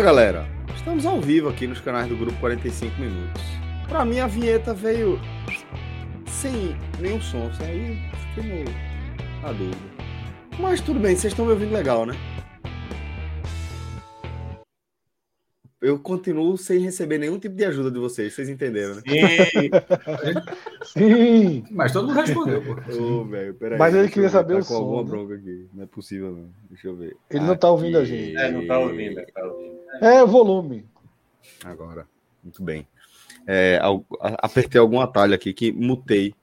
Fala galera, estamos ao vivo aqui nos canais do Grupo 45 Minutos. Pra mim a vinheta veio sem nenhum som, assim, aí fiquei meio na dúvida. Mas tudo bem, vocês estão me ouvindo legal, né? Eu continuo sem receber nenhum tipo de ajuda de vocês, vocês entenderam, né? Sim, Mas todo mundo respondeu, pô. Ô, velho, peraí. Mas ele queria saber tá o com som, alguma né? bronca aqui. Não é possível, não. Deixa eu ver. Ele não tá ouvindo a Aqui. gente. É, não tá ouvindo, tá ouvindo. é volume. Agora, muito bem. É, apertei algum atalho aqui que mutei.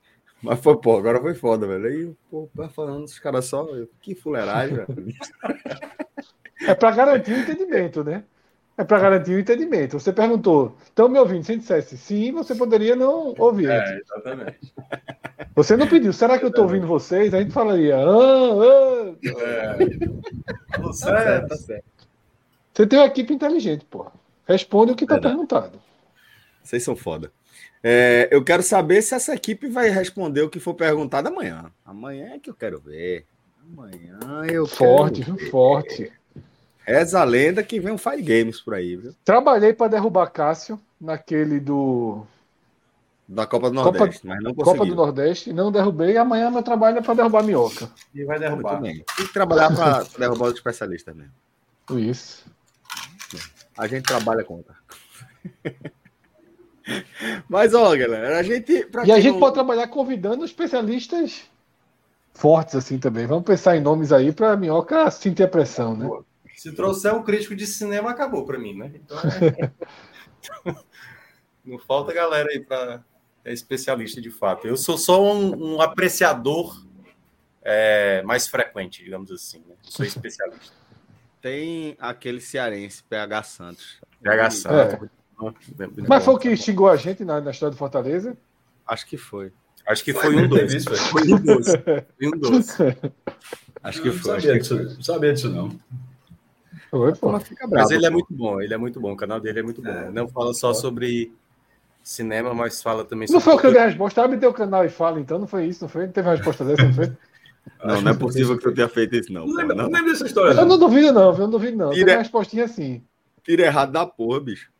Mas foi, pô, agora foi foda, velho. Aí, pô, vai falando, os caras só. Que fuleiragem, velho. É para garantir o entendimento, né? É para garantir o entendimento. Você perguntou, estão me ouvindo? Se dissesse sim, você poderia não ouvir. É, exatamente. Você não pediu, será que eu estou ouvindo vocês? A gente falaria, ah, ah. É. Tá certo, tá certo. Você tem uma equipe inteligente, porra. Responde o que está perguntado. Vocês são foda. É, eu quero saber se essa equipe vai responder o que for perguntado amanhã. Amanhã é que eu quero ver. Amanhã eu Forte, quero viu? ver. Forte. Reza a lenda que vem um Fire Games por aí, viu? Trabalhei para derrubar Cássio naquele do Da Copa do Copa- Nordeste, mas não Copa consegui. do Nordeste. Não derrubei. Amanhã meu trabalho é para derrubar minhoca. E vai Muito derrubar. que trabalhar para derrubar os especialistas mesmo. Isso. A gente trabalha contra. Mas, ó, galera, a gente. E a gente não- pode trabalhar convidando especialistas fortes assim também. Vamos pensar em nomes aí para a minhoca sentir a pressão, né? Se trouxer um crítico de cinema, acabou pra mim, né? Então, é- Não falta galera aí pra é especialista de fato. Eu sou só um, um apreciador é, mais frequente, digamos assim. Né? Sou especialista. Tem aquele cearense, PH Santos. PH Santos. Mas foi o que xingou a gente na, na história do Fortaleza? Acho que foi. Acho que foi um doce. Foi um doce. Foi um doce. Acho que Não foi. sabia Acho que disso, não sabia disso, não. Foi, pô. Mas fica bravo. Mas ele é muito bom, ele é muito bom. O canal dele é muito bom. É. Não fala só sobre cinema, mas fala também Não sobre. foi o que eu dei a resposta. Abre teu canal e fala, então. Não foi isso, não foi? Não teve uma resposta dessa, não foi? Não, não é possível que tu tenha feito isso, não. Não lembro, Não. não lembro dessa história. Eu Não. não duvido, não? Eu não duvido, não. Teve Tira- uma respostinha assim. Tira errado da porra, bicho.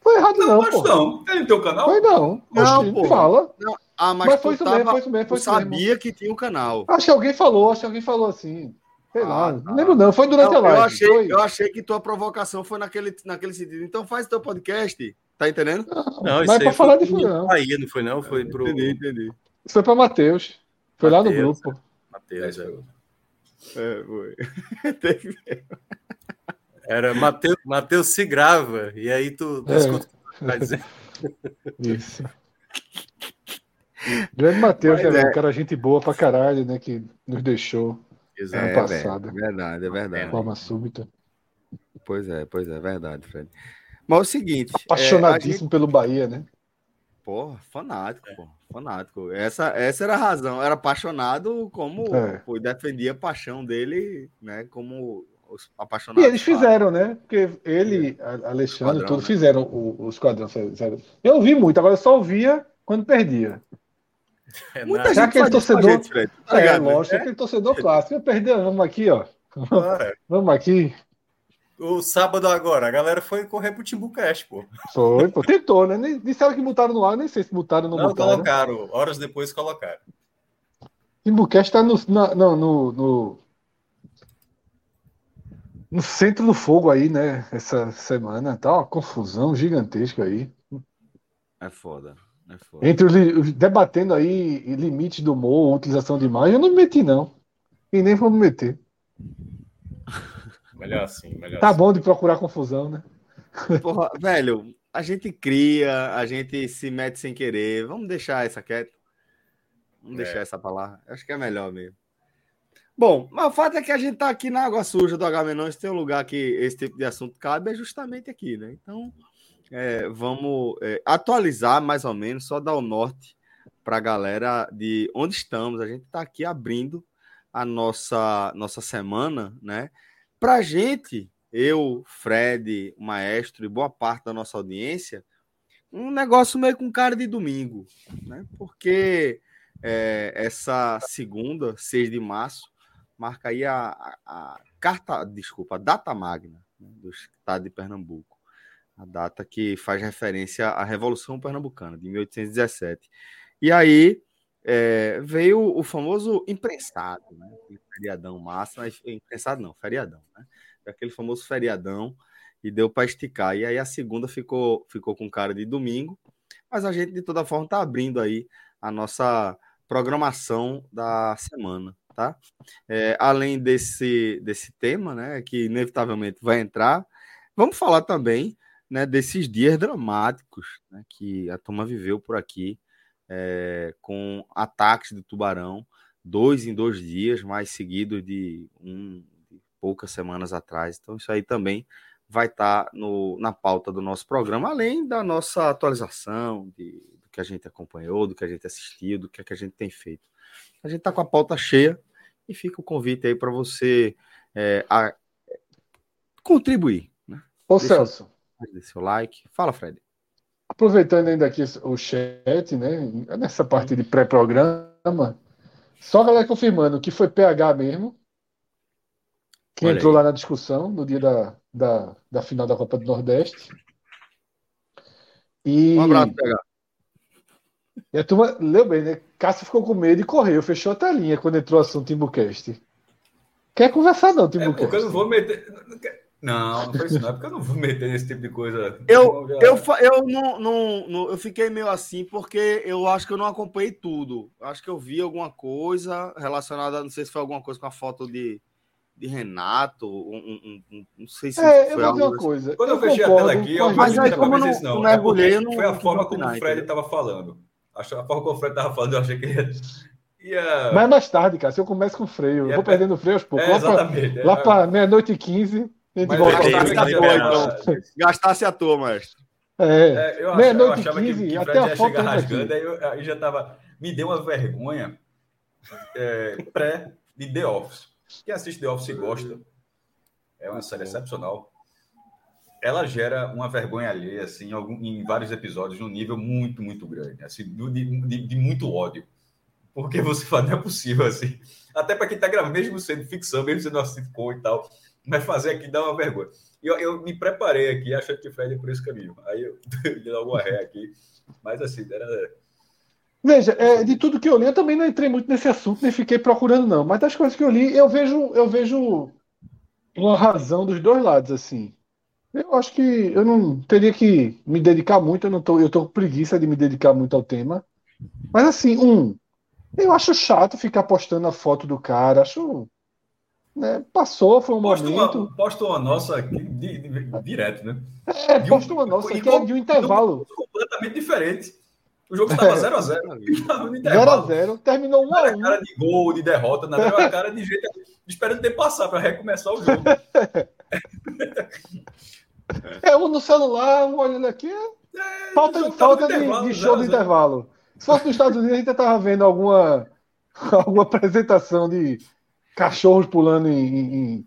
Foi errado, Não, não, não. Tem no teu canal? Foi não. Não, pô. Fala. Ah, mas, Mas foi isso tava- mesmo, foi isso mesmo, foi isso mesmo. sabia que tinha um canal. Acho que alguém falou, acho que alguém falou assim. Sei Ah, lá. tá. Não lembro, não. Foi durante Não, a live. eu, achei, foi... eu achei que tua provocação foi naquele, naquele sentido. Então faz teu podcast. Tá entendendo? Não, Mas isso aí pra falar foi de fulano. Bahia, não foi não? Foi pro Entendi, entendi. Isso foi pra Matheus. Foi lá no grupo. Matheus. é. É, foi. Teve- Era Matheus, Matheus se grava, e aí tu, tu É. escuta o que tu vai dizer. Isso. Grande Matheus, né, Mas é. Um cara gente boa pra caralho, né? Que nos deixou Exato. É, passado. velho, é verdade, é verdade. de forma súbita. Pois é, pois é, verdade, Fred. Mas é o seguinte. Apaixonadíssimo pelo Bahia, né? Porra, fanático, pô. Fanático. Essa, essa era a razão. Era apaixonado como É. pô, defendia a paixão dele, né? Como os E apaixonados. eles fizeram, né? Porque ele, a- Alexandre, Esquadrão, tudo né? fizeram o, o esquadrão. fizeram. Eu ouvi muito, agora eu só ouvia quando perdia. É Muita gente aquele torcedor- gente, Fred. Tá é, ligado, né? lógico, aquele torcedor clássico. Perdeu, vamos aqui, ó. Ah, Vamos aqui. O sábado agora, a galera foi correr pro Timbucast, pô. Foi, pô. Tentou, né? Nem, disseram que botaram no ar, nem sei se botaram ou não, Não botaram. colocaram, horas depois colocaram. Timbucast tá no, na- não, no, no, no centro do fogo aí, né? Essa semana. Tá uma confusão gigantesca aí. É foda. É Entre os, debatendo aí limites do humor, utilização de imagem, eu não me meti, não. E nem vou me meter. Melhor assim, melhor Tá assim. bom de procurar confusão, né? Porra, velho, a gente cria, a gente se mete sem querer. Vamos deixar essa quieta. Vamos É. deixar essa palavra. Acho que é melhor mesmo. Bom, mas o fato é que a gente tá aqui na água suja do Agamenon. Se tem um lugar que esse tipo de assunto cabe, é justamente aqui, né? Então, é, vamos é, atualizar mais ou menos, só dar o norte para a galera de onde estamos. A gente está aqui abrindo a nossa, nossa semana, né? Para a gente, eu, Fred, o maestro e boa parte da nossa audiência, um negócio meio com cara de domingo, né? Porque é, essa segunda, 6 de março, marca aí a, a, a carta, desculpa, a data magna né, do estado de Pernambuco. A data que faz referência à Revolução Pernambucana, de 1817. E aí é, veio o famoso imprensado, né? Feriadão massa, mas imprensado não, feriadão, né? Aquele famoso feriadão e deu para esticar. E aí a segunda ficou, ficou com cara de domingo, mas a gente de toda forma está abrindo aí a nossa programação da semana, tá? É, além desse, desse tema, né, que inevitavelmente vai entrar, vamos falar também, né, desses dias dramáticos, né, que a turma viveu por aqui, é, com ataques do tubarão, dois em dois dias, mais seguidos de um de poucas semanas atrás. Então isso aí também vai estar no, na pauta do nosso programa, além da nossa atualização de, do que a gente acompanhou, do que a gente assistiu, do que, é que a gente tem feito. A gente está com a pauta cheia e fica o convite aí para você é, a, contribuir. Né? Ô, Deixa Celso, Dê seu like. Fala, Fred. aproveitando ainda aqui o chat, né? Nessa parte de pré-programa, só a galera confirmando que foi PH mesmo, que Olha entrou aí. lá na discussão no dia da, da, da final da Copa do Nordeste. E, Um abraço, PH. e a turma leu bem, né? Cássio ficou com medo e correu, fechou a telinha quando entrou o assunto Timbucast. Quer conversar, não, É porque Timbucast? eu não vou meter. Não, não foi isso, não. É porque eu não vou meter nesse tipo de coisa. Eu, eu, eu, não, não, não- eu fiquei meio assim porque eu acho que eu não acompanhei tudo. Acho que eu vi alguma coisa relacionada, não sei se foi alguma coisa com a foto de, de Renato, um- um- um- não sei se É, eu foi vou algo dizer uma assim. coisa. Quando eu, fechei a concordo tela aqui, eu as Mas aí, como eu não- não, não é mergulhei, porque eu não- foi a não forma como o Fred estava falando. Acho a forma como o Fred estava falando, eu achei que ia. ia... Mas mais tarde, cara, se eu começo com freio, E eu é vou pe- perdendo o freio aos poucos. É, lá é. pra meia-noite e quinze, a gente Mas volta eu ao achava Gastasse que a pegar- então. Gastasse a tua, mestre. É. É, eu, ach, eu achava que, 15, que o até a ia foto rasgando, aí, eu, aí já tava. Me deu uma vergonha é, pré de The Office. Quem assiste The Office e gosta, é uma série excepcional. Ela gera uma vergonha alheia, assim, em, algum- em vários episódios, num nível muito, muito grande, assim, de, de- de muito ódio. Porque você fala, não é possível, assim. Até para quem está gravando, mesmo sendo ficção, mesmo sendo uma sitcom e tal, mas fazer aqui dá uma vergonha. Eu, eu me preparei aqui, achando que Fred ia por esse caminho. Aí eu dei alguma ré aqui. Mas assim, era. Veja, é, de tudo que eu li, eu também não entrei muito nesse assunto, nem fiquei procurando, não. Mas das coisas que eu li, eu vejo, eu vejo uma razão dos dois lados, assim. Eu acho que eu não teria que me dedicar muito, eu não tô, eu tô com preguiça de me dedicar muito ao tema. Mas assim, um, eu acho chato ficar postando a foto do cara, acho, né, passou, foi um Posta momento. uma, posta uma nossa aqui, de- de- direto, né? É, de um- posta uma nossa, que é de um intervalo. Completamente diferente. O jogo estava 0x0. Estava no 0 a intervalo. 0 terminou 1 Não a era 1 cara de gol, de derrota. Era uma cara de jeito esperando ter passar para recomeçar o jogo. É um no celular, um olhando aqui. é Falta, tava falta de, de show do 0 a 0. intervalo. Se fosse nos Estados Unidos, a gente estava vendo alguma, alguma apresentação de cachorros pulando em, em,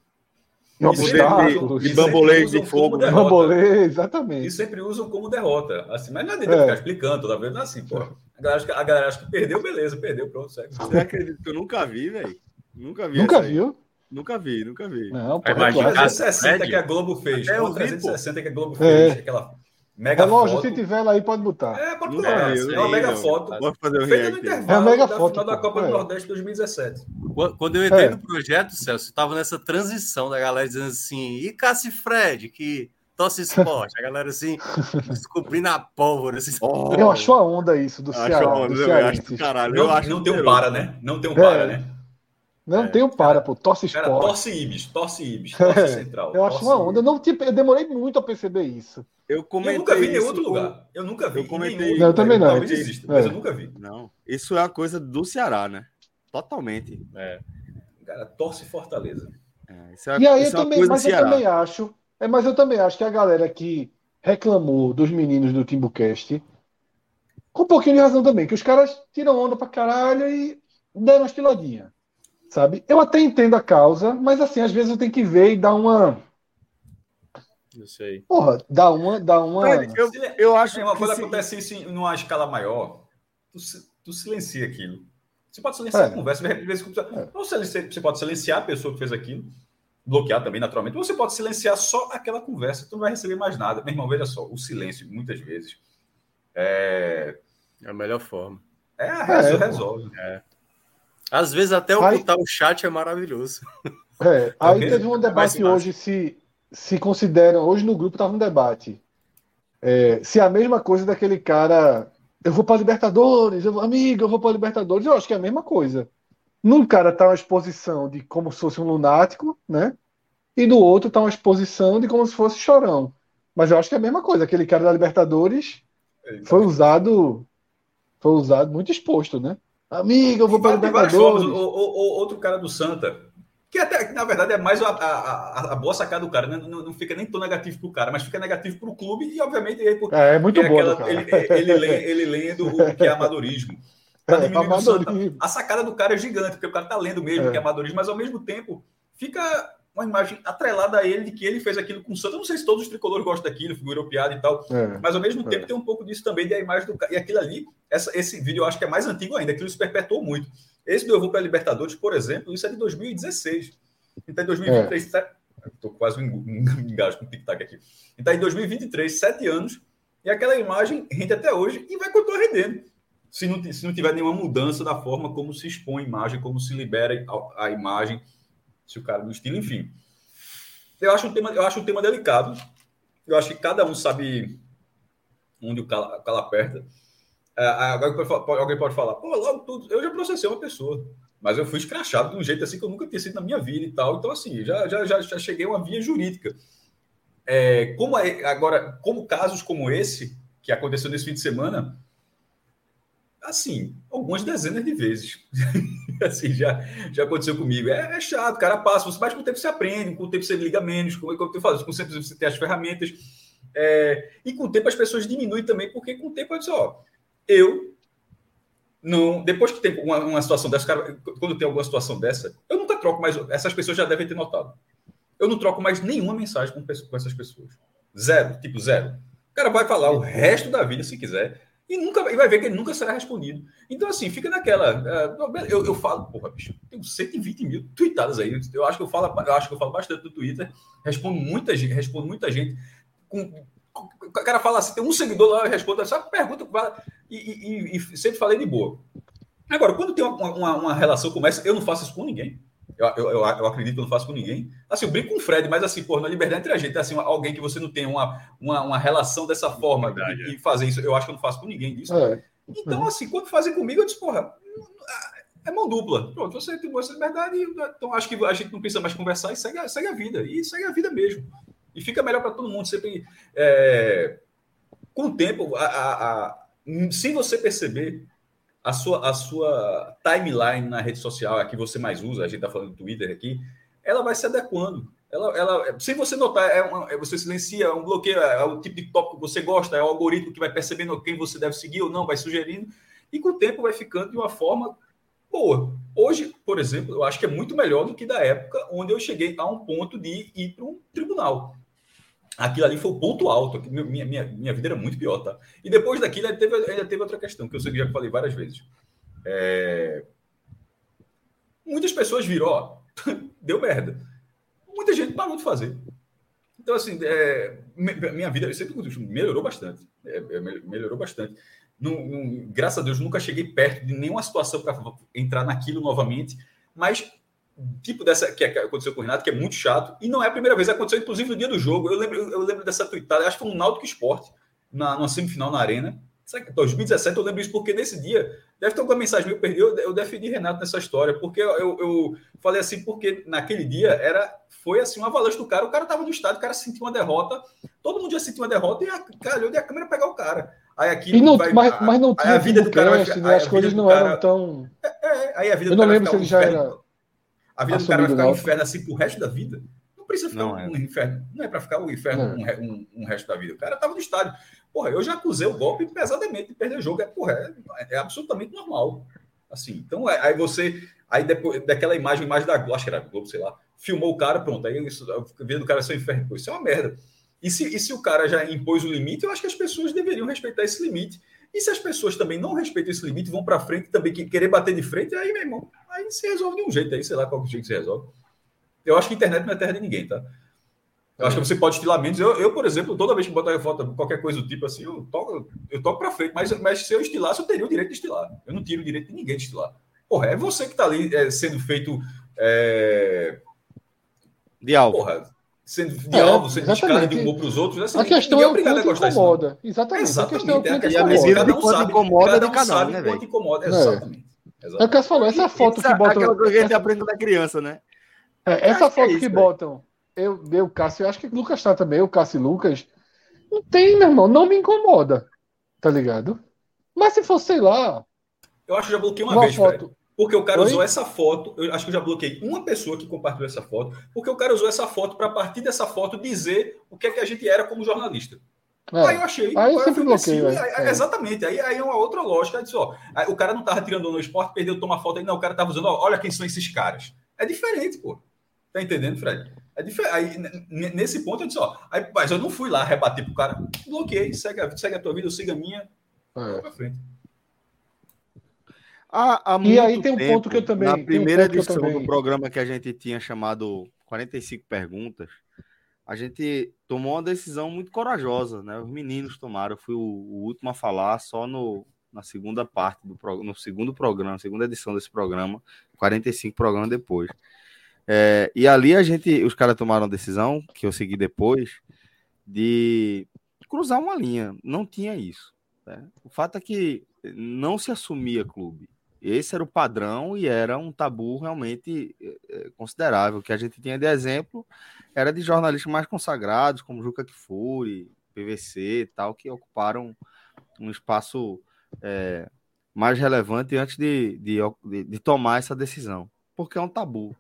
em obstáculos. de sempre bambolês de fogo, né? derrota. Bambolê, E exatamente. sempre usam como derrota. Assim, mas não adianta É. ficar explicando toda vez. Não é assim, pô. A galera, acha que, a galera acha que perdeu, beleza, perdeu, pronto, segue. Você acredita que eu nunca vi, velho? Nunca vi. Nunca viu? Nunca vi, nunca vi. Não, pô, imagina, claro. 360 Fred. que a Globo fez. É, eu vi, 360 que a Globo É. fez. Aquela mega Relógio, foto. se tiver lá aí, pode botar. É, pode botar. vi, É eu uma mega não. foto. Vou fazer um Feita no react. aí. É intervalo uma mega da foto, final da pô. Copa do É. Nordeste 2017. Quando- Quando eu entrei É. no projeto, Celso, eu tava nessa transição da galera dizendo assim, e Cássio e Fred, que Tosse Esporte. A galera assim, descobrindo a pólvora. Assim. Oh, eu acho a onda isso do Ceará. Onda, do eu acho, caralho, não, eu acho não tem um para, né? Não tem um para, é. né? Não é. tem um para, pô. Tosse Esporte. Cara, torce Ibis, torce Ibis, torce é. Central. Eu acho uma onda. Eu, não, tipo, eu demorei muito a perceber isso. Eu, comentei eu nunca vi em outro lugar. Eu nunca vi. Eu comentei. Nenhum, não, eu também não. Talvez exista, mas eu nunca vi. Não. Isso é a coisa do Ceará, né? Totalmente. É. Cara, torce Fortaleza. É, e aí eu também, mas eu também acho, é, mas eu também acho que a galera que reclamou dos meninos do Timbucast, com um pouquinho de razão também, que os caras tiram onda pra caralho e deram uma estiladinha. Sabe? Eu até entendo a causa, mas assim, às vezes eu tenho que ver e dar uma. Não sei. Porra, dá uma. Dá uma... Eu, eu acho é uma coisa que acontece isso em numa escala maior, tu, tu silencia aquilo. Você pode silenciar é. a conversa, de vez é. Ou você pode silenciar a pessoa que fez aquilo, bloquear também, naturalmente. Ou você pode silenciar só aquela conversa, tu não vai receber mais nada. Meu irmão, veja só, o silêncio, muitas vezes, é, é a melhor forma. É, resolve. É, resolve. É. Às vezes até ocultar aí, o chat é maravilhoso. É, aí teve um debate hoje se, se consideram, hoje no grupo estava um debate, é, se é a mesma coisa daquele cara eu vou para Libertadores, eu, amigo, eu vou para Libertadores. Eu acho que é a mesma coisa. Num cara tá uma exposição de como se fosse um lunático, né? E no outro tá uma exposição de como se fosse chorão. Mas eu acho que é a mesma coisa. Aquele cara da Libertadores foi usado, foi usado muito exposto, né? Amigo, eu vou para o, o, outro cara do Santa que até, na verdade, é mais a, a, a boa sacada do cara, né? não, não, fica nem tão negativo para o cara, mas fica negativo para o clube e, obviamente, é, é, é muito é bom. Ele, ele, ele, ele lendo o que é amadorismo. Tá é, amadorismo. A sacada do cara é gigante, porque o cara tá lendo mesmo é. que é amadorismo, mas ao mesmo tempo fica uma imagem atrelada a ele de que ele fez aquilo com o Santos. Eu não sei se todos os tricolores gostam daquilo, figura piada e tal, é, mas ao mesmo é. tempo tem um pouco disso também da imagem do cara. E aquilo ali, essa, esse vídeo eu acho que é mais antigo ainda, aquilo se perpetuou muito. Esse do Eu Vou para a Libertadores, por exemplo, isso é de 2016. Então, em 2023, é. estou quase um engajo com o tic-tac aqui. Então, em 2023, sete anos, e aquela imagem rende até hoje e vai continuar rendendo. Se não, se não tiver nenhuma mudança da forma como se expõe a imagem, como se libera a, a imagem, se o cara do estilo, enfim. Eu acho um tema, eu acho um tema delicado. Eu acho que cada um sabe onde o cala, cala aperta. É, alguém pode falar, pô, logo tudo. Eu já processei uma pessoa, mas eu fui escrachado de um jeito assim que eu nunca tinha sido na minha vida e tal. Então, assim, já, já, já, já cheguei a uma via jurídica. É, como é, agora, como casos como esse, que aconteceu nesse fim de semana, assim, algumas dezenas de vezes. assim, já, já aconteceu comigo. É, é, chato, cara passa, mas com o tempo você aprende, com o tempo você liga menos, com, com o tempo com o tempo você tem as ferramentas. É, e com o tempo as pessoas diminuem também, porque com o tempo, olha só, eu não, depois que tem uma, uma situação dessa, cara, quando tem alguma situação dessa, eu nunca troco mais. Essas pessoas já devem ter notado. Eu não troco mais nenhuma mensagem com, com essas pessoas. Zero, tipo zero. O cara vai falar o resto da vida, se quiser, e nunca e vai ver que ele nunca será respondido. Então, assim, fica naquela. Uh, eu, eu falo, porra, bicho, tenho 120 mil tweetadas aí. Eu acho que eu falo, eu acho que eu falo bastante no Twitter, respondo muita gente, respondo muita gente com o cara fala assim, tem um seguidor lá, eu respondo essa pergunta e, e, e, sempre falei de boa. Agora, quando tem uma, uma, uma, relação como essa, eu não faço isso com ninguém. Eu, eu, eu, eu, acredito que eu não faço com ninguém. Assim, eu brinco com o Fred, mas assim, pô, na liberdade entre a gente, assim, alguém que você não tem uma, uma, uma relação dessa forma Verdade, e, é. fazer isso, eu acho que eu não faço com ninguém disso. É. Então, assim, quando fazem comigo, eu disse, porra, é mão dupla. Pronto, você tem essa liberdade, então acho que a gente não precisa mais conversar e segue, segue a vida. E segue a vida mesmo. E fica melhor para todo mundo. Sempre, é, com o tempo, a, a, a, se você perceber, a sua, a sua timeline na rede social, a que você mais usa, a gente está falando do Twitter aqui, ela vai se adequando. Ela, ela, sem você notar, é uma, é você silencia, é um bloqueio, é, o tipo de tópico que você gosta, é o algoritmo que vai percebendo quem você deve seguir ou não, vai sugerindo, e com o tempo vai ficando de uma forma boa. Hoje, por exemplo, eu acho que é muito melhor do que da época onde eu cheguei a um ponto de ir para um tribunal aquilo ali foi o ponto alto. Minha, minha, minha vida era muito pior, tá? E depois daquilo, ainda teve, ainda teve outra questão, que eu sei que já falei várias vezes. É... Muitas pessoas viram, ó, deu merda. Muita gente parou de fazer. Então, assim, é... minha vida sempre melhorou bastante. É, é melhorou bastante. Não, não, graças a Deus, nunca cheguei perto de nenhuma situação para entrar naquilo novamente, mas tipo dessa que aconteceu com o Renato, que é muito chato, e não é a primeira vez, aconteceu inclusive no dia do jogo. Eu lembro, eu lembro dessa tweetada, acho que foi um Náutico Esporte, na, numa semifinal na Arena. 2017, eu lembro isso porque nesse dia, deve ter alguma mensagem eu perdi, eu, eu defendi Renato nessa história, porque eu, eu, falei assim, porque naquele dia era foi assim uma avalanche do cara, o cara tava no estádio, o cara sentiu uma derrota, todo mundo já sentiu uma derrota e a, calhou de a câmera pegar o cara. Aí aqui não, vai, mas, mas não tinha a vida do cara, vai, né? as coisas não cara, eram tão. É, é, aí a vida eu não lembro se ele já era. A vida do cara vai ficar no inferno assim pro resto da vida. Não precisa ficar não, é. um inferno. Não é para ficar o um inferno um, um, um, resto da vida. O cara tava no estádio. Porra, eu já acusei o golpe pesadamente de perder o jogo. É, porra, é, é absolutamente normal. Assim, então é, aí você. Aí depois daquela imagem, imagem da Globo, acho que era Globo, sei lá, filmou o cara, pronto. Aí isso, a vida do cara ser um inferno. Isso é uma merda. E se, e se o cara já impôs o limite, eu acho que as pessoas deveriam respeitar esse limite. E se as pessoas também não respeitam esse limite, vão para frente também, que querer bater de frente, aí, meu irmão, aí se resolve de um jeito aí, sei lá qual jeito se resolve. Eu acho que a internet não é terra de ninguém, tá? Eu acho que você pode estilar menos. Eu, eu, por exemplo, toda vez que botar foto, qualquer coisa do tipo assim, eu toco, eu toco para frente. Mas, mas se eu estilasse, eu teria o direito de estilar. Eu não tiro o direito de ninguém de estilar. Porra, é você que está ali é, sendo feito. É... De alvo. Porra, sendo de é, alvo, sendo indicado de um para os outros. Assim, a questão é o quanto incomoda. Exatamente. exatamente. A questão é o quanto incomoda. medida de quanto incomoda cada um de cada um, né, quanto incomoda. Exatamente. É o que você falou, essa foto que botam... Aquela coisa que a gente aprende da criança, né? É, essa foto que, é isso, que botam eu, eu, Cássio, eu acho que o Lucas tá também, o Cássio e Lucas. Não tem, meu irmão, não me incomoda. Tá ligado? Mas se fosse, sei lá. Eu acho que já bloqueei uma, uma vez, foto. Fred, porque o cara Oi? usou essa foto. Eu acho que eu já bloqueei uma pessoa que compartilhou essa foto, porque o cara usou essa foto para, a partir dessa foto, dizer o que é que a gente era como jornalista. É. Aí eu achei. Aí eu sempre bloqueei. Assim, é. Exatamente. Aí, aí é uma outra lógica. Disse, ó, o cara não tava tirando no esporte, perdeu, toma foto aí. Não, o cara tava usando, ó, olha quem são esses caras. É diferente, pô. Tá entendendo, Fred? É aí, nesse ponto, eu disse, ó, aí, mas eu não fui lá rebater pro cara, bloqueei, segue a, segue a tua vida, eu sigo a minha, é. pra frente. Há, há e aí tem um tempo, ponto que eu também. Na primeira um edição também... do programa que a gente tinha chamado 45 Perguntas, a gente tomou uma decisão muito corajosa, né? Os meninos tomaram, eu fui o, o último a falar só no, na segunda parte do no segundo programa, segunda edição desse programa, 45 programas depois. É, e ali a gente, os caras tomaram a decisão, que eu segui depois, de cruzar uma linha. Não tinha isso. Né? O fato é que não se assumia clube. Esse era o padrão e era um tabu realmente é, é, considerável. O que a gente tinha de exemplo era de jornalistas mais consagrados, como Juca Kfouri, PVC e tal, que ocuparam um espaço é, mais relevante antes de, de, de, de tomar essa decisão. Porque é um tabu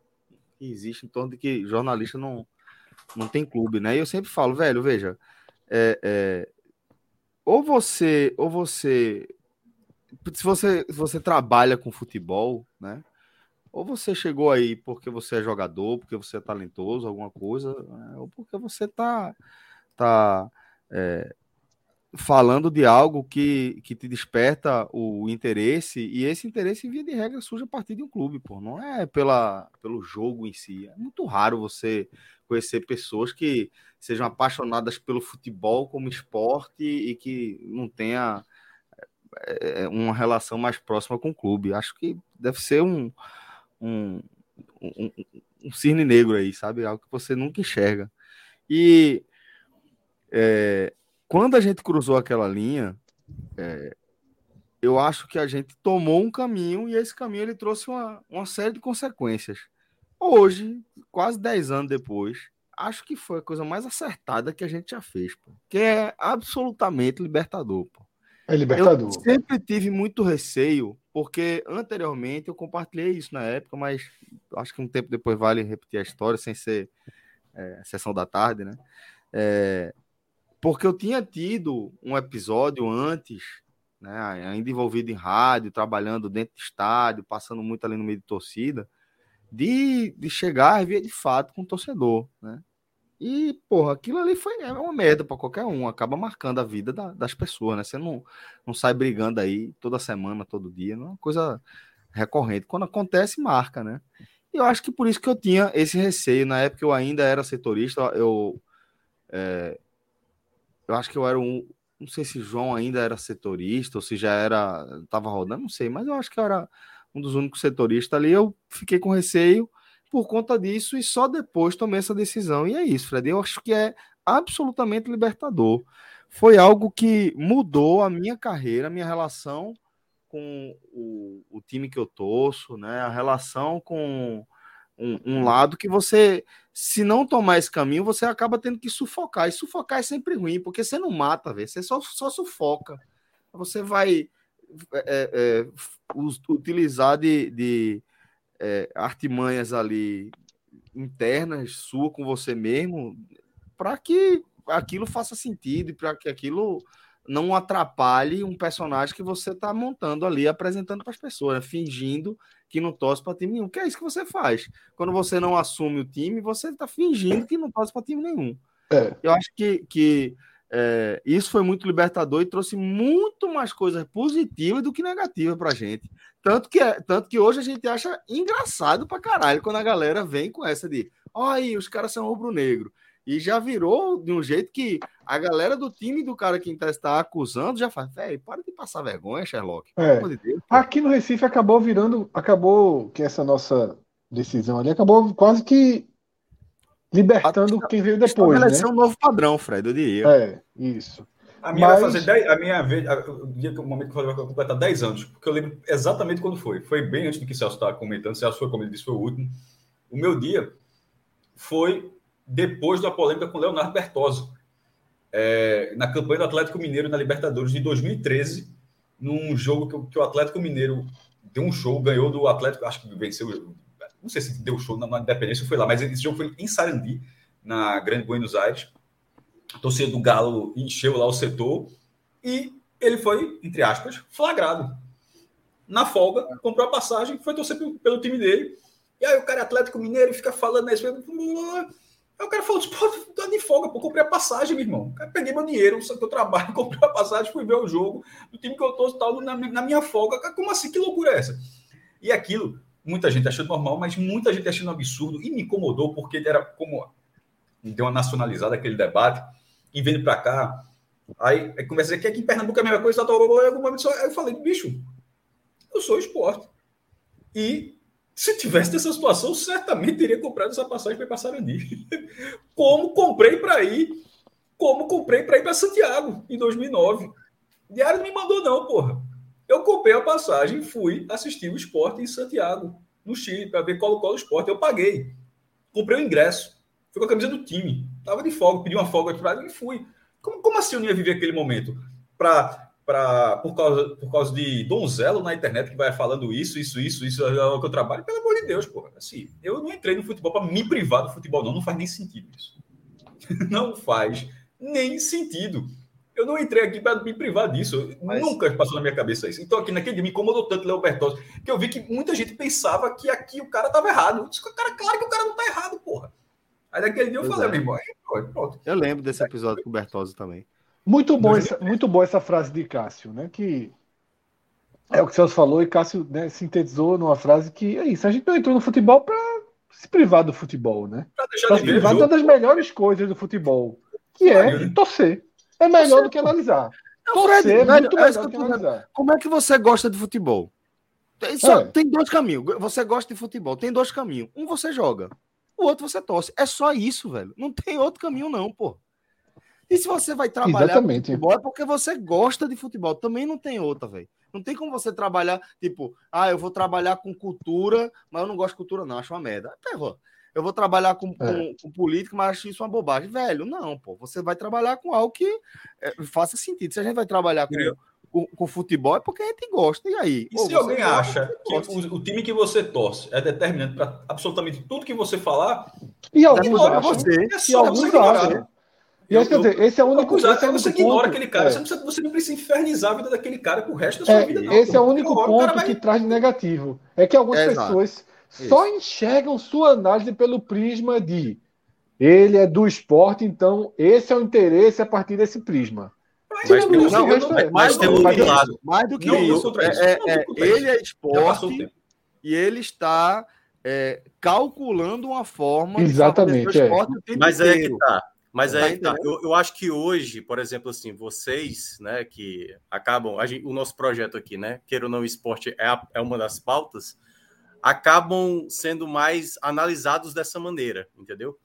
que existe em torno de que jornalista não, não tem clube, né? E eu sempre falo, velho, veja, é, é, ou você, ou você, se você, se você trabalha com futebol, né? Ou você chegou aí porque você é jogador, porque você é talentoso, alguma coisa, né? ou porque você tá, tá é, falando de algo que, que te desperta o interesse, e esse interesse, via de regra, surge a partir de um clube, pô. Não é pela, pelo jogo em si. É muito raro você conhecer pessoas que sejam apaixonadas pelo futebol como esporte e que não tenha é, uma relação mais próxima com o clube. Acho que deve ser um, um, um, um cisne negro aí, sabe? Algo que você nunca enxerga. E é, quando a gente cruzou aquela linha, é, eu acho que a gente tomou um caminho e esse caminho ele trouxe uma, uma série de consequências. Hoje, quase 10 anos depois, acho que foi a coisa mais acertada que a gente já fez, pô, que é absolutamente libertador. Pô. É libertador. Eu sempre tive muito receio, porque anteriormente eu compartilhei isso na época, mas acho que um tempo depois vale repetir a história sem ser é, sessão da tarde, né? É, porque eu tinha tido um episódio antes, né, ainda envolvido em rádio, trabalhando dentro de estádio, passando muito ali no meio de torcida, de, de chegar e ver de fato com o torcedor, né? E, porra, aquilo ali foi é uma merda para qualquer um, acaba marcando a vida da, das pessoas, né? Você não, não sai brigando aí toda semana, todo dia, não é uma coisa recorrente. Quando acontece, marca, né? E eu acho que por isso que eu tinha esse receio. Na época eu ainda era setorista, eu é, eu acho que eu era um. Não sei se João ainda era setorista ou se já era. Tava rodando, não sei, mas eu acho que eu era um dos únicos setoristas ali. Eu fiquei com receio, por conta disso e só depois tomei essa decisão. E é isso, Fred. Eu acho que é absolutamente libertador. Foi algo que mudou a minha carreira, a minha relação com o, o time que eu torço, né? A relação com um, um, lado que você, se não tomar esse caminho, você acaba tendo que sufocar. E sufocar é sempre ruim, porque você não mata, véio, você só, só sufoca. Você vai é, é, utilizar de, de é, artimanhas ali internas sua com você mesmo para que aquilo faça sentido e para que aquilo não atrapalhe um personagem que você está montando ali, apresentando para as pessoas, né? fingindo que não torce para time nenhum. Que é isso que você faz. Quando você não assume o time, você está fingindo que não torce para time nenhum. É. Eu acho que, que é, isso foi muito libertador e trouxe muito mais coisas positivas do que negativas pra gente. Tanto que, tanto que hoje a gente acha engraçado pra caralho quando a galera vem com essa de aí, os caras são rubro-negro. E já virou de um jeito que a galera do time do cara que está tá acusando já faz, velho, para de passar vergonha, Sherlock. É. De Deus, Aqui no Recife acabou virando, acabou que essa nossa decisão ali acabou quase que libertando quem veio depois. Estabeleceu né? um novo padrão, Fred, eu diria. É, isso. A minha Mas... vai fazer 10, a minha vez, o dia que o momento que eu vai completar 10 anos, porque eu lembro exatamente quando foi. Foi bem antes do que o Celso estava comentando. Celso foi, como ele disse, foi o último. O meu dia foi depois da polêmica com Leonardo Bertozzi, é, na campanha do Atlético Mineiro na Libertadores de 2013, num jogo que, que, o Atlético Mineiro deu um show, ganhou do Atlético, acho que venceu não sei se deu show na, na Independência, foi lá, mas esse jogo foi em Sarandi, na Grande Buenos Aires. A torcida do Galo encheu lá o setor e ele foi, entre aspas, flagrado. Na folga, comprou a passagem, foi torcer pelo, pelo time dele. E aí o cara é Atlético Mineiro fica falando isso. Aí o cara falou, pô, de folga, pô, comprei a passagem, meu irmão. Cara, peguei meu dinheiro, que eu trabalho, comprei a passagem, fui ver o jogo do time que eu torço tal, na, na minha folga. Como assim? Que loucura é essa? E aquilo muita gente achando normal, mas muita gente achando absurdo e me incomodou porque era como deu uma nacionalizada aquele debate e vindo para cá, aí, aí conversa aqui, aqui em Pernambuco é a mesma coisa, tá, aí eu falei, bicho, eu sou esporte e se tivesse nessa situação, certamente teria comprado essa passagem para passar ali. Como comprei para ir, como comprei para ir para Santiago em 2009. Diário não me mandou não, porra. Eu comprei a passagem, fui assistir o esporte em Santiago, no Chile, para ver Colo-Colo Esporte. Eu paguei. Comprei o ingresso. Fui com a camisa do time. Tava de folga, pedi uma folga e fui. Como, como assim eu não ia viver aquele momento? Pra, pra, por, causa, por causa de donzelo na internet que vai falando isso, isso, isso, isso, é o que eu trabalho. Pelo amor de Deus, pô. Assim, eu não entrei no futebol para me privar do futebol, não. Não faz nem sentido isso. não faz nem sentido. Eu não entrei aqui para me privar disso. Mas... Nunca passou na minha cabeça isso. Então, aqui naquele dia me incomodou tanto Léo Bertozzi, que eu vi que muita gente pensava que aqui o cara estava errado. Eu disse, cara, claro que o cara não está errado, porra. Aí naquele dia eu pois falei, é. meu irmão, pronto. Eu lembro desse episódio com o Bertozzi também. Muito bom, essa, muito boa essa frase de Cássio, né? Que é o que o Celso falou e Cássio né, sintetizou numa frase que é isso. A gente não entrou no futebol para se privar do futebol, né? Para se privar de uma das melhores coisas do futebol, que é torcer. É melhor do que analisar. Não, Fred, é muito melhor do que analisar. Como é que você gosta de futebol? Tem, só, é. tem dois caminhos. Você gosta de futebol, tem dois caminhos. Um você joga, o outro você torce. É só isso, velho. Não tem outro caminho, não, pô. E se você vai trabalhar Exatamente. futebol, é porque você gosta de futebol. Também não tem outra, velho. Não tem como você trabalhar, tipo, ah, eu vou trabalhar com cultura, mas eu não gosto de cultura, não, acho uma merda. Perro eu vou trabalhar com, é. com, com política, mas acho isso uma bobagem. Velho, não, pô. Você vai trabalhar com algo que é, faça sentido. Se a gente vai trabalhar com, com, com, futebol, é porque a gente gosta. E aí? E se alguém acha que o, o, time que você torce é determinante para absolutamente tudo que você falar, e alguns acham, você, é só alguns você acham. E aí, quer dizer, esse é o único. Esse é o único você ignora ponto, aquele cara, é. você, não precisa, você não precisa infernizar a vida daquele cara pro resto da sua é, vida, não. Esse é o único ponto vai... que traz negativo. É que algumas pessoas só enxergam sua análise pelo prisma de ele é do esporte, então esse é o interesse a partir desse prisma. Mas, mas, tem, não, não, é, mais, tem um lado. Mais do que não, isso. É, é, é ele é esporte e ele está é, calculando uma forma Exatamente, de esporte é. Mas é que tá. Mas tá é, tá. Eu, eu, acho que hoje, por exemplo, assim, vocês, né, que acabam, gente, o nosso projeto aqui, né, queira ou não, esporte é, a, é uma das pautas, acabam sendo mais analisados dessa maneira, entendeu?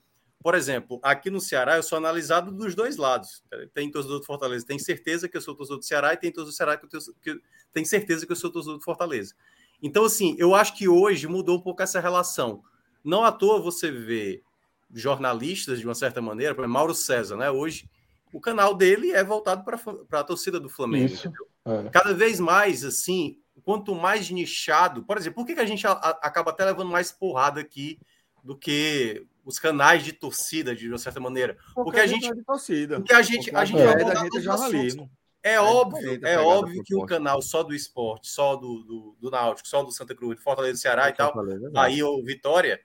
Por exemplo, aqui no Ceará eu sou analisado dos dois lados. Tem torcedor do Fortaleza, tem certeza que eu sou torcedor do Ceará e tem torcedor do Ceará que, eu que tem certeza que eu sou torcedor do Fortaleza. Então, assim, eu acho que hoje mudou um pouco essa relação. Não à toa você vê jornalistas, de uma certa maneira, por exemplo, Mauro César, né? Hoje, o canal dele é voltado para a torcida do Flamengo. É. Cada vez mais, assim, quanto mais nichado. Por exemplo, por que, que a gente a, a, acaba até levando mais porrada aqui do que os canais de torcida, de uma certa maneira? Porque, porque a gente. É torcida. Porque a gente. A gente, é, a gente é jornalismo. É, é óbvio, é óbvio que o canal só do esporte, só do, do, do Náutico, só do Santa Cruz, do Fortaleza do Ceará e tal, aí o Vitória,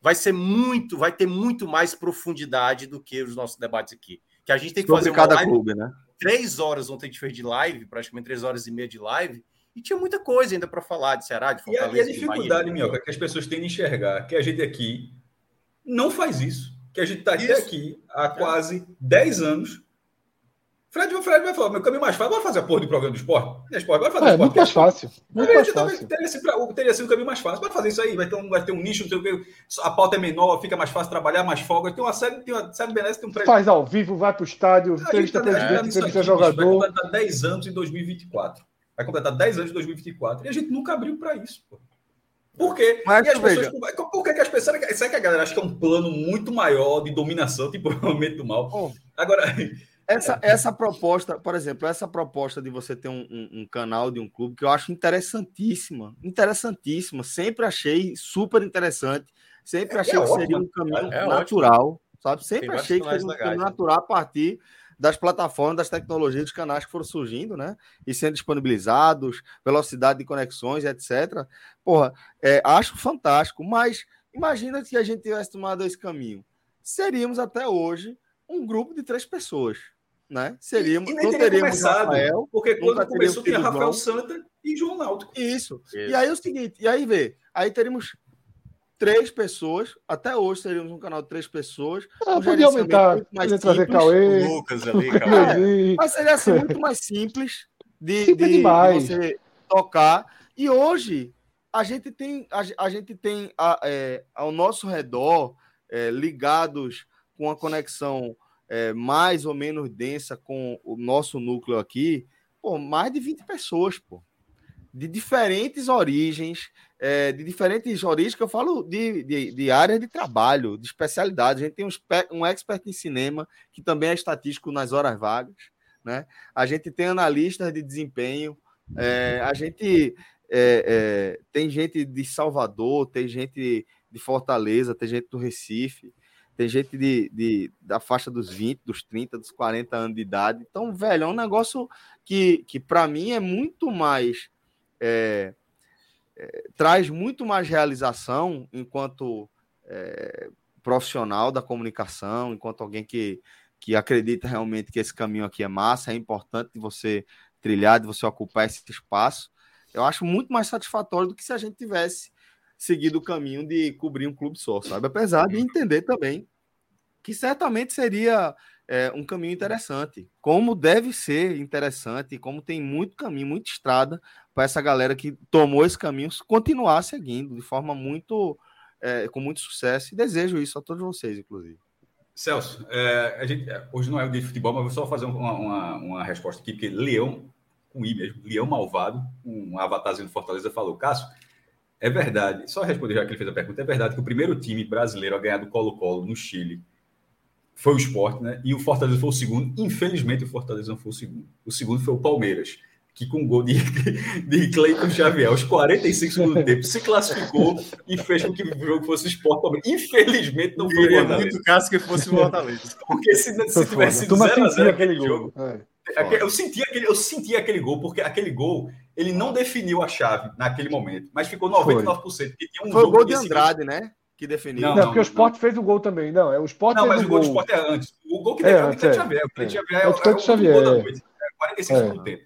vai ser muito, vai ter muito mais profundidade do que os nossos debates aqui. Que a gente tem que Sobre fazer cada live, clube, né? Três horas ontem a gente fez de live, praticamente três horas e meia de live, e tinha muita coisa ainda para falar de Ceará, de Fortaleza. E a, e a dificuldade, Minhoca, que as pessoas têm de enxergar que a gente aqui não faz isso. Que a gente está aqui há é. quase 10 anos. Fred, o Fred vai falar, meu caminho mais fácil, vai fazer a porra do programa do esporte? esporte vai fazer é, muito mais fácil. Muito mais fácil. Teria, sido, teria sido o caminho mais fácil. Vai fazer isso aí, vai ter um, vai ter um nicho, não sei o que, a pauta é menor, fica mais fácil trabalhar, mais folga. Tem uma série, tem uma série beleza, tem um prédio. Faz ao vivo, vai para o estádio, entrevista tá, presidente, entrevista jogador. Vai completar 10 anos em 2024 vai completar 10 anos em 2024. E a gente nunca abriu para isso. Pô. Por quê? Mas, pessoas, veja. por que, as pessoas. Sabe que a galera acha que é um plano muito maior de dominação, tipo o momento do mal? Oh, Agora. Essa, essa proposta, por exemplo, essa proposta de você ter um, um, um, canal de um clube que eu acho interessantíssima, interessantíssima. Sempre achei super interessante. Sempre é, achei é que seria um caminho é, é natural, ótimo. sabe? Sempre achei que seria um caminho natural a partir das plataformas, das tecnologias, dos canais que foram surgindo, né? E sendo disponibilizados, velocidade de conexões, etc. Porra, é, acho fantástico, mas imagina se a gente tivesse tomado esse caminho. Seríamos até hoje um grupo de três pessoas, né? Seríamos, e, e não teríamos começado, Rafael, porque quando começou tinha Rafael Santa e João Náutico. Isso. Isso. E aí o seguinte, e aí vê, aí teríamos três pessoas. Até hoje seríamos um canal de três pessoas. Ah, um podia aumentar, mais podia trazer Cauê. Lucas ali, Cauê. É, mas seria assim, muito mais simples de, de, de, você tocar. E hoje a gente tem, a, a gente tem a, é, ao nosso redor é, ligados com a conexão é, mais ou menos densa com o nosso núcleo aqui, pô, mais de 20 pessoas, pô de diferentes origens, é, de diferentes origens, que eu falo de, de, de áreas de trabalho, de especialidade. A gente tem um, um expert em cinema, que também é estatístico nas horas vagas. Né? A gente tem analistas de desempenho, é, a gente é, é tem gente de Salvador, tem gente de Fortaleza, tem gente do Recife, tem gente de, de, da faixa dos 20, dos 30, dos 40 anos de idade. Então, velho, é um negócio que, que para mim é muito mais é, é, traz muito mais realização enquanto é, profissional da comunicação, enquanto alguém que, que acredita realmente que esse caminho aqui é massa, é importante de você trilhar, de você ocupar esse espaço. Eu acho muito mais satisfatório do que se a gente tivesse seguido o caminho de cobrir um clube só, sabe? Apesar de entender também que certamente seria é, um caminho interessante, como deve ser interessante, como tem muito caminho, muita estrada para essa galera que tomou esse caminho continuar seguindo de forma muito é, com muito sucesso e desejo isso a todos vocês, inclusive. Celso, é, gente, hoje não é o dia de futebol, mas vou só fazer uma, uma, uma resposta aqui, porque Leão, com I mesmo, Leão Malvado, um avatarzinho do Fortaleza, falou: Cássio, é verdade, só responder já que ele fez a pergunta, é verdade que o primeiro time brasileiro a ganhar do Colo-Colo no Chile foi o Sport, né? E o Fortaleza foi o segundo. Infelizmente, o Fortaleza não foi o segundo. O segundo foi o Palmeiras, que com gol de, de Cleiton Xavier aos 45 segundos do tempo se classificou e fez com que o jogo fosse o Sport Palmeiras. Infelizmente, não foi o Fortaleza. muito caso que fosse o Fortaleza. Porque se, se tivesse sido 0x0 aquele jogo. É. Eu senti, aquele, eu senti aquele gol, porque aquele gol ele não definiu a chave naquele momento, mas ficou 99%. Foi, tinha um foi o gol de Andrade, né? que definiu. Não, não, porque não, o Sport não. fez o gol também. Não, é o Sport Não, mas o gol do Sport é antes. O gol que é, definiu é o Cleiton Xavier. O Cleiton Xavier é, o, é, Xavier, gol da noite. É 45 é. do tempo.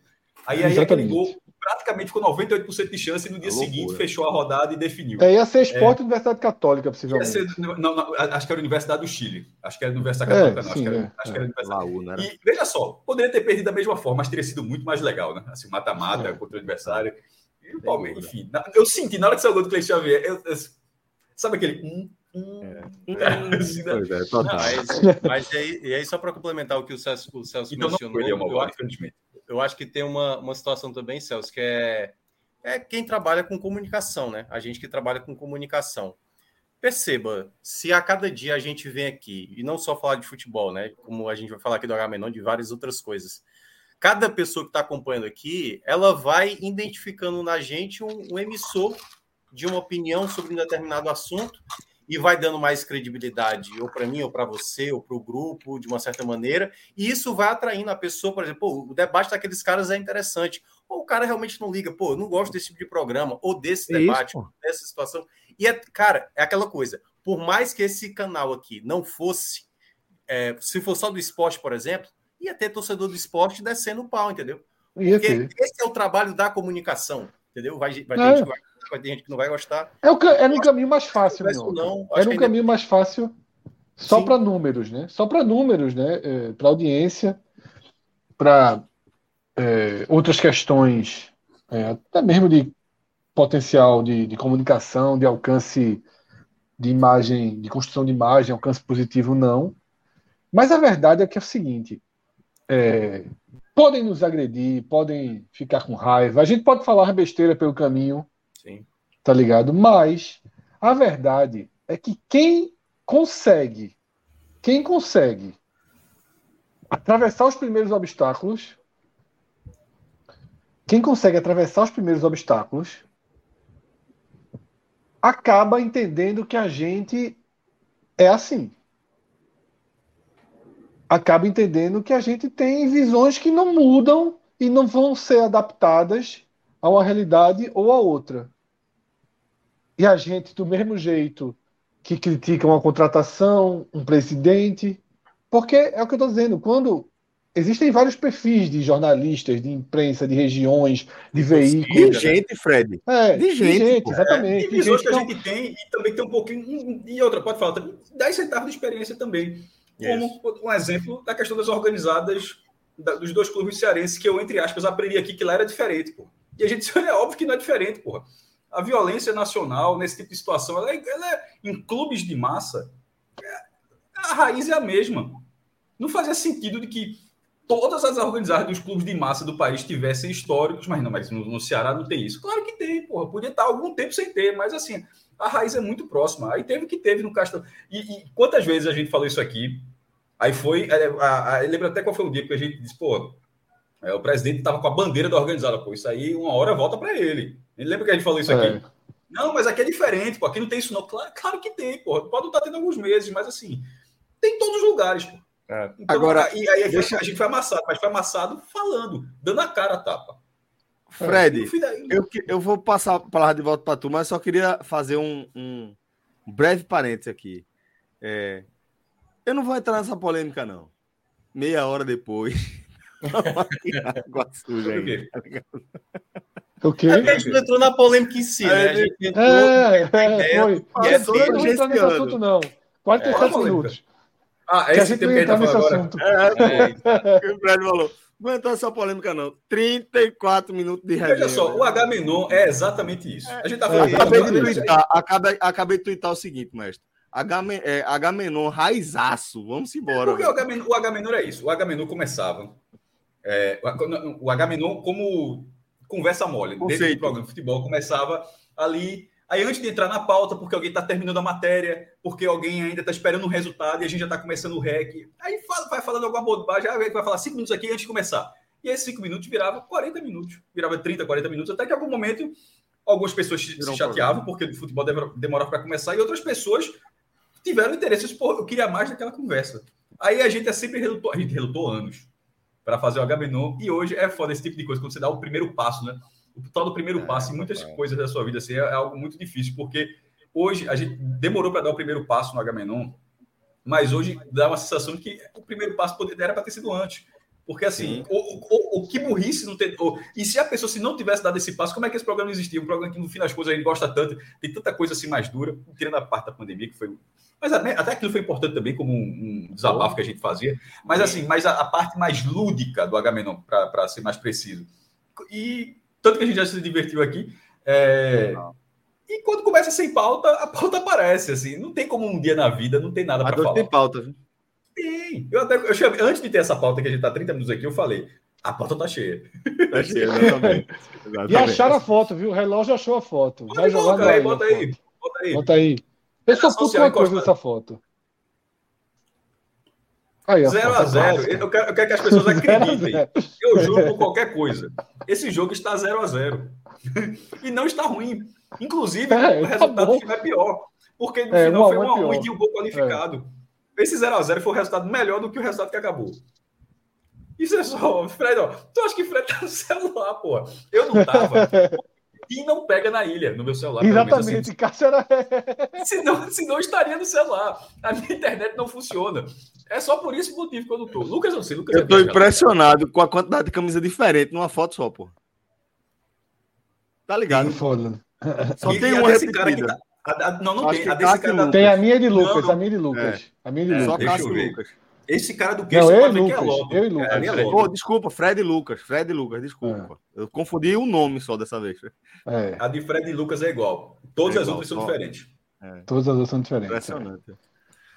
Aí, aí aquele gol praticamente ficou 98% de chance e no dia seguinte fechou a rodada e definiu. É, ia ser Sport é. Universidade Católica, possivelmente. Ser, não, não, acho que era a Universidade do Chile. Acho que era a Universidade Católica, não. Sim, acho, que era, é. acho que era a Universidade. Laú, né? E veja só, poderia ter perdido da mesma forma, mas teria sido muito mais legal, né? Assim, mata-mata contra o adversário. o Palmeiras, enfim. Eu senti, na hora que saiu o gol do Cleiton Xavier, eu, eu, sabe aquele. Hum, hum, é. Assim, né? é, não, mas, mas e, aí, e aí, só para complementar o que o Celso, o Celso então, mencionou, não eu, acho, eu acho que tem uma, uma situação também, Celso, que é, é quem trabalha com comunicação, né? A gente que trabalha com comunicação. Perceba, se a cada dia a gente vem aqui, e não só falar de futebol, né? Como a gente vai falar aqui do Agamenon, de várias outras coisas cada pessoa que está acompanhando aqui, ela vai identificando na gente um, um, emissor de uma opinião sobre um determinado assunto e vai dando mais credibilidade, ou para mim, ou para você, ou para o grupo, de uma certa maneira, e isso vai atraindo a pessoa, por exemplo, o debate daqueles caras é interessante, ou o cara realmente não liga, pô, eu não gosto desse tipo de programa, ou desse debate, isso, dessa situação. E, é, cara, é aquela coisa, por mais que esse canal aqui não fosse, é, se for só do esporte, por exemplo, ia ter torcedor do esporte descendo o pau, entendeu? Porque esse é o trabalho da comunicação, entendeu? Vai, vai, é. gente vai, vai ter gente que não vai gostar. É, o, é no caminho mais fácil, não. não é no caminho mais fácil só para números, né? Só para números, né? É, para audiência, para é, outras questões, é, até mesmo de potencial de, de comunicação, de alcance de imagem, de construção de imagem, alcance positivo, não. Mas a verdade é que é o seguinte: é, podem nos agredir, podem ficar com raiva, a gente pode falar besteira pelo caminho, Sim. tá ligado? Mas a verdade é que quem consegue, quem consegue atravessar os primeiros obstáculos, quem consegue atravessar os primeiros obstáculos, acaba entendendo que a gente é assim acaba entendendo que a gente tem visões que não mudam e não vão ser adaptadas a uma realidade ou a outra. E a gente, do mesmo jeito que critica uma contratação, um presidente, porque é o que eu estou dizendo, quando existem vários perfis de jornalistas, de imprensa, de regiões, de veículos. De gente, Fred. É, de gente, de gente exatamente. É, de visões que a gente tem e também tem um pouquinho. E outra, pode falar, 10 centavos de experiência também. Como um exemplo da questão das organizadas da, dos dois clubes cearenses, que eu, entre aspas, aprendi aqui que lá era diferente, pô. E a gente é óbvio que não é diferente, porra. A violência nacional, nesse tipo de situação, ela é, ela é em clubes de massa, é, a raiz é a mesma. Não fazia sentido de que todas as organizadas dos clubes de massa do país tivessem históricos, mas não, mas no, no Ceará não tem isso. Claro que tem, porra. Podia estar algum tempo sem ter, mas assim, a raiz é muito próxima. Aí teve o que teve no Castelo. E, e, quantas vezes a gente falou isso aqui? Aí foi. É, a, a, eu lembro até qual foi o dia que a gente disse, pô, é, o presidente estava com a bandeira da organizada, pô, isso aí uma hora volta para ele. Ele lembra que a gente falou isso aqui? É. Não, mas aqui é diferente, pô, aqui não tem isso não. Claro, claro que tem, pô. Pode estar tendo alguns meses, mas assim, tem em todos os lugares, pô. É. Então, Agora, e aí deixa... a gente foi amassado, mas foi amassado falando, dando a cara a tapa. Fred, eu, eu vou passar a palavra de volta para tu, mas só queria fazer um, um breve parênteses aqui. É, eu não vou entrar nessa polêmica, não. Meia hora depois. Água suja aí. O quê? a gente entrou na polêmica em si, né? A gente entrou é, é, foi. E é não entrou nesse assunto, não. 47 é, minutos. Ah, é esse tempo que a gente tá nesse agora. assunto. É, é, o Fred falou. Não entrou nessa polêmica, não. 34 minutos de resenha. Veja só, o H Menon é exatamente isso. A gente tá falando. acabei, de twittar, acabei, acabei de twittar o seguinte, mestre. H, é, H menor raizaço. Vamos embora. Porque o H, o H menor é isso. O H menor começava. É, o H menor como conversa mole. Conceito. Dentro do programa de futebol começava ali. Aí antes de entrar na pauta, porque alguém está terminando a matéria, porque alguém ainda está esperando o um resultado e a gente já está começando o REC. Aí fala, vai falando alguma bobagem, aí vai falar cinco minutos aqui antes de começar. E esses cinco minutos virava 40 minutos. Virava 30, 40 minutos, até que em algum momento algumas pessoas se chateavam, porque o futebol demorava para começar, e outras pessoas tiveram interesse. Pô, eu queria mais daquela conversa. Aí a gente é sempre relutou, a gente relutou anos para fazer o HBNO, e hoje é foda esse tipo de coisa, quando você dá o primeiro passo, né? O tal do primeiro é, passo em muitas é. coisas da sua vida assim, é, é, algo muito difícil, porque hoje a gente demorou para dar o primeiro passo no HBNO, mas hoje dá uma sensação de que o primeiro passo era para ter sido antes. Porque assim, o, o, o, que burrice não ter. O, e se a pessoa se não tivesse dado esse passo, como é que esse programa não existia? Um programa que no fim das coisas a gente gosta tanto, tem tanta coisa assim mais dura, tirando a parte da pandemia, que foi mas até, aquilo foi importante também como um, um desabafo que a gente fazia. Mas assim, mas a, a parte mais lúdica do Agamenon, para ser mais preciso. E Tanto que a gente já se divertiu aqui. É... E quando começa sem pauta, a pauta aparece, assim. Não tem como um dia na vida, não tem nada para falar. tem pauta, viu? Tem. Eu até, eu chamei, antes de ter essa pauta que a gente tá 30 minutos aqui, eu falei, a pauta tá cheia. Tá cheia, exatamente. exatamente. E acharam a foto, viu? O relógio achou a foto. Vai jogar aí, bota aí, bota aí. Bota aí. Eu só puto uma coisa dessa foto. 0x0. Eu, quero, eu quero que as pessoas acreditem. Eu juro por qualquer coisa. Esse jogo está 0x0. e não está ruim. Inclusive, é, o tá resultado tá é pior. Porque no é, final foi 1 a 1 e tinha um gol qualificado. É. Esse 0x0 foi um resultado melhor do que o resultado que acabou. Isso é só, Fred, ó. Tu acha que Fred tá no celular, pô? Eu não tava. E não pega na ilha, no meu celular. Exatamente, assim. Cássio era. senão, senão estaria no celular. A minha internet não funciona. É só por esse motivo que eu não tô. Lucas, não sei. Lucas eu é tô impressionado com a quantidade de camisa diferente numa foto só, pô. Tá ligado? Foda. Só e, tem uma desse cara que tá... A, a, não, não tem. A desse cara... Tem a minha de Lucas, não, não. a minha de Lucas. É. A minha de é, Lucas. Só Cássio Lucas. Esse cara do queixo não, eu e Lucas, é logo. Eu e Lucas. É, oh, desculpa, Fred e Lucas. Fred e Lucas, desculpa. É. Eu confundi o nome só dessa vez. É. A de Fred e Lucas é igual. Todas as outras são diferentes. Todas as outras são diferentes. Impressionante.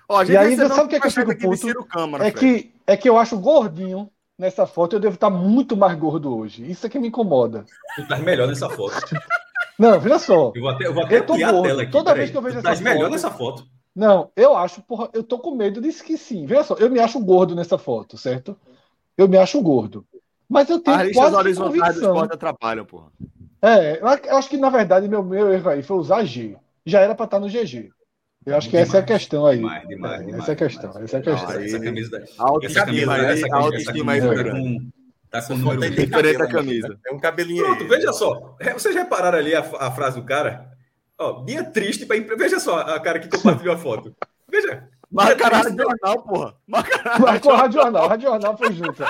Ó, e ainda sabe o que, é que eu fico puto? Câmara, é, que, é que eu acho gordinho nessa foto. Eu devo estar muito mais gordo hoje. Isso é que me incomoda. Tu tá melhor nessa foto. Não, veja só. Eu vou até, eu vou até eu tô gordo. a tela aqui. Toda vez que eu vejo essa foto. melhor nessa foto. Não, eu acho, porra, eu tô com medo disso que sim. Veja só, eu me acho gordo nessa foto, certo? Eu me acho gordo. Mas eu tenho As quase horizontais do esporte atrapalham, porra. É, eu acho que na verdade meu, meu erro aí foi usar G. Já era para estar no GG. Eu acho que demais, essa é a questão aí. Demais, demais, é, demais, essa é a questão. Essa é a questão. Não, essa camisa, a autoestima aí, a autoestima aí tá com, tá número diferente da camisa. É um cabelinho Pronto, aí. veja só. É, vocês repararam ali a, a frase do cara? Ó, dia triste para Veja só a cara que compartilhou a foto. Veja. Marca Jornal, porra. Marca a Rádio Jornal. Rádio Jornal foi junto.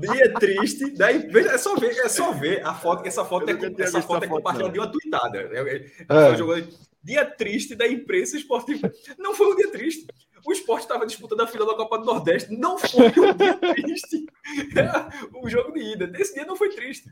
Dia triste. Daí, veja, é só ver, é só ver a foto. Essa foto é, essa foto é compartilhada de uma tweetada. É, é, é. Dia triste da imprensa esportiva. Não foi um dia triste. O esporte estava disputando a final da Copa do Nordeste. Não foi um dia triste. o jogo de ida. Esse dia não foi triste.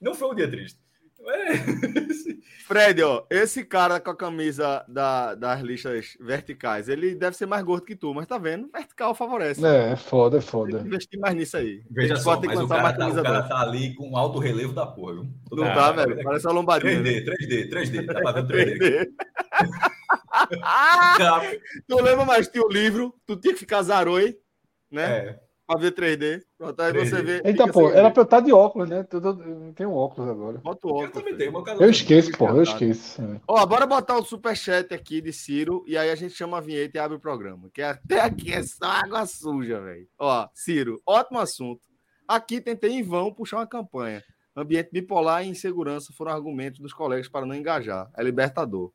Não foi um dia triste. É. Fred, ó, esse cara com a camisa da, das listas verticais, ele deve ser mais gordo que tu, mas tá vendo? Vertical favorece. É, é foda, é foda. investir mais nisso aí. Veja só, mas o cara, tá, o cara tá, ali com alto relevo da porra, viu? Não ah, tá, velho? Parece uma lombadinha. 3D, 3D, 3D. Tá ver 3D. 3D. tu lembra mais que o livro? Tu tinha que ficar Zaroi, né? É para ver 3D. Pronto, aí 3D. você vê. Eita, pô, era pra eu estar de óculos, né? Eu tenho óculos agora. Bota o óculos. Eu também tenho, Eu esqueço, pô, eu esqueço. É. Ó, bora botar o superchat aqui de Ciro e aí a gente chama a vinheta e abre o programa. Que até aqui é só água suja, velho. Ó, Ciro, ótimo assunto. Aqui tentei em vão puxar uma campanha. Ambiente bipolar e insegurança foram argumentos dos colegas para não engajar. É libertador.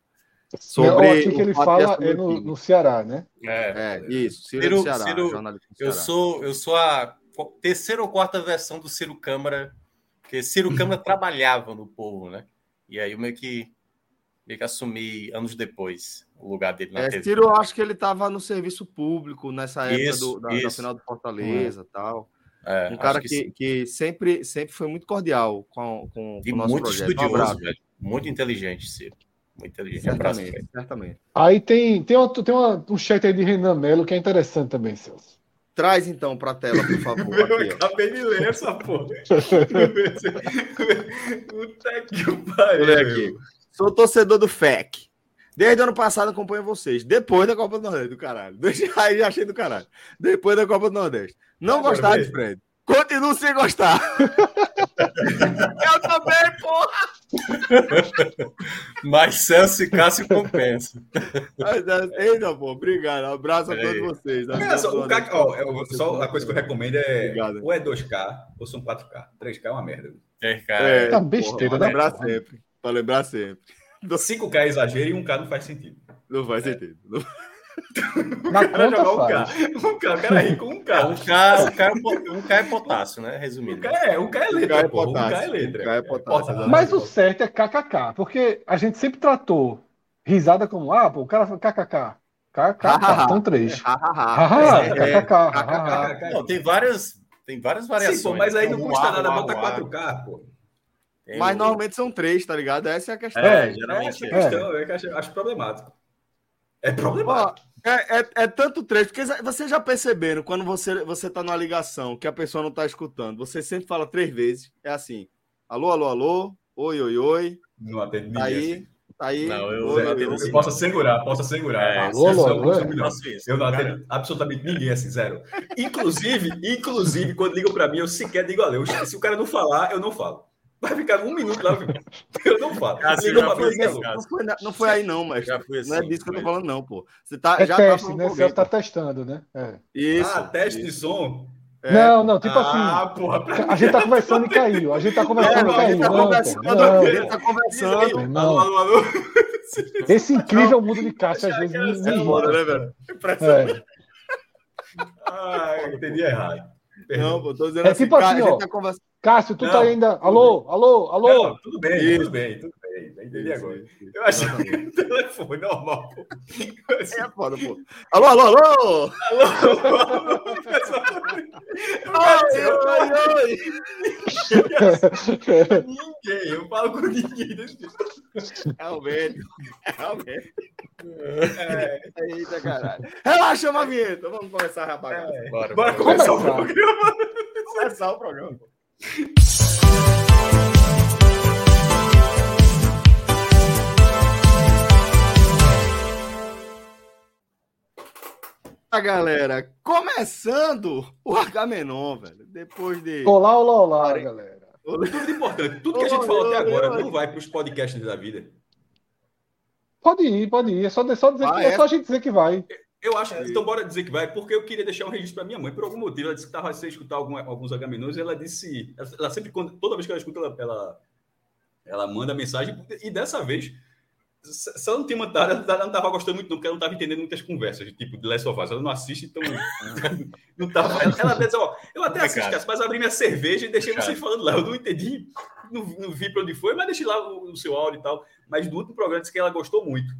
Sobre aqui que ele fala é no, no, Ceará, né? É, é isso. Ciro, Ciro, Ceará, Ciro eu sou eu sou a terceira ou quarta versão do Ciro Câmara, porque Ciro Câmara trabalhava no povo, né? E aí eu meio que meio que assumi anos depois o lugar dele na é, TV. Ciro, eu acho que ele estava no serviço público nessa época isso, do, da, da, final do Fortaleza, é. tal. É, um cara que, que, que, sempre, sempre foi muito cordial com, com, com o nosso muito projeto. estudioso, um velho. muito inteligente, Ciro. Muito inteligente. Certamente, certamente. Aí tem, tem, outro, tem uma, um chat aí de Renan Melo que é interessante também, Celso. Traz então para a tela, por favor. eu acabei de ler essa porra. Puta que pariu. aqui. Sou torcedor do FEC. Desde o ano passado acompanho vocês. Depois da Copa do Nordeste, do caralho. Aí já achei do caralho. Depois da Copa do Nordeste. Não gostar de Fred. Continuo sem gostar. eu porra! Mas Celso e Cássio compensa. Eita, pô, obrigado. Um abraço a todos vocês. É, só, o K, ó, eu, só a coisa que eu recomendo é obrigado. ou é 2K ou são 4K. 3K é uma merda. 3K é, é tá besteira, Para lembrar sempre. Para lembrar sempre. 5K é exagero e 1K não faz sentido. Não faz é. sentido. Não... Na conta um K. Um K, o cara é rico, um K. Um K, um K, é, um K é potássio, né? Resumindo. Um K é, um K é letra, um K é, pô. Um K é letra. Um K é potássio. Mas o certo é KKK, porque a gente sempre tratou risada como, ah, pô, o cara KKK. KKK, então três. KKK. Tem várias, tem várias variações. Sim, pô, mas aí não custa nada botar 4K, pô. Mas normalmente são três, tá ligado? Essa é a questão. É, geralmente. Essa é a questão, é. eu acho problemático. É problemático. É, é, é, tanto três, porque você já perceberam quando você, você tá numa ligação que a pessoa não tá escutando, você sempre fala três vezes. É assim: alô, alô, alô, oi, oi, oi. Não atende tá aí, tá aí. Não, eu, oi, eu, eu, eu posso assegurar, posso assegurar. É, alô, alô, alô, eu não atendo absolutamente ninguém assim, zero. Inclusive, inclusive, quando ligam para mim, eu sequer digo, olha, se o cara não falar, eu não falo. Vai ficar um minuto lá, eu não falo. Assim, não, foi, não, foi, não foi aí, não, mas assim, não é assim, disso que eu tô falando, não, pô. Você tá, é já tá teste, tá né? Você tá testando, né? É. Isso. Ah, teste isso. de som. É. Não, não, tipo ah, assim. Porra. A gente tá conversando e caiu. A gente tá conversando é, e caiu. Tá não, conversando, não, não, a gente tá conversando. Não. Alô, alô, alô. Esse incrível mundo de caixa às vezes me embora, né, velho? É. Ah, entendi errado. Não, pô, tô dizendo é assim, tipo assim, ó, tá conversando... Cássio, tu tá não, tá ainda. Alô, alô, alô? Não, tudo bem, tudo bem, tudo bem. Entendi agora. Eu achei que o telefone normal, pô. É foda, pô. Alô, alô, alô! Alô, alô, Oi, oi, oi! Ninguém, eu falo com ninguém desse Realmente, realmente. É. Eita, caralho. Relaxa, uma vinheta. Vamos começar, rapaz. É. Bora, bora, bora começar o programa. Começar o programa, pô. A galera, começando o Agamenon, velho. Depois de. Olá, olá, olá, Pare... galera. Tudo importante. Tudo que a gente falou até agora não vai para os podcasts da vida. Pode ir, pode ir. É só, só dizer ah, que, é? é só a gente dizer que vai. Eu acho, é. então bora dizer que vai, porque eu queria deixar um registro para minha mãe, por algum motivo. Ela disse que estava sem escutar algum, alguns agamenões, ela disse, ela sempre, toda vez que ela escuta, ela, ela, ela manda mensagem, e dessa vez, se ela não tinha mandado, ela não estava gostando muito, não, porque ela não estava entendendo muitas conversas, tipo, de Last of Us. Ela não assiste, então. não tava, ela, ela diz, ó, eu até assisto, mas abri minha cerveja e deixei vocês falando lá. Eu não entendi, não, não vi para onde foi, mas deixei lá o, o, seu áudio e tal. Mas no último programa disse que ela gostou muito.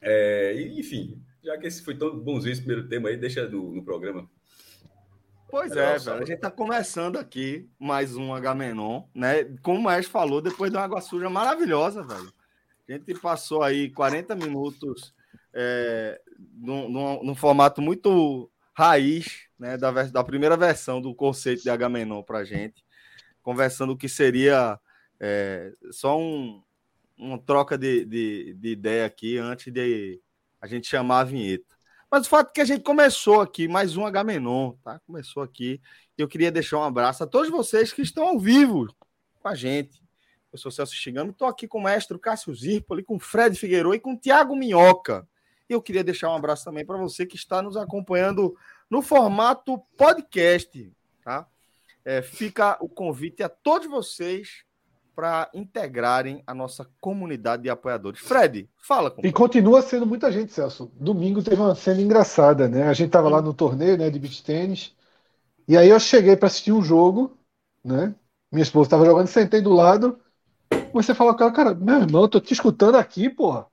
É, enfim, já que esse foi tão bonzinho esse primeiro tema aí, deixa no, no programa. Pois é, velho. A gente tá começando aqui mais um H-Menon, né? Como o Maestro falou, depois de uma água suja maravilhosa, velho. A gente passou aí 40 minutos é, num, num, num formato muito raiz, né? Da, da primeira versão do conceito de H-Menon pra gente. Conversando o que seria é, só um, uma troca de, de, de ideia aqui antes de a gente chamar a vinheta. Mas o fato é que a gente começou aqui, mais um H-Menon, tá? Começou aqui. Eu queria deixar um abraço a todos vocês que estão ao vivo com a gente. Eu sou Celso Chigano, estou aqui com o mestre Cássio Zirpoli, com o Fred Figueiredo e com o Tiago Minhoca. E eu queria deixar um abraço também para você que está nos acompanhando no formato podcast, tá? É, fica o convite a todos vocês para integrarem a nossa comunidade de apoiadores. Fred, fala com E continua sendo muita gente, Celso. Domingo teve uma cena engraçada, né? A gente estava lá no torneio, né, de beach tênis. E aí eu cheguei para assistir um jogo, né? Minha esposa estava jogando, sentei do lado. Comecei a falar com ela, cara, meu irmão, eu tô te escutando aqui, porra.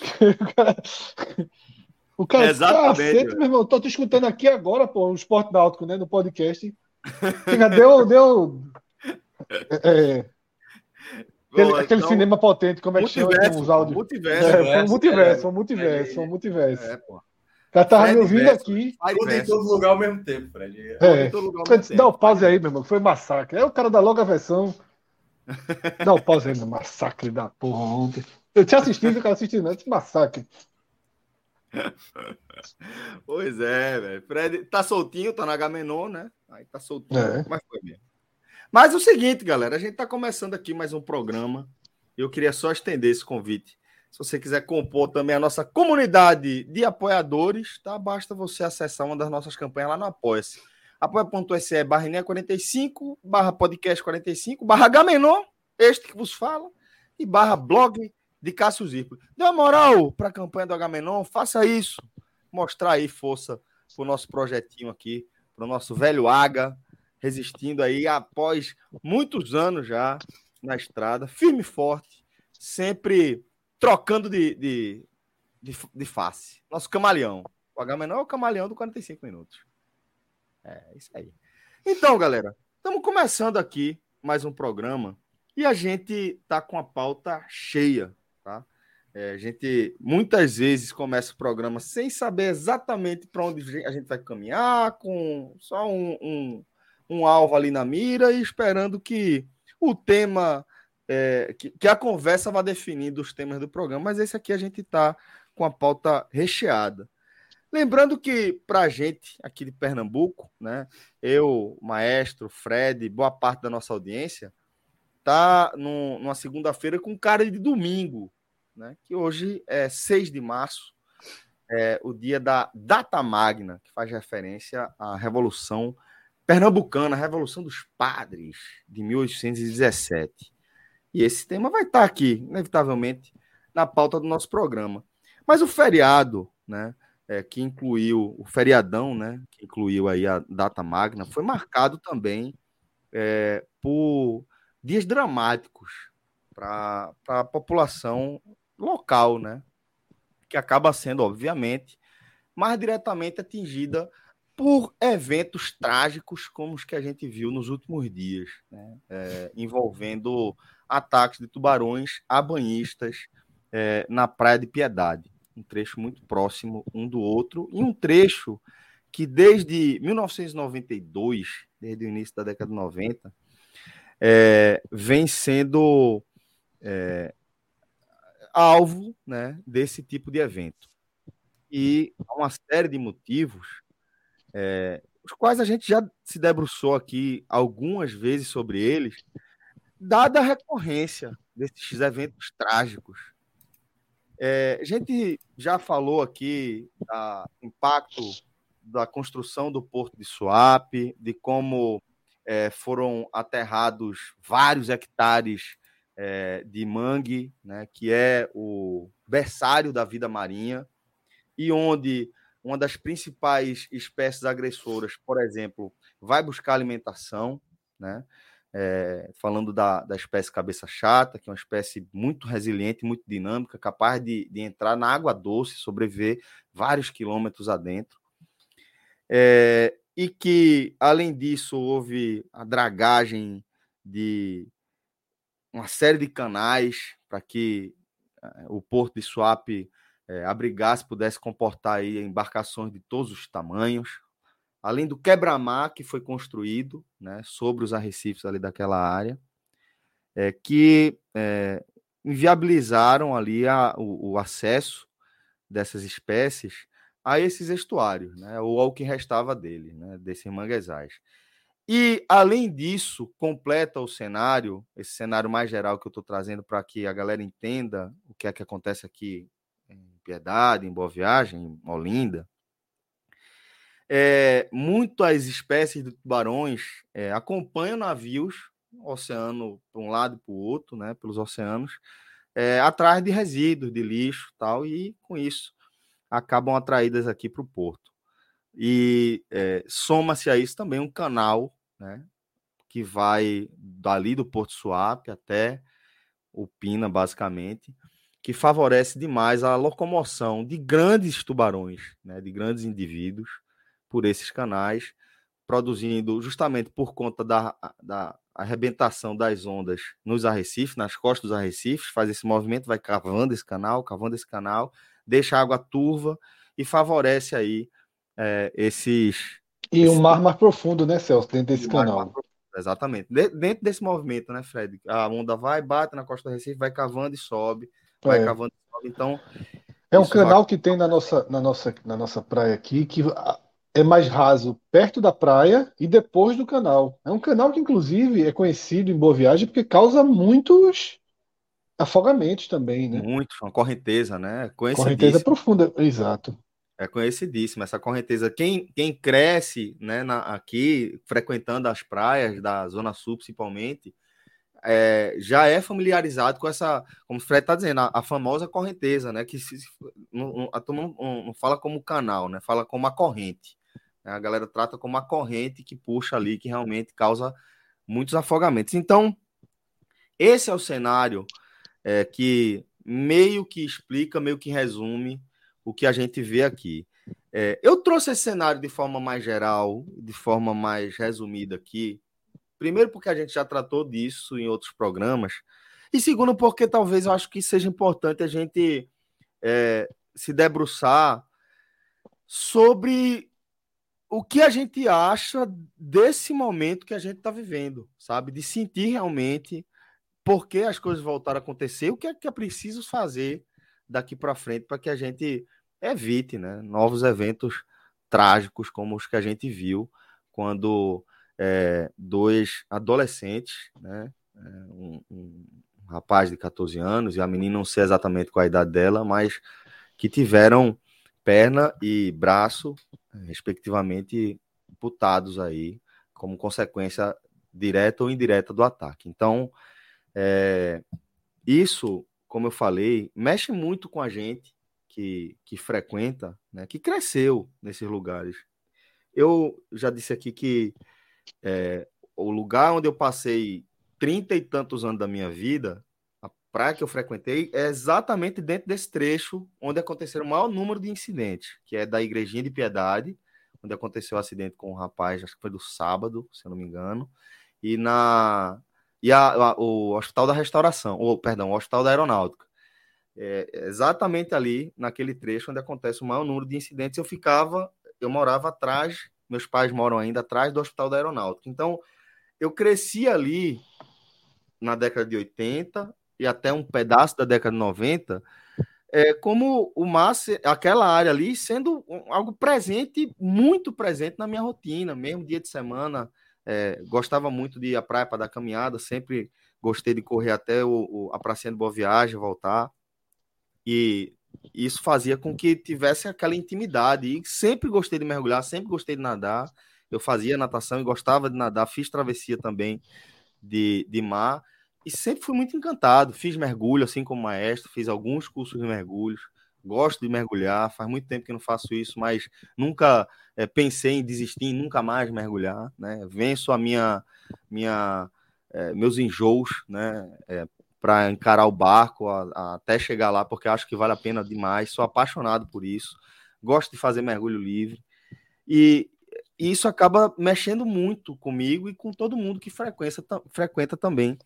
o cara, Exatamente, meu irmão, tô te escutando aqui agora, pô, o Esporte Náutico, né, no podcast. deu, deu é, é Aquele, aquele então, cinema potente, como é que chama os áudios? Multiverso. É, foi um multiverso, foi um multiverso, foi um multiverso. É, pô. O cara tava Fred me ouvindo verso, aqui. Tudo em todo lugar ao mesmo tempo, Fred. É. Dá o pause aí, meu irmão. Foi massacre. É o cara da logo a versão. Dá o pause aí, meu massacre da porra ontem. Eu tinha assistido, o cara assistindo antes, massacre. Pois é, velho. Fred tá soltinho, tá na H-Menon, né? Aí tá soltinho. É. Mas foi mesmo. Mas o seguinte, galera, a gente está começando aqui mais um programa. Eu queria só estender esse convite. Se você quiser compor também a nossa comunidade de apoiadores, tá? Basta você acessar uma das nossas campanhas lá no Apoia-se. apoia.se barra 45, barra podcast 45, barra Gamenon, este que vos fala, e barra blog de Cássio Zirpo. Dê uma moral para a campanha do Agamenon, faça isso. Mostrar aí força para o nosso projetinho aqui, para o nosso velho Aga, resistindo aí após muitos anos já na estrada, firme e forte, sempre trocando de, de, de, de face. Nosso camaleão. O H menor é o camaleão do 45 minutos. É, isso aí. Então, galera, estamos começando aqui mais um programa E a gente tá com a pauta cheia, tá? É, a gente muitas vezes começa o programa sem saber exatamente para onde a gente vai caminhar, com só um, um, um, alvo ali na mira e esperando que o tema, é, que, que, a conversa vá definindo os temas do programa. Mas esse aqui a gente está com a pauta recheada. Lembrando que, para a gente aqui de Pernambuco, né, eu, maestro, Fred, boa parte da nossa audiência, tá num, numa segunda-feira com cara de domingo, né? que hoje é 6 de março, é o dia da Data Magna, que faz referência à Revolução Pernambucana, Revolução dos Padres, de 1817. E esse tema vai estar aqui, inevitavelmente, na pauta do nosso programa. Mas o feriado, né, é, que incluiu o feriadão, né, que incluiu aí a data magna, foi marcado também é, por dias dramáticos para a população local, né? Que acaba sendo, obviamente, mais diretamente atingida por eventos trágicos como os que a gente viu nos últimos dias, né? é, envolvendo ataques de tubarões a banhistas é, na Praia de Piedade. Um trecho muito próximo um do outro, e um trecho que desde 1992, desde o início da década de 90, é, vem sendo é, alvo né, desse tipo de evento. E há uma série de motivos, é, os quais a gente já se debruçou aqui algumas vezes sobre eles, dada a recorrência desses eventos trágicos. É, a gente já falou aqui do impacto da construção do Porto de Suape, de como é, foram aterrados vários hectares é, de mangue, né, que é o berçário da vida marinha, e onde uma das principais espécies agressoras, por exemplo, vai buscar alimentação, né? É, falando da, da espécie cabeça chata, que é uma espécie muito resiliente, muito dinâmica, capaz de, de entrar na água doce, sobreviver vários quilômetros adentro. É, e que, além disso, houve a dragagem de uma série de canais para que eh, o porto de Suape é, abrigasse, pudesse comportar aí embarcações de todos os tamanhos, além do quebra-mar que foi construído né, sobre os arrecifes ali daquela área, é, que é, inviabilizaram ali a, o, o, acesso dessas espécies a esses estuários, né, ou ao que restava dele, né, desses manguezais. E, além disso, completa o cenário, esse cenário mais geral que eu estou trazendo para que a galera entenda o que é que acontece aqui Piedade, em Boa Viagem, em Olinda. É, muitas espécies de tubarões é, acompanham navios, oceano para um lado e para o outro, né, pelos oceanos, é, atrás de resíduos, de lixo tal, e com isso acabam atraídas aqui para o porto. E é, soma-se a isso também um canal, né, que vai dali do Porto Suape até o Pina, basicamente, que favorece demais a locomoção de grandes tubarões, né, de grandes indivíduos por esses canais, produzindo justamente por conta da, da arrebentação das ondas nos arrecifes, nas costas dos arrecifes, faz esse movimento, vai cavando esse canal, cavando esse canal, deixa a água turva e favorece aí é, esses. E um mar mais profundo, né, Celso, dentro desse canal. Exatamente. De, dentro desse movimento, né, Fred? A onda vai, bate na costa do Recife, vai cavando e sobe, vai é. cavando. Então. É um canal vai... que tem na nossa, na, nossa, na nossa praia aqui, que é mais raso perto da praia e depois do canal. É um canal que, inclusive, é conhecido em Boa Viagem porque causa muitos afogamentos também, né? Muito, uma correnteza, né? Correnteza profunda, exato é conhecidíssima essa correnteza. Quem, quem cresce né, na, aqui, frequentando as praias da Zona Sul, principalmente, é, já é familiarizado com essa, como o Fred está dizendo, a, a, famosa correnteza, né? Que se, não, a turma não, não, fala como canal, né? Fala como a corrente. Né, a galera trata como a corrente que puxa ali, que realmente causa muitos afogamentos. Então, esse é o cenário é, que meio que explica, meio que resume o que a gente vê aqui. É, eu trouxe esse cenário de forma mais geral, de forma mais resumida aqui, Primeiro, porque a gente já tratou disso em outros programas. E segundo, porque talvez eu acho que seja importante a gente é, se debruçar sobre o que a gente acha desse momento que a gente está vivendo, sabe? De sentir realmente por que as coisas voltaram a acontecer, o que é que é preciso fazer daqui para frente para que a gente evite né, novos eventos trágicos como os que a gente viu quando é, dois adolescentes, né, é, um, um, rapaz de 14 anos e a menina não sei exatamente qual a idade dela, mas que tiveram perna e braço, respectivamente, putados aí, como consequência direta ou indireta do ataque. Então, é, isso, como eu falei, mexe muito com a gente que, que frequenta, né, que cresceu nesses lugares. Eu já disse aqui que é, o lugar onde eu passei trinta e tantos anos da minha vida, a praia que eu frequentei, é exatamente dentro desse trecho onde aconteceram o maior número de incidentes, que é da Igrejinha de Piedade, onde aconteceu o um acidente com um rapaz, acho que foi do sábado, se eu não me engano, e na e a, a, o Hospital da Restauração, ou perdão, o Hospital da Aeronáutica. É, exatamente ali, naquele trecho onde acontece o maior número de incidentes, eu ficava, eu morava atrás, meus pais moram ainda atrás do Hospital da Aeronáutica. Então, eu cresci ali na década de 80 e até um pedaço da década de 90, é, como o mar, aquela área ali sendo algo presente, muito presente na minha rotina, mesmo dia de semana, é, gostava muito de ir à praia para dar caminhada, sempre gostei de correr até o, o, a pracinha de Boa Viagem, voltar. E isso fazia com que tivesse aquela intimidade. E sempre gostei de mergulhar, sempre gostei de nadar. Eu fazia natação e gostava de nadar, fiz travessia também de, de mar. E sempre fui muito encantado. Fiz mergulho, assim como maestro, fiz alguns cursos de mergulhos gosto de mergulhar, faz muito tempo que não faço isso, mas nunca é, pensei em desistir, em nunca mais mergulhar, né? Venço a minha, minha é, meus enjoos, né? É, para encarar o barco a, a, até chegar lá, porque acho que vale a pena demais. Sou apaixonado por isso, gosto de fazer mergulho livre e, isso acaba mexendo muito comigo e com todo mundo que frequenta, frequenta também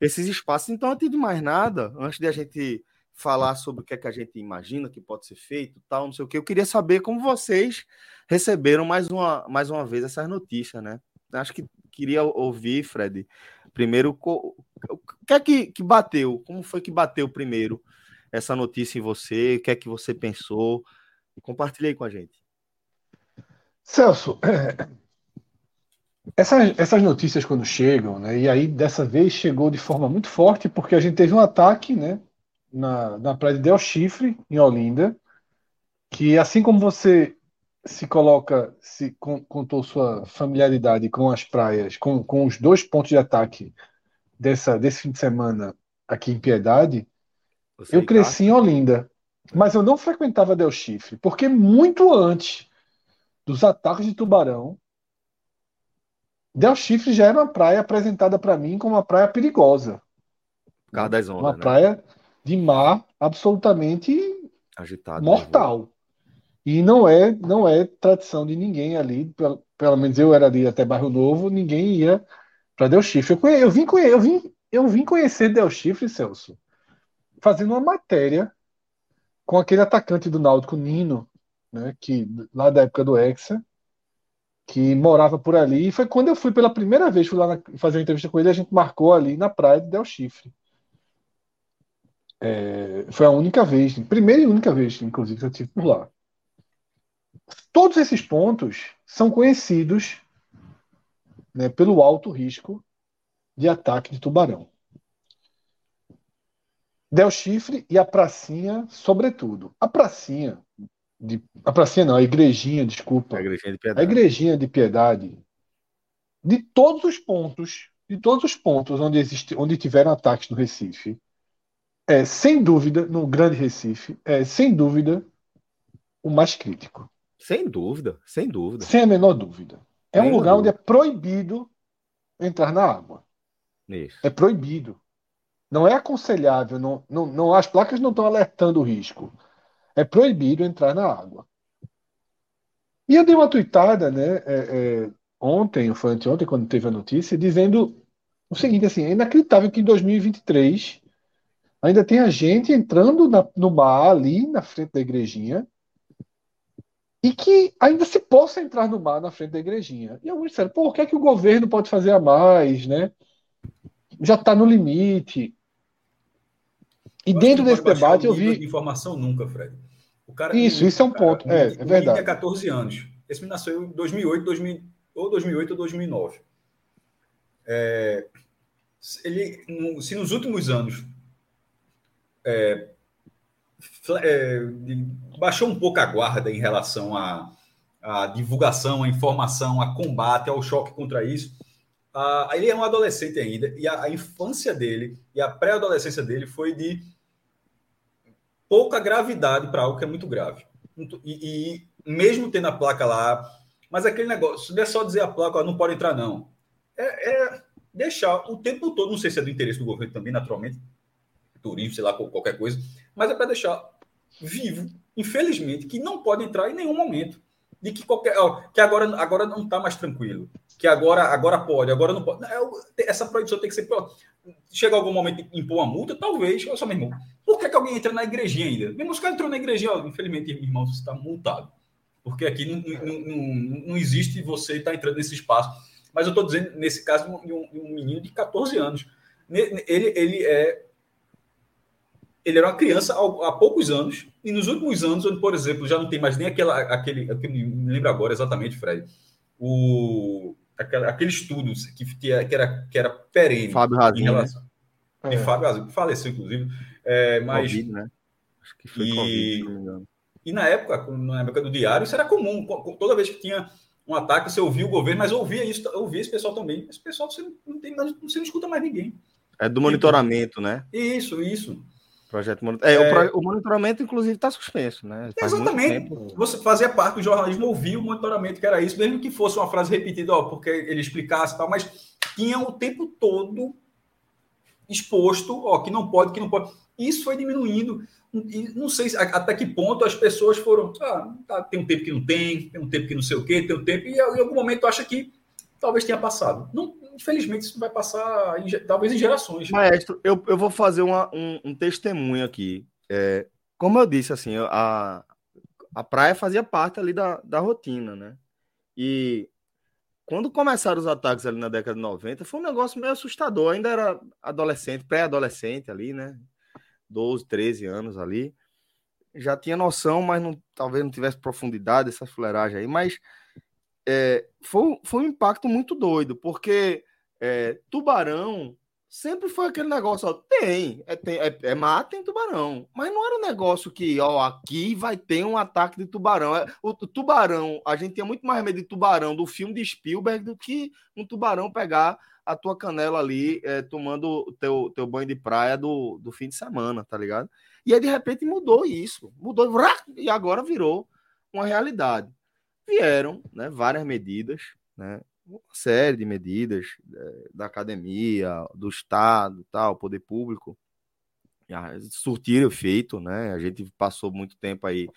esses espaços. Então, antes de mais nada, antes de a gente falar sobre o que é que a gente imagina que pode ser feito, tal, não sei o que. Eu queria saber como vocês receberam mais uma, mais uma vez essas notícias, né? Acho que queria ouvir, Fred, primeiro, o que é que, que bateu? Como foi que bateu primeiro essa notícia em você? O que é que você pensou? Compartilhe aí com a gente. Celso, é... essas, essas notícias quando chegam, né? E aí dessa vez chegou de forma muito forte, porque a gente teve um ataque, né? na, na praia de Del Chifre, em Olinda, que assim como você se coloca, se contou sua familiaridade com as praias, com, com os dois pontos de ataque dessa, desse fim de semana aqui em Piedade, você eu cresci em Olinda, mas eu não frequentava Del Chifre, porque muito antes dos ataques de tubarão, Del Chifre já era uma praia apresentada para mim como uma praia perigosa. Por das ondas, uma né? praia de mar absolutamente agitado, mortal. E não é não é tradição de ninguém ali, pelo, menos eu era ali até Bairro Novo, ninguém ia para Del Chifre. Eu, eu, vim, eu, vim, eu vim conhecer Del Chifre, Celso, fazendo uma matéria com aquele atacante do Náutico, Nino, né, que lá da época do Hexa, que morava por ali. E foi quando eu fui pela primeira vez, fui lá na, fazer uma entrevista com ele, a gente marcou ali na praia de Del Chifre. É, foi a única vez, primeira e única vez, inclusive, que eu tive por lá. Todos esses pontos são conhecidos né, pelo alto risco de ataque de tubarão. Del Chifre e a pracinha, sobretudo. A pracinha, de, a pracinha não, a igrejinha, desculpa. A igrejinha de piedade. A igrejinha de piedade. De todos os pontos, de todos os pontos onde, existe, onde tiveram ataques no Recife, é, sem dúvida, no Grande Recife, é, sem dúvida, o mais crítico. Sem dúvida, sem dúvida. Sem a menor dúvida. É sem um lugar dúvida. onde é proibido entrar na água. Isso. É proibido. Não é aconselhável, não, não, não, as placas não estão alertando o risco. É proibido entrar na água. E eu dei uma tuitada, né, é, é, ontem, ou foi anteontem, quando teve a notícia, dizendo o seguinte, assim, é inacreditável que em 2023 ainda tenha gente entrando na, no mar ali na frente da igrejinha e que ainda se possa entrar no mar na frente da igrejinha. E alguns disseram, pô, o que é que o governo pode fazer a mais, né? Já está no limite. E eu dentro desse debate eu vi. De informação nunca, Fred. O cara, isso, isso é um cara, ponto. É, é verdade. Tem 14 anos. Esse me nasceu em 2008, 2000, ou 2008 ou 2009. É, ele, se nos últimos anos é, é, baixou um pouco a guarda em relação à, à, divulgação, à informação, a combate, ao choque contra isso. Ah, ele é um adolescente ainda, e a, a infância dele e a pré-adolescência dele foi de pouca gravidade para algo que é muito grave. E, e, mesmo tendo a placa lá, mas aquele negócio, não é só dizer a placa, não pode entrar, não. É, é, deixar o tempo todo, não sei se é do interesse do governo também, naturalmente, turismo, sei lá, qualquer coisa, mas é para deixar vivo, infelizmente, que não pode entrar em nenhum momento. De que qualquer. Ó, que agora, agora não está mais tranquilo. Que agora, agora pode, agora não pode. É, essa proibição tem que ser. Chega algum momento de impor uma multa, talvez. Olha só, meu irmão. Por que, que alguém entra na igrejinha ainda? Mesmo caras entrou na igrejinha, ó, infelizmente, irmão, você está multado. Porque aqui não, não, não, não existe você estar tá entrando nesse espaço. Mas eu estou dizendo, nesse caso, um, um, menino de 14 anos. Ele, ele é ele era uma criança há, poucos anos, e nos últimos anos, onde, por exemplo, já não tem mais nem aquela, aquele, aquele me lembro agora exatamente, Fred, o, aquele, aquele estudo que, que, era, que era perene. Fábio Razin, né? relação, né? De Fábio Razin, que faleceu, inclusive. É, mas, COVID, né? Acho que foi e, COVID, e na época, na época do diário, isso era comum. Toda vez que tinha um ataque, você ouvia o governo, mas ouvia isso, ouvia esse pessoal também. Esse pessoal você não, tem, você não escuta mais ninguém. É do monitoramento, né? Isso, isso. Projeto monitor... é, é... O, monitoramento, inclusive, está suspenso, né? Faz Exatamente. Você fazia parte do jornalismo, ouvia o monitoramento, que era isso, mesmo que fosse uma frase repetida, ó, porque ele explicasse e tal, mas tinha o tempo todo exposto, ó, que não pode, que não pode. Isso foi diminuindo. E não sei até que ponto as pessoas foram. Ah, tá, tem um tempo que não tem, tem um tempo que não sei o quê, tem um tempo, e em algum momento acha que talvez tenha passado. Não, infelizmente, isso vai passar em, talvez em gerações. Maestro, eu, eu vou fazer uma, um, um testemunho aqui. É, como eu disse, assim, a, a praia fazia parte ali da, da rotina, né? E quando começaram os ataques ali na década de 90, foi um negócio meio assustador. ainda era adolescente, pré-adolescente ali, né? 12, 13 anos ali. Já tinha noção, mas não, talvez não tivesse profundidade essa fuleiragem aí. Mas é, foi, foi um impacto muito doido, porque é, tubarão sempre foi aquele negócio, ó, tem, é, tem é, é tem tubarão, mas não era um negócio que, ó, aqui vai ter um ataque de tubarão. É, o, tubarão, a gente tinha muito mais medo de tubarão do filme de Spielberg do que um tubarão pegar a tua canela ali, é, tomando o teu, teu banho de praia do, do fim de semana, tá ligado? E aí, de repente, mudou isso, mudou, e agora virou uma realidade vieram né, várias medidas, né, uma série de medidas é, da academia, do Estado, tal, poder público, surtiram efeito, né? A gente passou muito tempo aí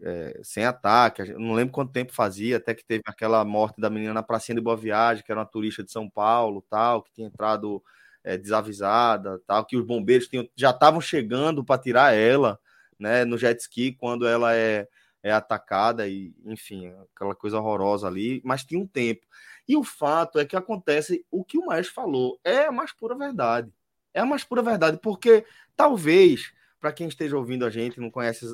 é, sem ataque, não lembro quanto tempo fazia, até que teve aquela morte da menina na pracinha de Boa Viagem, que era uma turista de São Paulo, tal, que tinha entrado é, desavisada, tal, que os bombeiros tinham, já estavam chegando para tirar ela, né, no jet ski quando ela é é atacada e, enfim, aquela coisa horrorosa ali, mas tinha um tempo. E o fato é que acontece o que o Maestro falou, é a mais pura verdade. É a mais pura verdade, porque talvez, para quem esteja ouvindo a gente não conhece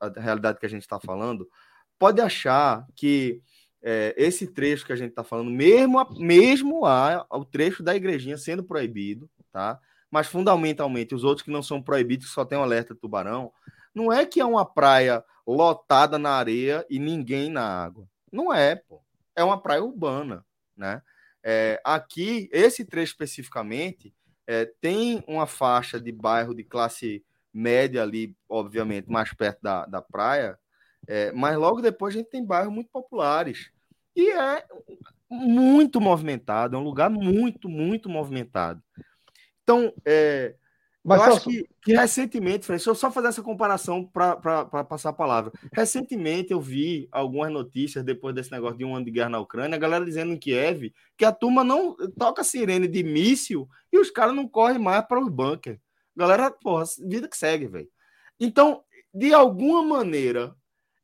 a, realidade que a gente está falando, pode achar que é, esse trecho que a gente está falando, mesmo, a, mesmo a, o trecho da igrejinha sendo proibido, tá? Mas fundamentalmente os outros que não são proibidos, que só tem um alerta tubarão, não é que é uma praia lotada na areia e ninguém na água. Não é, pô. É uma praia urbana, né? É, aqui, esse trecho especificamente, é, tem uma faixa de bairro de classe média ali, obviamente, mais perto da, da praia, é, mas logo depois a gente tem bairros muito populares. E é muito movimentado, é um lugar muito, muito movimentado. Então, é, Mas eu acho que, que recentemente, deixa eu só fazer essa comparação para passar a palavra. Recentemente eu vi algumas notícias depois desse negócio de um ano de guerra na Ucrânia, a galera dizendo em Kiev que a turma não toca sirene de míssil e os caras não correm mais para os bunkers. Galera, porra, vida que segue, velho. Então, de alguma maneira,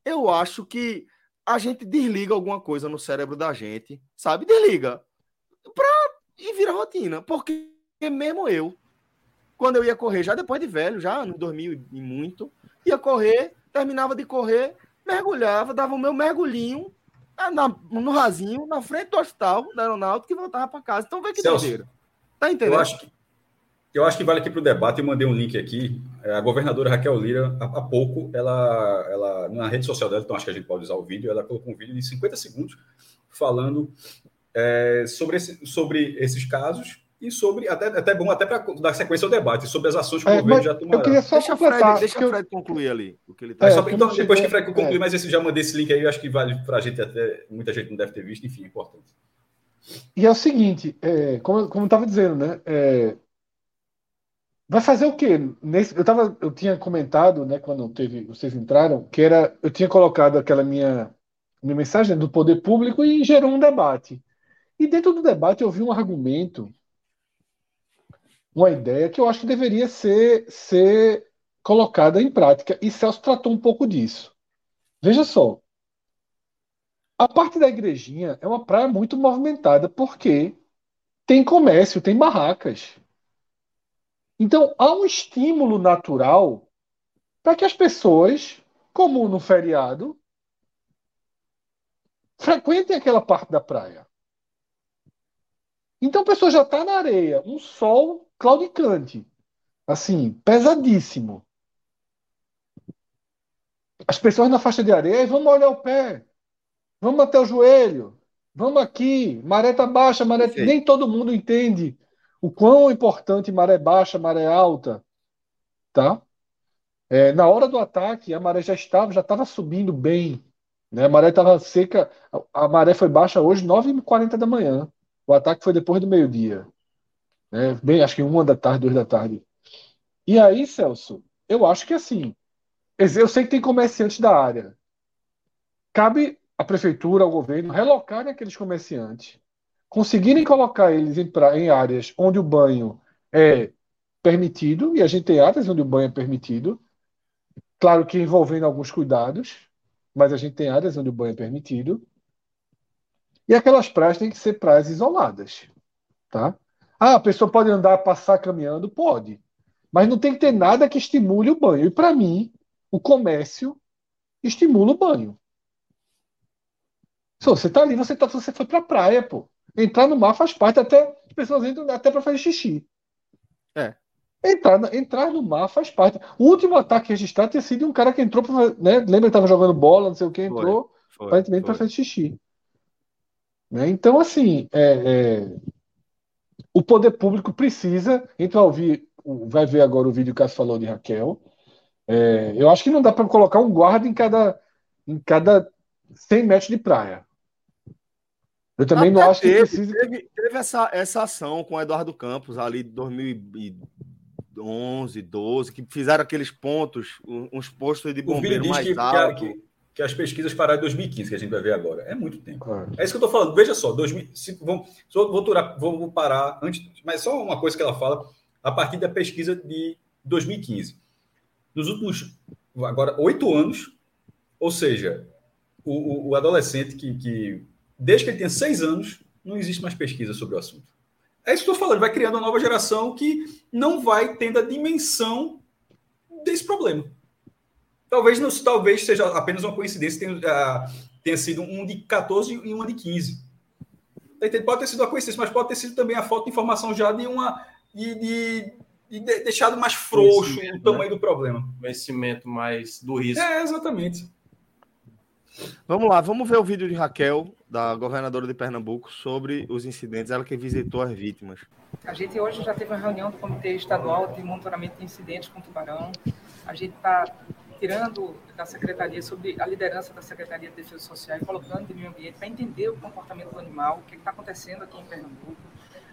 eu acho que a gente desliga alguma coisa no cérebro da gente, sabe? Desliga. Pra... E vira rotina. Porque mesmo eu, quando eu ia correr, já depois de velho, já no 2000 e muito, ia correr, terminava de correr, mergulhava, dava o meu mergulhinho na, no rasinho, na frente do hospital da aeronáutica e voltava para casa. Então vê que Celso, doideira. Tá entendendo? Eu acho que, eu acho que vale aqui para o debate, eu mandei um link aqui. A governadora Raquel Lira, há, há, pouco, ela, ela, na rede social dela, então acho que a gente pode usar o vídeo, ela colocou um vídeo de 50 segundos falando é, sobre, esse, sobre esses casos e sobre, até, até bom até para dar sequência ao debate, sobre as ações que o é, governo já tomou. Eu queria só deixa Fred, deixa o Fred concluir ali o que ele está é, só, Então, depois que o Fred concluir, é. mas esse já mandei esse link aí, eu acho que vale para a gente até, muita gente não deve ter visto, enfim, é importante. E é o seguinte, é, como, como eu estava dizendo, né? É, vai fazer o quê? Nesse, eu, tava, eu tinha comentado, né, quando teve, vocês entraram, que era, eu tinha colocado aquela minha, minha mensagem do poder público e gerou um debate. E dentro do debate eu vi um argumento uma ideia que eu acho que deveria ser, ser colocada em prática. E Celso tratou um pouco disso. Veja só. A parte da igrejinha é uma praia muito movimentada, porque tem comércio, tem barracas. Então, há um estímulo natural para que as pessoas, como no feriado, frequentem aquela parte da praia. Então a pessoa já está na areia, um sol claudicante. Assim, pesadíssimo. As pessoas na faixa de areia, vamos olhar o pé. Vamos até o joelho. Vamos aqui. Maré tá baixa, maré. Nem todo mundo entende o quão importante maré baixa, maré alta. Tá? É, na hora do ataque, a maré já estava, já estava subindo bem. Né? A maré estava seca. A, a maré foi baixa hoje, 9h40 da manhã. O ataque foi depois do meio-dia. Né? Bem, acho que uma da tarde, duas da tarde. E aí, Celso, eu acho que assim, eu sei que tem comerciantes da área. Cabe à prefeitura, ao governo, relocarem aqueles comerciantes, conseguirem colocar eles em, pra, em áreas onde o banho é permitido, e a gente tem áreas onde o banho é permitido, claro que envolvendo alguns cuidados, mas a gente tem áreas onde o banho é permitido. E aquelas praias têm que ser praias isoladas, tá? Ah, a pessoa pode andar, passar caminhando? Pode. Mas não tem que ter nada que estimule o banho. E para mim, o comércio estimula o banho. Se você tá ali, você, tá, você foi pra praia, pô. Entrar no mar faz parte, até as pessoas entram até para fazer xixi. É. Entrar, entrar no mar faz parte. O último ataque registrado tinha sido um cara que entrou para. Né, lembra que estava jogando bola, não sei o que, entrou foi, foi, aparentemente para fazer xixi. Né? Então, assim, é, é, o poder público precisa. A gente vai ouvir, vai ver agora o vídeo que você falou de Raquel. É, eu acho que não dá para colocar um guarda em cada, em cada 100 metros de praia. Eu também Até não acho teve, que precisa. Teve, teve, essa, essa ação com o Eduardo Campos ali de 2011, 12, que fizeram aqueles pontos, uns postos de bombeiro mais alto. Que, que as pesquisas pararam em 2015, que a gente vai ver agora. É muito tempo. É, é isso que eu estou falando. Veja só, 2000, se, vou, vou, durar, vou parar antes, mas só uma coisa que ela fala, a partir da pesquisa de 2015. Nos últimos, agora, oito anos, ou seja, o, o, o adolescente que, que, desde que ele tem seis anos, não existe mais pesquisa sobre o assunto. É isso que eu estou falando, vai criando uma nova geração que não vai tendo a dimensão desse problema. Talvez, não, talvez seja apenas uma coincidência, tenha, uh, tenha sido um de 14 e uma de 15. Tá pode ter sido uma coincidência, mas pode ter sido também a falta de informação já de uma. de, de, de deixado mais frouxo o tamanho né? do problema. Conhecimento mais do risco. É, exatamente. Vamos lá, vamos ver o vídeo de Raquel, da governadora de Pernambuco, sobre os incidentes, ela que visitou as vítimas. A gente hoje já teve uma reunião do Comitê Estadual de Monitoramento de Incidentes com Tubarão. A gente está tirando da secretaria sobre a liderança da Secretaria de Defesa Social e colocando de meio ambiente para entender o comportamento do animal, o que está acontecendo aqui em Pernambuco.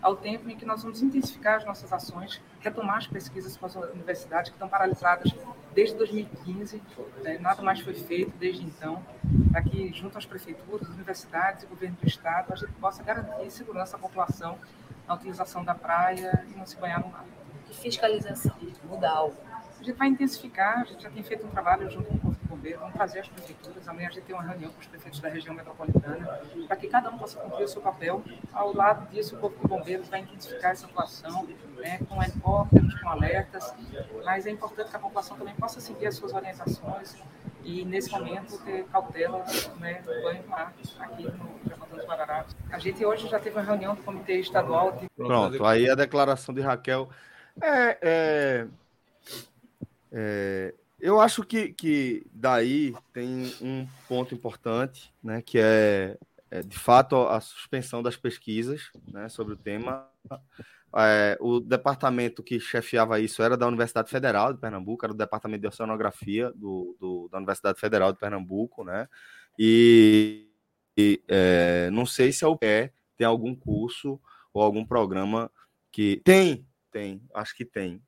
ao tempo em que nós vamos intensificar as nossas ações, retomar as pesquisas com as universidades que estão paralisadas desde 2015, né, nada mais foi feito desde então, para que, junto às prefeituras, universidades e governo do Estado, a gente possa garantir segurança à população na utilização da praia e não se banhar no mar. E fiscalização, mudar algo. A gente vai intensificar, a gente já tem feito um trabalho junto com o Corpo de Bombeiros, vamos trazer as prefeituras, amanhã a gente tem uma reunião com os prefeitos da região metropolitana, para que cada um possa cumprir o seu papel. Ao lado disso, o Corpo de Bombeiros vai intensificar essa atuação, né, com helicópteros, com alertas, mas é importante que a população também possa seguir as suas orientações e, nesse momento, ter cautela né, no banho do mar aqui no Japão dos Guararapes. A gente hoje já teve uma reunião do Comitê Estadual. De... Pronto, aí a declaração de Raquel é, é, é, eu acho que, que daí tem um ponto importante, né, que é, é de fato a suspensão das pesquisas né, sobre o tema. É, o departamento que chefiava isso era da Universidade Federal de Pernambuco, era o departamento de oceanografia do, do da Universidade Federal de Pernambuco, né? E, e é, não sei se a UPE tem algum curso ou algum programa que tem, tem, acho que tem.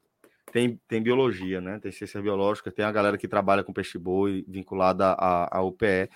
Tem, tem biologia, né? Tem ciência biológica, tem a galera que trabalha com peixe boi vinculada à, à UPE.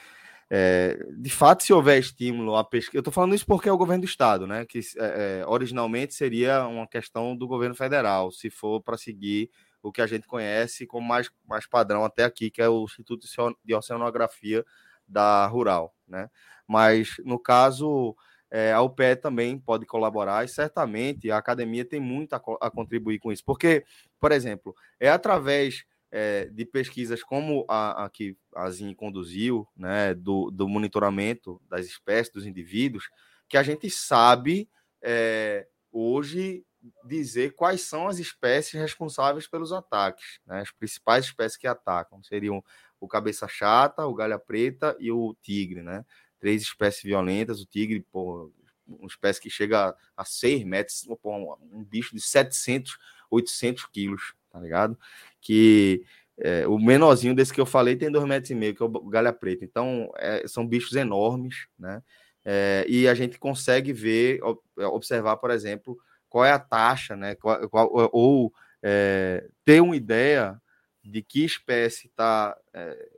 É, de fato, se houver estímulo à pesquisa, eu estou falando isso porque é o governo do estado, né? Que é, é, originalmente seria uma questão do governo federal, se for para seguir o que a gente conhece como mais, mais padrão até aqui, que é o Instituto de Oceanografia da Rural, né? Mas no caso é, a UPE também pode colaborar e certamente a academia tem muito a, a contribuir com isso, porque, por exemplo, é através é, de pesquisas como a, a que a ZIN conduziu, né, do, do monitoramento das espécies, dos indivíduos, que a gente sabe é, hoje dizer quais são as espécies responsáveis pelos ataques. Né? As principais espécies que atacam seriam o cabeça chata, o galha preta e o tigre, né? Três espécies violentas. O tigre, pô, uma espécie que chega a 6 metros, pô, um bicho de 700, 800 quilos, tá ligado? Que é, o menorzinho desse que eu falei tem 2,5 metros, e meio, que é o galha preta. Então, é, são bichos enormes, né? É, e a gente consegue ver, observar, por exemplo, qual é a taxa, né? Qual, qual, ou é, ter uma ideia de que espécie está é,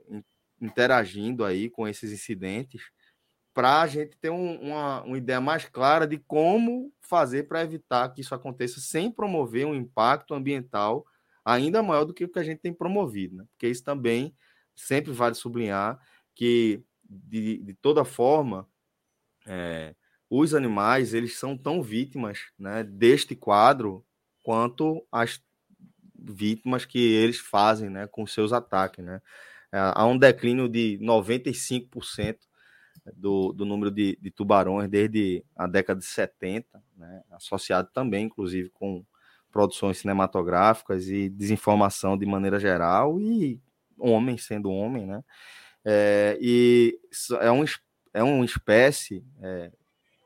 interagindo aí com esses incidentes para a gente ter um, uma, uma ideia mais clara de como fazer para evitar que isso aconteça sem promover um impacto ambiental ainda maior do que o que a gente tem promovido, né? Porque isso também sempre vale sublinhar que de, de toda forma é, os animais eles são tão vítimas né, deste quadro quanto as vítimas que eles fazem né, com seus ataques. Né? É, há um declínio de 95% do, do número de, de, tubarões desde a década de 70, né, associado também, inclusive, com produções cinematográficas e desinformação de maneira geral, e homem sendo homem, né? É, e é, um, é uma espécie é,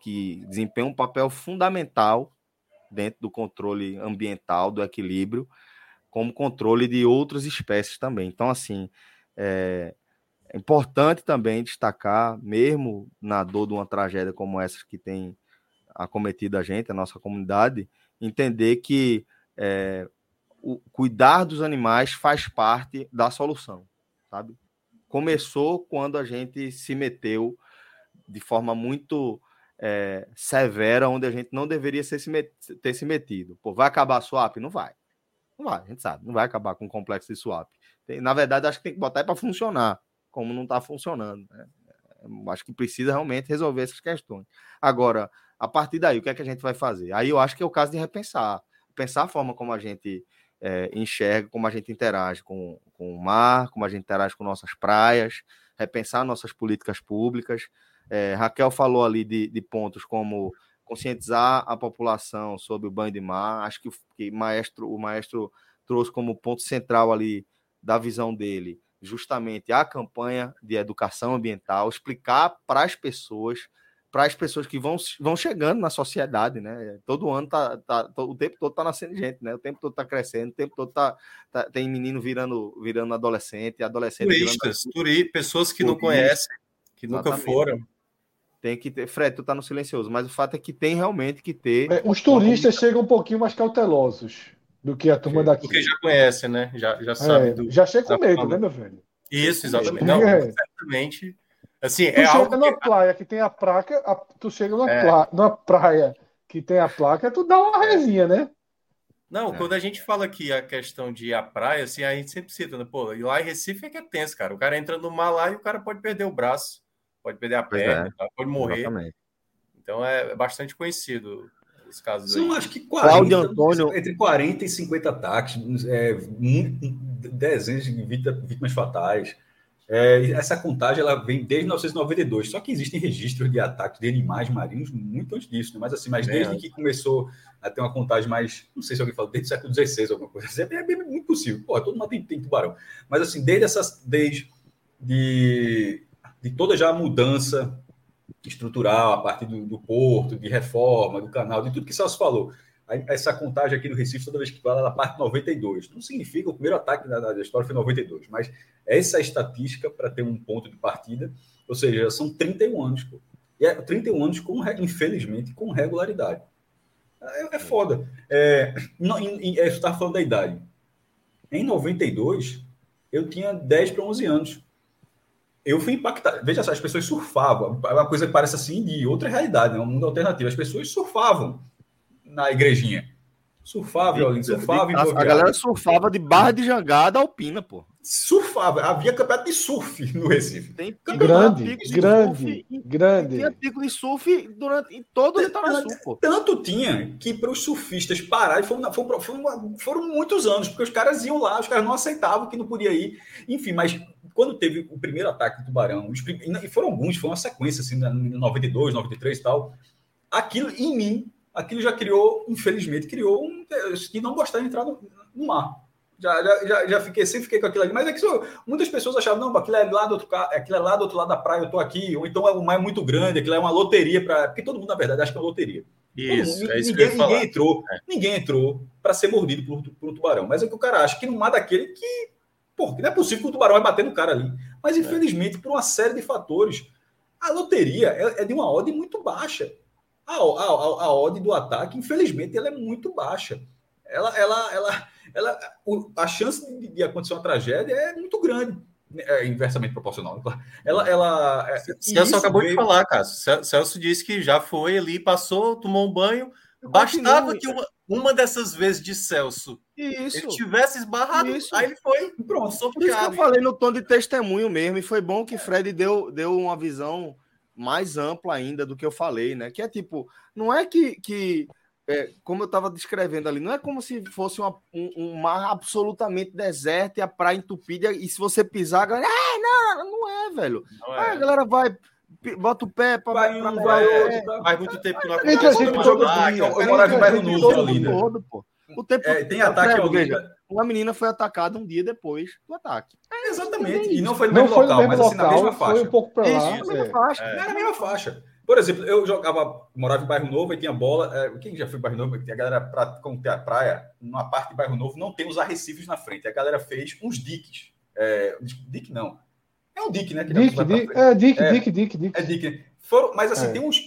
que desempenha um papel fundamental dentro do controle ambiental, do equilíbrio, como controle de outras espécies também. Então, assim, é, é importante também destacar, mesmo na dor de uma tragédia como essa que tem acometido a gente, a nossa comunidade, entender que é, o cuidar dos animais faz parte da solução, sabe? Começou quando a gente se meteu de forma muito é, severa, onde a gente não deveria ser, ter se metido. Pô, vai acabar a swap? Não vai. Não vai, a gente sabe. Não vai acabar com o complexo de swap. Tem, na verdade, acho que tem que botar para funcionar como não está funcionando. Né? Acho que precisa realmente resolver essas questões. Agora, a partir daí, o que é que a gente vai fazer? Aí eu acho que é o caso de repensar. Pensar a forma como a gente é, enxerga, como a gente interage com, com o mar, como a gente interage com nossas praias, repensar nossas políticas públicas. É, Raquel falou ali de, de, pontos como conscientizar a população sobre o banho de mar. Acho que, que maestro, o maestro trouxe como ponto central ali da visão dele justamente a campanha de educação ambiental, explicar para as pessoas, para as pessoas que vão, vão chegando na sociedade, né? Todo ano tá, tá o tempo todo tá nascendo gente, né? O tempo todo tá crescendo, o tempo todo tá, tá tem menino virando virando adolescente, adolescente turistas, virando... pessoas que não conhecem, que Exatamente. nunca foram. Tem que ter. Fred, tu tá no silencioso, mas o fato é que tem realmente que ter. É, os turistas chegam um pouquinho mais cautelosos do que a turma daqui. Porque já conhece, né? Já, já sabe. É, do, já chega com medo, né, meu velho? Isso, exatamente. Não, é. exatamente. Assim, tu é chega algo numa que... praia que tem a placa, a, tu chega numa, é. numa praia que tem a placa, tu dá uma resinha, né? Não, é. quando a gente fala aqui a questão de ir à praia, assim, a gente sempre cita, né? Pô, e lá em Recife é que é tenso, cara. O cara entra no mar lá e o cara pode perder o braço, pode perder a perna, é. pode morrer. Exatamente. Então é bastante conhecido os casos São, aí. acho que 40, Antônio... entre 40 e 50 ataques, é, dezenas de vítimas fatais. É, essa contagem ela vem desde 1992, só que existem registros de ataques de animais marinhos muito antes disso, né? mas assim, mas desde que começou a ter uma contagem mais, não sei se alguém falou, desde o século XVI, alguma coisa assim, é bem, muito possível. Pô, todo mundo tem, tem, tubarão. Mas assim, desde essas, desde de, de toda já a mudança estrutural a partir do, do porto, de reforma, do canal, de tudo que Celso falou, essa contagem aqui no Recife, toda vez que fala, ela parte 92. Não significa o primeiro ataque da, da história foi 92, mas essa é a estatística para ter um ponto de partida, ou seja, são 31 anos. Pô. E é 31 anos, com, infelizmente, com regularidade. É, é foda. É, não, em, é, estava falando da idade. Em 92, eu tinha 10 para 11 anos. Eu fui impactado. Veja só, as pessoas surfavam. É uma coisa que parece assim de outra realidade, né? um mundo alternativo. As pessoas surfavam na igrejinha. Surfava, Violino, surfava. A, a galera surfava de Barra de Jangada Alpina, pô. Surfava. Havia campeonato de surf no Recife. Tem grande, grande, surf, grande. Tinha pico de surf durante, em todo o litoral sul, pô. Tanto tinha que para os surfistas pararem foram, foram, foram, foram muitos anos, porque os caras iam lá, os caras não aceitavam que não podia ir. Enfim, mas quando teve o primeiro ataque do Tubarão, os, e foram alguns, foi uma sequência, assim, em 92, 93 e tal, aquilo em mim aquilo já criou, infelizmente, criou um que não gostava de entrar no, no mar. Já, já, já, já, fiquei, sempre fiquei com aquilo ali. Mas é que muitas pessoas achavam, não, aquilo é, lá do outro, aquilo é lá do outro lado da praia, eu tô aqui, ou então é, o mar é muito grande, aquilo é uma loteria para. Porque todo mundo, na verdade, acha que é uma loteria. Isso, é isso ninguém, ninguém entrou, é. ninguém entrou para ser mordido por, por um tubarão. Mas é que o cara acha que no mar daquele que. Pô, que não é possível que o tubarão vai bater no cara ali. Mas, é. infelizmente, por uma série de fatores, a loteria é, é de uma ordem muito baixa a, a, a odd do ataque, infelizmente, ela é muito baixa. Ela, ela, ela, ela, a chance de, de acontecer uma tragédia é muito grande. É inversamente proporcional. Ela, ela, é, Celso acabou veio... de falar, cara. Celso disse que já foi ali, passou, tomou um banho. Bastava que uma, uma dessas vezes de Celso isso. ele tivesse esbarrado, isso. aí ele foi pronto, Por isso que eu falei no tom de testemunho mesmo, e foi bom que Fred deu, deu uma visão mais ampla ainda do que eu falei, né? Que é tipo, não é que, que é, como eu estava descrevendo ali, não é como se fosse uma, um, um, mar absolutamente deserto e a praia entupida, e se você pisar, a galera, ah, não, não é, velho. Não é. a galera vai, bota o pé para vai, pra, pra, vai, é, faz muito tempo que não acontece. a gente todo dia. Eu morava em bairro novo ali, né? Todo, pô. O tempo, é, tem ataque ao veja, uma menina foi atacada um dia depois do ataque. É, exatamente. E não foi no não mesmo local, no mesmo mas local, assim, na mesma faixa. Foi um pouco para lá. Isso, é. faixa. É. Era na mesma faixa. Por exemplo, eu jogava, morava em Bairro Novo e tinha bola. É, quem já foi em Bairro Novo? A galera, pra, como tem a praia, numa parte de Bairro Novo não tem os arrecifes na frente. A galera fez uns diques. É, dique não. É um dique, né? Que dique, dique, é, dique, é, dique, dique, dique. É dique. Foram, mas assim, é. tem uns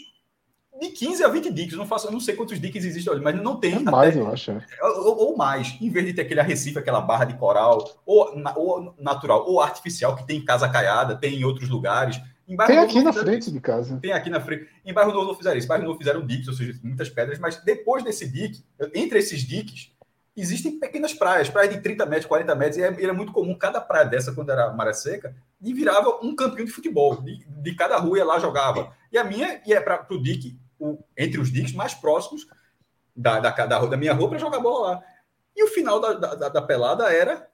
de 15 a 20 diques. Não faço, não sei quantos diques existem ali, mas não tem. É mais, até, eu acho. É. Ou, ou, mais, em vez de ter aquele arrecife, aquela barra de coral, ou, ou natural, ou artificial, que tem em Casa Caiada, tem em outros lugares. Em tem aqui na frente de casa. Tem aqui na frente. Em Bairro Novo não fizeram isso. Em Bairro Novo fizeram diques, ou seja, muitas pedras, mas depois desse dique, entre esses diques, existem pequenas praias, praias de 30 metros, 40 metros, e é, era muito comum cada praia dessa, quando era maré seca, e virava um campinho de futebol. De, de cada rua ia lá jogava. E a minha ia para o dique entre os diques mais próximos da, da, da, da minha rua para jogar bola lá. E o final da, da, da pelada era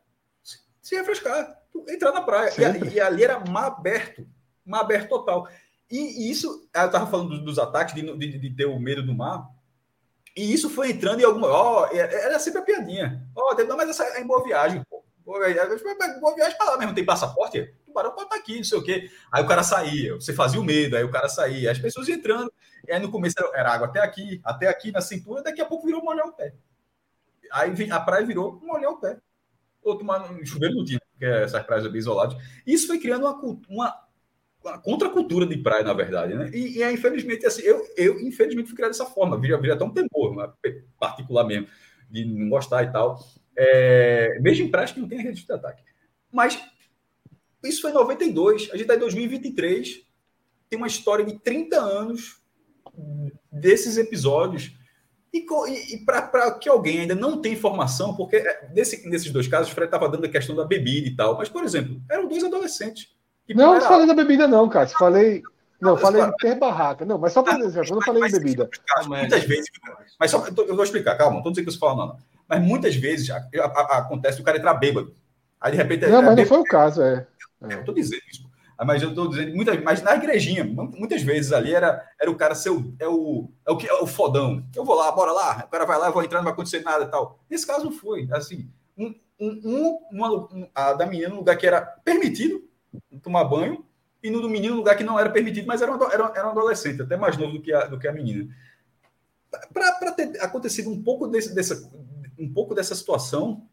se refrescar, entrar na praia. E, e, ali era mar aberto, mar aberto total. E, e isso, eu estava falando dos, ataques, de, de, de, ter o medo do mar. E isso foi entrando em alguma. Ó, oh, era sempre a piadinha. Ó, oh, não, mas essa é em boa viagem, pô. Boa viagem, viagem para lá mesmo. Tem passaporte? O tubarão pode estar aqui, não sei o quê. Aí o cara saía, você fazia o medo, aí o cara saía, as pessoas entrando. E aí no começo era água até aqui, até aqui na cintura, daqui a pouco virou molhar o pé. Aí a praia virou molhar o pé. Ou tomar um chuveiro no dia, porque essas praias bem isoladas. Isso foi criando uma, uma a contracultura de praia, na verdade, né? E, e é, infelizmente, assim, eu, eu infelizmente fui criado dessa forma, vira, até um temor, né? particular mesmo, de não gostar e tal. É, mesmo em praia que não tem registro de ataque. Mas isso foi em 92, a gente está em 2023, tem uma história de 30 anos desses episódios. E, e, e para que alguém ainda não tenha informação, porque é, nesse, nesses dois casos, o Fred estava dando a questão da bebida e tal, mas, por exemplo, eram dois adolescentes não, não falei da bebida, não, cara. Falei. Não, falei de ter barraca. Não, mas só para dizer, eu não falei de bebida. muitas vezes, mas só eu vou explicar, calma, não estou dizendo que você fala, não, não. Mas muitas vezes já, a, a, acontece o cara entrar bêbado. Aí de repente. Não, é, mas não foi o caso, é. é. Eu estou dizendo isso. Mas eu estou dizendo, muitas, mas na igrejinha, muitas vezes ali era, era o cara seu, é o, é o que é o fodão. Eu vou lá, bora lá, o cara vai lá, eu vou entrar, não vai acontecer nada e tal. Nesse caso não foi, assim, um, um, uma, um, a da menina, um lugar que era permitido tomar banho, e no do menino, lugar que não era permitido, mas era um, era, era um adolescente, até mais novo do que a, do que a menina. Para ter acontecido um pouco, desse, dessa, um pouco dessa situação,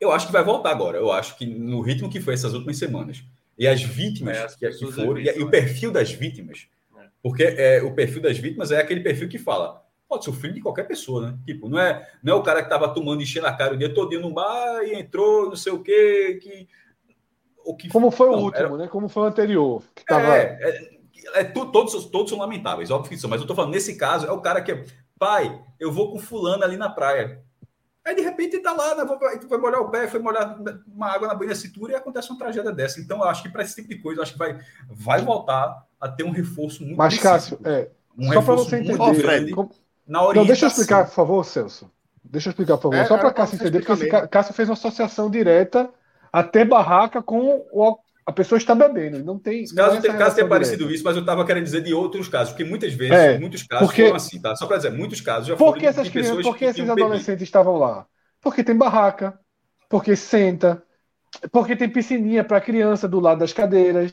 eu acho que vai voltar agora. Eu acho que no ritmo que foi essas últimas semanas. E as vítimas é, que, que foram, e, e, o né? perfil das vítimas. É. Porque é, o perfil das vítimas é aquele perfil que fala: pode ser o filho de qualquer pessoa, né? Tipo, não é, não é o cara que estava tomando enchendo a cara o dia todo no bar e entrou, não sei o quê, que o que Como foi não, o último, era... né? Como foi o anterior. Que tava... É, é, é todos, todos são lamentáveis, óbvio que são, mas eu tô falando, nesse caso, é o cara que é, pai, eu vou com fulano ali na praia. Aí, de repente, tá lá, né, vai molhar o pé, foi molhar uma água na banha da cintura e acontece uma tragédia dessa. Então, eu acho que para esse tipo de coisa, eu acho que vai, vai voltar a ter um reforço muito Mas, Cássio, é, um só para você entender, Fred, como... na orientação. Não, deixa eu explicar, por favor, Celso. Deixa eu explicar, por favor. É, só para Cássio entender, porque Cássio fez uma associação direta até barraca com o, a pessoa está bebendo. Não tem. Caso, não tem, caso tenha parecido isso, mas eu estava querendo dizer de outros casos, porque muitas vezes, é, muitos casos porque, foram assim, tá? Só para dizer, muitos casos já foram. Por que essas crianças, por que esses adolescentes bebido. estavam lá? Porque tem barraca, porque senta, porque tem piscininha para criança do lado das cadeiras.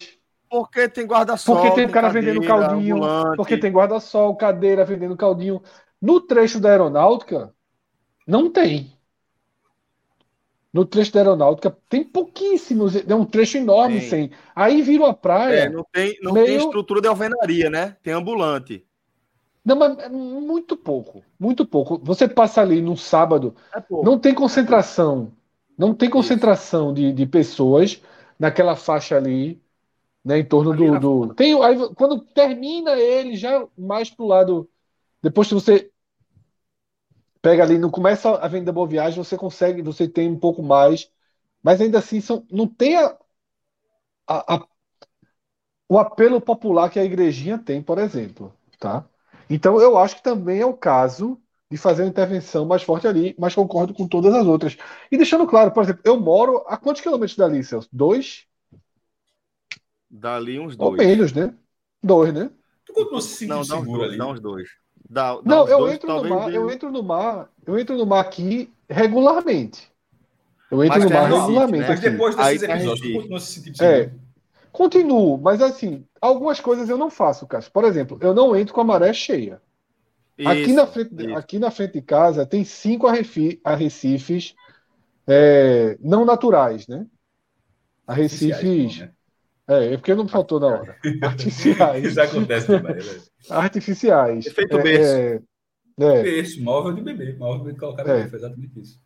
Porque tem guarda-sol. Porque tem, cara cadeira, vendendo caldinho. Ambulante. Porque tem guarda-sol, cadeira vendendo caldinho. No trecho da aeronáutica, não tem no trecho da aeronáutica tem pouquíssimos, é um trecho enorme tem. sem. Aí vira a praia. É, não tem, não meio... tem estrutura de alvenaria, né? Tem ambulante. Não, mas é muito pouco, muito pouco. Você passa ali no sábado, é não tem concentração, não tem concentração de, de pessoas naquela faixa ali, né, em torno ali do, do... Tem, aí, quando termina ele já mais pro lado, depois que você pega ali, não começa a venda boa viagem, você consegue, você tem um pouco mais, mas ainda assim são, não tem a, a, a, o apelo popular que a igrejinha tem, por exemplo, tá? Então eu acho que também é o caso de fazer uma intervenção mais forte ali, mas concordo com todas as outras. E deixando claro, por exemplo, eu moro a quantos quilômetros dali, Celso? Dois? Dali uns dois. Ou menos, né? Dois, né? Tu continua se sentindo não, seguro ali? Não, os dois. Dá não, eu dois, entro no mar, eu entro no mar, eu entro no mar aqui regularmente. Eu entro mas no mar regularmente. Né? Mas depois desses Aí, episódios, continua se sentindo É, continuo, mas assim, algumas coisas eu não faço, Cássio. Por exemplo, eu não entro com a maré cheia. Isso, aqui, na frente, aqui na frente de casa tem cinco arrecifes é, não naturais, né? Arrecifes. Né? É, é porque não faltou na hora. Artificiais. Isso acontece demais. Né? Artificiais. Efeito berço. É, é, berço, móvel de bebê. Móvel de colocar bebê. É. Foi exatamente isso.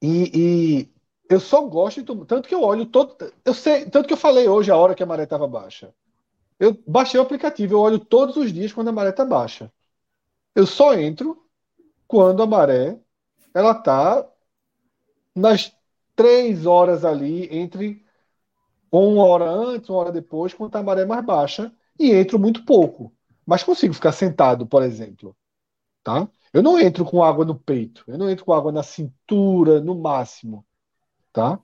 E, e, eu só gosto, de, tanto que eu olho todo. Eu sei, tanto que eu falei hoje a hora que a maré estava baixa. Eu baixei o aplicativo, eu olho todos os dias quando a maré está baixa. Eu só entro quando a maré ela está nas três horas ali entre ou uma hora antes, uma hora depois, quando a maré é mais baixa, e entro muito pouco. Mas consigo ficar sentado, por exemplo. Tá? Eu não entro com água no peito, eu não entro com água na cintura, no máximo. Tá?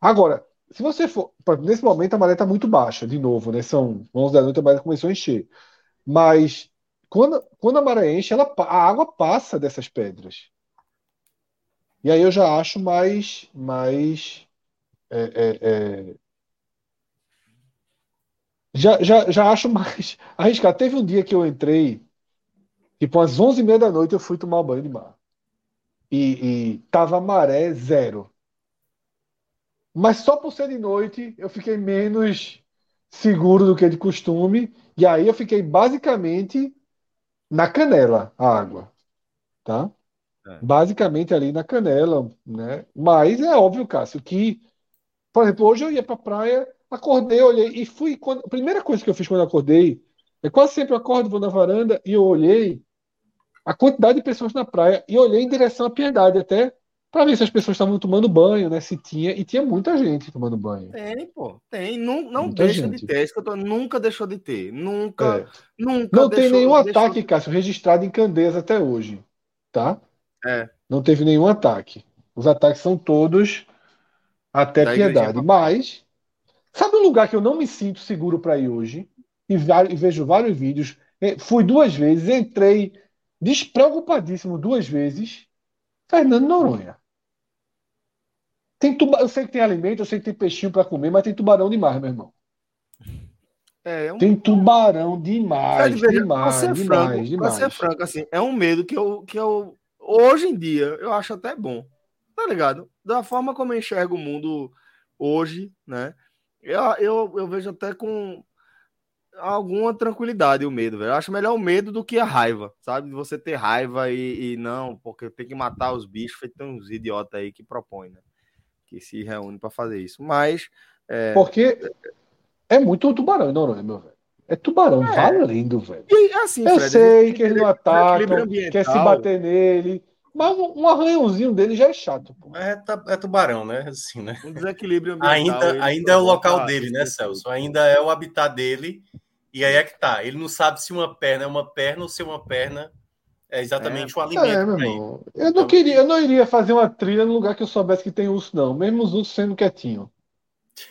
Agora, se você for. Nesse momento a maré está muito baixa, de novo, né? São 11 da noite, a maré começou a encher. Mas quando, quando a maré enche, ela, a água passa dessas pedras. E aí eu já acho mais, mais é, é, é, já, já, já acho mais arriscado. Teve um dia que eu entrei, tipo, às 11h30 da noite eu fui tomar banho de mar. E, e tava maré zero. Mas só por ser de noite eu fiquei menos seguro do que de costume. E aí eu fiquei basicamente na canela a água, tá? É. Basicamente ali na canela, né? Mas é óbvio, Cássio, que, por exemplo, hoje eu ia pra praia, acordei, olhei e fui. Quando, a primeira coisa que eu fiz quando acordei é quase sempre eu acordo, vou na varanda e eu olhei a quantidade de pessoas na praia e olhei em direção à piedade até para ver se as pessoas estavam tomando banho, né? Se tinha, e tinha muita gente tomando banho. Tem, pô, tem. Não, não deixa gente. de ter. Isso que eu tô, nunca deixou de ter. Nunca, é. nunca. Não deixou, tem nenhum ataque, de... Cássio, registrado em Candeias até hoje. Tá? É. Não teve nenhum ataque. Os ataques são todos até da piedade. Mas, sabe um lugar que eu não me sinto seguro para ir hoje? E, e vejo vários vídeos. É, fui duas vezes, entrei despreocupadíssimo duas vezes. Fernando Noronha. Tem tuba... Eu sei que tem alimento, eu sei que tem peixinho para comer, mas tem tubarão demais, meu irmão. É, é um... Tem tubarão demais, veja, demais, demais, franco, demais. ser franco, assim, é um medo que eu, que eu, hoje em dia, eu acho até bom. Tá ligado? Da forma como eu enxergo o mundo hoje, né? Eu, eu, eu vejo até com alguma tranquilidade o medo, velho. Eu acho melhor o medo do que a raiva, sabe? Você ter raiva e, e não, porque tem que matar os bichos, feito uns idiotas aí que propõem, né? que se reúne para fazer isso. Mas. É... Porque é muito tubarão, não, é, meu velho? É tubarão é. valendo, velho. E, assim, eu Fred, sei que eles não atacam, quer se bater nele. Mas um arranhãozinho dele já é chato. Pô. É, é tubarão, né? Assim, né? Um desequilíbrio ambiental. Ainda, ainda é o local dele, né, Celso? Ainda é o habitat dele. E aí é que tá. Ele não sabe se uma perna é uma perna ou se uma perna é exatamente é, o alimento. É, meu irmão. Eu não então, queria, eu não iria fazer uma trilha no lugar que eu soubesse que tem urso, não. Mesmo os ursos sendo quietinho.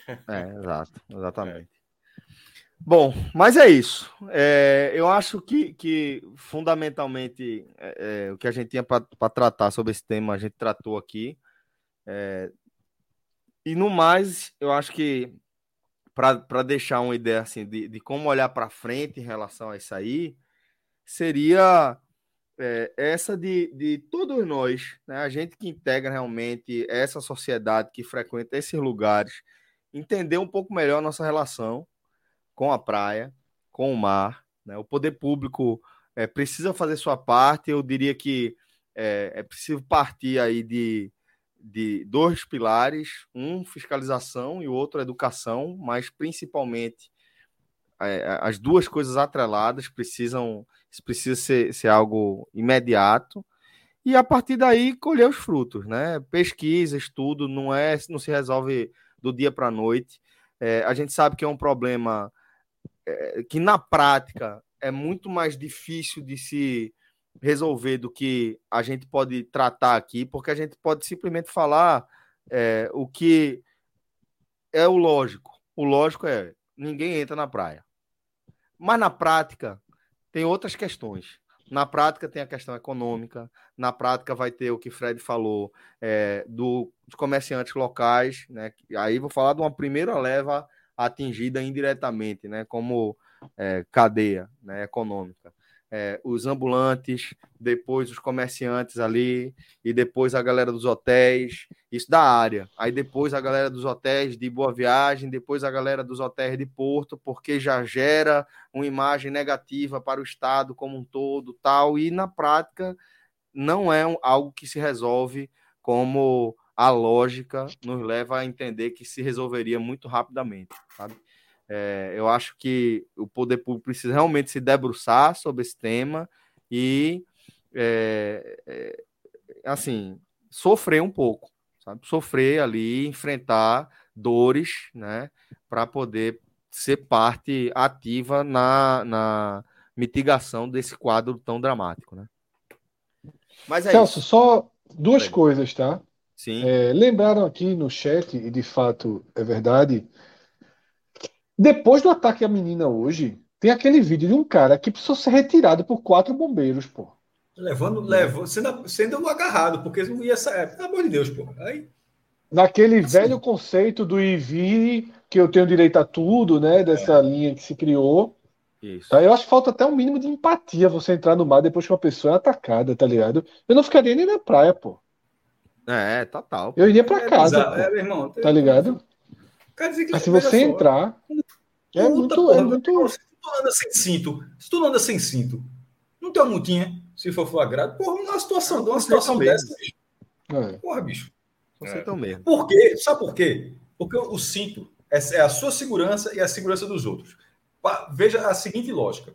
É, exato, exatamente. Bom, mas é isso. É, eu acho que, que fundamentalmente é, é, o que a gente tinha para tratar sobre esse tema, a gente tratou aqui. É, e no mais, eu acho que para deixar uma ideia assim de, de como olhar para frente em relação a isso aí, seria é, essa de, de todos nós, né, a gente que integra realmente essa sociedade, que frequenta esses lugares, entender um pouco melhor a nossa relação com a praia, com o mar. Né? O poder público é, precisa fazer sua parte, eu diria que é, é preciso partir aí de, de dois pilares, um fiscalização e o outro educação, mas principalmente é, as duas coisas atreladas precisam precisa ser, ser algo imediato. E a partir daí colher os frutos, né? Pesquisa, estudo, não é, não se resolve do dia para a noite. É, a gente sabe que é um problema é, que na prática é muito mais difícil de se resolver do que a gente pode tratar aqui, porque a gente pode simplesmente falar é, o que é o lógico. O lógico é ninguém entra na praia. Mas na prática, tem outras questões. Na prática tem a questão econômica, na prática vai ter o que Fred falou é, do, dos comerciantes locais, né? Aí vou falar de uma primeira leva atingida indiretamente, né? Como é, cadeia né? econômica é, os ambulantes, depois os comerciantes ali, e depois a galera dos hotéis, isso da área. Aí depois a galera dos hotéis de Boa Viagem, depois a galera dos hotéis de Porto, porque já gera uma imagem negativa para o Estado como um todo, tal, e na prática não é algo que se resolve como a lógica nos leva a entender que se resolveria muito rapidamente, sabe? É, eu acho que o poder público precisa realmente se debruçar sobre esse tema e, é, é, assim, sofrer um pouco, sabe? Sofrer ali, enfrentar dores, né? Para poder ser parte ativa na, na mitigação desse quadro tão dramático, né? Mas é Celso, isso. só duas coisas, tá? Sim. É, lembraram aqui no chat, e de fato é verdade, depois do ataque à menina hoje, tem aquele vídeo de um cara que precisou ser retirado por quatro bombeiros, pô. Levando, levando sendo, sendo agarrado, porque não ia sair. Pelo amor de Deus, pô. Aí... Naquele assim. velho conceito do IVI, que eu tenho direito a tudo, né? Dessa é. linha que se criou. Isso. Tá? Eu acho que falta até um mínimo de empatia você entrar no mar depois que uma pessoa é atacada, tá ligado? Eu não ficaria nem na praia, pô. É, total. Eu iria pra é casa. É, pô, é, irmão, tá ligado? Mas se você entrar. É muito, porra, é muito. Se tu não anda sem cinto, se tu não anda sem cinto, não tem uma multinha, se for flagrado, porra, uma situação, uma situação dessa, bicho. É. Porra, bicho. Você é. mesmo. Por quê? Sabe por quê? Porque o cinto é, é a sua segurança e a segurança dos outros. Veja a seguinte lógica.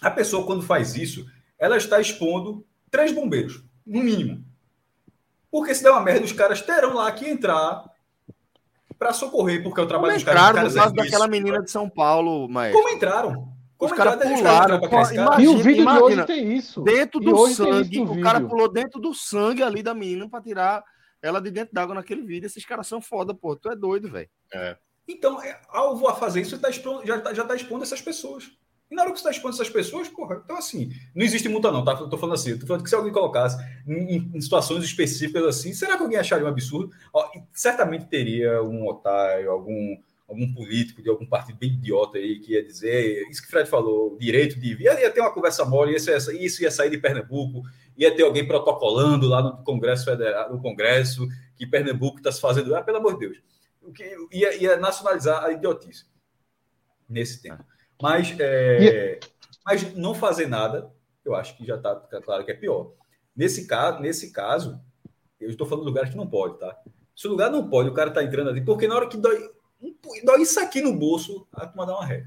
A pessoa, quando faz isso, ela está expondo três bombeiros, no mínimo. Porque se der uma merda, os caras terão lá que entrar para socorrer, porque é o trabalho Como dos caras. Entraram no caso é daquela menina de São Paulo, mas. Como entraram? Como os caras pularam. Imagina, e o vídeo imagina, de hoje tem isso. Dentro do sangue, o cara pulou dentro do sangue ali da menina para tirar ela de dentro d'água naquele vídeo. Esses caras são foda, pô. Tu é doido, velho. É. Então, é, ao voar fazer isso, tá já, tá, já tá expondo essas pessoas. E na hora que você está expondo essas pessoas, porra, então assim, não existe multa, não, tá? Eu tô falando assim, eu tô falando que se alguém colocasse em, em situações específicas assim, será que alguém acharia um absurdo? Ó, certamente teria um otário, algum, algum político de algum partido bem idiota aí que ia dizer isso que o Fred falou, direito de. Ia, ia ter uma conversa mole, isso, isso ia sair de Pernambuco, ia ter alguém protocolando lá no Congresso Federal, no Congresso, que Pernambuco está se fazendo. Ah, pelo amor de Deus. Ia, ia nacionalizar a idiotice nesse tempo. Mas, é, mas não fazer nada, eu acho que já está claro que é pior. Nesse caso, nesse caso, eu estou falando de lugares que não pode, tá? Se o lugar não pode, o cara está entrando ali, porque na hora que dói, dói isso aqui no bolso, a turma dá uma ré.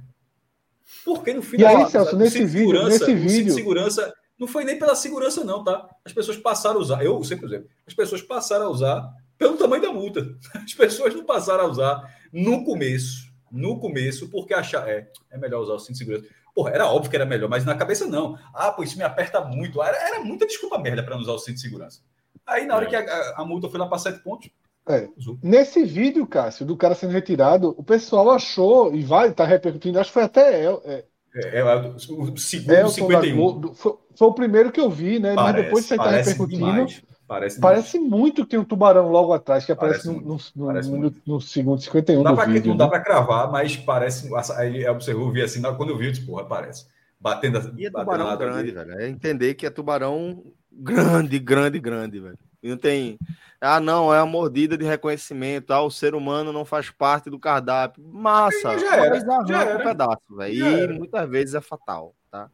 Porque no final, e aí, Celso, nesse vídeo, nesse vídeo, segurança não foi nem pela segurança não, tá? As pessoas passaram a usar, eu sei, por exemplo, as pessoas passaram a usar pelo tamanho da multa. As pessoas não passaram a usar no começo no começo, porque achar é, é melhor usar o cinto de segurança. Porra, era óbvio que era melhor, mas na cabeça não. Ah, pô, isso me aperta muito. Era, era muita desculpa merda para não usar o cinto de segurança. Aí, na hora é. que a, a, multa foi lá para sete pontos. É. Nesse vídeo, Cássio, do cara sendo retirado, o pessoal achou, e vai estar tá repercutindo, acho que foi até. É, é, é, é o segundo é, 51. foi, foi, o primeiro que eu vi, né? Parece, mas depois você está repercutindo. Demais. Parece, parece muito que tem um tubarão logo atrás que aparece no, no, no, no, no, segundo 51 não dá pra, vídeo. Não né? dá para cravar, mas parece. Aí observou, vi assim, quando eu vi, eu disse, porra, parece. Batendo, e é tubarão grande, velho. É entender que é tubarão grande, grande, grande, velho. E não tem. Ah, não, é a mordida de reconhecimento. Ah, o ser humano não faz parte do cardápio. Massa, já era, já era. um pedaço, velho. E era. muitas vezes é fatal, tá?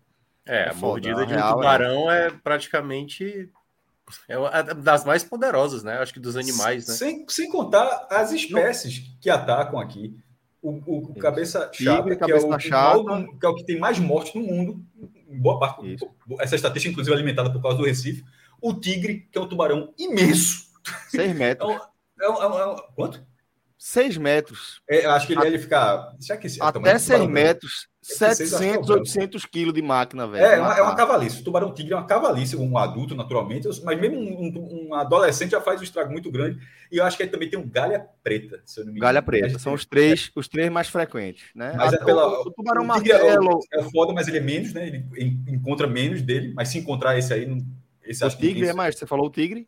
É, é a mordida de um é tubarão é... é praticamente é uma das mais poderosas, né? Acho que dos animais, né? Sem, sem contar as espécies Não. que atacam aqui. O, o cabeça chata, que, é o, chata. Que é o que tem mais morte no mundo, boa parte. Isso. Essa estatística, inclusive, alimentada por causa do Recife. O tigre, que é um tubarão imenso. Seis metros. É um, é um, é um, quanto? 6 metros. É, eu acho que ele, a... ele fica. Que, até 6 metros, 700, 800 quilos de máquina, velho. É, é uma, é uma cavalice. O tubarão tigre é uma cavalice, um adulto, naturalmente, mas mesmo um, um, um, adolescente já faz um estrago muito grande. E eu acho que ele também tem um galha preta, se eu não me engano. Galha preta, são os três, os três mais frequentes, né? Mas é pela, o, o tubarão o martelo. É, é foda, mas ele é menos, né? Ele encontra menos dele, mas se encontrar esse aí. Esse o tigre é mais, você falou o tigre?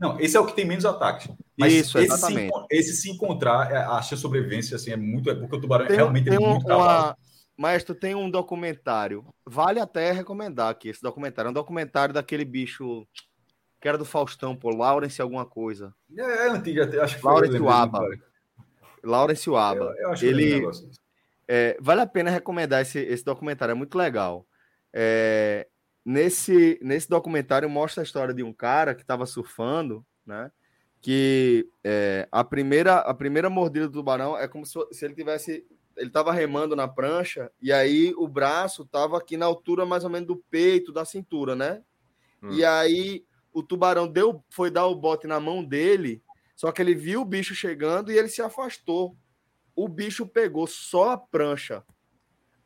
Não, esse é o que tem menos ataques. Mas Isso, esse exatamente. Se, esse se encontrar, é, a chance de sobrevivência assim, é muito. É porque o tubarão tem, realmente tem é muito um, uma... Maestro, tem um documentário. Vale até recomendar aqui esse documentário. É um documentário daquele bicho que era do Faustão, pô, Lawrence alguma coisa. É, é antigo, acho que foi. Lawrence Waba. Lawrence Waba. Eu, eu acho Ele, é, vale a pena recomendar esse, esse documentário, é muito legal. É, nesse, nesse documentário mostra a história de um cara que estava surfando, né? Que é, a, primeira, a primeira mordida do tubarão é como se, se ele tivesse. Ele estava remando na prancha e aí o braço estava aqui na altura mais ou menos do peito, da cintura, né? Hum. E aí o tubarão deu, foi dar o bote na mão dele, só que ele viu o bicho chegando e ele se afastou. O bicho pegou só a prancha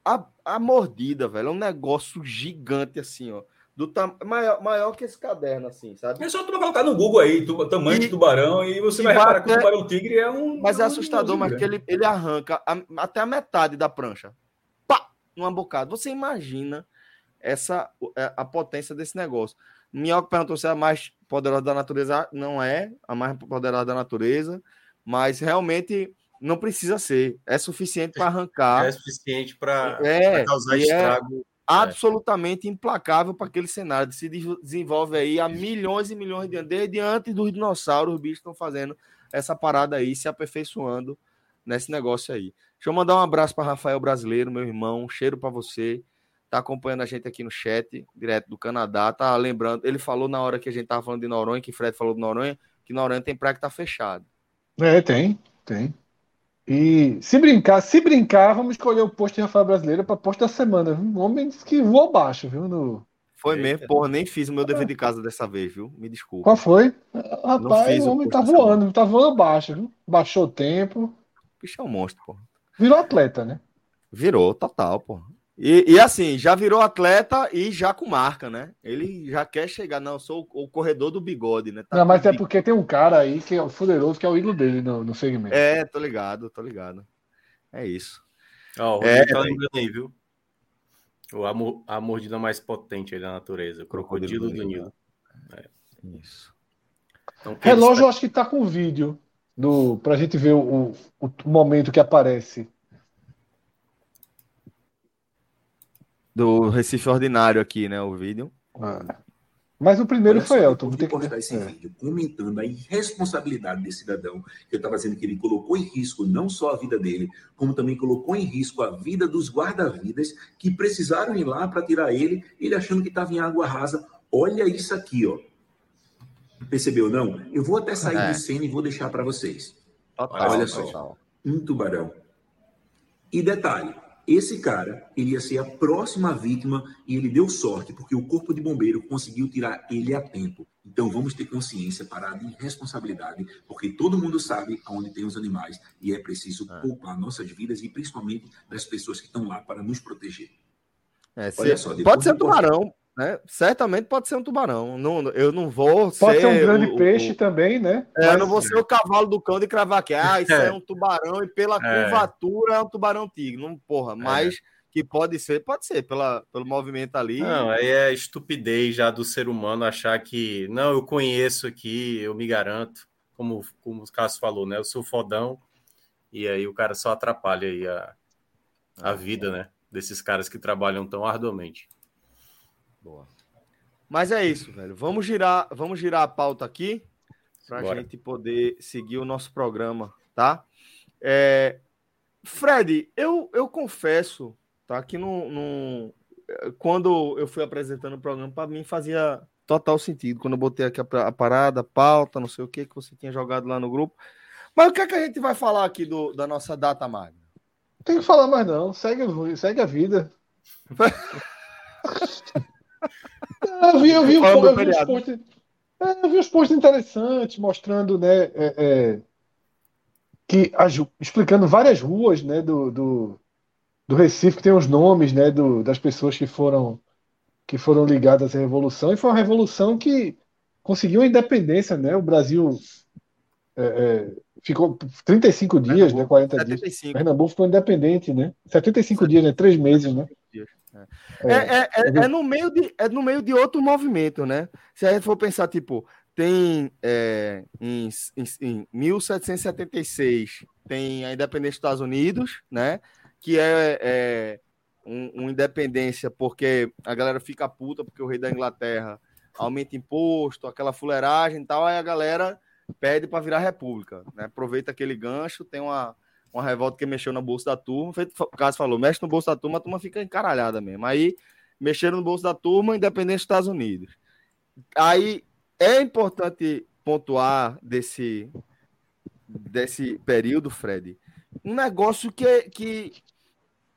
a, a mordida, velho, é um negócio gigante assim, ó. Do tam... maior, maior que esse caderno, assim, sabe? É só tu colocar no Google aí, tu, tamanho e, de tubarão, e você e vai reparar até... que o tubarão tigre é um. Mas é assustador, um mas que ele, ele arranca a, até a metade da prancha. Pá! Numa bocada. Você imagina essa é, a potência desse negócio. Minhoca perguntou se é a mais poderosa da natureza. Não é a mais poderosa da natureza, mas realmente não precisa ser. É suficiente para arrancar. É suficiente para é, causar é estrago. É absolutamente implacável para aquele cenário. Se desenvolve aí há milhões e milhões de anos. Desde antes dos dinossauros, os bichos estão fazendo essa parada aí, se aperfeiçoando nesse negócio aí. Deixa eu mandar um abraço para Rafael Brasileiro, meu irmão. Um cheiro para você. Tá acompanhando a gente aqui no chat, direto do Canadá. Tá lembrando, ele falou na hora que a gente tava falando de Noronha, que Fred falou de Noronha, que Noronha tem praia que tá fechado. É, tem, tem. E se brincar, se brincar, vamos escolher o posto de Rafael Brasileiro para posto da semana. Um homem que voou baixo, viu? No... Foi mesmo, porra, nem fiz o meu dever de casa dessa vez, viu? Me desculpa. Qual foi? Rapaz, o homem tá voando, tá voando baixo, viu? Baixou o tempo. Bicho é um monstro, porra. Virou atleta, né? Virou, total, porra. E, e, assim, já virou atleta e já com marca, né? Ele já quer chegar, não, eu sou o, corredor do bigode, né? Tá não, mas é porque tem um cara aí que é o fuderoso, que é o ídolo dele no, no segmento. É, tô ligado, tô ligado. É isso. Ó, oh, é, tá lembrando aí, viu? O amor, a mordida mais potente aí da natureza, o crocodilo, do Nilo. É. Isso. Então, Relógio, eu acho que tá com vídeo do, pra gente ver o, o, o momento que aparece. Do Recife Ordinário aqui, né? O vídeo. Ah. Mas o primeiro Olha foi só, Elton. Vou ter que postar esse é. vídeo comentando a irresponsabilidade desse cidadão, que eu estava dizendo que ele colocou em risco não só a vida dele, como também colocou em risco a vida dos guarda-vidas que precisaram ir lá para tirar ele, ele achando que estava em água rasa. Olha isso aqui, ó. Percebeu, não? Eu vou até sair é. do cena e vou deixar para vocês. Total, Olha só. Total. Um tubarão. E detalhe, esse cara, ele ia ser a próxima vítima e ele deu sorte, porque o corpo de bombeiro conseguiu tirar ele a tempo. Então vamos ter consciência, parar de responsabilidade, porque todo mundo sabe aonde tem os animais e é preciso é. poupar nossas vidas e principalmente das pessoas que estão lá para nos proteger. É, se, só, pode ser um tubarão, né? Certamente pode ser um tubarão. Não, eu não vou pode ser. ser um grande o, peixe o, também, né? É, eu não vou ser o cavalo do cão de cravar que ah, isso é, é um tubarão e pela é. curvatura é um tubarão tigre. Não, porra, é. mas que pode ser, pode ser, pela, pelo movimento ali. Não, aí é estupidez já do ser humano achar que, não, eu conheço aqui, eu me garanto, como, como o Cássio falou, né? Eu sou fodão, e aí o cara só atrapalha aí a, a vida, né? Desses caras que trabalham tão arduamente. Boa. Mas é isso, velho. Vamos girar, vamos girar a pauta aqui para a gente poder seguir o nosso programa, tá? É... Fred, eu, eu confesso, tá? Que no, no... quando eu fui apresentando o programa, para mim fazia total sentido. Quando eu botei aqui a, a, parada, a pauta, não sei o que, que você tinha jogado lá no grupo. Mas o que é que a gente vai falar aqui do, da nossa data magna? Tem que falar mais não. Segue, segue a vida. Eu vi, eu vi, eu, eu vi, os posts, é, eu vi os posts interessantes mostrando, né, é, é, que explicando várias ruas, né, do, do, do Recife que tem os nomes, né, do, das pessoas que foram que foram ligadas à revolução e foi uma revolução que conseguiu a independência, né? O Brasil é, é, ficou 35 dias, Pernambuco, né? 40 75. dias. Pernambuco ficou independente, né? 75 75 dias, né? Três meses, né? É, é, é, é, no meio de, é no meio de outro movimento, né? Se a gente for pensar, tipo, tem é, em, em, em 1776 tem a independência dos Estados Unidos, né? Que é, é um, uma independência porque a galera fica puta porque o rei da Inglaterra aumenta imposto, aquela fuleiragem e tal, aí a galera pede para virar república, né? Aproveita aquele gancho, tem uma uma revolta que mexeu no bolso da turma. O caso falou, mexe no bolso da turma, a turma fica encaralhada mesmo. Aí mexeram no bolso da turma, independente dos Estados Unidos. Aí é importante pontuar desse, desse período, Fred, um negócio que, que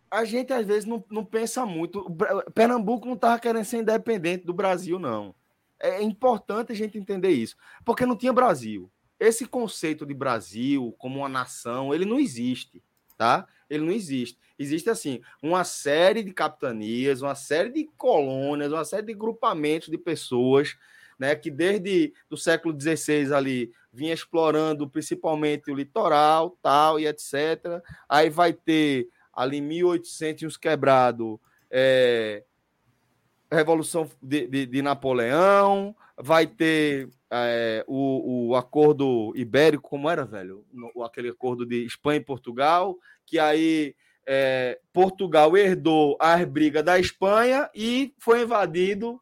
a gente às vezes não, não pensa muito. Pernambuco não estava querendo ser independente do Brasil, não. É importante a gente entender isso, porque não tinha Brasil esse conceito de Brasil como uma nação, ele não existe, tá? Ele não existe. Existe, assim, uma série de capitanias, uma série de colônias, uma série de grupamentos de pessoas, né, que desde o século XVI ali vinha explorando principalmente o litoral, tal, e etc. Aí vai ter ali 1800 uns quebrado, é, Revolução de, de, de Napoleão, vai ter é, o, o acordo ibérico, como era, velho? No, aquele acordo de Espanha e Portugal, que aí é, Portugal herdou as brigas da Espanha e foi invadido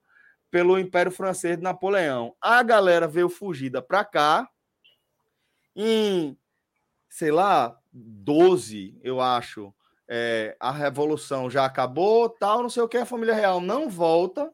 pelo Império Francês de Napoleão. A galera veio fugida para cá, em, sei lá, 12, eu acho, é, a revolução já acabou, tal, não sei o que, a família real não volta.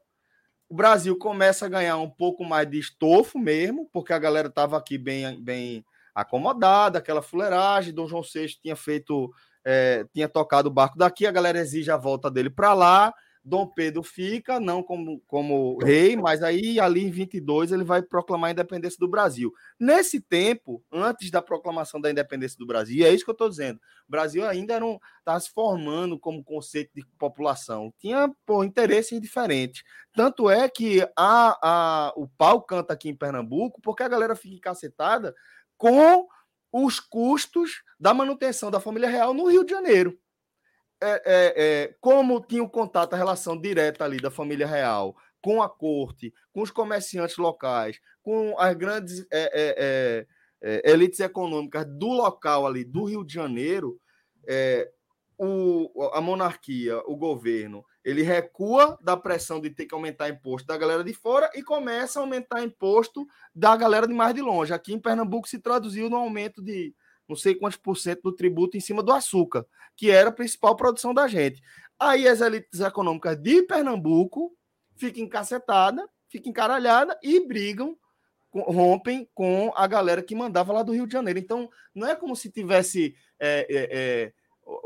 O Brasil começa a ganhar um pouco mais de estofo mesmo, porque a galera estava aqui bem, bem acomodada, aquela fuleiragem. Dom João VI tinha feito, é, tinha tocado o barco daqui, a galera exige a volta dele para lá. Dom Pedro fica, não como, como rei, mas aí ali em 22 ele vai proclamar a independência do Brasil. Nesse tempo, antes da proclamação da independência do Brasil, é isso que eu estou dizendo, o Brasil ainda não estava se formando como conceito de população, tinha pô, interesses diferentes. Tanto é que a, a, o pau canta aqui em Pernambuco porque a galera fica encacetada com os custos da manutenção da família real no Rio de Janeiro é, é, é, como tinha o um contato, a relação direta ali da família real com a corte, com os comerciantes locais, com as grandes é, é, é, elites econômicas do local ali, do Rio de Janeiro, o, a monarquia, o governo, ele recua da pressão de ter que aumentar imposto da galera de fora e começa a aumentar imposto da galera de mais de longe. Aqui em Pernambuco se traduziu no aumento de não sei quantos por cento do tributo em cima do açúcar, que era a principal produção da gente. Aí as elites econômicas de Pernambuco ficam encacetadas, ficam encaralhadas e brigam, rompem com a galera que mandava lá do Rio de Janeiro. Então, não é como se tivesse. É, é, é,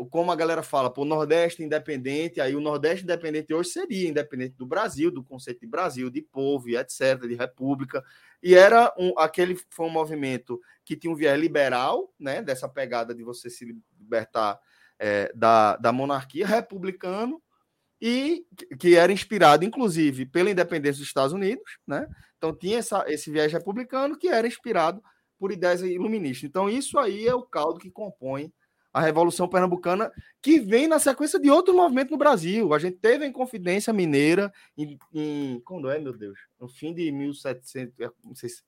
como a galera fala, o Nordeste independente, aí o Nordeste independente hoje seria independente do Brasil, do conceito de Brasil, de povo, etc., de república. E era um, aquele foi um movimento que tinha um viés liberal, né, dessa pegada de você se libertar é, da, da monarquia, republicano, e que era inspirado, inclusive, pela independência dos Estados Unidos, né? Então tinha essa, esse viés republicano que era inspirado por ideias iluministas. Então, isso aí é o caldo que compõe a Revolução Pernambucana, que vem na sequência de outro movimento no Brasil. A gente teve a Inconfidência Mineira em, em quando é, meu Deus? No fim de 1700, não sei se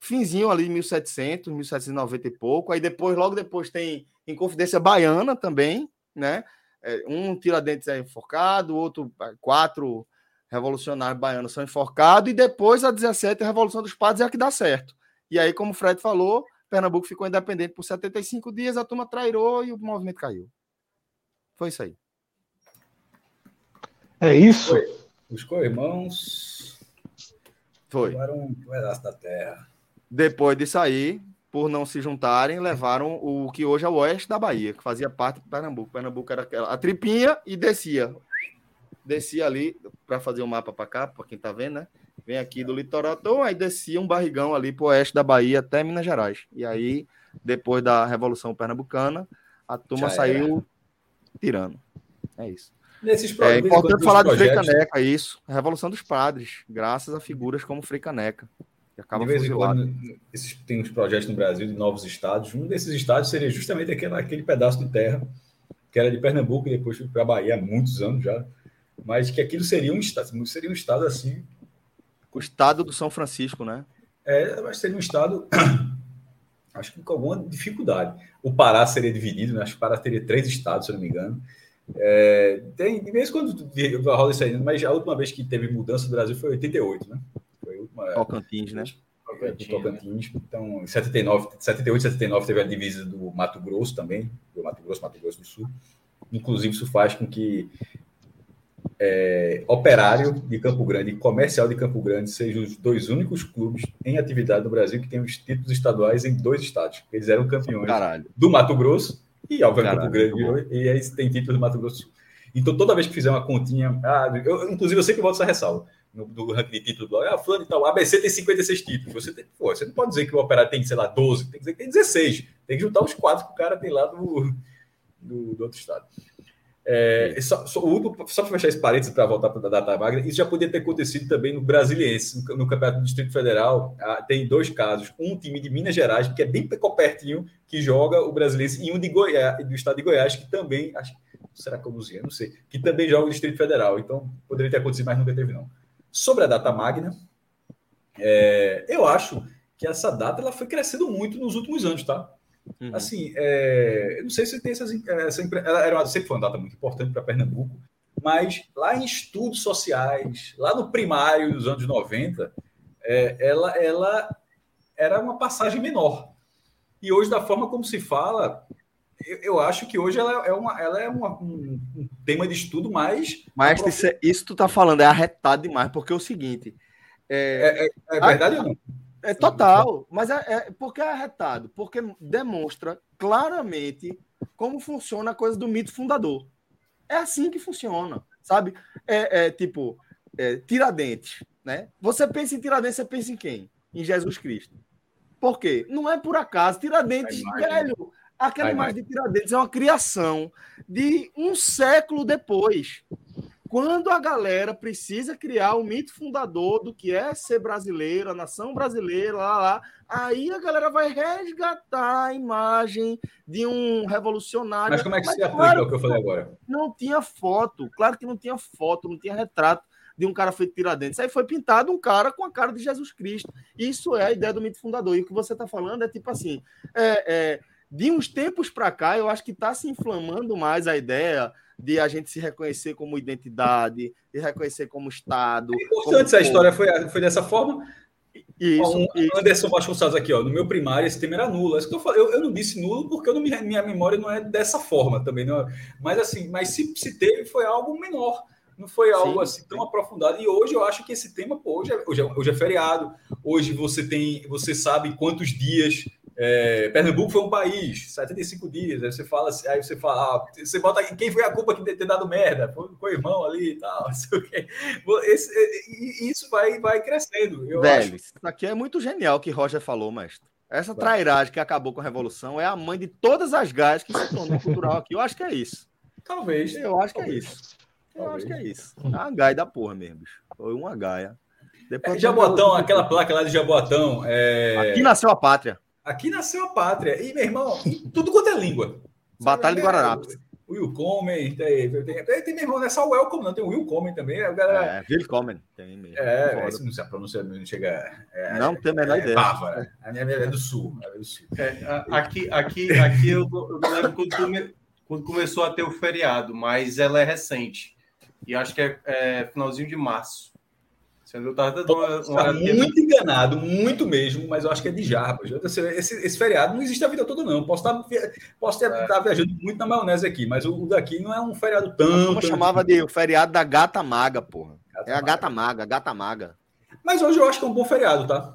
finzinho ali de 1700, 1790 e pouco. Aí depois, logo depois, tem Inconfidência Baiana também, né? É, um Tiradentes é enforcado, outro, é, quatro revolucionários baianos são enforcados, e depois a 17, a Revolução dos Padres é a que dá certo. E aí, como o Fred falou, Pernambuco ficou independente por 75 dias, a turma trairou e o movimento caiu. Foi isso aí. É isso? Os co-irmãos Foi. um pedaço da terra. Depois de sair, por não se juntarem, levaram o que hoje é o oeste da Bahia, que fazia parte do Pernambuco. Pernambuco era aquela, a tripinha e descia. Descia ali para fazer o um mapa para cá, para quem tá vendo, né? Vem aqui do litoral, então, aí descia um barrigão ali para o oeste da Bahia até Minas Gerais. E aí, depois da Revolução Pernambucana, a turma Já saiu era. tirando. É isso. Nesses é importante falar de Frei Caneca, isso. A Revolução dos Padres, graças a figuras como Frei Caneca acaba de vez em quando, esses, tem uns projetos no Brasil de novos estados. Um desses estados seria justamente aquele, aquele pedaço de terra que era de Pernambuco e depois foi para a Bahia há muitos anos já. Mas que aquilo seria um estado, seria um estado assim. O estado do São Francisco, né? É, mas seria um estado, acho que com alguma dificuldade. O Pará seria dividido, né? acho que o Pará teria três estados, se eu não me engano. É, tem, de vez em quando rola isso aí, mas a última vez que teve mudança no Brasil foi em 88, né? É, Tocantins, né? Tocantins, Tocantins. Então, em 79, 78, 79 teve a divisa do Mato Grosso também, do Mato Grosso, Mato Grosso do Sul. Inclusive, isso faz com que é, operário de Campo Grande e comercial de Campo Grande sejam os dois únicos clubes em atividade no Brasil que têm os títulos estaduais em dois estados. Eles eram campeões Caralho. do Mato Grosso e, obviamente, Campo Grande virou, e aí tem títulos do Mato Grosso. Então, toda vez que fizer uma continha. Ah, eu, inclusive, eu sempre volto essa ressalva no, do ranking de títulos do Ah, fulano e tal, o ABC tem 56 títulos. Você, tem, pô, você não pode dizer que o Operário tem, sei lá, 12, tem que dizer que tem 16. Tem que juntar os quatro que o cara tem lá do, do, do outro estado. É, só, só, só para fechar esse parênteses para voltar para a data magra, isso já podia ter acontecido também no Brasiliense, no, no Campeonato do Distrito Federal. Ah, tem dois casos: um time de Minas Gerais, que é bem pertinho, que joga o Brasiliense, e um de Goiás, do estado de Goiás, que também, acho, será que eu não sei, que também joga o Distrito Federal. Então poderia ter acontecido, mas nunca teve, não. Sobre a data magna, é, eu acho que essa data ela foi crescendo muito nos últimos anos, tá? Uhum. Assim, é, eu não sei se tem essas. Essa, ela era uma, sempre foi uma data muito importante para Pernambuco, mas lá em estudos sociais, lá no primário dos anos 90, é, ela, ela era uma passagem menor. E hoje, da forma como se fala, eu, eu, acho que hoje ela é, uma, ela é uma, um, um, tema de estudo mais. Mas isso, isso tu tá falando é arretado demais, porque é o seguinte. É, é, é, é verdade a, ou não? É total, mas é, é porque é arretado, porque demonstra claramente como funciona a coisa do mito fundador. É assim que funciona, sabe? É, é tipo é, Tiradentes, né? Você pensa em Tiradentes, você pensa em quem? Em Jesus Cristo. Por quê? Não é por acaso. Tiradentes, velho, aquela imagem de Tiradentes é uma criação de um século depois quando a galera precisa criar o mito fundador do que é ser brasileiro, a nação brasileira, lá, lá, aí a galera vai resgatar a imagem de um revolucionário. Mas como é que Mas, se aplica claro, o que eu falei agora? Não tinha foto, claro que não tinha foto, não tinha retrato de um cara feito Tiradentes. Aí foi pintado um cara com a cara de Jesus Cristo. Isso é a ideia do mito fundador. E o que você está falando é tipo assim: é, é, de uns tempos para cá, eu acho que está se inflamando mais a ideia de a gente se reconhecer como identidade, de reconhecer como Estado. É importante essa história foi, foi dessa forma. Isso, um, isso. Anderson Vasconcelos aqui, ó, no meu primário esse tema era nulo. É eu, eu, eu, não disse nulo porque eu não, minha memória não é dessa forma também. Não, é, mas assim, mas se, se teve, foi algo menor. Não foi algo sim, assim tão sim. aprofundado. E hoje eu acho que esse tema, pô, hoje é, hoje é, hoje é feriado. Hoje você tem, você sabe quantos dias é, Pernambuco foi um país, 75 dias. Aí você fala aí você fala, ah, você bota quem foi a culpa que ter dado merda? Foi, foi o irmão ali e tal. Esse, isso vai, vai crescendo. Eu Velho, acho. isso aqui é muito genial que Roger falou, mestre. Essa trairagem que acabou com a Revolução é a mãe de todas as gás que se tornou cultural aqui. Eu acho que é isso. Talvez. Eu acho talvez. que é isso. Eu talvez. acho que é isso. É uma gaia da porra mesmo, bicho. Foi uma gaia. Depois é, Jaboatão, aquela placa lá de Jaboatão. É... Aqui nasceu a pátria. Aqui nasceu a pátria. E, meu irmão, tudo quanto é língua. Batalha de Guararapes. O Willkommen, tem, tem, tem, tem, meu irmão, não é só o Welcome, não, tem o Willkommen também. A galera... É, Willkommen, tem mesmo. É, esse não se a pronúncia não chega. É, não tem a menor é, ideia. Bárbara. A minha é do sul. É do sul. É, aqui, aqui, aqui eu, eu lembro quando, come, quando começou a ter o feriado, mas ela é recente. E acho que é, é finalzinho de março. Eu tava dando uma, uma... muito enganado, muito mesmo, mas eu acho que é de Jarbas. Esse, esse, feriado não existe a vida toda, não. Posso estar, posso ter, é. estar viajando muito na maionese aqui, mas o, daqui não é um feriado tão. Eu chamava de o feriado da gata maga, porra. Gata é a gata maga, gata maga. Mas hoje eu acho que é um bom feriado, tá?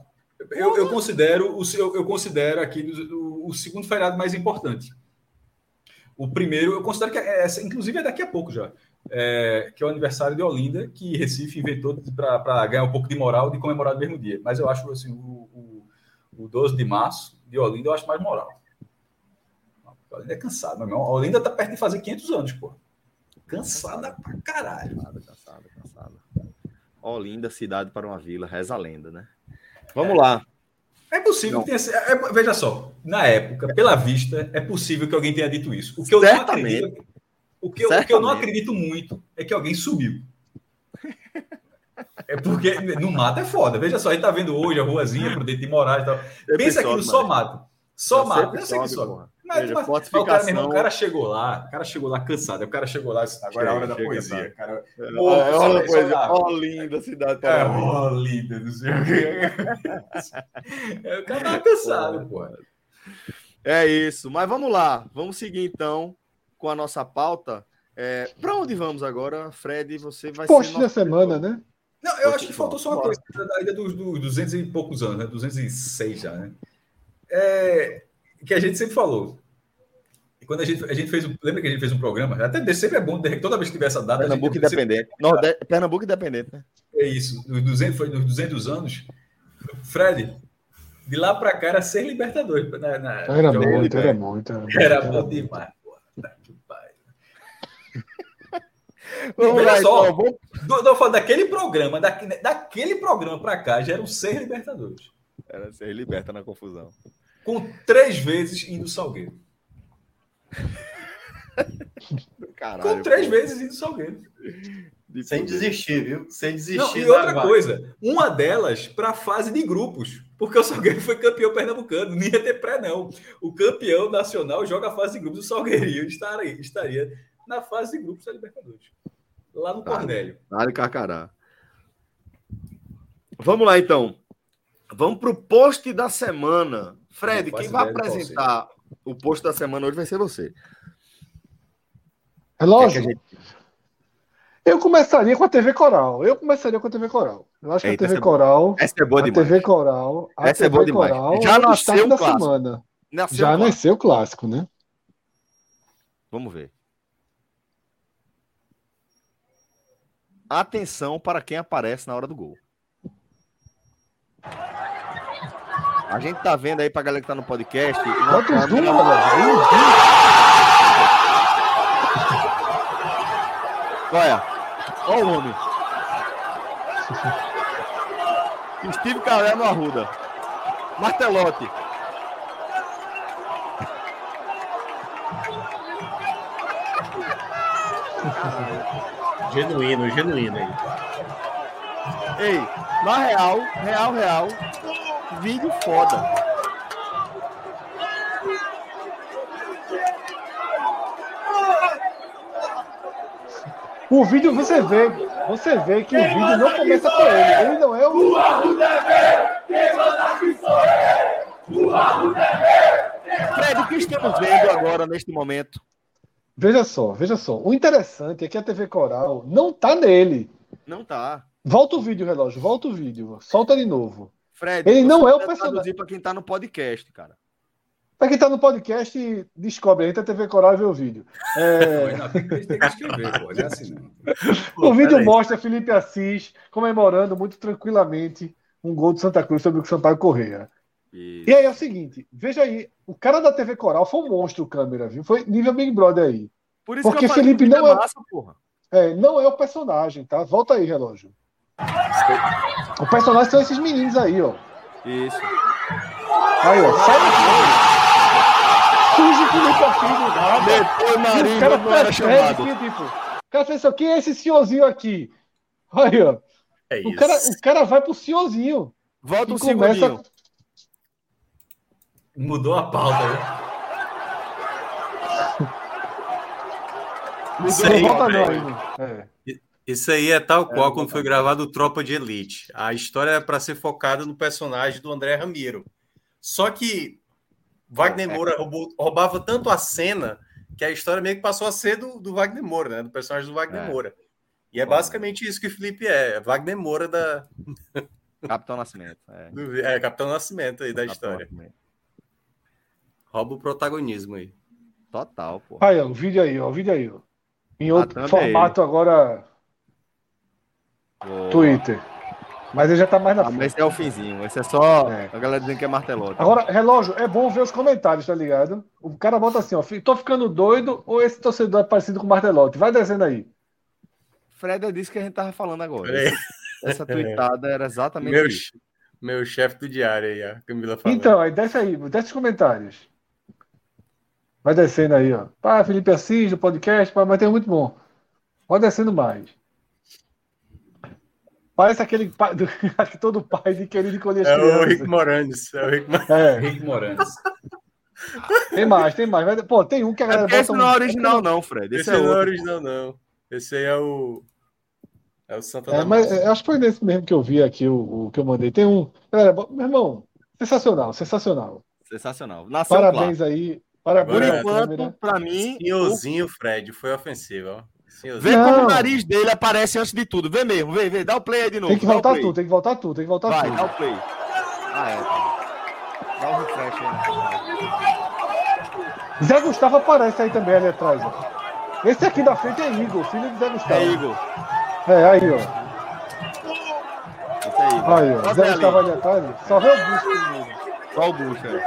Eu, eu considero, o, eu, eu considero aqui o, o, segundo feriado mais importante. O primeiro, eu considero que é, inclusive é daqui a pouco já é, que é o aniversário de Olinda, que Recife inventou para ganhar um pouco de moral de comemorar no mesmo dia. Mas eu acho assim, o, o, o 12 de março de Olinda eu acho mais moral. Olinda é cansado, meu irmão. Olinda tá perto de fazer 500 anos, pô. Cansada pra caralho. Cansada, cansada, cansada. Olinda, cidade para uma vila, reza a lenda, né? Vamos é. lá. É possível que tenha. É, veja só, na época, pela vista, é possível que alguém tenha dito isso. O que eu Certamente. não acredito o que, eu, o que eu não acredito muito é que alguém subiu. É porque no mato é foda. Veja só, a gente tá vendo hoje a ruazinha por dentro de Moraes e tal. Pensa aqui no só mato. Só mato. Pensa que só. Mas, Veja, mas, mas o, cara, irmão, o cara chegou lá, o cara chegou lá cansado. O cara chegou lá, agora é a hora da poesia. Cara, é, é a hora da poesia. Ó, linda cidade. É, ó, linda, não sei o quê. o cara tava cansado, pô. É isso. Mas vamos lá. Vamos seguir então com a nossa pauta. É, para onde vamos agora, Fred? Você vai Post ser. da semana, né? Não, eu Post acho que faltou só uma coisa da ida dos, dos 200 e poucos anos, né? 206 já, né? É, que a gente sempre falou. Quando a gente, a gente fez. Lembra que a gente fez um programa? Até sempre é bom, toda vez que tiver essa data. Pernambuco Independente. Sempre... Pernambuco Independente, né? É isso. Nos 200, foi nos 200 anos. Fred, de lá para cá era ser Libertadores. Na, na, era, muito, era muito, era muito. Era bom demais. Vamos lá, só, então, vamos... do, do, daquele programa, da, daquele programa para cá, já eram seis Libertadores. Era seis liberta na confusão. Com três vezes indo Salgueiro. Caralho, Com três pô. vezes indo Salgueiro. De Sem poder. desistir, viu? Sem desistir. Não, e outra coisa, uma delas para a fase de grupos, porque o Salgueiro foi campeão pernambucano, não ia ter pré, não. O campeão nacional joga a fase de grupos, o Salgueirinho estaria, estaria na fase de grupos da Libertadores. Lá no Cornélio. Vale Carcará. Vamos lá, então. Vamos para o post da semana. Fred, quem vai apresentar O posto da semana hoje vai ser você. Relógio. É gente... Eu começaria com a TV Coral. Eu começaria com a TV Coral. Eu acho Eita, que a TV Coral. Essa é boa demais. A TV Coral. A essa TV é boa demais. Coral Já é nasceu o clássico. Semana. Nasceu Já nasceu o clássico, né? Vamos ver. Atenção para quem aparece na hora do gol. A gente tá vendo aí pra galera que tá no podcast. Bota os câmera... Olha, olha o homem. Steve Carell no Arruda. Martelote. genuíno, genuíno aí. Ei, na real, real, real, vídeo foda. O vídeo você vê, você vê que o vídeo não começa com ele. Ele não é o. O Fred, o que estamos vendo agora neste momento? Veja só, veja só. O interessante é que a TV Coral não tá nele. Não tá. Volta o vídeo, relógio, volta o vídeo. Solta de novo. Fred, ele não é o personagem. para quem tá no podcast, cara. Para quem tá no podcast, descobre. Entra a TV Coral e vê o vídeo. É... é assim, o vídeo mostra Felipe Assis comemorando muito tranquilamente um gol do Santa Cruz sobre o Sampaio Correia. Isso. E aí é o seguinte, veja aí, o cara da TV Coral foi um monstro câmera, viu? Foi nível Big Brother aí. Por isso Porque Felipe não é, massa, é, não é o personagem, tá? Volta aí, relógio. O personagem são esses meninos aí, ó. Isso. Aí, ó. Sai daqui. Do nada. Depois Marinho o cara não era chamado. Aqui, tipo, o cara fez isso aqui, esse senhorzinho aqui. Aí, ó. É o, cara, o cara vai pro senhorzinho. Volta um começa... segundinho. Mudou a pauta, né? Isso aí, é. Isso aí é tal qual é, quando foi gravado Tropa de Elite. A história é para ser focada no personagem do André Ramiro. Só que Wagner é. Moura roubou, roubava tanto a cena que a história meio que passou a ser do, do Wagner Moura, né? Do personagem do Wagner é. Moura. E é basicamente isso que o Felipe é. é Wagner Moura da. Capitão Nascimento. É, é Capitão Nascimento aí da Capitão história. Nascimento. Rouba o protagonismo aí. Total, pô. Aí, ó, o vídeo aí, ó, o vídeo aí, ó. Em outro é formato agora. Twitter. Mas ele já tá mais na ah, frente. Esse é o finzinho. Esse é só é. a galera dizendo que é martelote. Agora, relógio, é bom ver os comentários, tá ligado? O cara bota assim, ó. Tô ficando doido ou esse torcedor é parecido com o martelote? Vai descendo aí. Fred disse que a gente tava falando agora. É. Essa tweetada era exatamente meu, isso. Meu chefe do diário aí, a Camila falou. Então, aí desce aí, desce os comentários. Vai descendo aí, ó. Pá, Felipe Assis, do podcast, pá, mas tem muito bom. Vai descendo mais. Parece aquele pai, do, acho que todo pai de querido colher É o Rick Moranes. É o Rick, é. Rick Moranes. Tem mais, tem mais. Pô, tem um que a galera. É esse não é original, não, Fred. Esse, esse é não é original, não. Esse aí é o. É o Santa é, mas acho que foi nesse mesmo que eu vi aqui, o, o que eu mandei. Tem um. Galera, meu irmão, sensacional, sensacional. Sensacional. Nasceu Parabéns aí. Parabéns, Por enquanto, para mim. Senhorzinho, Fred, foi ofensivo. Vê não. como o nariz dele aparece antes de tudo. Vê mesmo, vê, vê. Dá o play aí de novo. Tem que voltar tudo, tem que voltar tudo, tem que voltar Vai, tudo. dá o play. Ah, é. Dá um refresh aí. Zé Gustavo aparece aí também ali atrás. Ó. Esse aqui da frente é Igor, filho de Zé Gustavo. É Igor. É, aí, ó. Esse aí, aí ó. Zé Gustavo ali atrás. Só vê o busto. Só o busto, é.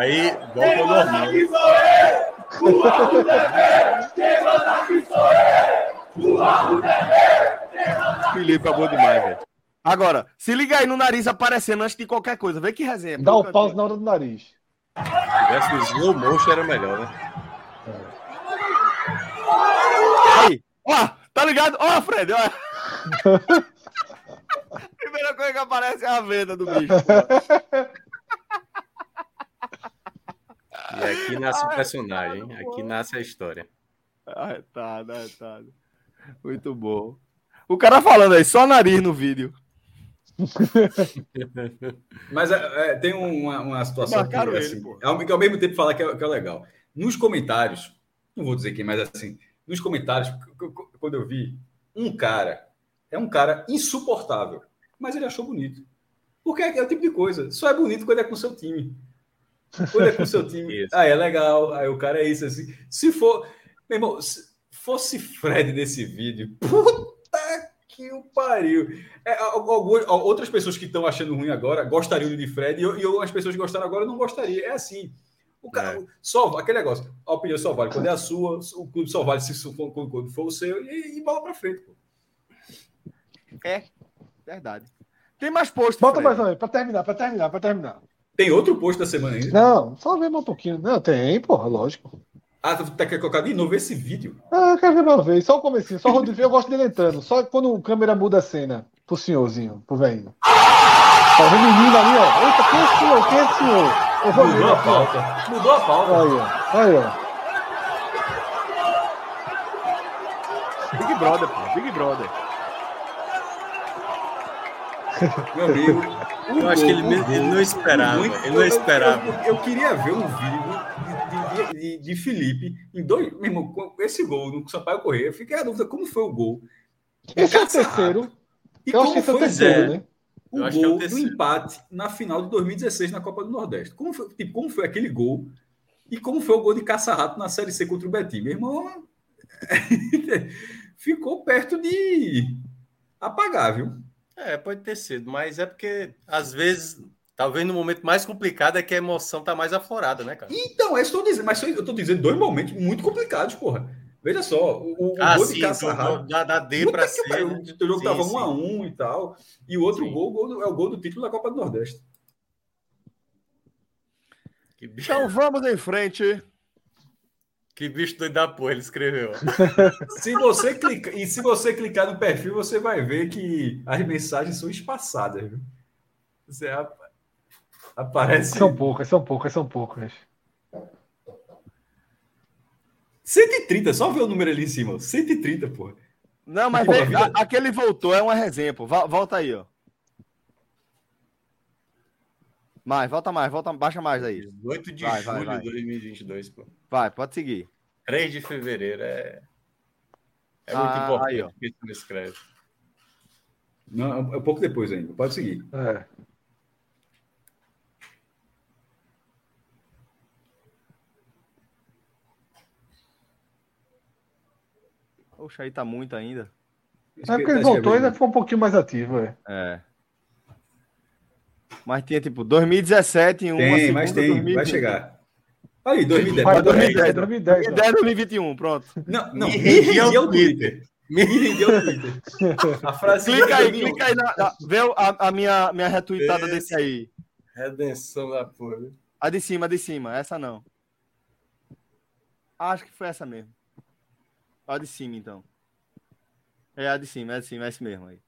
Aí volta ao normal. Felipe é bom demais, velho. Agora, se liga aí no nariz aparecendo antes de qualquer coisa. Vê que resenha. Dá o pause na hora do nariz. Se tivesse o slow motion era melhor, né? Aí, ó, tá ligado? Ó, Fred, ó. Primeira coisa que aparece é a venda do bicho. E aqui nasce o personagem, aqui nasce a história. Arretado, arretado. Muito bom. O cara falando aí, só nariz no vídeo. Mas é, é, tem uma, uma situação que, ele, assim, ao, que ao mesmo tempo falar que é, que é legal. Nos comentários, não vou dizer quem, mas assim, nos comentários, quando eu vi um cara, é um cara insuportável, mas ele achou bonito. Porque é, é o tipo de coisa, só é bonito quando é com o seu time. Quando é com o seu time, ah, é legal, aí o cara é isso assim. Se for, meu irmão, se fosse Fred nesse vídeo, puta que o pariu. É, algumas, outras pessoas que estão achando ruim agora gostariam de Fred e, eu, e as pessoas que gostaram agora não gostariam. É assim. O cara, é. só aquele negócio, a opinião só vale quando é a sua, o clube só vale se for, quando for o seu e, e bola para frente. Pô. É, verdade. Tem mais post. Bota mais um aí, para terminar, para terminar, para terminar. Tem outro post da semana ainda? Não, só ver mais um pouquinho. Não, tem, porra, lógico. Ah, tu tá querendo colocar de novo esse vídeo? Ah, eu quero ver uma vez. Só o comecinho, só o Rodrigo. Eu gosto dele entrando. Só quando o câmera muda a cena. Pro senhorzinho, pro velhinho. Tá o menino ali, ó. Eita, quem é esse senhor? Quem é esse senhor? Eu vou Mudou ver, a pauta. Mudou a pauta. Aí, ó. Aí, ó. Big Brother, pô. Big Brother. Meu amigo. Eu acho que ele, ele não esperava. Muito, ele não esperava. Eu, eu, eu, queria ver um vídeo de, de, de, Felipe em dois. Meu irmão, com esse gol no Sampaio Correia, fiquei a dúvida como foi o gol. Esse é o terceiro. E eu acho que esse é o terceiro, né? O gol é o do empate na final de 2016 na Copa do Nordeste. Como foi, tipo, como foi aquele gol? E como foi o gol de Caça-Rato na Série C contra o Betim? Meu irmão, ficou perto de apagar, viu? É, pode ter sido, mas é porque às vezes, talvez no momento mais complicado é que a emoção tá mais aflorada, né, cara? Então, é isso que eu tô dizendo, mas eu tô dizendo dois momentos muito complicados, porra. Veja só, o, o ah, gol sim, de caça da, da D para C. Né? O jogo sim, tava 1 um a 1 um e tal, e o outro gol, gol, é o gol do título da Copa do Nordeste. Então vamos em frente. Que bicho doido da porra, ele escreveu. se você clicar, e se você clicar no perfil, você vai ver que as mensagens são espaçadas. Viu? Você aparece. São poucas, são poucas, são poucas. 130, só ver o número ali em cima. 130, porra. Não, mas porra, vem, a, aquele voltou, é um exemplo. Volta aí, ó. Mais, volta mais, volta, baixa mais aí. 8 de vai, julho de 2022, pô. Vai, pode seguir. 3 de fevereiro é. É muito ah, importante aí, ó. que você escreve. Não, é um pouco depois ainda. Pode seguir. É. Poxa, aí tá muito ainda. É porque ele voltou e ainda ficou um pouquinho mais ativo, é. É. Mas tinha tipo 2017 em um. Tem, segunda, mas tem, 2020. vai chegar. Aí, 2010. 2010, 2010, 2010, 2021, pronto. Não, não, me rendeu o Twitter. Me rendeu o Twitter. A frase clica aí, clica aí, na, na, vê a, a, minha, minha retweetada Esse... desse aí. Redenção da porra. A de cima, a de cima, essa não. Acho que foi essa mesmo. A de cima, então. É a de cima, é a de cima, é esse mesmo aí.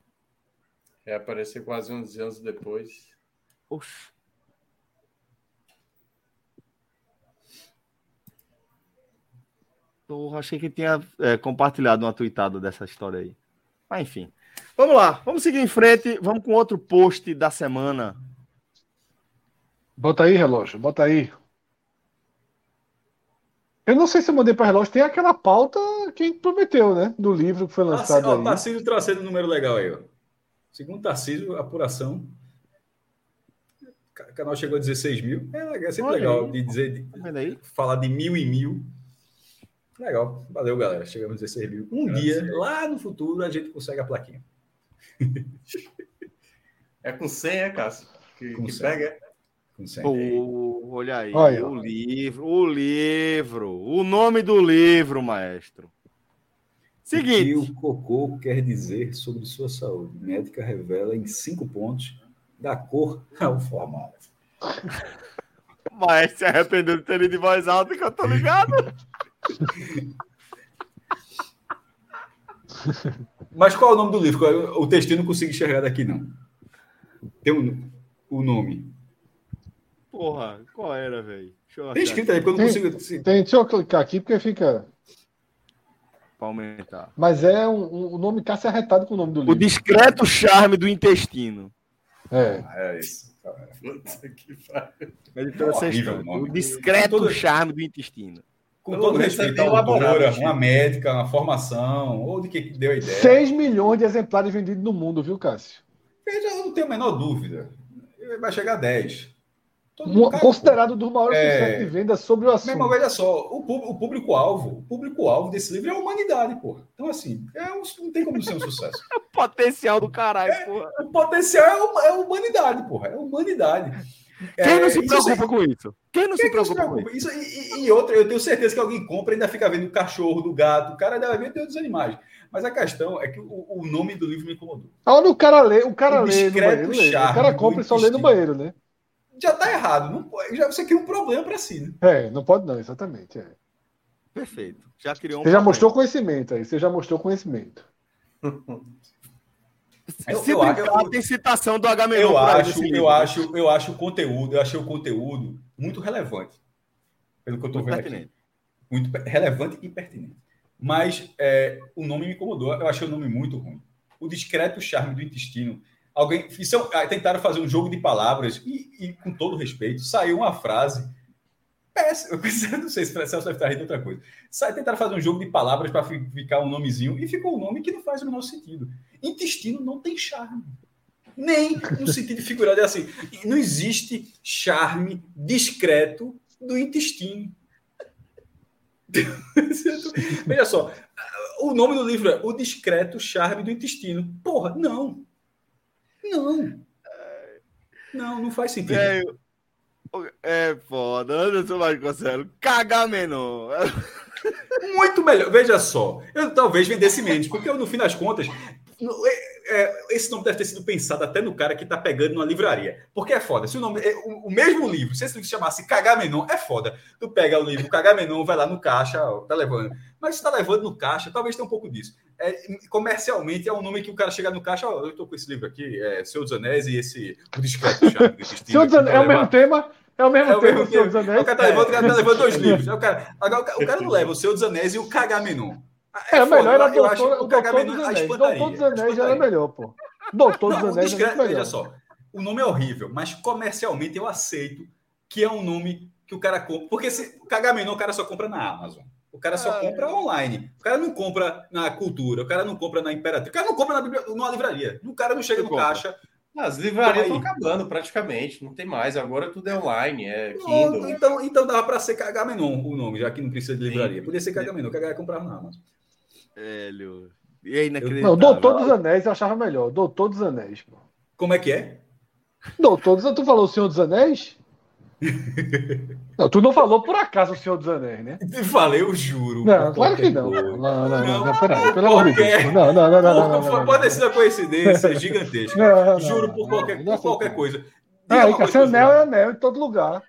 É aparecer quase 11 anos depois. Oxi. Eu achei que tinha é, compartilhado uma tweetada dessa história aí. Mas enfim. Vamos lá, vamos seguir em frente. Vamos com outro post da semana. Bota aí, relógio, bota aí. Eu não sei se eu mandei para relógio. Tem aquela pauta que prometeu, né? Do livro que foi lançado. Tarcísio, aí. Tarcísio trazendo um número legal aí, ó. Segundo Tarcísio, apuração o canal chegou a 16 mil. É, é sempre Olha legal aí. de dizer, de, falar de mil e mil. Legal. Valeu, galera. Chegamos a 16 mil. Um Graças dia, lá no futuro, a gente consegue a plaquinha. É com 100, é, Cássio? Que, com que pega? Com 100. Oh, olha aí, olha. o livro, o livro, o nome do livro, maestro. Seguinte. O que o cocô quer dizer sobre sua saúde? Médica revela em cinco pontos da cor ao formato. Mas se arrependeu de ter ido de voz alta que eu tô ligado. Mas qual é o nome do livro? O textinho não consigo enxergar daqui, não. Tem um, o nome. Porra, qual era, velho? Tem escrito aí, porque eu não tem, consigo. Tem, deixa eu clicar aqui, porque fica. Pra aumentar. Mas é um, um, o nome Cássio arretado com o nome do livro. O discreto charme do intestino. É. É isso. o discreto todo... charme do intestino. Com todo respeito à autora, uma médica, uma formação, ou de que deu a ideia. 6 milhões de exemplares vendidos no mundo, viu, Cássio? Eu já não tenho a menor dúvida. Vai chegar a 10. Considerado um dos maiores é... de venda sobre o assunto. Irmão, veja só, o, público-alvo, o público-alvo desse livro é a humanidade, porra. Então, assim, é um, não tem como ser um sucesso. o potencial do caralho, é, porra. O potencial é, é a humanidade, porra. É a humanidade. Quem não é, se preocupa com isso? Quem não Quem se preocupa, com isso? isso e, e, outra, eu tenho certeza que alguém compra e ainda fica vendo o cachorro, do gato, o cara vai ver outros animais. Mas a questão é que o, o nome do livro me incomodou. Olha o cara lê, o cara o lê no banheiro, lê. O cara compra e só lê no banheiro, né? Já tá errado. Não, já, você cria um problema para si, né? É, não pode não, exatamente. É. Perfeito. Já criou um Você já mostrou conhecimento aí, você já mostrou conhecimento. Eu, eu, eu, tem citação do H Eu acho, eu acho, eu acho o conteúdo, eu achei o conteúdo muito relevante. Pelo que eu estou vendo pertinente. aqui. Muito relevante e pertinente. Mas é, o nome me incomodou. Eu achei o nome muito ruim. O discreto charme do intestino. Alguém tentaram fazer um jogo de palavras e, e, com todo respeito, saiu uma frase péssima. Eu não sei se o Celso deve estar rindo de outra coisa. Sai, tentaram fazer um jogo de palavras para ficar um nomezinho e ficou um nome que não faz o menor sentido. Intestino não tem charme. Nem no sentido figurado. É assim, não existe charme discreto do intestino. Veja só, o nome do livro é O Discreto Charme do Intestino. Porra, não. Não. Não, não faz sentido. É, é foda, Anderson Vasconcelos. Cagar menor. Muito melhor. Veja só, eu talvez vendesse menos, porque eu, no fim das contas, esse nome deve ter sido pensado até no cara que tá pegando numa livraria. Porque é foda. Se o nome. É, o, mesmo livro, se esse livro se chamasse Cagar Menon, é foda. Tu pega o livro Cagar Menon, vai lá no caixa, ó, tá levando. Mas se tá levando no caixa, talvez tenha um pouco disso. É, comercialmente é um nome que o cara chega no caixa, ó, eu tô com esse livro aqui, é Senhor dos Anéis e esse O Discreto Charme Senhor dos Anéis é o mesmo tema. É o mesmo é tempo, o Senhor dos Anéis. O cara tá levando, o cara tá levando dois livros. O cara, agora, o cara não leva o Senhor dos Anéis e o Cagar Menon. É, é melhor era doutor, acho, o Doutor dos Anéis. Doutor dos Anéis já era melhor, pô. Doutor dos Anéis já era melhor. Veja só, o nome é horrível, mas comercialmente eu aceito que é um nome que o cara compra. Porque se Cagamenon o cara só compra na Amazon. O cara só é. compra online. O cara não compra na cultura, o cara não compra na Imperatriz, o cara não compra na numa livraria. O cara não chega no compra. caixa. As livrarias estão acabando praticamente, não tem mais. Agora tudo é online, é Kindle. Não, então, então dava para ser Cagamenon o nome, já que não precisa de livraria. Sim. Podia ser Cagamenon, que a galera comprava na Amazon. Velho. E aí, Não, Doutor dos Anéis eu achava melhor. Doutor dos Anéis, pô. Como é que é? Doutor dos Tu falou o Senhor dos Anéis? Não, tu não falou por acaso o Senhor dos Anéis, né? Falei, eu juro. Não, claro que não. Não, não, não, não, peraí, pelo amor de Deus. Não, não, não, não, não, Pode ser uma coincidência gigantesca. Juro por qualquer, por qualquer coisa. Ah, e anel é anel em todo lugar.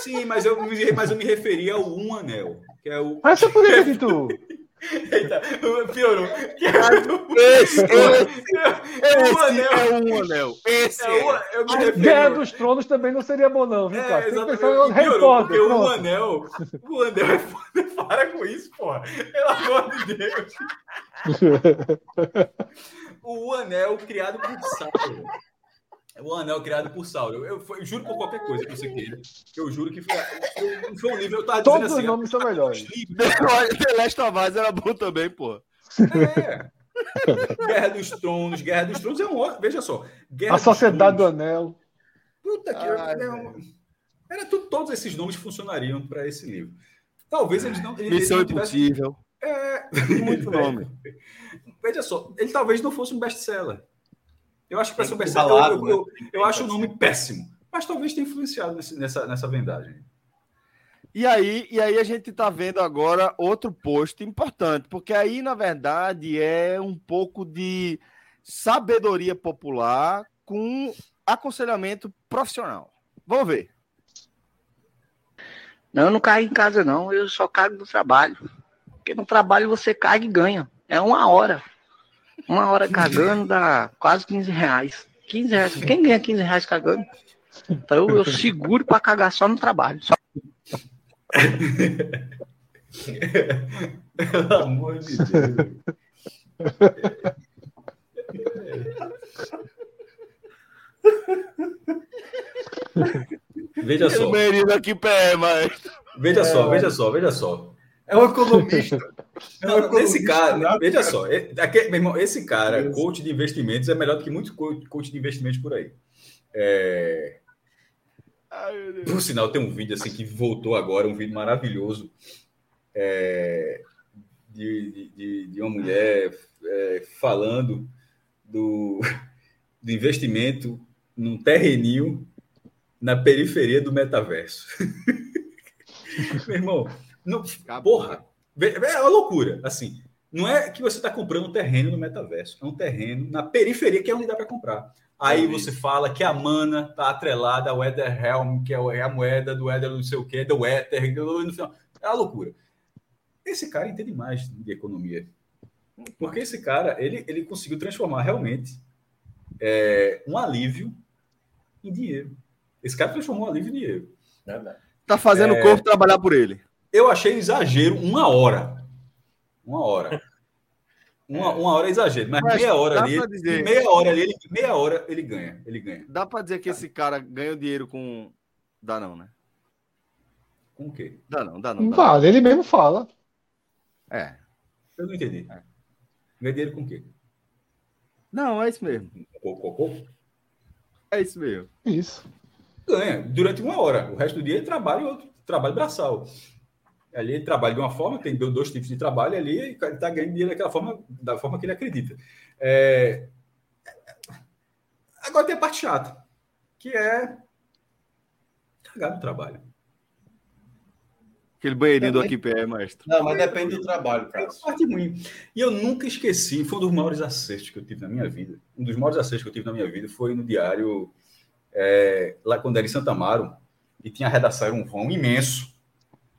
Sim, mas eu, mas eu me referia ao um anel. Que é o... Mas você poderia ter dito. Eita, piorou. Esse, esse, esse anel. é um anel. Esse é, o, eu me refiro... Guerra dos Tronos também não seria bom, não, viu, cara? É, exatamente. Piorou, porque o anel, o anel é foda. Para com isso, porra. Pelo amor de Deus. o anel criado por Sauron. O Anel criado por Sauron. Eu, eu, eu, juro por qualquer coisa que você queira. Eu juro que foi, eu, foi um livro. Eu tava Todos dizendo assim. Todos os nomes são melhores. The Last of Us era bom também, pô. É. Guerra dos Tronos. Guerra dos Tronos é um. Veja só. Guerra A Sociedade do Anel. Puta que. Ai, era, era tudo, todos esses nomes funcionariam para esse livro. Talvez eles não. Eles, Missão eles não Impossível. É. Muito nome. Veja só. Ele talvez não fosse um best-seller. Eu acho que para ser Supercell, eu, eu, né? eu, acho o nome péssimo, mas talvez tenha influenciado nesse, nessa, nessa vendagem. E aí, e aí a gente está vendo agora outro posto importante, porque aí, na verdade, é um pouco de sabedoria popular com aconselhamento profissional. Vamos ver. Não, eu não caio em casa, não. Eu só caio no trabalho. Porque no trabalho você cai e ganha. É uma hora. Uma hora cagando dá quase 15 reais. 15 reais. Quem ganha 15 reais cagando? Então eu, eu seguro para cagar só no trabalho. Só... Pelo amor de Deus. Veja só. Menino aqui pé, mas. Veja só, veja só, veja só. É um economista. Não, esse cara, veja só, é- aqui- meu irmão, esse cara, coach de investimentos, é melhor do que muitos co- coach de investimentos por aí. É, Por sinal, tem um vídeo assim que voltou agora, um vídeo maravilhoso é, de, de- de, de uma mulher é, falando do, do investimento num terreninho na periferia do metaverso. Meu irmão, não, porra, é uma loucura. Assim, não é que você está comprando um terreno no metaverso, é um terreno na periferia que é onde dá para comprar. Aí você fala que a mana está atrelada ao Ether Helm, que é é a moeda do Ether não sei o que, do Ether, no final. É uma loucura. Esse cara entende mais de economia. Porque esse cara, ele, ele conseguiu transformar realmente é, um alívio em dinheiro. Esse cara transformou um alívio em dinheiro. Tá fazendo É. o corpo trabalhar por ele. Eu achei exagero uma hora. Uma hora. Uma, uma hora é exagero, mas, Mas meia hora ali, dizer- meia hora ali, ele, meia hora ele ganha, ele ganha. Dá pra dizer que esse cara ganhou dinheiro com. Dá não, né? Com o quê? Dá não, dá não. Não Dá não. vale, ele mesmo fala. É. Eu não entendi. Ganha dinheiro com o quê? Não, é isso mesmo. Cocô? É isso mesmo. Isso. Ganha durante uma hora. O resto do dia ele trabalha outro trabalho braçal. Ali ele trabalha de uma forma, tem dois tipos de trabalho ali, e ele está ganhando dinheiro daquela forma, da forma que ele acredita. É, Agora tem a parte chata, que é cagar no trabalho. Aquele banheirinho do Também- aqui pé, maestro. Não, mas depende do trabalho, cara. É parte ruim. E eu nunca esqueci, foi um dos maiores acertos que eu tive na minha vida. Um dos maiores acertos que eu tive na minha vida foi no diário, é, lá quando era em Santa Amaro, e tinha a redação, era um vão imenso,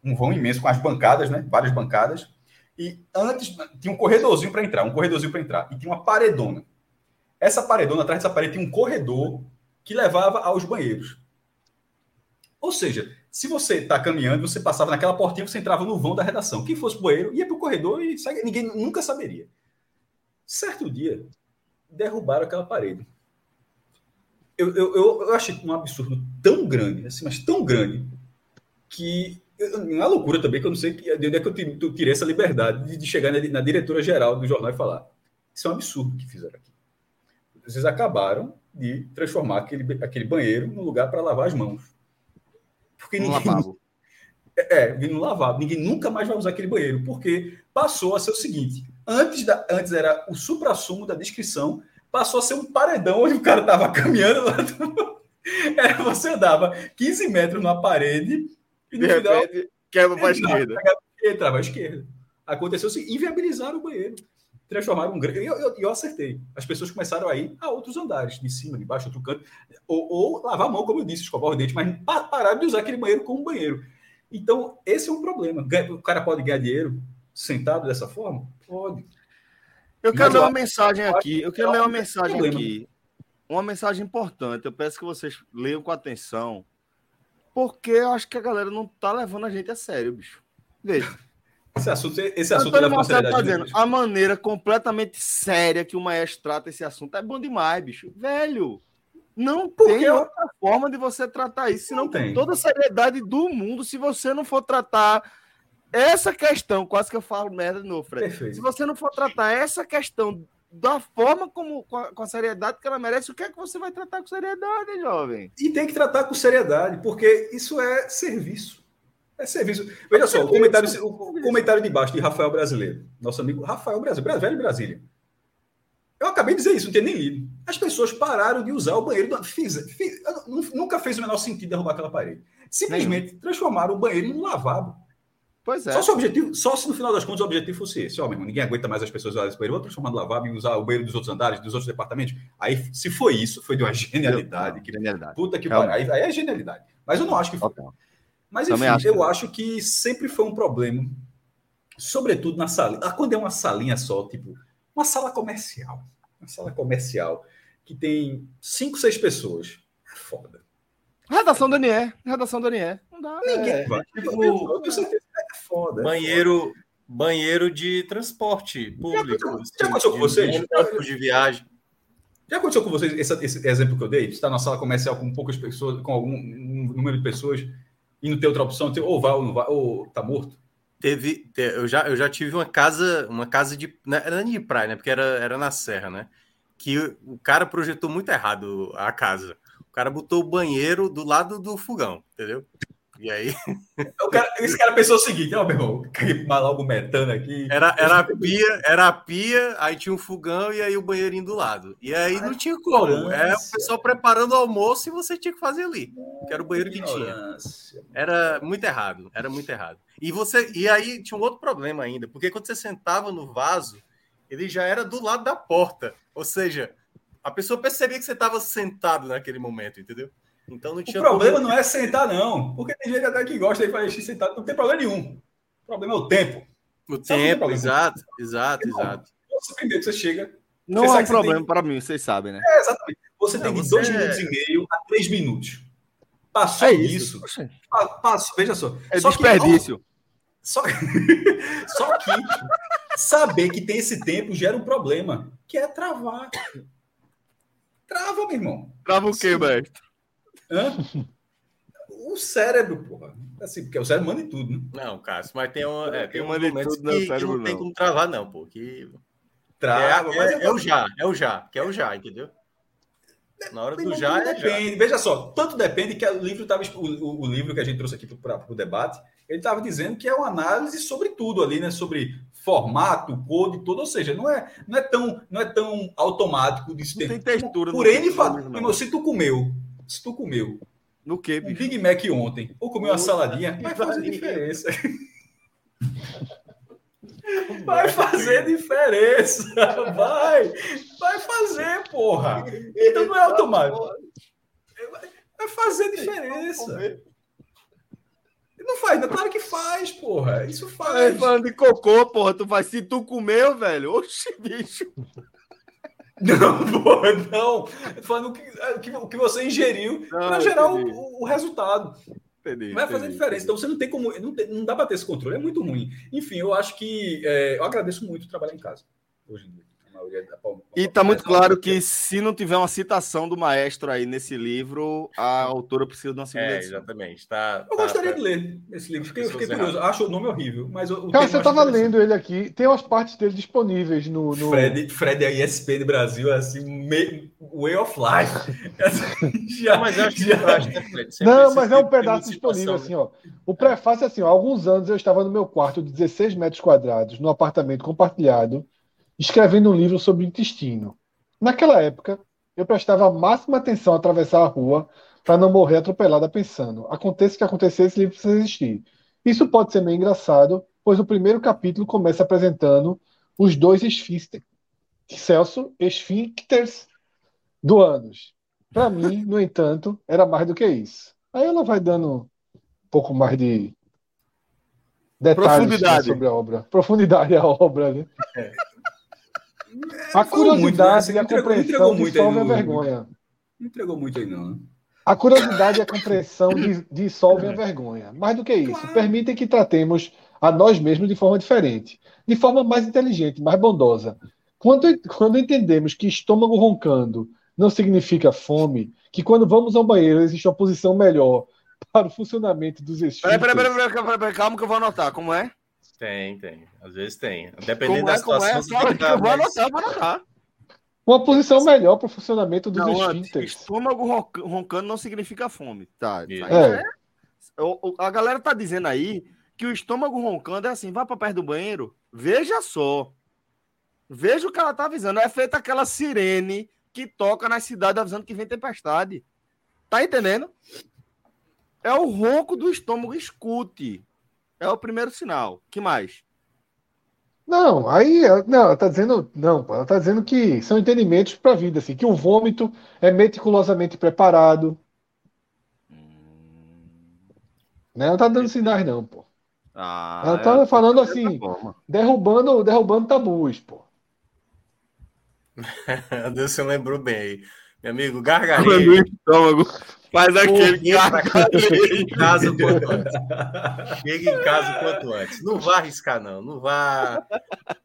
um vão imenso com as bancadas, né? Várias bancadas. E antes tinha um corredorzinho para entrar, um corredorzinho para entrar, e tinha uma paredona. Essa paredona, atrás dessa parede, tinha um corredor que levava aos banheiros. Ou seja, se você está caminhando, você passava naquela portinha, você entrava no vão da redação. Quem fosse banheiro ia para o corredor e ninguém nunca saberia. Certo dia, derrubaram aquela parede. Eu, eu, eu, eu achei um absurdo tão grande, assim, mas tão grande, que uma loucura também, que eu não sei que- de onde é que eu ti- eu tirei essa liberdade de, chegar na, diretora geral do jornal e falar: Isso é um absurdo que fizeram aqui. Vocês acabaram de transformar aquele, aquele banheiro num lugar para lavar as mãos. Porque ninguém, lavabo. é, vindo lavar. Ninguém nunca mais vai usar aquele banheiro, porque passou a ser o seguinte: antes, da, antes era o supra-sumo da descrição, passou a ser um paredão onde o cara estava caminhando lá. Era, você andava 15 metros na parede e De final repente, quebra pra entrava- esquerda. entrava à esquerda. Aconteceu assim, inviabilizaram o banheiro. Transformaram um grande. Eu, eu, eu acertei. As pessoas começaram a ir a outros andares, de cima, de baixo, outro canto. Ou, ou lavar a mão, como eu disse, escovar o dente, mas pa- pararam de usar aquele banheiro como banheiro. Então, esse é um problema. O cara pode ganhar dinheiro sentado dessa forma? Pode. Eu quero Mas ler uma mensagem aqui. Eu que quero é ler uma um mensagem aqui. Uma mensagem importante. Eu peço que vocês leiam com atenção. Porque eu acho que a galera não tá levando a gente a sério, bicho. Veja. Esse assunto, esse assunto Antônio Marcelo tá dizendo, a maneira completamente séria que o maestro trata esse assunto é bom demais, bicho. Velho, não tem Porque eu- outra forma de você tratar isso, senão Não com tem. toda a seriedade do mundo, se você não for tratar essa questão, quase que eu falo merda de novo, Fred. Perfeito. Se você não for tratar essa questão da forma como, com a, com a seriedade que ela merece, o que é que você vai tratar com seriedade, jovem? E tem que tratar com seriedade, porque isso é serviço. É serviço. Veja só, o comentário, o comentário de baixo de Rafael Brasileiro, nosso amigo Rafael Brasileiro, velho Brasília. Eu acabei de dizer isso, não tinha nem lido. As pessoas pararam de usar o banheiro. do- Fiz, fiz- nu- nunca fez o menor sentido derrubar aquela parede. Simplesmente transformaram o banheiro em um lavabo. Pois é. Só se, o objetivo, só se no final das contas o objetivo fosse esse. Ó, meu irmão, ninguém aguenta mais as pessoas usarem esse banheiro. Vou transformar no lavabo e usar o banheiro dos outros andares, dos outros departamentos. Aí, se foi isso, foi de uma genialidade. Que Genialidade. Puta que pariu. Aí, aí é genialidade. Mas eu não acho que foi. Total. Mas enfim, acho eu que- acho que sempre foi um problema, sobretudo na sala. Ah, quando é uma salinha só, tipo, uma sala comercial. Uma sala comercial que tem cinco, seis pessoas. É foda. Redação do NE. Redação do NE. Não dá. Ninguém É, vai. tipo, Eu, eu, eu é foda. é Banheiro, banheiro de transporte público. já aconteceu com vocês? de viagem. Já aconteceu com vocês esse, esse exemplo que eu dei? Você está na sala comercial com poucas pessoas, com algum um número de pessoas, e não tem outra opção, tem, ou vai ou não vai, ou tá morto? Teve, eu já, eu já tive uma casa, uma casa de. Não era de praia, né? Porque era, era na serra, né? Que o cara projetou muito errado a casa. O cara botou o banheiro do lado do fogão, entendeu? E aí. O cara, esse cara pensou o seguinte: ó, oh, meu irmão, logo metano aqui. Era, era a pia, era a pia, aí tinha um fogão e aí o banheirinho do lado. E aí Ai, não tinha como. É o pessoal preparando o almoço e você tinha que fazer ali. Que era o banheiro que tinha. Era muito errado. Era muito errado. E você. E aí tinha um outro problema ainda, porque quando você sentava no vaso, ele já era do lado da porta. Ou seja, a pessoa percebia que você estava sentado naquele momento, entendeu? Então não tinha. O problema não é sentar, não. Porque tem gente até que gosta de fazer sentado, não tem problema nenhum. O problema é o tempo. O tempo, exato, exato, exato. Você primeiro que você chega. Não você é um problema tem... para mim, vocês sabem, né? É, exatamente. Você tem de dois é... minutos e meio a três minutos. Passou é isso. Passou, veja só. É só desperdício. Que, só, só que saber que tem esse tempo gera um problema, que é travar. Trava, meu irmão. Trava o quê, mestre? Hã? O cérebro, porra. Assim, porque o cérebro manda em tudo, né? Não, Cássio, mas tem, uma, é, tem um momentos tudo, que, cérebro, que não tem como travar, não, pô. Que... Trava, é, mas é, é, o já, é o já, que é o já, entendeu? Na hora do já, é depende. Já. Veja só, tanto depende que o livro tava, o, o livro que a gente trouxe aqui para o debate, ele estava dizendo que é uma análise sobre tudo ali, né? Sobre formato, code, tudo, ou seja, não é, não é tão, não é tão automático de Não tem textura. Por N fator, se tu comeu se tu comeu no que, um Big Mac ontem, ou comeu uma saladinha, vai fazer diferença. Vai fazer diferença. Vai. Vai fazer, porra. Então não é automático. Vai fazer diferença. Não faz, não, claro que faz, porra. Isso faz. falando de cocô, porra, tu faz. Se tu comeu, velho, oxe, bicho. Não, porra, não. Falando o que, que, o que você ingeriu para gerar o, o, resultado. Entendi, Vai fazer entendi, diferença. Entendi. Então você não tem como. Não, tem, não dá para ter esse controle, é muito ruim. Enfim, eu acho que. É, eu agradeço muito trabalhar em casa hoje em dia. E está muito claro que se não tiver uma citação do maestro aí nesse livro, a autora precisa de uma segunda é, edição. Exatamente. Tá, eu tá, gostaria tá, de ler esse livro, fiquei, fiquei curioso. Acho o nome horrível, mas o Cara, você estava lendo ele aqui, tem umas partes dele disponíveis no. no... Fred, Fred é ESPN Brasil, é assim, me... way of life. já, mas eu acho, já... acho que é Fred. Não, mas é um pedaço disponível, assim, ó. O prefácio é assim, ó. Há alguns anos eu estava no meu quarto de 16 metros quadrados, no apartamento compartilhado escrevendo um livro sobre o intestino. Naquela época, eu prestava a máxima atenção a atravessar a rua para não morrer atropelada pensando: aconteça o que acontecer, esse livro precisa existir. Isso pode ser meio engraçado, pois o primeiro capítulo começa apresentando os dois esfíncteres, Celso esfíncteres do ânus. Para mim, no entanto, era mais do que isso. Aí ela vai dando um pouco mais de detalhes sobre a obra. Profundidade a obra, né? É. A curiosidade muito, né? e a compreensão dissolve a vergonha. Não entregou muito aí, não. Né? A curiosidade e a compreensão dissolvem a vergonha. Mais do que isso, claro. permitem que tratemos a nós mesmos de forma diferente, de forma mais inteligente, mais bondosa. Quando, quando entendemos que estômago roncando não significa fome, que quando vamos ao banheiro existe uma posição melhor para o funcionamento dos esfíncteres... Peraí, peraí, peraí, peraí, peraí, calma que eu vou anotar. Como é? Tem, tem. Às vezes tem. Dependendo como da é, situação. É? Só, eu vou anotar, vou anotar. Uma posição melhor para o funcionamento dos não, esfínteres. Estômago roncando não significa fome. Tá. tá é. é. A galera tá dizendo aí que o estômago roncando é assim, vá para perto do banheiro. Veja só. Veja o que ela tá avisando. É feita aquela sirene que toca na cidade avisando que vem tempestade. Tá entendendo? É o ronco do estômago. Escute. É o primeiro sinal. que mais? Não, aí não, ela tá dizendo, não, ela tá dizendo que são entendimentos para a vida, assim, que o vômito é meticulosamente preparado. Hum... Né? Ela tá dando sinais não, pô. Ah, ela tá falando assim, derrubando, derrubando tabus, pô. Deus, você lembrou bem aí. Meu amigo, gargarejo. Faz aquele Chega em casa quanto antes. Chega em casa quanto antes. Não vá arriscar, não. Não vá,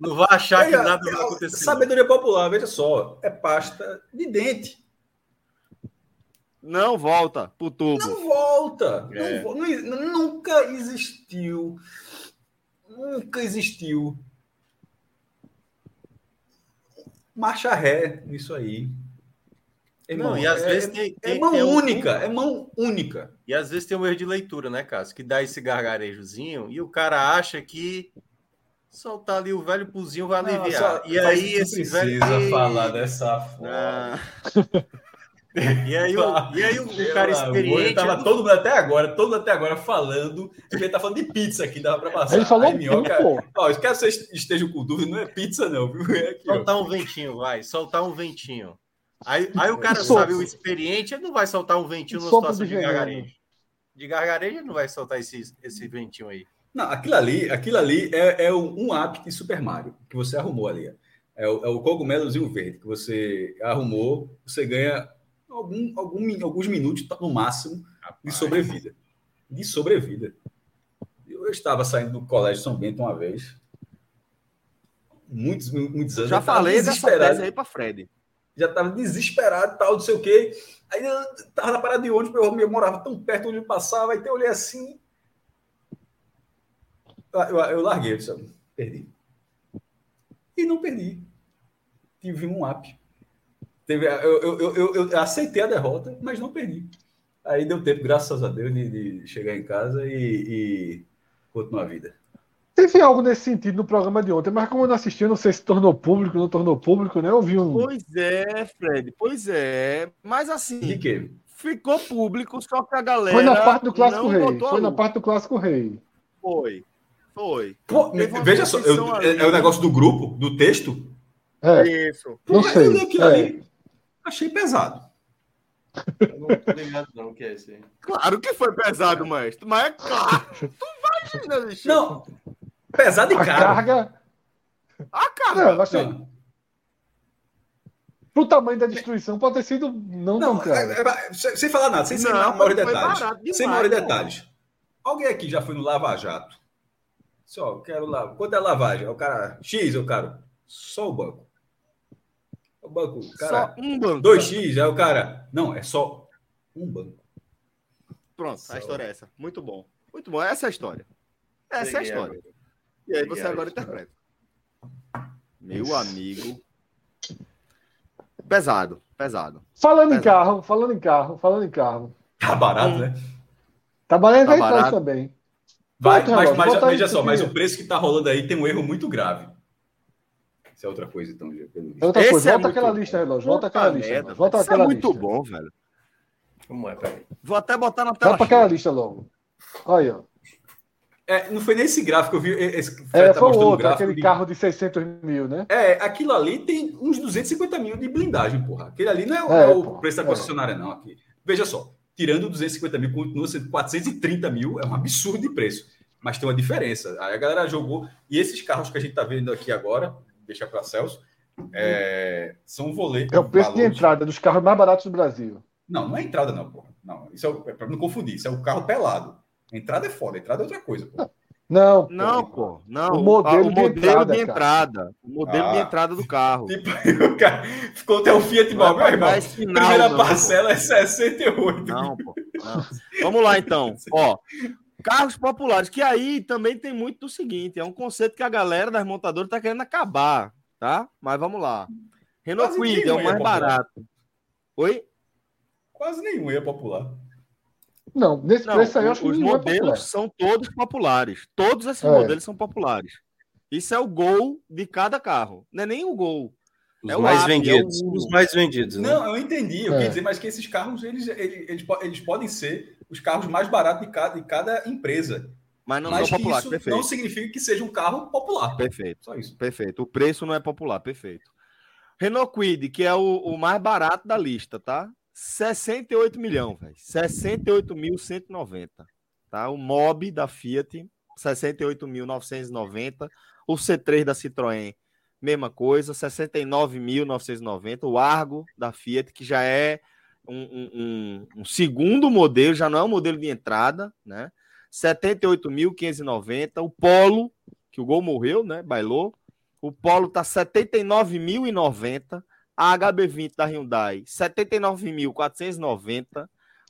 não vá achar que nada vai acontecer. Sabedoria popular, veja só. É pasta de dente. Não volta pro tubo. Não volta. É. Não, não, nunca existiu. Nunca existiu. Marcha ré nisso aí. Irmão, não, e às é, vezes tem, tem, é mão tem única, um... é mão única. E às vezes tem um erro de leitura, né, Cássio? Que dá esse gargarejozinho e o cara acha que soltar ali o velho puzinho vai aliviar. Não, e aí esse precisa velho. falar dessa forma. Ah. E aí, o, e aí o, o cara experiente. Tava todo mundo até agora, todo mundo até agora falando. que Ele tá falando de pizza aqui, dava pra passar. Ele falou aí, minhoca, ó, quero que vocês estejam com dúvida, não é pizza, não, viu? É aqui, soltar ó. um ventinho, vai, soltar um ventinho. Aí, aí o cara sabe, o experiente, ele não vai soltar um ventinho numa situação de, gargarejo. De gargarejo, ele não vai soltar esse, esse ventinho aí. Não, aquilo ali, aquilo ali é, é um app de Super Mario que você arrumou ali. É o, é o cogumelozinho verde que você arrumou, você ganha algum, algum, alguns minutos no máximo de sobrevida. De sobrevida. Eu estava saindo do colégio São Bento uma vez. Muitos, muitos anos. Já falei dessa tese aí para Fred. Já estava desesperado, tal, não sei o quê. Aí estava na parada de ônibus, eu, morava tão perto onde eu passava, aí eu olhei assim. Eu, eu, eu larguei, eu disse, perdi. E não perdi. Tive um app. Teve, eu, eu, eu, eu, aceitei a derrota, mas não perdi. Aí deu tempo, graças a Deus, de, de chegar em casa e, e continuar a vida. Teve algo nesse sentido no programa de ontem, mas como eu não assisti, eu não sei se tornou público, não tornou público, né? Eu vi um. Pois é, Fred, pois é. Mas assim. De quê? Ficou público, só que a galera. Foi na parte do Clássico Rei. Foi na parte do Clássico Rei. Foi. Foi. Pô, veja só, eu, é, o negócio do grupo, do texto? É. Isso. Não Pô, sei. Eu é. ali, Achei pesado. Eu não tô ligado, não, que é esse aí. Claro que foi pesado, mestre. Mas é claro. tu vai, Gina, Não. Pesado e caro. A carga. A carga. Não, achei. Pro tamanho da destruição, pode ter sido não, não tão caro. É, é, sem falar nada, sem, sem maiores detalhes. Demais, sem maiores detalhes. Alguém aqui já foi no Lava Jato? Só, quero lá. Quanto é a lavagem? O cara X, eu quero. Só o banco. O banco, cara, só um banco. 2x, é o cara. Não, é só um banco. Pronto, só. a história é essa. Muito bom. Muito bom. Essa é a história. Essa é a história. E aí você agora interpreta. Meu amigo. Pesado, pesado. Falando pesado. em carro, falando em carro, falando em carro. Tá barato, hum. né? Tá barato, tá barato. também. Vai, mas, mas, veja só, mas o preço que tá rolando aí tem um erro muito grave. Isso é outra coisa, então, pelo. É outra coisa. Volta é aquela muito... lista, relógio. Volta aquela lista. Merda, volta aquela é muito lista. bom, velho. Como é, peraí. Vou até botar na tela. Volta aquela lista logo. Aí, ó. É, não foi nesse gráfico, eu vi. Esse, é, tá foi outro, aquele de... carro de 600 mil, né? É, aquilo ali tem uns 250 mil de blindagem, porra. Aquele ali não é, é, é o porra, preço da concessionária, é. não. Aqui. Veja só, tirando 250 mil, continua sendo 430 mil, é um absurdo de preço. Mas tem uma diferença. Aí a galera jogou. E esses carros que a gente tá vendo aqui agora, deixa para Celso, é, são voletes. É o preço valores... de entrada dos carros mais baratos do Brasil. Não, não é entrada, não, pô. Não, isso é, é para não confundir. Isso é o carro pelado. Entrada é foda, entrada é outra coisa, pô. Não, não, pô, não. O modelo, o modelo de entrada. De entrada o modelo ah, de entrada do carro. Tipo, o cara ficou até o Fiat Mobi, meu irmão. Final, Primeira não, parcela pô. é 68. Não, pô. Não. Vamos lá, então. Ó, carros populares, que aí também tem muito do seguinte: é um conceito que a galera das montadoras está querendo acabar, tá? Mas vamos lá. Renault Quid é o mais barato. Oi? Quase nenhum é popular. Não, nesse não, preço aí eu acho que os modelos é são todos populares. Todos esses é. modelos são populares. Isso é o gol de cada carro. Não é nem o gol. Os é mais vendidos. É o... Os mais vendidos. Né? Não, eu entendi. Eu é. queria dizer, mas que esses carros eles, eles, eles, eles podem ser os carros mais baratos de cada, de cada empresa. Mas não Mas são populares, isso perfeito. não significa que seja um carro popular. Perfeito. Só isso. Perfeito. O preço não é popular, perfeito. Renault Quid, que é o, o mais barato da lista, tá? 68 milhões, velho. 68.190. Tá? O Mob da Fiat, 68.990. O C3 da Citroën, mesma coisa, 69.990. O Argo da Fiat, que já é um, um, um, segundo modelo, já não é um modelo de entrada, né? 78.590. O Polo, que o Gol morreu, né? Bailou. O Polo tá 79.090. A HB20 da Hyundai, 79.490.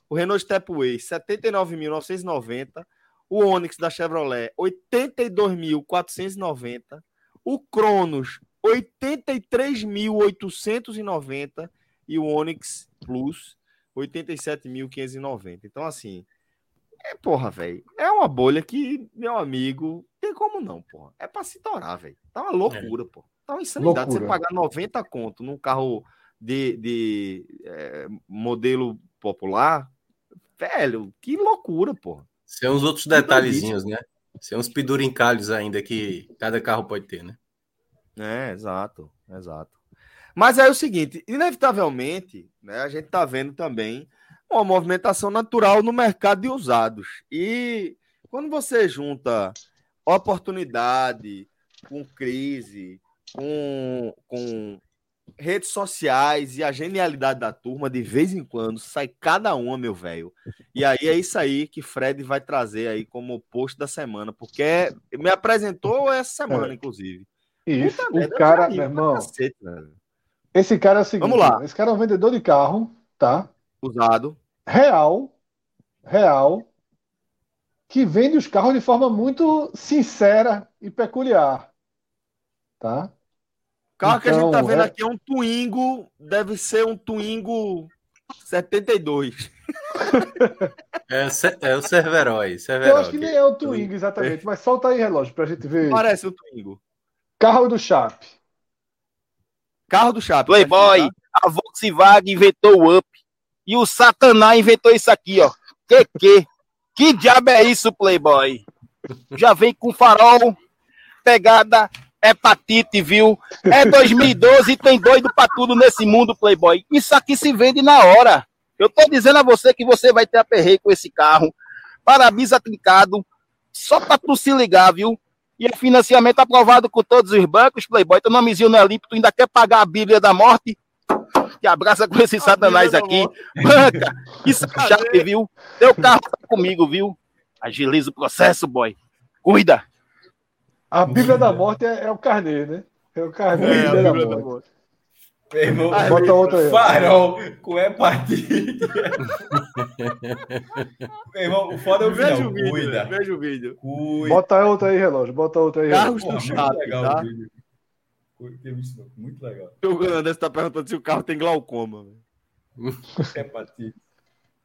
O Renault Stepway, 79.990. O Onix da Chevrolet, 82.490. O Cronos, 83.890 e o Onix Plus 87.590. Então, assim, é porra, velho. É uma bolha que, meu amigo, tem como não, porra. É pra se torar, velho. Tá uma loucura, é. pô. Tá uma insanidade loucura. você pagar 90 conto num carro de, de é, modelo popular. Velho, que loucura, porra. São uns outros detalhezinhos, né? São uns pendurincalhos ainda que cada carro pode ter, né? É, exato, exato. Mas é o seguinte, inevitavelmente, né, a gente está vendo também uma movimentação natural no mercado de usados. E quando você junta oportunidade com crise, com, com redes sociais e a genialidade da turma, de vez em quando sai cada uma, meu velho. E aí é isso aí que Fred vai trazer aí como post da semana, porque me apresentou essa semana, é. inclusive. Isso, Puta o merda, cara, meu irmão. Cacete, esse cara é o seguinte: Vamos lá. Esse cara é um vendedor de carro, tá? Usado. Real. Real. Que vende os carros de forma muito sincera e peculiar. Tá? O carro então, que a gente tá então, vendo é... aqui é um Twingo, deve ser um Twingo 72. é, é o Cerverói. Eu acho que nem é o Twingo, exatamente, mas solta aí relógio pra gente ver. Parece o Twingo. Carro do Chap. Carro do Chap. Playboy, a Volkswagen inventou o Up. E o Satanás inventou isso aqui, ó. Que que? Que diabo é isso, Playboy? Já vem com farol, pegada, hepatite, viu? É 2012 e tem doido pra tudo nesse mundo, Playboy. Isso aqui se vende na hora. Eu tô dizendo a você que você vai ter aperreio com esse carro. Para-brisa trincado. Só pra tu se ligar, viu? E o financiamento aprovado com todos os bancos, Playboy. Teu nomezinho não é limpo, tu ainda quer pagar a Bíblia da morte? Que abraça com esse satanás aqui. Banca, isso é chato, viu? Teu carro tá comigo, viu? Agiliza o processo, boy. Cuida. A Bíblia da Morte é, é o carnê, né? É o carnê é, a Bíblia da Morte. Da morte. Meu irmão, bota outra aí. Farol com hepatite. Meu irmão, o foda é o veja final. O vídeo, Cuida. Veja o vídeo. Cuida. Bota outra aí, relógio. Bota outra aí. Carros do Chape, legal tá? Muito legal. O Anderson tá perguntando se o carro tem glaucoma. Hepatite.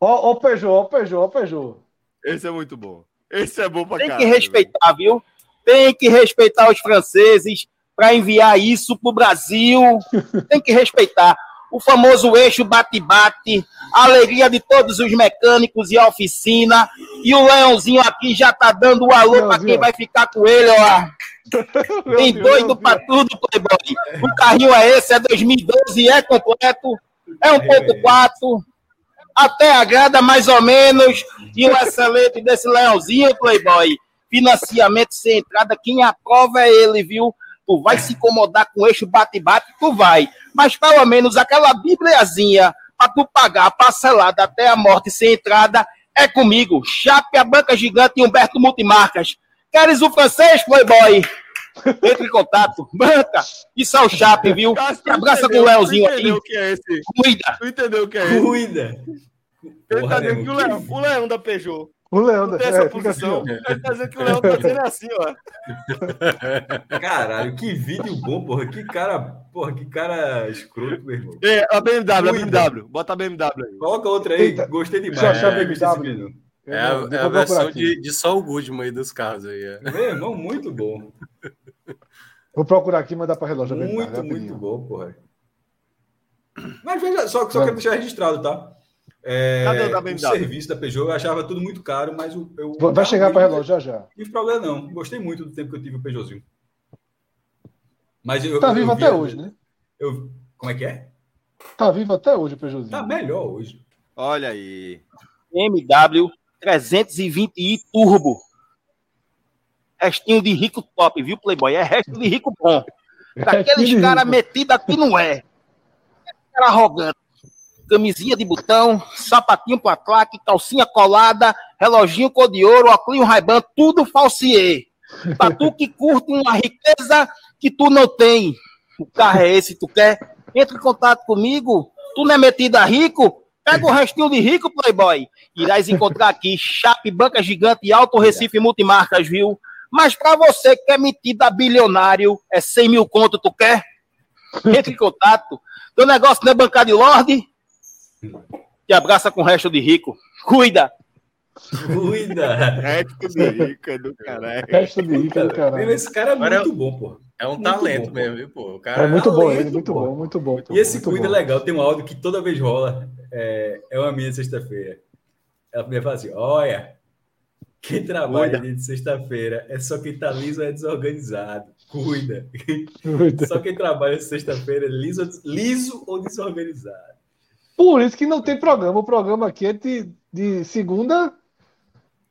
Ó, o Peugeot, ó, Peugeot, ó, Peugeot. Esse é muito bom. Esse é bom pra Tem que respeitar, viu? Tem que respeitar os franceses para enviar isso para o Brasil. Tem que respeitar. O famoso eixo bate-bate, a alegria de todos os mecânicos e a oficina. E o Leãozinho aqui já tá dando o alô para quem vai ficar com ele, ó. Tem doido para tudo, Playboy. O carrinho é esse, é 2012, é completo, é um ponto quatro, até agrada mais ou menos. E o excelente desse Leãozinho, Playboy. Financiamento sem entrada, quem aprova é ele, viu? Tu vai se incomodar com eixo bate-bate, tu vai. Mas pelo menos aquela bibliazinha para tu pagar parcelada até a morte sem entrada é comigo. Chape a banca gigante e Humberto Multimarcas. Queres o francês, Playboy? Entre em contato. Banca. É o Chape, viu? Te abraça com o Leozinho aqui. O que é esse? Cuida. Tu entendeu o que é esse? Cuida. Ele tá dizendo que o Leão, o Leão da Peugeot. O Leandro, tem essa é, posição. Assim, tá dizendo que o Leandro tá dizendo assim, ó. Caralho, que vídeo bom, porra. Que cara, porra, que cara escroto, meu irmão. É, a BMW, a BMW. Bota a BMW aí. Coloca outra aí, Eita. gostei demais. Deixa eu achar BMW. É, a, é a versão de, de só o Goodman aí dos carros aí. É. Meu irmão, muito bom. Vou procurar aqui e mandar para relógio. Muito, muito bom, porra. Mas veja, só, só quero deixar registrado, tá? É, Cadê o da BMW? O serviço da Peugeot eu achava tudo muito caro, mas o, eu. Vai chegar para relógio já já. Não tive problema, não. Gostei muito do tempo que eu tive o Peugeotzinho. Mas eu, tá vivo eu até hoje, né? Eu, como é que é? Tá vivo até hoje o Peugeotzinho. Tá melhor hoje. Olha aí. MW 320i Turbo. Restinho de rico top, viu, Playboy? É resto de rico bom. Daqueles caras metidos aqui não é. Cara arrogante camisinha de botão, sapatinho para claque, calcinha colada, reloginho cor de ouro, óculos Ray-Ban, tudo falsier. Pra tu que curte uma riqueza que tu não tem. O carro é esse, tu quer? Entre em contato comigo. Tu não é metido a rico? Pega o restinho de rico, playboy. Irás encontrar aqui Chape, Banca Gigante e Alto Recife Multimarcas, viu? Mas para você que é metido a bilionário, é 100 mil conto, tu quer? Entre em contato. Teu negócio não é bancada de Lorde? Te abraça com o resto de rico. Cuida! Cuida! resto de rico é do caralho. Resto de rico é do caralho. Esse cara é Agora muito bom, pô. É um Muito talento bom, mesmo, viu, pô? O cara É muito bom talento, ele, muito pô. bom, muito bom. E esse muito cuida é bom. legal. Tem um áudio que toda vez rola. É, é uma minha sexta-feira. Ela primeiro fala assim: olha, quem trabalha dia de sexta-feira é só quem tá liso ou é desorganizado. Cuida. Muito. Só quem trabalha sexta-feira é liso, liso ou desorganizado. Por isso que não tem programa. O programa aqui é de, de segunda,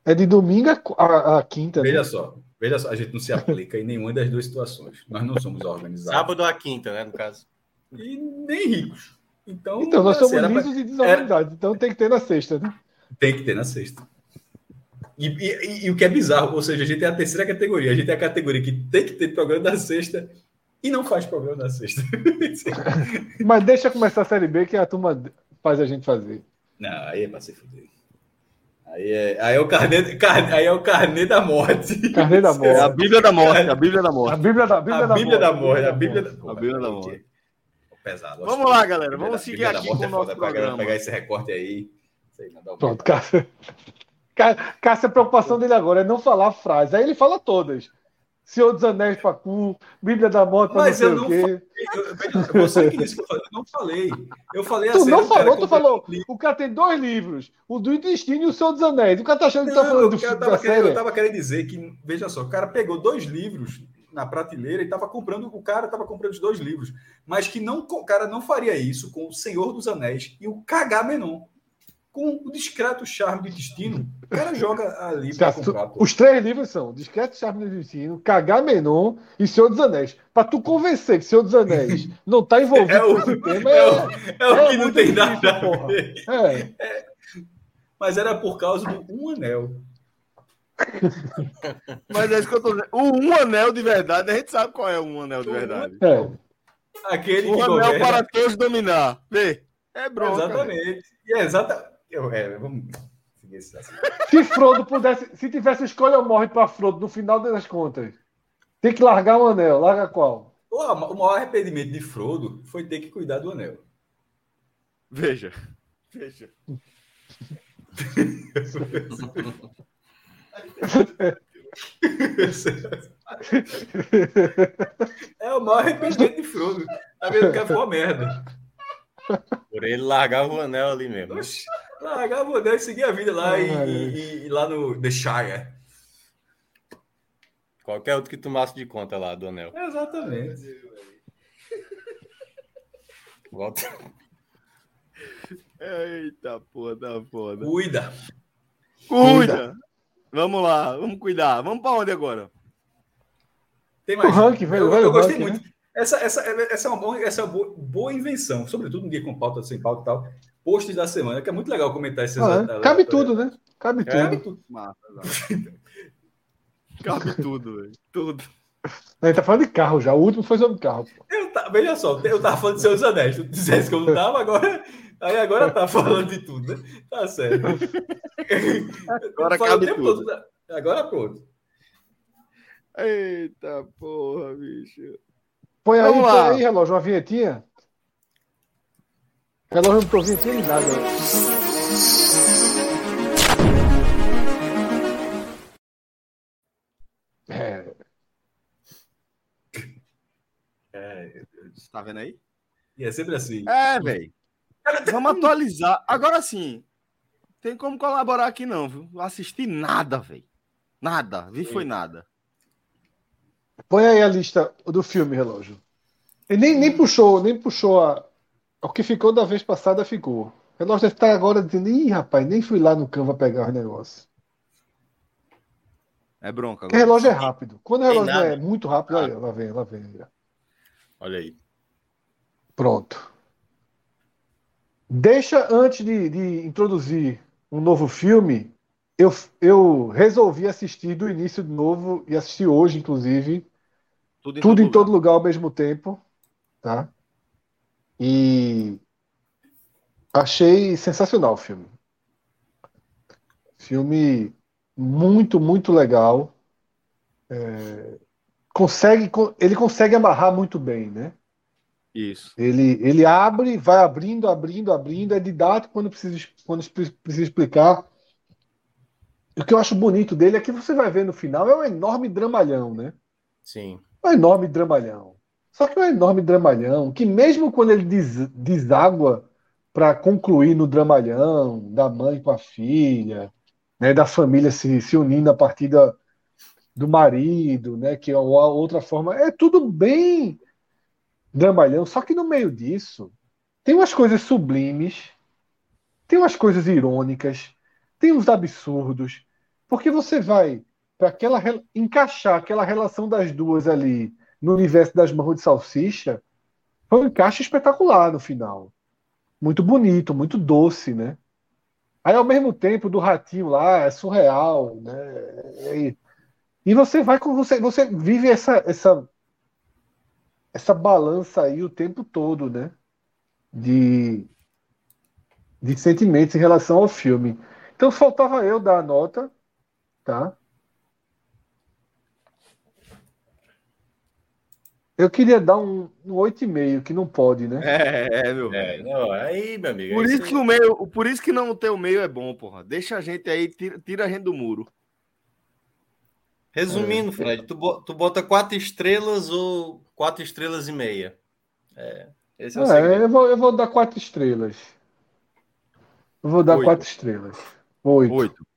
é de domingo a, a- a quinta. né? Veja só, veja só, a gente não se aplica em nenhuma das duas situações. Nós não somos organizados Sábado à quinta, né, no caso. e nem ricos. Então, Então, nós assim, somos era pra- lisos e desorganizados. Então tem que ter na sexta, né? Tem que ter na sexta. E, e- e- e o que é bizarro, ou seja, a gente é a terceira categoria. A gente é a categoria que tem que ter programa na sexta e não faz programa na sexta. Mas deixa começar a Série B que a turma faz a gente fazer. não, aí é pra se fuder. Aí é, aí é o carnê, car- aí é o carnê da morte. Carnê da É a morte. Bíblia da morte, a Bíblia da A morte. Bíblia da, a Bíblia a da Bíblia da morte. morte. A Bíblia da, A Bíblia da morte. Pesado. Vamos lá, galera, vamos da- seguir Bíblia da aqui morte com o é foda nosso pra galera programa. pegar esse recorte aí. Isso aí, mandar Pronto, Cássio. Cá- Cássio, a preocupação dele agora é não falar a frase. Aí ele fala todas. Senhor dos Anéis pra cu, Bíblia da Morte Mas não eu não quê. Eu- eu- Você que disse que eu falei. Eu não falei. Eu falei Tu assim, não o cara falou, tu falou. O cara tem dois livros, o do Intestino e o Senhor dos Anéis. O cara tá achando que tá Não, falando do eu, filme tava da querendo, eu tava querendo dizer que, veja só, o cara pegou dois livros na prateleira e tava comprando, o cara tava comprando os dois livros, mas que não, o cara não faria isso com o Senhor dos Anéis e o Cagá Menon. Com o discreto charme de destino, o cara joga ali pra Cássio, tu- comprar. pô. Os três livros são Discreto Charme do Destino, Cagar Menon e Senhor dos Anéis. Pra tu convencer que Senhor dos Anéis não tá envolvido É o- com esse tema, É é, o, é o é que não tem difícil, nada a porra. ver. é. Mas era por causa do Um Anel. Mas é isso que eu tô dizendo. O um anel de verdade, a gente sabe qual é o um anel de verdade. é. Aquele O que anel governa. para todos dominar. Vê, é bronca. Exatamente. E é exata... eu- é, vamos seguir esse assunto. Se Frodo pudesse, se tivesse escolha ou morre pra Frodo no final das contas, tem que largar um anel. Larga qual? O o maior arrependimento de Frodo foi ter que cuidar do anel. Veja. Veja. É o maior arrependimento de Frodo. Tá vendo que foi uma merda. Por ele largar o anel ali mesmo. Oxi, largava o anel e seguir a vida lá, e, Ai. e- e lá no The Shire. Qualquer outro que tomasse de conta lá do anel. Exatamente. Volta. Eita porra, tá foda. Cuida. Cuida. Vamos lá, vamos cuidar. Vamos pra onde agora? Tem mais. O ranking, velho, eu, velho, eu gostei ranking, muito. Essa, essa, essa é uma, boa, essa é uma boa, boa invenção, sobretudo um dia com pauta, sem pauta e tal. Posts da semana, que é muito legal comentar esses. Ah, é. Cabe tudo, né? Cabe Cabe tudo. tudo. Massa. Cabe tudo, velho. Tudo. A gente tá falando de carro já. O último foi sobre carro. pô. Eu ta- veja só, eu tava falando de seus anéis. Tu dissesse que eu não tava, agora. Aí agora tá falando de tudo, né? Tá certo. Agora cabe tudo. todo? Agora pronto. Eita porra, bicho. Põe aí, põe aí, relógio, uma vinhetinha. Relógio não tô de nada. É, É, Tá vendo aí? e é sempre assim. É, velho. Vamos atualizar. Agora sim. Tem como colaborar aqui não, viu? Não assisti nada, velho. Nada. Vi foi nada. põe aí a lista do filme, relógio. Ele nem, nem puxou, nem puxou a. O que ficou da vez passada ficou. O relógio deve estar agora dizendo, ih, rapaz, nem fui lá no Canva pegar os negócios. É bronca Porque agora. relógio é rápido. Quando o relógio é muito rápido, aí, lá vem, lá vem. Olha aí. Pronto. Deixa antes de, de introduzir um novo filme, eu, eu resolvi assistir do início de novo e assistir hoje, inclusive. Tudo em, tudo todo, em todo lugar ao mesmo tempo. Tá? E achei sensacional o filme. Filme muito, muito legal. É, consegue, ele consegue amarrar muito bem, né? Isso. Ele, ele abre, vai abrindo, abrindo, abrindo, é didático quando precisa, quando precisa explicar. O que eu acho bonito dele é que você vai ver no final é um enorme dramalhão, né? Sim. Um enorme dramalhão. Só que é um enorme dramalhão que, mesmo quando ele des, deságua para concluir no dramalhão da mãe com a filha, né, da família se, se unindo a partir da, do marido, né, que é uma outra forma, é tudo bem dramalhão, só que no meio disso tem umas coisas sublimes, tem umas coisas irônicas, tem uns absurdos, porque você vai para aquela encaixar aquela relação das duas ali no universo das mãos de salsicha, foi um encaixe espetacular no final. Muito bonito, muito doce, né? Aí ao mesmo tempo do ratinho lá é surreal, né? E, e você vai com você, você vive essa essa essa balança aí o tempo todo, né? De, de sentimentos em relação ao filme. Então faltava eu dar a nota, tá? Eu queria dar um, um 8,5, que não pode, né? É, é meu. É, não, aí, meu amigo. Por isso, que o meio, por isso que não ter o meio é bom, porra. Deixa a gente aí, tira, tira a gente do muro. Resumindo, é. Fred, tu, tu bota quatro estrelas ou quatro estrelas e meia? É, esse é o é, eu, vou, eu vou dar quatro estrelas. Eu vou dar Oito. quatro estrelas. Oito. Oito.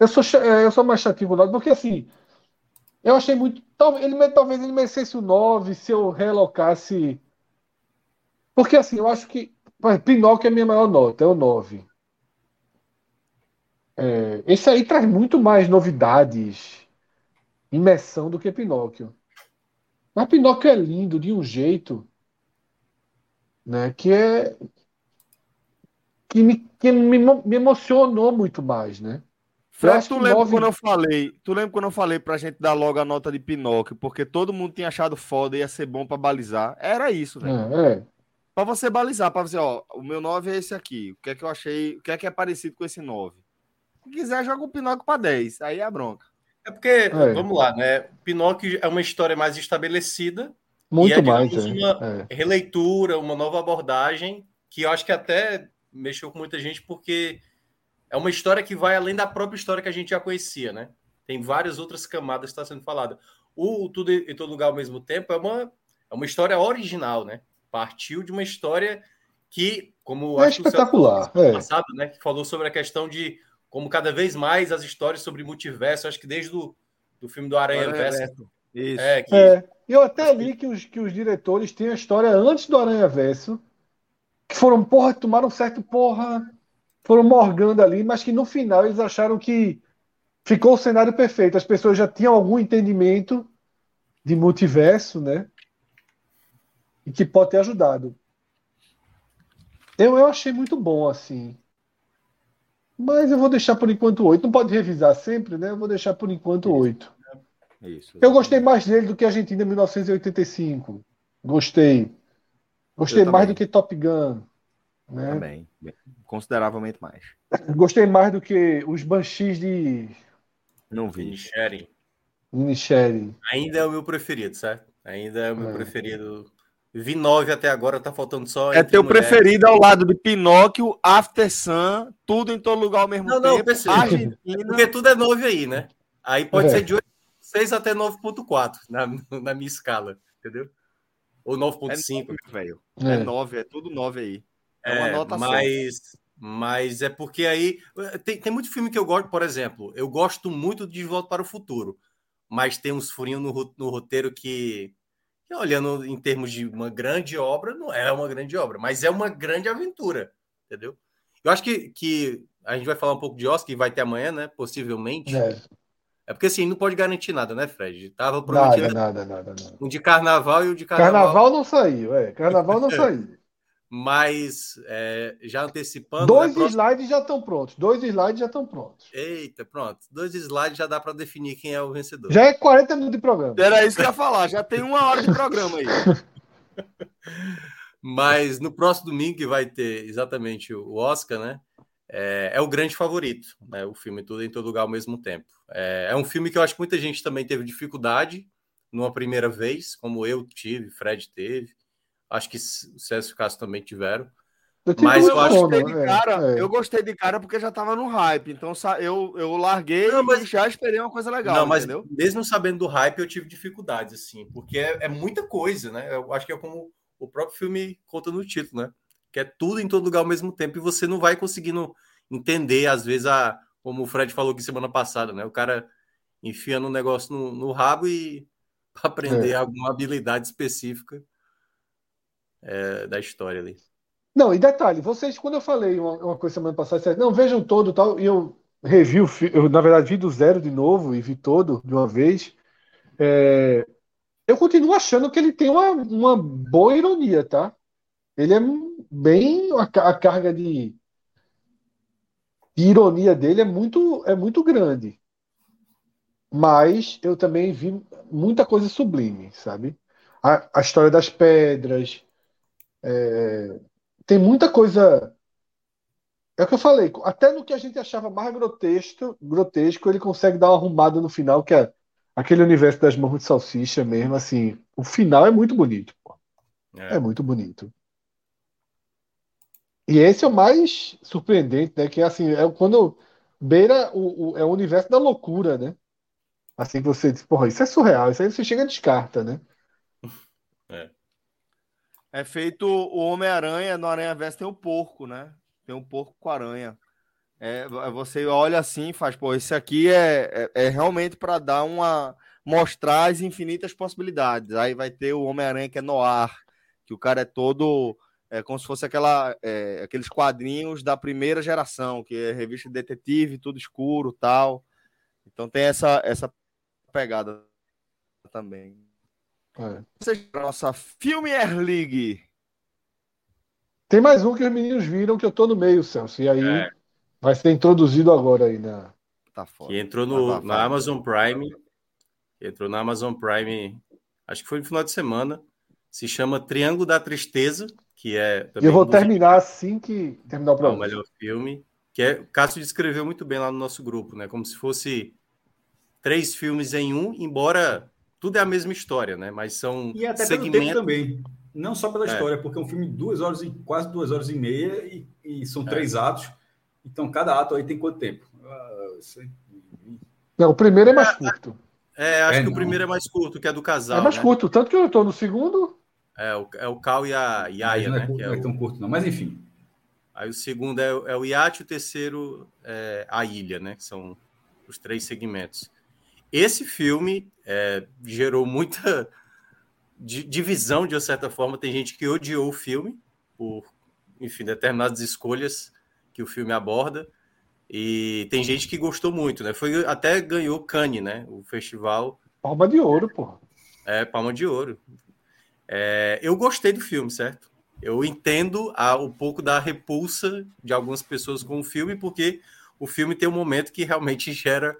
Eu sou, é, eu sou mais chatinho lado, porque assim, eu achei muito. Talvez ele, talvez ele merecesse o 9 se eu relocasse. Porque assim, eu acho que. Pinóquio é a minha maior nota, é o 9. É, esse aí traz muito mais novidades imersão do que Pinóquio. Mas Pinóquio é lindo de um jeito né, que é que me, que me, me emocionou muito mais, né? Fred, tu lembra quando eu falei? Tu lembra quando eu falei pra gente dar logo a nota de Pinóquio, porque todo mundo tinha achado foda, ia ser bom para balizar. Era isso, velho. É, é. Pra você balizar, pra você, ó, o meu 9 é esse aqui. O que é que eu achei? O que é que é parecido com esse 9? Se quiser, joga o Pinóquio pra 10. Aí é a bronca. É porque, é. vamos lá, né? Pinóquio é uma história mais estabelecida. Muito é, mais, é. uma é. releitura, uma nova abordagem, que eu acho que até mexeu com muita gente, porque é uma história que vai além da própria história que a gente já conhecia, né? Tem várias outras camadas que está sendo falada. O Tudo em Todo Lugar ao mesmo tempo é uma, é uma história original, né? Partiu de uma história que, como é espetacular, é. passado, né? Que falou sobre a questão de como cada vez mais as histórias sobre multiverso, acho que desde o do filme do Aranha, Aranha Verso. Isso. É, que... é, eu até li que os, que os diretores têm a história antes do Aranha Verso, que foram, porra, tomaram certo, porra, foram morgando ali, mas que no final eles acharam que ficou o cenário perfeito. As pessoas já tinham algum entendimento de multiverso, né? E que pode ter ajudado. Eu, eu achei muito bom, assim. Mas eu vou deixar por enquanto oito. Não pode revisar sempre, né? Eu vou deixar por enquanto oito. Eu gostei mais dele do que Argentina 1985. Gostei. Gostei mais do que Top Gun. Né? Também. Consideravelmente mais. Gostei mais do que os Banshees de. Não vi. Inisherin. Ainda é o meu preferido, certo? Ainda é o meu é. preferido Vi nove até agora, tá faltando só. É teu mulheres. preferido ao lado de Pinóquio, After Sun, tudo em todo lugar ao mesmo não, tempo. Não. Argentina... Porque tudo é nove aí, né? Aí pode é. ser de 6 até 9.4 na, na minha escala, entendeu? Ou 9.5. É velho. É. é 9, é tudo 9 aí. É, uma é, nota mas, só. Mas é porque aí. Tem, tem muito filme que eu gosto, por exemplo, eu gosto muito de Volta para o Futuro, mas tem uns furinhos no, no roteiro que olhando em termos de uma grande obra, não é uma grande obra, mas é uma grande aventura, entendeu? Eu acho que, que a gente vai falar um pouco de Oscar, que vai ter amanhã, né? Possivelmente. É. é porque assim, não pode garantir nada, né, Fred? Tava prometido nada, nada, nada, nada. um de carnaval e o de carnaval. Carnaval não saiu, é. Carnaval não saiu. Mas é, já antecipando. Dois né, slides já estão prontos. Dois slides já estão prontos. Eita, pronto. Dois slides já dá para definir quem é o vencedor. Já é 40 minutos de programa. Era isso que eu ia falar. Já tem uma hora de programa aí. Mas no próximo domingo, que vai ter exatamente o Oscar, né? É, é, o grande favorito, né? O filme Tudo em Todo Lugar ao mesmo tempo. É, é, um filme que eu acho que muita gente também teve dificuldade numa primeira vez, como eu tive, Fred teve. Acho que o César Castro também tiveram. Eu mas eu, acho gostei de cara, é, é. eu gostei de cara porque já tava no hype, então eu, eu larguei não, mas, e já esperei uma coisa legal. Não, mas entendeu? mesmo sabendo do hype, eu tive dificuldades, assim, porque é, é muita coisa, né? Eu acho que é como o próprio filme conta no título, né? Que é tudo em todo lugar ao mesmo tempo e você não vai conseguindo entender, às vezes, a, como o Fred falou aqui semana passada, né? O cara enfiando um negócio no, no rabo e aprender é. alguma habilidade específica é, da história ali. Não, e detalhe, vocês, quando eu falei uma, uma coisa semana passada, não, vejam todo tal, e eu revi o eu, na verdade, vi do zero de novo e vi todo de uma vez. É, eu continuo achando que ele tem uma, uma boa ironia, tá? Ele é bem. A, a carga de, de, ironia dele é muito, é muito grande. Mas eu também vi muita coisa sublime, sabe? A, a história das pedras. É, tem muita coisa. É o que eu falei, até no que a gente achava mais grotesco, grotesco ele consegue dar uma arrumada no final, que é aquele universo das mãos de salsicha mesmo, assim. O final é muito bonito, pô. É. é muito bonito. E esse é o mais surpreendente, né? Que é assim, é quando beira o, o, é o universo da loucura, né? Assim que você diz, porra, isso é surreal, isso aí você chega e descarta, né? É. É feito o Homem-Aranha, no Aranha Verso tem um porco, né? Tem um porco com aranha. É, você olha assim e faz, pô, esse aqui é, é, é realmente para dar uma. mostrar as infinitas possibilidades. Aí vai ter o Homem-Aranha que é no ar, que o cara é todo. É como se fosse aquela, é, aqueles quadrinhos da primeira geração, que é revista de detetive, tudo escuro tal. Então tem essa, essa pegada também. É. Nossa Filmier League. Tem mais um que os meninos viram que eu tô no meio, Celso. E aí é. vai ser introduzido agora aí na. Tá foda. Que entrou no, tá na Amazon Prime. Entrou na Amazon Prime, acho que foi no final de semana. Se chama Triângulo da Tristeza, que é. eu vou terminar assim que terminar o programa. É o melhor filme. Que é, o Cássio descreveu muito bem lá no nosso grupo, né? Como se fosse três filmes em um, embora tudo é a mesma história, né? Mas são e até segmentos também. Não só pela é. história, porque é um filme de duas horas e quase duas horas e meia e, e são é. três atos. Então cada ato aí tem quanto tempo? Ah, não, o primeiro é mais curto. É, acho é, que não. o primeiro é mais curto, que é do casal. É mais né? curto, tanto que eu estou no segundo. É, o, é o Cal e a Yaya, não é, curto, né? não é, é tão curto, não. Mas enfim. Aí o segundo é, é o iate, o terceiro é a ilha, né? Que são os três segmentos. Esse filme é, gerou muita divisão, de uma certa forma. Tem gente que odiou o filme por, enfim, determinadas escolhas que o filme aborda. E tem gente que gostou muito, né? Foi até ganhou Cannes, né? O festival. Palma de ouro, porra. É, palma de ouro. É, eu gostei do filme, certo? Eu entendo a, um pouco da repulsa de algumas pessoas com o filme, porque o filme tem um momento que realmente gera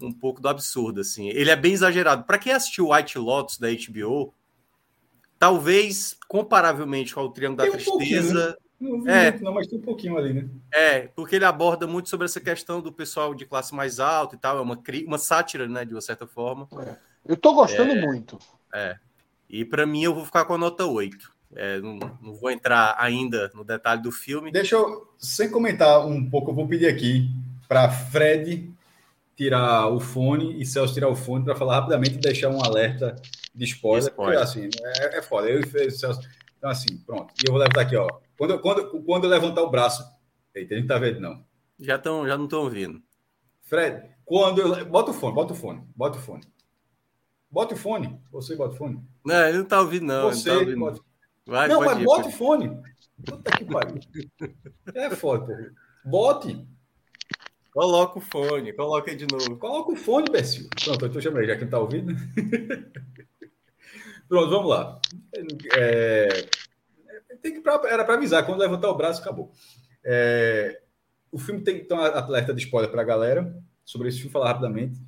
um pouco do absurdo, assim. Ele é bem exagerado. Para quem assistiu White Lotus da HBO, talvez comparavelmente ao Triângulo da um Tristeza. Né? Não, é, muito, não, mas tem um pouquinho ali, né? É, porque ele aborda muito sobre essa questão do pessoal de classe mais alta e tal. É uma, uma sátira, né, de uma certa forma. É. Eu tô gostando é, muito. É. E para mim eu vou ficar com a nota 8. É, não, não, vou entrar ainda no detalhe do filme. Deixa eu, sem comentar um pouco, eu vou pedir aqui para Fred tirar o fone e Celso tirar o fone para falar rapidamente e deixar um alerta de spoiler. spoiler. Porque, assim, é, é foda. Eu e Celso. Então, assim, pronto. E eu vou levantar aqui, ó. Quando, quando, quando eu levantar o braço. Eita, a gente tá vendo, não. Já, tão, já não estão ouvindo. Fred, quando eu. Bota o fone, bota o fone, bota o fone. Bota o fone. Você bota o fone. Não, ele não tá ouvindo, não. Você tá ouvindo. Bota... Vai, não, mas ir, bota o fone. Puta que pariu. É foda, pô. Bote. Coloca o fone, coloca aí de novo. Coloca o fone, Bessil. Pronto, eu aí, já que não tá ouvindo. Pronto, vamos lá. É, tem que era para avisar. Quando levantar o braço, acabou. É, o filme tem então alerta de spoiler para a galera sobre esse filme, falar rapidamente.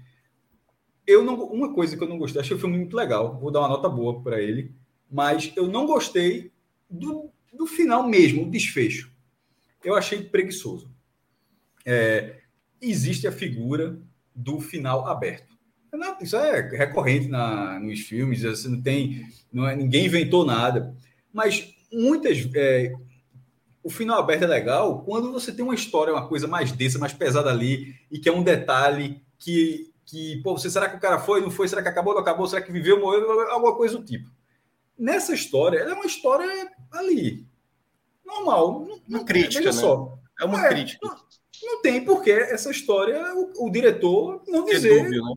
Eu não, uma coisa que eu não gostei, achei o filme muito legal, vou dar uma nota boa para ele, mas eu não gostei do, do final mesmo, o desfecho. Eu achei preguiçoso. É, existe a figura do final aberto. Isso é recorrente na, nos filmes, você não tem, não é, ninguém inventou nada. Mas muitas, é, o final aberto é legal quando você tem uma história, uma coisa mais densa, mais pesada ali, e que é um detalhe que, que pô, você, será que o cara foi, não foi, será que acabou, não acabou, será que viveu, morreu, alguma coisa do tipo. Nessa história, ela é uma história ali, normal. Não, uma crítica, veja né? só. É uma é, crítica. Não, não, tem por que essa história, o, o diretor não dizer... Dúbio, né?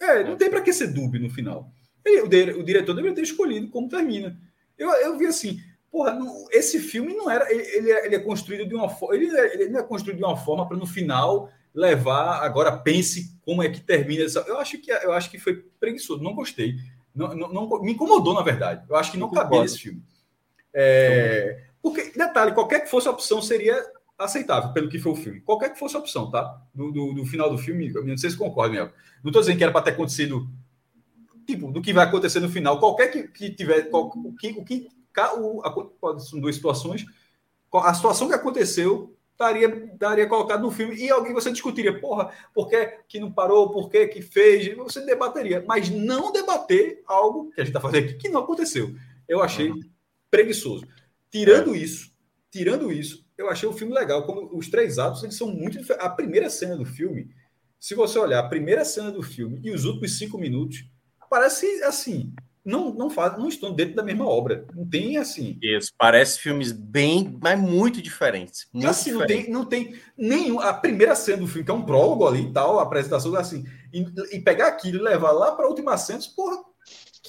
É, não tem para que ser dúbio no final. Ele, o, o, diretor deveria ter escolhido como termina. Eu, eu vi assim, Porra, não, esse filme não era. Ele, ele, é, ele, é construído de uma forma. Ele, ele não é construído de uma forma para no final levar. Agora pense como é que termina essa. Eu acho que, eu acho que foi preguiçoso. Não gostei. Não, não, não me incomodou, na verdade. Eu acho que não cabia nesse filme. É, porque, detalhe, qualquer que fosse a opção seria aceitável pelo que foi o filme. Qualquer que fosse a opção, tá? Do, do, do final do filme, não sei se concorda, Miguel. Não estou dizendo que era para ter acontecido. Tipo, do que vai acontecer no final. Qualquer que, que tiver. Qual, o, que, o que o, a, são duas situações. A situação que aconteceu estaria, estaria colocado no filme e alguém você discutiria, porra, por que, que não parou, por que, que fez, você debateria, mas não debater algo que a gente está fazendo aqui que não aconteceu. Eu achei uhum. preguiçoso. Tirando isso, tirando isso, eu achei o filme legal. Quando os três atos eles são muito diferentes. A primeira cena do filme, se você olhar a primeira cena do filme e os últimos cinco minutos, parece assim não, não faz, não estão dentro da mesma obra. Não tem assim. Isso, parece filmes bem, mas muito diferentes. Muito assim, diferente. não tem, não tem nenhum. A primeira cena do filme, que é um prólogo ali e tal, a apresentação, assim, e, e pegar aquilo e levar lá para a última cena, porra,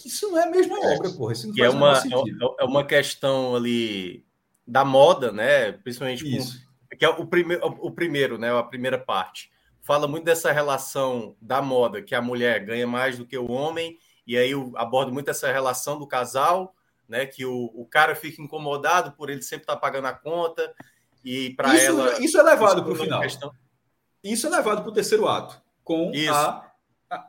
isso não é a mesma é. obra, porra. Isso não é uma, é, é uma questão ali da moda, né? Principalmente isso. Com, que é o, prime, o primeiro, né? A primeira parte. Fala muito dessa relação da moda, que a mulher ganha mais do que o homem e aí eu abordo muito essa relação do casal, né? Que o, o cara fica incomodado por ele sempre estar tá pagando a conta e para ela isso é levado para o final. Questão. Isso é levado para o terceiro ato com isso. a, a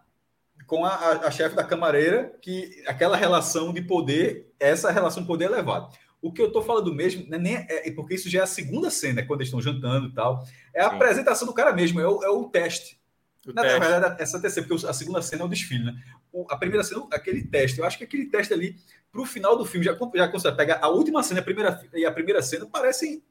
com a, a, chefe da camareira que aquela relação de poder, essa relação de poder é levada. O que eu estou falando mesmo, né, nem é, é, porque isso já é a segunda cena, quando eles estão jantando e tal, é a Sim. apresentação do cara mesmo, é o, é o teste. Na, na, verdade, essa terceira, porque a segunda cena é o desfile, né? a primeira cena, aquele teste. Eu acho que aquele teste ali, para o final do filme, já, já consegue pegar a última cena a primeira, e a primeira cena, parecem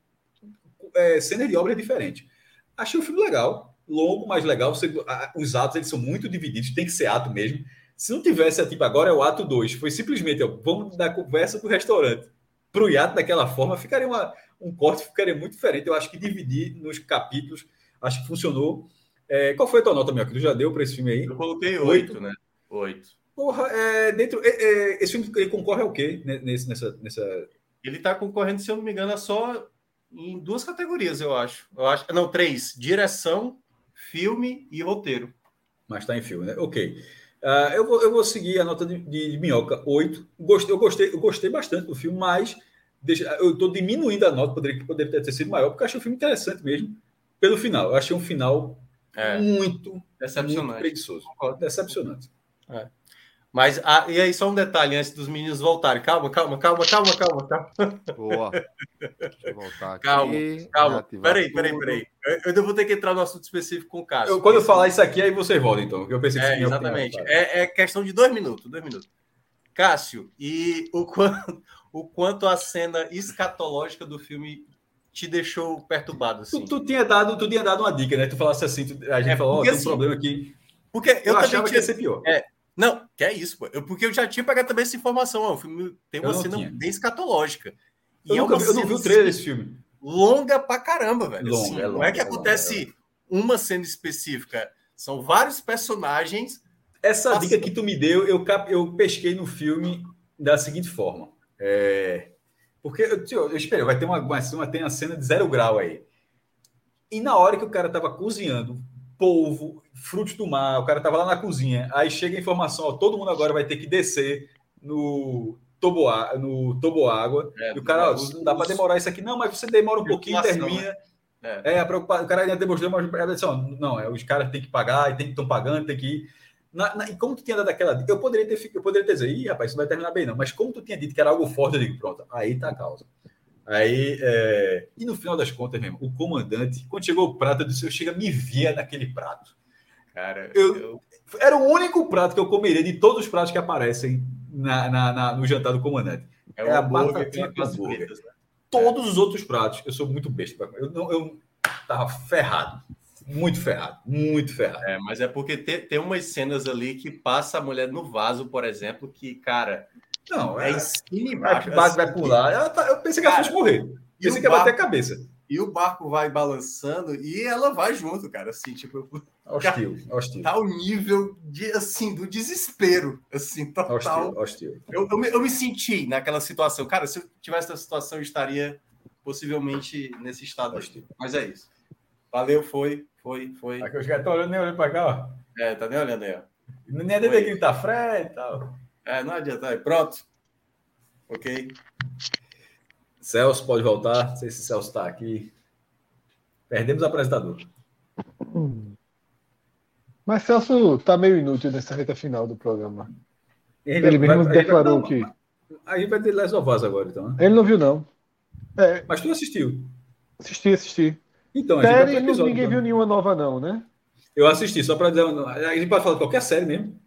é, cenas de obra diferentes. Achei o filme legal, longo, mas legal. Você, a, os atos eles são muito divididos, tem que ser ato mesmo. Se não tivesse, tipo, agora é o ato 2, foi simplesmente, ó, vamos dar conversa para o restaurante. Para o hiato daquela forma, ficaria uma, um corte, ficaria muito diferente. Eu acho que dividir nos capítulos, acho que funcionou. É, qual foi a tua nota, meu? Que tu já deu para esse filme aí? Eu coloquei oito, né? Oito. Porra, é, dentro, é, é, esse filme ele concorre ao quê nesse, nessa, nessa. Ele está concorrendo, se eu não me engano, só em duas categorias, eu acho. Eu acho não, três: direção, filme e roteiro. Mas está em filme, né? Ok. Uh, eu, vou, eu vou seguir a nota de, de, de minhoca, 8. Gostei, eu, gostei, eu gostei bastante do filme, mas deixa, eu estou diminuindo a nota, poderia, poderia ter sido maior, porque eu achei o filme interessante mesmo, pelo final. Eu achei um final é. muito, decepcionante. muito preguiçoso. Decepcionante. É. Mas, ah, e aí, só um detalhe antes dos meninos voltarem. Calma, calma, calma, calma, calma, calma. Boa. Deixa eu voltar aqui. Calma, calma. Peraí, peraí, peraí. Eu ainda vou ter que entrar no assunto específico com o Cássio. Eu, quando eu falar isso aqui, aí você volta, então. Eu pensei que é, exatamente. É, é, questão de dois minutos, dois minutos. Cássio, e o quanto, o quanto a cena escatológica do filme te deixou perturbado? Assim? Tu, tu, tinha dado, tu tinha dado uma dica, né? Tu falasse assim, tu, a gente é, falou, oh, tem um assim, problema aqui. Porque eu, eu achava tinha, que ia ser pior. É, não, que é isso, pô. Eu, porque eu já tinha pegado também essa informação. Ó, o filme tem uma cena tinha. bem escatológica. E eu, é nunca, eu não vi o trailer desse filme. Longa pra caramba, velho. Longa, assim, é longa, não é que é acontece longa, uma cena específica. São vários personagens. Essa dica que tu me deu, eu, eu pesquei no filme da seguinte forma. É... Porque, eu, eu espero, vai ter uma, uma, tem uma cena de zero grau aí. E na hora que o cara tava cozinhando polvo, frutos do mar, o cara tava lá na cozinha, aí chega a informação, ó, todo mundo agora vai ter que descer no, toboágua, no toboágua, é, e o cara, ó, não dá para demorar isso aqui, não, mas você demora um pouquinho e termina. Né? É. é, a preocupação, o cara ainda demonstrou, mas assim, não, é, os caras têm que pagar, e tem que estão pagando, tem que ir. Na, na, e como tu tinha dado aquela dica, eu poderia ter, eu poderia ter dizer, ih, rapaz, isso vai terminar bem, não. Mas como tu tinha dito que era algo forte, eu digo, pronto, aí tá a causa. Aí, é... e no final das contas, mesmo, o comandante, quando chegou o prato, eu disse, eu chega, me via naquele prato. Cara, eu, eu, Era o único prato que eu comeria de todos os pratos que aparecem na, na, na no jantar do comandante. É, é a batatinha com hambúrguer. Né? Todos os outros pratos, eu sou muito besta. Eu, eu, eu tava ferrado. Muito ferrado, muito ferrado. É, mas é porque tem, tem umas cenas ali que passa a mulher no vaso, por exemplo, que, cara. Não, é, é em cima embaixo. Vai, assim, vai pular. Ela tá, eu pensei que ela fosse morrer. Pensei que ia bater a cabeça. E o barco vai balançando e ela vai junto, cara. Assim, tipo. Hostil, hostil. Tá o nível de, assim, do desespero. Assim, total. Hostil, hostil. Eu, eu, me, eu me senti naquela situação. Cara, se eu tivesse essa situação, eu estaria possivelmente nesse estado. Hostil. Mas é isso. Valeu, foi. Foi, foi. Aqui os caras estão olhando nem olhando para cá, ó. É, tá nem olhando aí, ó. Nem adianta que ele tá frente e tal. É, não adianta. Aí, pronto. Ok. Celso pode voltar. Não sei se Celso está aqui. Perdemos o apresentador. Mas Celso tá meio inútil nessa reta final do programa. Ele, ele mesmo vai, declarou que. A gente vai ter Les Ovaz agora, então. Né? Ele não viu, não. É. Mas tu assistiu? Assisti, assisti. Então, a série, episódio, ninguém então. viu nenhuma nova, não, né? Eu assisti, só para dizer. A gente pode falar de qualquer série mesmo.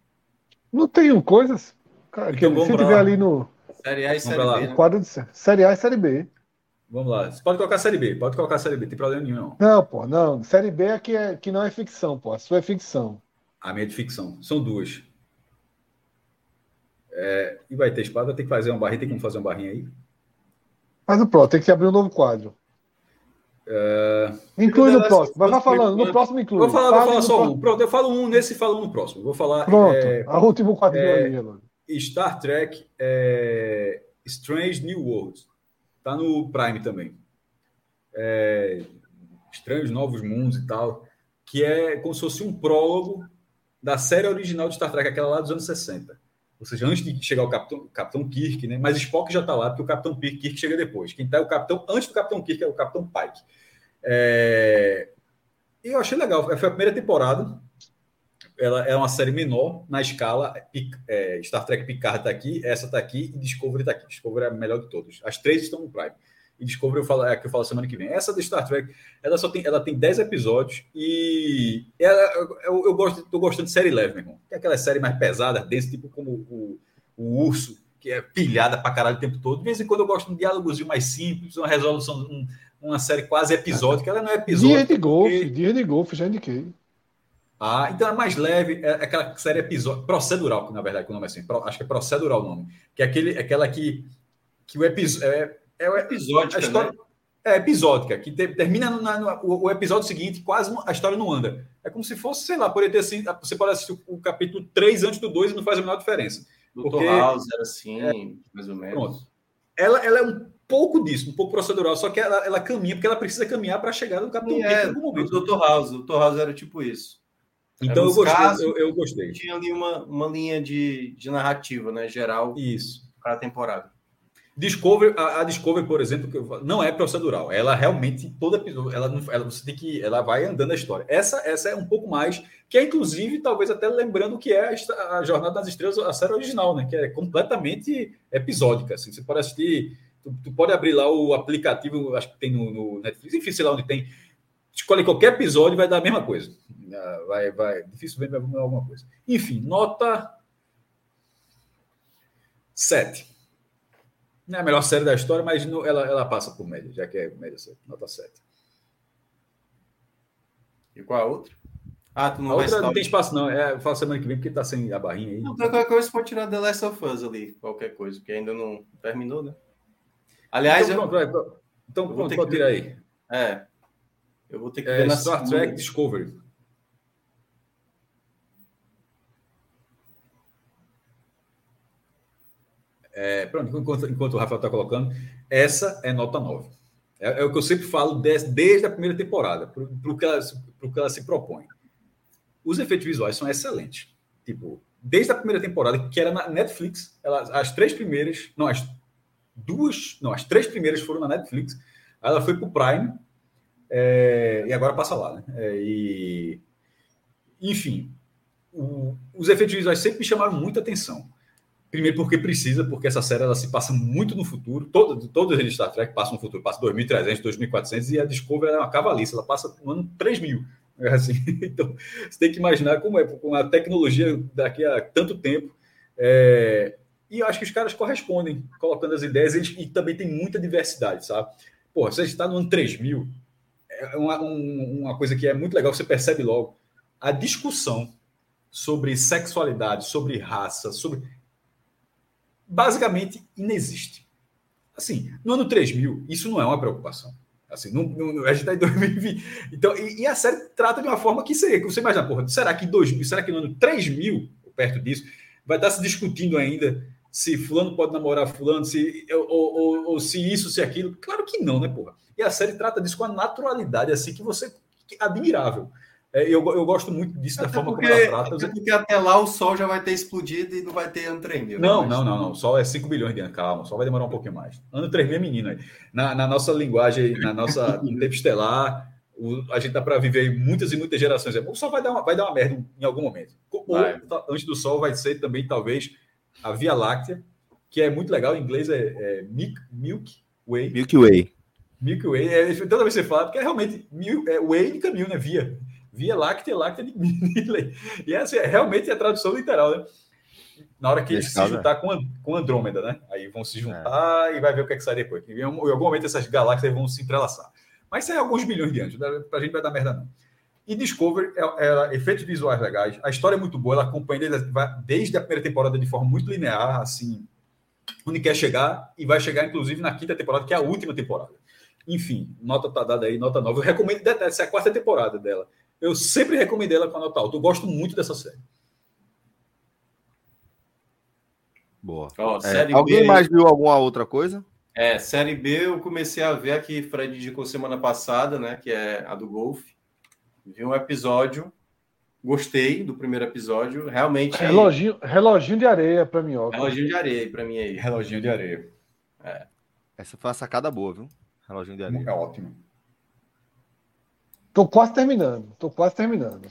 Não tem coisas. Cara, então, que, se tiver ali no. Série A e Série B. Né? Quadro de série A e Série B. Vamos lá. Você pode colocar Série B, pode colocar Série B, tem problema nenhum, não. Não, pô, não. Série B é que, é, que não é ficção, pô. A sua é ficção. A minha é de ficção. São duas. É, e vai ter espada, ter que fazer uma barrinha, tem como fazer uma barrinha aí? Mas o pronto, tem que abrir um novo quadro. Uh, inclui no próximo. Vai, falando. No próximo inclui. Vou falar, vou falar só um. Pronto, eu falo um nesse e falo um no próximo. Vou falar. Pronto. É, a último quadro é, aí, Star Trek é, Strange New Worlds. Tá no Prime também. É, Estranhos Novos Mundos e tal. Que é como se fosse um prólogo da série original de Star Trek, aquela lá dos anos 60. Ou seja, antes de chegar o Capitão, Capitão Kirk, né? Mas Spock já está lá, porque o Capitão Kirk chega depois. Quem está é o Capitão, antes do Capitão Kirk, é o Capitão Pike. É... E eu achei legal. Foi a primeira temporada. Ela é uma série menor na escala. É, Star Trek Picard está aqui, essa está aqui e Discovery está aqui. Discovery é a melhor de todos. As três estão no Prime e Discovery eu falo, é a que eu falo semana que vem. Essa do Star Trek, ela só tem, ela tem 10 episódios e ela, eu, eu gosto, tô gostando de série leve, meu irmão. Que é aquela série mais pesada, densa, tipo como o, o Urso, que é pilhada pra caralho o tempo todo. De vez em quando eu gosto de um diálogozinho mais simples, uma resolução, um, uma série quase episódica. Ela não é episódica. Dia de golfe, porque... dia de golfe, já indiquei. Ah, então é mais leve, é aquela série episódio, procedural, na verdade, que o nome é assim, acho que é procedural o nome, que é aquele, aquela que, que o episódio, é, é o episódio. História... Né? É episódica, que te, termina no, no, o, o, episódio seguinte, quase a história não anda. É como se fosse, sei lá, poderia ter assim, você pode assistir o, o capítulo 3 antes do 2 e não faz a menor diferença. Doutor House era assim, é, mais ou menos. Pronto. Ela, ela é um pouco disso, um pouco procedural, só que ela, ela caminha, porque ela precisa caminhar para chegar no capítulo é, em momento. O Dr. House, o Dr. House era tipo isso. Então eu gostei, casos, eu, eu, gostei. Tinha ali uma, uma linha de, de narrativa, né, geral. Isso. Para a temporada. Discovery, a, a, Discovery, por exemplo, que não é procedural. Ela realmente episódio, ela não, ela, você tem que, ela vai andando a história. Essa, essa é um pouco mais, que é inclusive talvez até lembrando que é a, a Jornada das Estrelas, a série original, né? Que é completamente episódica. Assim, você pode assistir, tu, tu, pode abrir lá o aplicativo, acho que tem no, no, Netflix, enfim, sei lá onde tem. Escolhe qualquer episódio, vai dar a mesma coisa. Ah, vai, vai, dificilmente vai mudar alguma coisa. Enfim, nota 7. Não é a melhor série da história, mas no, ela, ela passa por média, já que é média 7, nota 7. E qual a outra? Ah, tu não a vai outra não tem espaço, não. É, eu falo semana que vem porque tá sem a barrinha aí. Não, qualquer coisa pode tirar The Last of Us ali, qualquer coisa, porque ainda não terminou, né? Aliás, então, eu... pronto, então, eu pronto, pode tirar aí. É. Eu vou ter que é, ver na Star Trek Discovery. É, pronto, enquanto, enquanto o Rafael está colocando, essa é nota 9. É, é, o que eu sempre falo desde, desde a primeira temporada, para o que, ela, que ela se propõe. Os efeitos visuais são excelentes. Tipo, desde a primeira temporada, que era na Netflix, ela, as três primeiras, não, as duas, não, as três primeiras foram na Netflix, ela foi para o Prime, é, e agora passa lá, né? É, e, enfim, o, os efeitos visuais sempre me chamaram muita atenção. Primeiro porque precisa, porque essa série ela se passa muito no futuro. Todo, todos eles Star Trek passam no futuro, passa 2300, 2400 e a Discovery é uma cavaliça, ela passa no ano 3000. É assim, então, você tem que imaginar como é, com a tecnologia daqui a tanto tempo. É, e eu acho que os caras correspondem, colocando as ideias, e também tem muita diversidade, sabe? Pô, você está no ano 3000, é uma, um, uma coisa que é muito legal, você percebe logo. A discussão sobre sexualidade, sobre raça, sobre basicamente inexiste. Assim, no ano 3000, isso não é uma preocupação. Assim, não, não, a gente está em 2020. Então, e, e, a série trata de uma forma que seria, que você imagina, porra, será que 2000, será que no ano 3000, perto disso, vai estar se discutindo ainda se fulano pode namorar fulano, se, ou, ou, ou, se isso, se aquilo? Claro que não, né, porra? E a série trata disso com a naturalidade, assim, que você... Que, admirável. É, eu, eu gosto muito disso, até da forma porque, como ela trata. Até porque até lá o Sol já vai ter explodido e não vai ter ano 3000. Né? Não, não, não, não. O Sol é 5 bilhões de anos. Calma, o Sol vai demorar um pouquinho mais. Ano 3000 é menino aí. Na, na nossa linguagem, na nossa tempo estelar, o, a gente dá para viver muitas e muitas gerações. O Sol vai dar uma, vai dar uma merda em algum momento. Ou, antes do Sol vai ser também, talvez, a Via Láctea, que é muito legal. Em inglês é, é Milk, Milk Way. Milky Way. Milky Way. É, toda vez que você fala, porque é realmente mil, é, Way de caminho, né? Via. Via Láctea, Láctea de Midley. E essa é realmente a tradução literal, né? Na hora que eles se juntar com, com Andrômeda, né? Aí vão se juntar é. e vai ver o que é que sai depois. Em algum momento essas galáxias vão se entrelaçar. Mas isso é alguns bilhões de anos, né? pra gente vai dar merda não. E Discovery, é, é, efeitos visuais legais, a história é muito boa, ela acompanha desde a primeira temporada de forma muito linear, assim, onde quer chegar, e vai chegar, inclusive, na quinta temporada, que é a última temporada. Enfim, nota tá dada aí, nota nova. Eu recomendo, detalhe, essa é a quarta temporada dela. Eu sempre recomendei ela com a nota alta. Eu gosto muito dessa série. Boa. Ó, é, alguém B... mais viu alguma outra coisa? É, série B eu comecei a ver aqui, Fred indicou semana passada, né? Que é a do golfe. Vi um episódio, gostei do primeiro episódio. Realmente. Reloginho, reloginho de areia para mim, ó. Reloginho de areia para mim aí. Reloginho de areia. É. Essa foi uma sacada boa, viu? Reloginho de areia. É ótimo. Tô quase terminando. Tô quase terminando.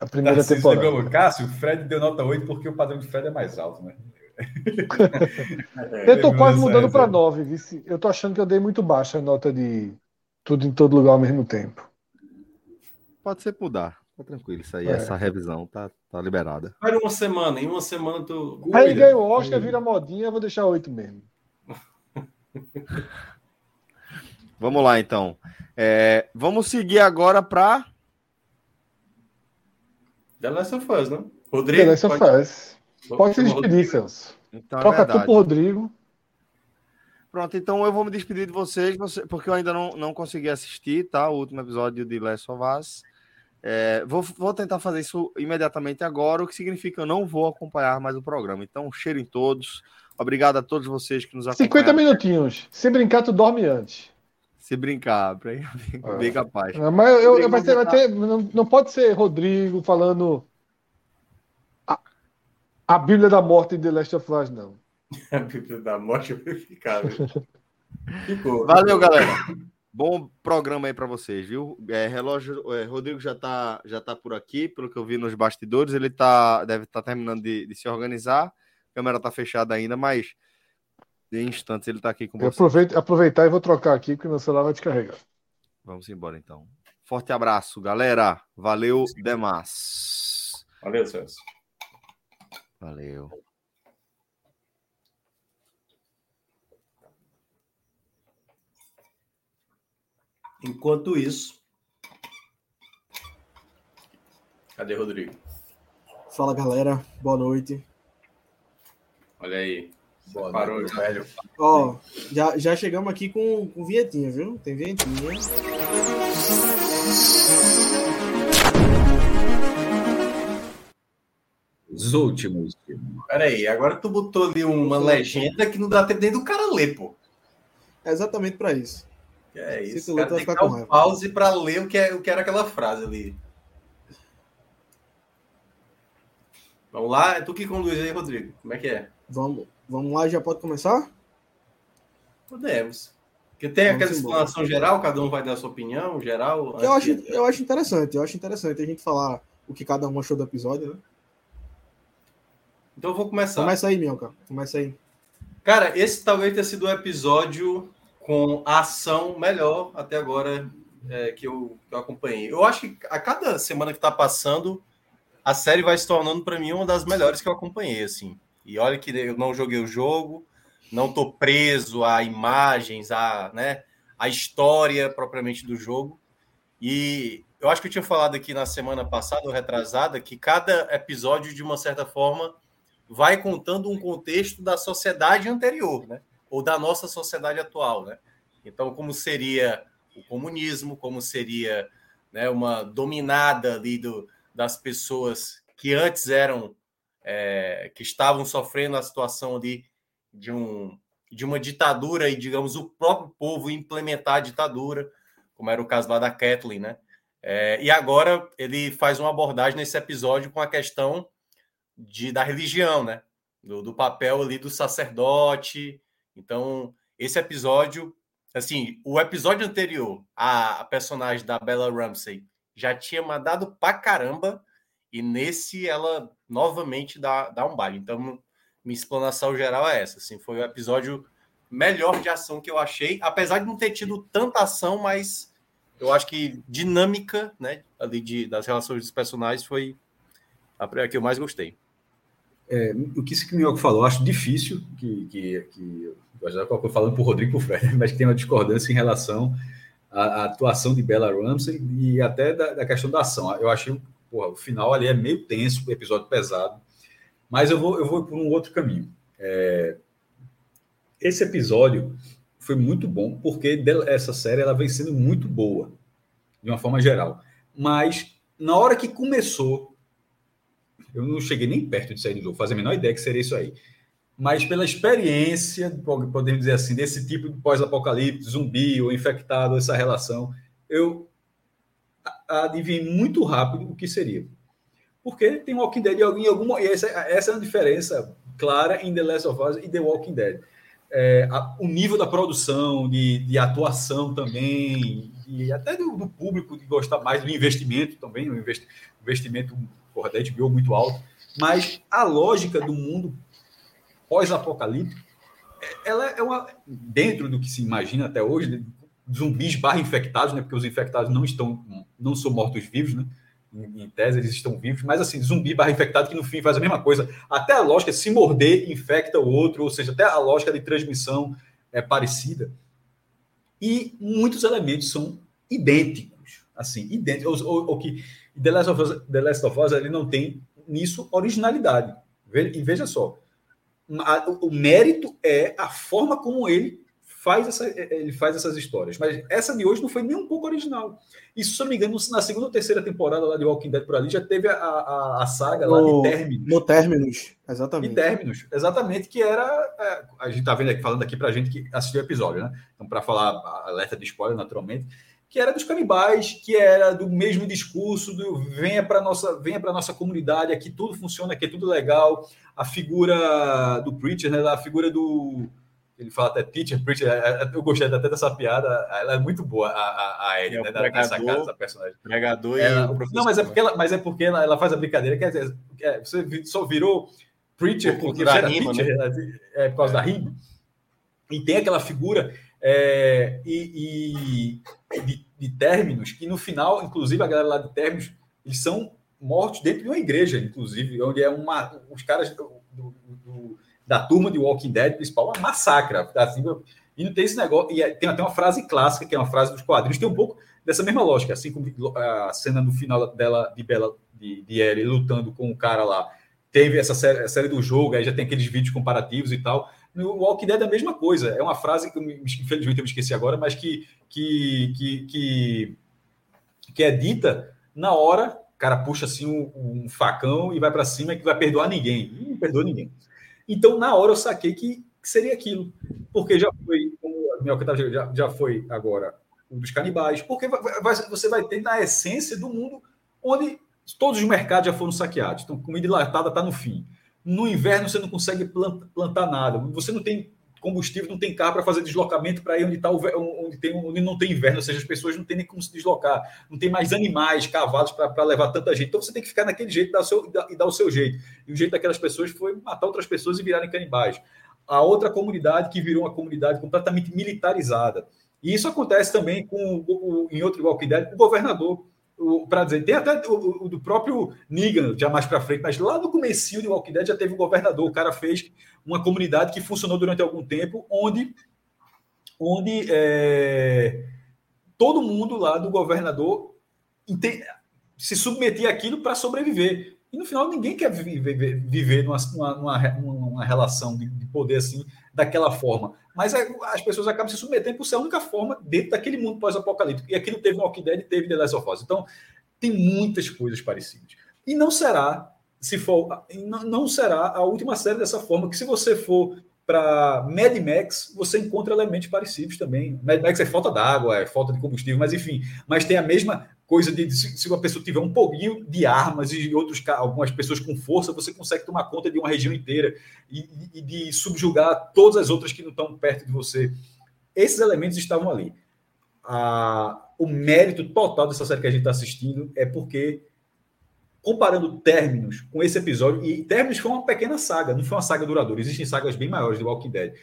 A primeira Tarcísio temporada. Lembrou, Cássio, o Fred deu nota 8 porque o padrão de Fred é mais alto, né? eu tô quase mudando para 9, vice. Eu tô achando que eu dei muito baixa a nota de tudo em todo lugar ao mesmo tempo. Pode ser mudar. Tá tranquilo, isso aí, é. essa revisão tá, tá liberada. Vai uma semana, em uma semana tu. Aí ganha o Oscar, vira modinha, eu vou deixar 8 mesmo. Vamos lá, então. É, vamos seguir agora para. The Last of Us, né? Rodrigo. The Last of Us. Pode se despedir, Celso. Então, é Toca tudo pro Rodrigo. Pronto, então eu vou me despedir de vocês, porque eu ainda não, não consegui assistir, tá? O último episódio de Last of Us. É, vou, vou tentar fazer isso imediatamente agora, o que significa que eu não vou acompanhar mais o programa. Então, cheiro em todos. Obrigado a todos vocês que nos acompanham. 50 minutinhos. Se brincar, tu dorme antes. Se brincar, bem, bem capaz. É, mas eu, eu vai ter, não, não pode ser Rodrigo falando a, a Bíblia da Morte em The Last of Us, não. a Bíblia da Morte vai ficar. Ficou. Valeu, galera. Bom programa aí para vocês, viu? É, relógio, é, Rodrigo já tá, já tá por aqui, pelo que eu vi nos bastidores. Ele tá, deve estar tá terminando de, de, se organizar. A câmera tá fechada ainda, mas em instantes ele está aqui com você. Aproveito, aproveitar e vou trocar aqui, porque meu celular vai descarregar. Vamos embora então. Forte abraço, galera. Valeu demais. Valeu, Celso. Valeu. Enquanto isso. Cadê Rodrigo? Fala galera, boa noite. Olha aí. Boa Parou, noite, velho. Ó, já, já chegamos aqui com, com vinhetinha, viu? Tem vinhetinha. Os últimos. Peraí, agora tu botou ali uma legenda que não dá tempo nem do cara ler, pô. É exatamente para isso. é isso. Se tu cara tem que dar um pause para ler o que, é, o que era aquela frase ali. Vamos lá, é tu que conduz aí, Rodrigo. Como é que é? Vamos, vamos lá, já pode começar? Podemos. Porque tem Vamos aquela embora. explanação geral, cada um vai dar a sua opinião geral. Eu acho, eu acho interessante, eu acho interessante a gente falar o que cada um achou do episódio, né? Então eu vou começar. Começa aí, Minhoca. Começa aí. Cara, esse talvez tenha sido o episódio com a ação melhor até agora é, que, eu, que eu acompanhei. Eu acho que a cada semana que tá passando, a série vai se tornando para mim uma das melhores que eu acompanhei, assim. E olha que eu não joguei o jogo, não tô preso a imagens, a, né, a história propriamente do jogo. E eu acho que eu tinha falado aqui na semana passada ou retrasada que cada episódio, de uma certa forma, vai contando um contexto da sociedade anterior, né? Ou da nossa sociedade atual, né? Então, como seria o comunismo, como seria né, uma dominada ali do, das pessoas que antes eram é, que estavam sofrendo a situação ali de, um, de uma ditadura e, digamos, o próprio povo implementar a ditadura, como era o caso lá da Kathleen, né? É, e agora ele faz uma abordagem nesse episódio com a questão de, da religião, né? Do, do papel ali do sacerdote. Então, esse episódio, assim, o episódio anterior, a, a personagem da Bella Ramsey já tinha mandado pra caramba, e nesse ela novamente dá, dá um baile. Então, minha explanação geral é essa. Assim, foi o episódio melhor de ação que eu achei, apesar de não ter tido tanta ação, mas eu acho que dinâmica, né, ali de, das relações dos personagens foi a que eu mais gostei. É, o que esse Minhoca falou, acho difícil que, que, que eu estou falando para o Rodrigo e Fred, mas que tem uma discordância em relação à, à, atuação de Bella Ramsey e até da, da questão da ação. Eu achei porra, o final ali é meio tenso, episódio pesado, mas eu vou, eu vou por um outro caminho. É, esse episódio foi muito bom porque essa série ela vem sendo muito boa de uma forma geral, mas na hora que começou eu não cheguei nem perto de sair do jogo, fazer a menor ideia que seria isso aí. Mas pela experiência, podemos dizer assim, desse tipo de pós-apocalipse, zumbi ou infectado, essa relação, eu adivinhei muito rápido o que seria. Porque tem Walking Dead em alguma. Essa, essa é a diferença clara em The Last of Us e The Walking Dead. É, a, o nível da produção, de, de atuação também, e até do, do, público de gostar mais do investimento também, o investimento porra, da HBO muito alto, mas a lógica do mundo pós-apocalíptico, ela é uma, dentro do que se imagina até hoje, zumbis barra infectados, né, porque os infectados não estão, não são mortos-vivos, né, em, em, tese eles estão vivos, mas assim, zumbi barra infectado que no fim faz a mesma coisa, até a lógica, se morder, infecta o outro, ou seja, até a lógica de transmissão é parecida, e muitos elementos são idênticos, assim, idênticos, ou, ou, ou que The Last of Us, The Last of Us ele não tem nisso originalidade. E veja só, o mérito é a forma como ele faz, essa, é, ele faz essas histórias. Mas essa de hoje não foi nem um pouco original. Isso, se eu não me engano, na segunda ou terceira temporada lá de Walking Dead por ali, já teve a, a, a saga lá de Terminus. No Terminus, exatamente. De Terminus, exatamente, que era. É, a gente tá vendo aqui, falando aqui pra gente que assistiu o episódio, né? Então, para falar alerta de spoiler, naturalmente que era dos canibais, que era do mesmo discurso do venha para nossa, venha para nossa comunidade, aqui tudo funciona, aqui é tudo legal. A figura do preacher, né, a figura do ele fala até teacher, preacher, é, é, eu gostei até dessa piada, ela é muito boa, a, a, a Ellie, é né, pregador, nessa dessa personagem. Pregador e ela, Não, mas é porque ela, mas é porque ela, ela faz a brincadeira, quer dizer, você só virou preacher porque era rima, teacher, né? é, por causa é. da rima. E tem aquela figura é, e, e de, de, términos, que no final, inclusive, a galera lá de términos, eles são mortos dentro de uma igreja, inclusive, onde é uma. Os caras do, do, do, da turma de Walking Dead principal, uma massacra. Assim, e não tem esse negócio. E é, tem até uma frase clássica, que é uma frase dos quadrinhos, tem um pouco dessa mesma lógica, assim como a cena no final dela, de Bela, de, de Ellie lutando com o cara lá. Teve essa série, a série do jogo, aí já tem aqueles vídeos comparativos e tal. No Walking Dead é a mesma coisa. É uma frase que, infelizmente, eu me esqueci agora, mas que, que, que, que, que é dita na hora. O cara puxa assim um, um facão e vai para cima e que vai perdoar ninguém. não perdoa ninguém. Então, na hora, eu saquei que, seria aquilo. Porque já foi, como a minha já, já foi agora um dos canibais. Porque vai, vai, você vai ter na essência do mundo onde Todos os mercados já foram saqueados. Então, comida enlatada está no fim. No inverno, você não consegue plantar nada. Você não tem combustível, não tem carro para fazer deslocamento para ir onde, tá, onde, tem, onde não tem inverno, ou seja, as pessoas não têm nem como se deslocar, não tem mais animais, cavalos para levar tanta gente. Então você tem que ficar naquele jeito dar seu, e dar o seu jeito. E o jeito daquelas pessoas foi matar outras pessoas e virarem canibais. A outra comunidade que virou uma comunidade completamente militarizada. E isso acontece também com em outro Walking Dead, o governador para dizer, tem até o, o, do próprio Negan, já mais para frente, mas lá no começo de Walking Dead já teve um governador, o cara fez uma comunidade que funcionou durante algum tempo, onde, onde é, todo mundo lá do governador se submetia àquilo para sobreviver. E no final ninguém quer viver, viver numa, numa, numa relação de poder assim, daquela forma. Mas as pessoas acabam se submetendo por ser a única forma dentro daquele mundo pós-apocalíptico. E aqui não teve Walking Dead, teve The Last of Us. Então, tem muitas coisas parecidas. E não será, se for, não será a última série dessa forma, que se você for para Mad Max, você encontra elementos parecidos também. Mad Max é falta d'água, é falta de combustível, mas enfim, mas tem a mesma coisa de se uma pessoa tiver um pouquinho de armas e outros algumas pessoas com força, você consegue tomar conta de uma região inteira e, e de subjugar todas as outras que não estão perto de você. Esses elementos estavam ali. o mérito total dessa série que a gente está assistindo é porque comparando términos com esse episódio, e términos foi uma pequena saga, não foi uma saga duradoura, existem sagas bem maiores de Walking Dead.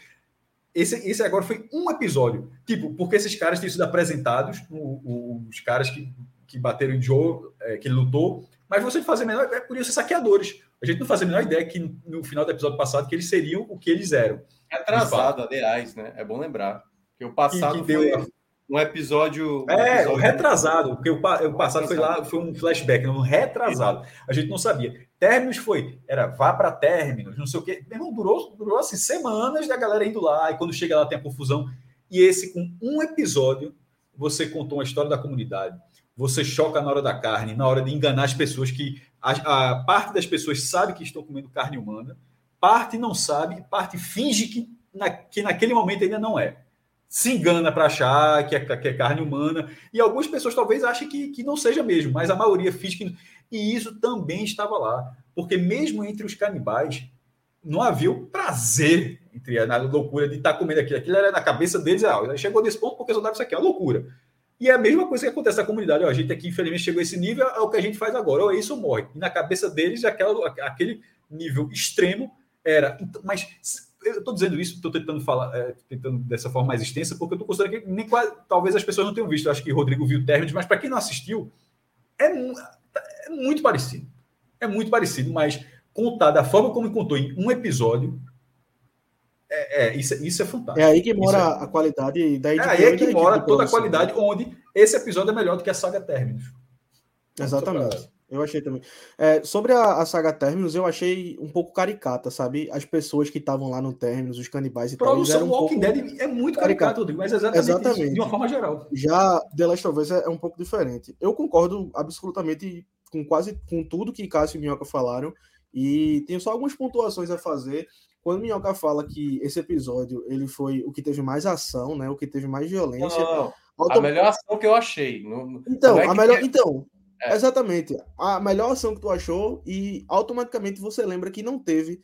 Esse, esse agora foi um episódio. Tipo, porque esses caras tinham sido apresentados, os caras que que bateram em Joe, é, que ele lutou, mas você fazer menor é por isso saqueadores. A gente não fazia a menor ideia que no final do episódio passado que eles seriam o que eles eram. É atrasado, aliás, né? É bom lembrar. Que o passado que, que foi deu... um episódio. É, episódio... retrasado, porque o, o passado foi lá, foi um flashback, um retrasado. A gente não sabia. Términos foi, era vá para términos, não sei o quê. Meu irmão, durou, durou assim, semanas da galera indo lá, e quando chega lá tem a confusão. E esse, com um episódio, você contou uma história da comunidade você choca na hora da carne, na hora de enganar as pessoas que a, a, parte das pessoas sabe que estão comendo carne humana, parte não sabe, parte finge que, na, que naquele momento ainda não é. Se engana para achar que é, que é, carne humana, e algumas pessoas talvez achem que, que não seja mesmo, mas a maioria finge que. E isso também estava lá, porque mesmo entre os canibais, não havia o prazer entre a, loucura de estar tá comendo aquilo. Aquilo era na cabeça deles, ah, chegou nesse ponto porque soldado isso aqui é loucura. E é a mesma coisa que acontece na comunidade. Ó, a gente aqui, infelizmente, chegou a esse nível, é o que a gente faz agora. Ou é isso ou morre. E na cabeça deles, aquela, aquele nível extremo era. Então, mas eu estou dizendo isso, estou tentando falar, é, tentando dessa forma mais extensa, porque eu estou considerando que nem quase, talvez as pessoas não tenham visto. Eu acho que o Rodrigo viu términos, mas para quem não assistiu, é, é, muito parecido. É muito parecido, mas contar da forma como contou em um episódio, é, é, isso, isso é fantástico. É aí que mora é... a qualidade da edição. É aí que mora toda a qualidade, onde esse episódio é melhor do que a saga Terminus. Exatamente. Eu achei também. É, sobre a, a, saga Terminus, eu achei um pouco caricata, sabe? As pessoas que estavam lá no Terminus, os canibais e tal. Produção um Walking Dead é muito caricato, Rodrigo, mas exatamente, exatamente. Isso, de uma forma geral. Já The Last of Us é, é, um pouco diferente. Eu concordo absolutamente com quase com tudo que Cássio e Minhoca falaram. E tenho só algumas pontuações a fazer. Quando Minhoca fala que esse episódio ele foi o que teve mais ação, né? O que teve mais violência. Não, não. A melhor ação que eu achei. Não, então, é a melhor. Então, é. exatamente. A melhor ação que tu achou, e automaticamente você lembra que não teve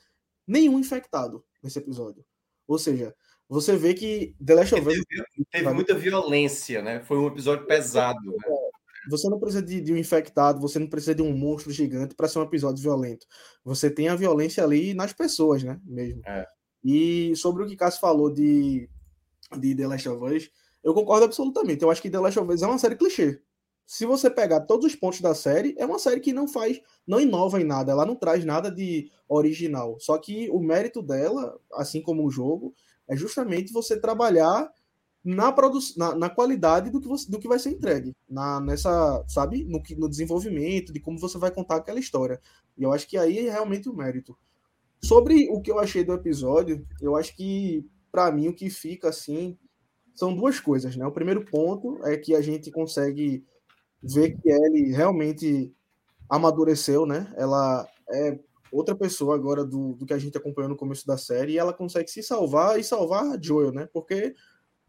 nenhum infectado nesse episódio. Ou seja, você vê que The Last of Us. Teve, teve muita violência, né? Foi um episódio pesado. Né? Você não precisa de, de, um infectado, você não precisa de um monstro gigante para ser um episódio violento. Você tem a violência ali nas pessoas, né? Mesmo. É. E sobre o que Cássio falou de, de The Last of Us, eu concordo absolutamente. Eu acho que The Last of Us é uma série clichê. Se você pegar todos os pontos da série, é uma série que não faz, não inova em nada, ela não traz nada de original. Só que o mérito dela, assim como o jogo, é justamente você trabalhar na, na, na, qualidade do que, você, do que vai ser entregue, na, nessa, sabe, no, no desenvolvimento, de como você vai contar aquela história. E eu acho que aí é realmente o mérito. Sobre o que eu achei do episódio, eu acho que, para mim, o que fica assim são duas coisas, né? O primeiro ponto é que a gente consegue ver que ele realmente amadureceu, né? Ela é outra pessoa agora do, do que a gente acompanhou no começo da série e ela consegue se salvar e salvar Joel, né? Porque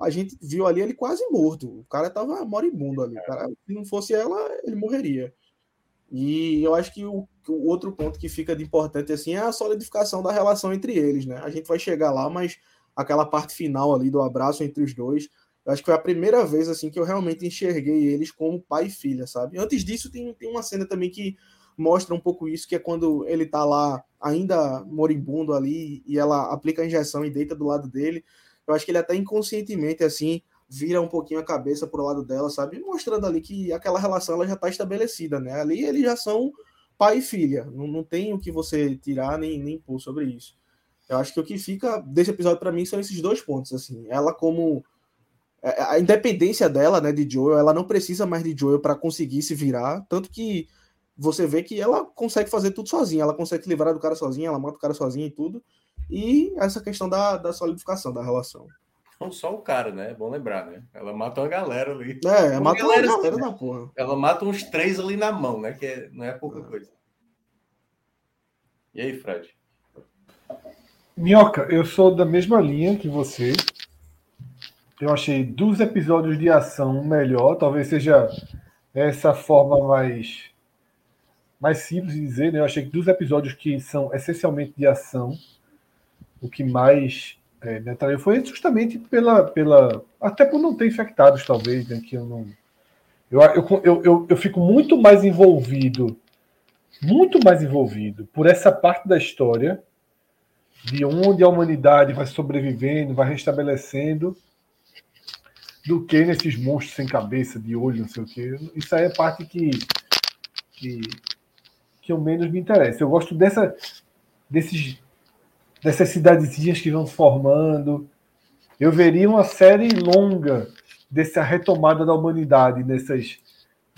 a gente viu ali ele quase morto. O cara tava moribundo ali. Cara, se não fosse ela, ele morreria. E eu acho que o, o, outro ponto que fica de importante assim é a solidificação da relação entre eles, né? A gente vai chegar lá, mas aquela parte final ali do abraço entre os dois, eu acho que foi a primeira vez assim que eu realmente enxerguei eles como pai e filha, sabe? Antes disso tem, tem uma cena também que mostra um pouco isso, que é quando ele tá lá ainda moribundo ali e ela aplica a injeção e deita do lado dele. Eu acho que ele até inconscientemente assim vira um pouquinho a cabeça pro lado dela, sabe? Mostrando ali que aquela relação ela já tá estabelecida, né? Ali eles já são pai e filha. Não, não tem o que você tirar nem, nem pôr sobre isso. Eu acho que o que fica desse episódio para mim são esses dois pontos, assim. Ela como a independência dela, né, de Joel, ela não precisa mais de Joel para conseguir se virar, tanto que você vê que ela consegue fazer tudo sozinha, ela consegue livrar do cara sozinha, ela mata o cara sozinha e tudo. E essa questão da, da solidificação da relação. Não só o cara, né? É bom lembrar, né? Ela mata uma galera ali. É, uma mata galera, uma galera na porra. Ela mata uns três ali na mão, né? Que é, não é pouca é. coisa. E aí, Fred? Minhoca, eu sou da mesma linha que você. Eu achei dos episódios de ação melhor. Talvez seja essa forma mais mais simples de dizer, né? Eu achei que dos episódios que são essencialmente de ação, o que mais é, me atraiu foi justamente pela, pela. Até por não ter infectados, talvez, né? Que eu não. Eu, eu, eu, eu, eu fico muito mais envolvido, muito mais envolvido por essa parte da história, de onde a humanidade vai sobrevivendo, vai restabelecendo, do que nesses monstros sem cabeça, de olho, não sei o quê. Isso aí é parte que, que, que eu menos me interessa. Eu gosto dessa, desses, dessas cidadezinhas que vão se formando. Eu veria uma série longa dessa retomada da humanidade nessas,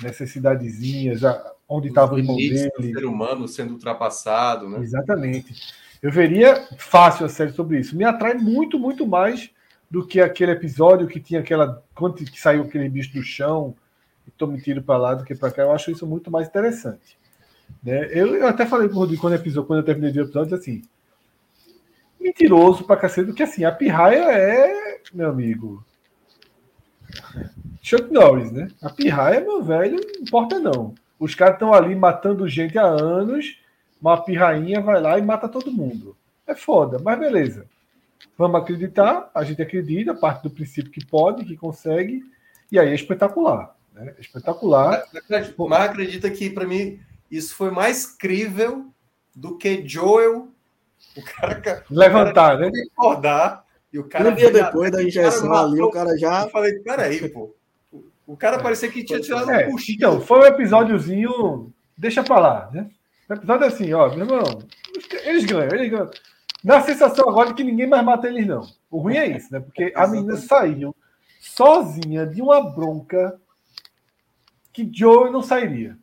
nessas cidadezinhas, onde estava o irmão dele. O ser humano sendo ultrapassado, né? Exatamente. Eu veria fácil a série sobre isso. Me atrai muito, muito mais do que aquele episódio que tinha aquela. Quando que saiu aquele bicho do chão e tome tiro para lá do que para cá. Eu acho isso muito mais interessante. Né? Eu, eu até falei pro Rodrigo quando, episódio, quando eu terminei o episódio assim. Mentiroso pra cacete, porque assim, a pirraia é, meu amigo. Chuck Norris, né? A pirraia, meu velho, não importa não. Os caras estão ali matando gente há anos, uma pirrainha vai lá e mata todo mundo. É foda, mas beleza. Vamos acreditar, a gente acredita, parte do princípio que pode, que consegue, e aí é espetacular. Né? É espetacular. Mas, acredita que, para mim, isso foi mais crível do que Joel, o cara levantar, o cara né? Acordar e o cara um dia depois da injeção ali, o cara já. Eu falei, peraí, pô. O cara parecia que tinha tirado é, um cochilo. Então, foi um episódiozinho. Deixa pra lá, né? O episódio é assim, ó, meu irmão. Eles ganham, eles ganham. Dá a sensação agora de que ninguém mais mata eles, não. O ruim é isso, né? Porque a menina saiu sozinha de uma bronca que Joe não sairia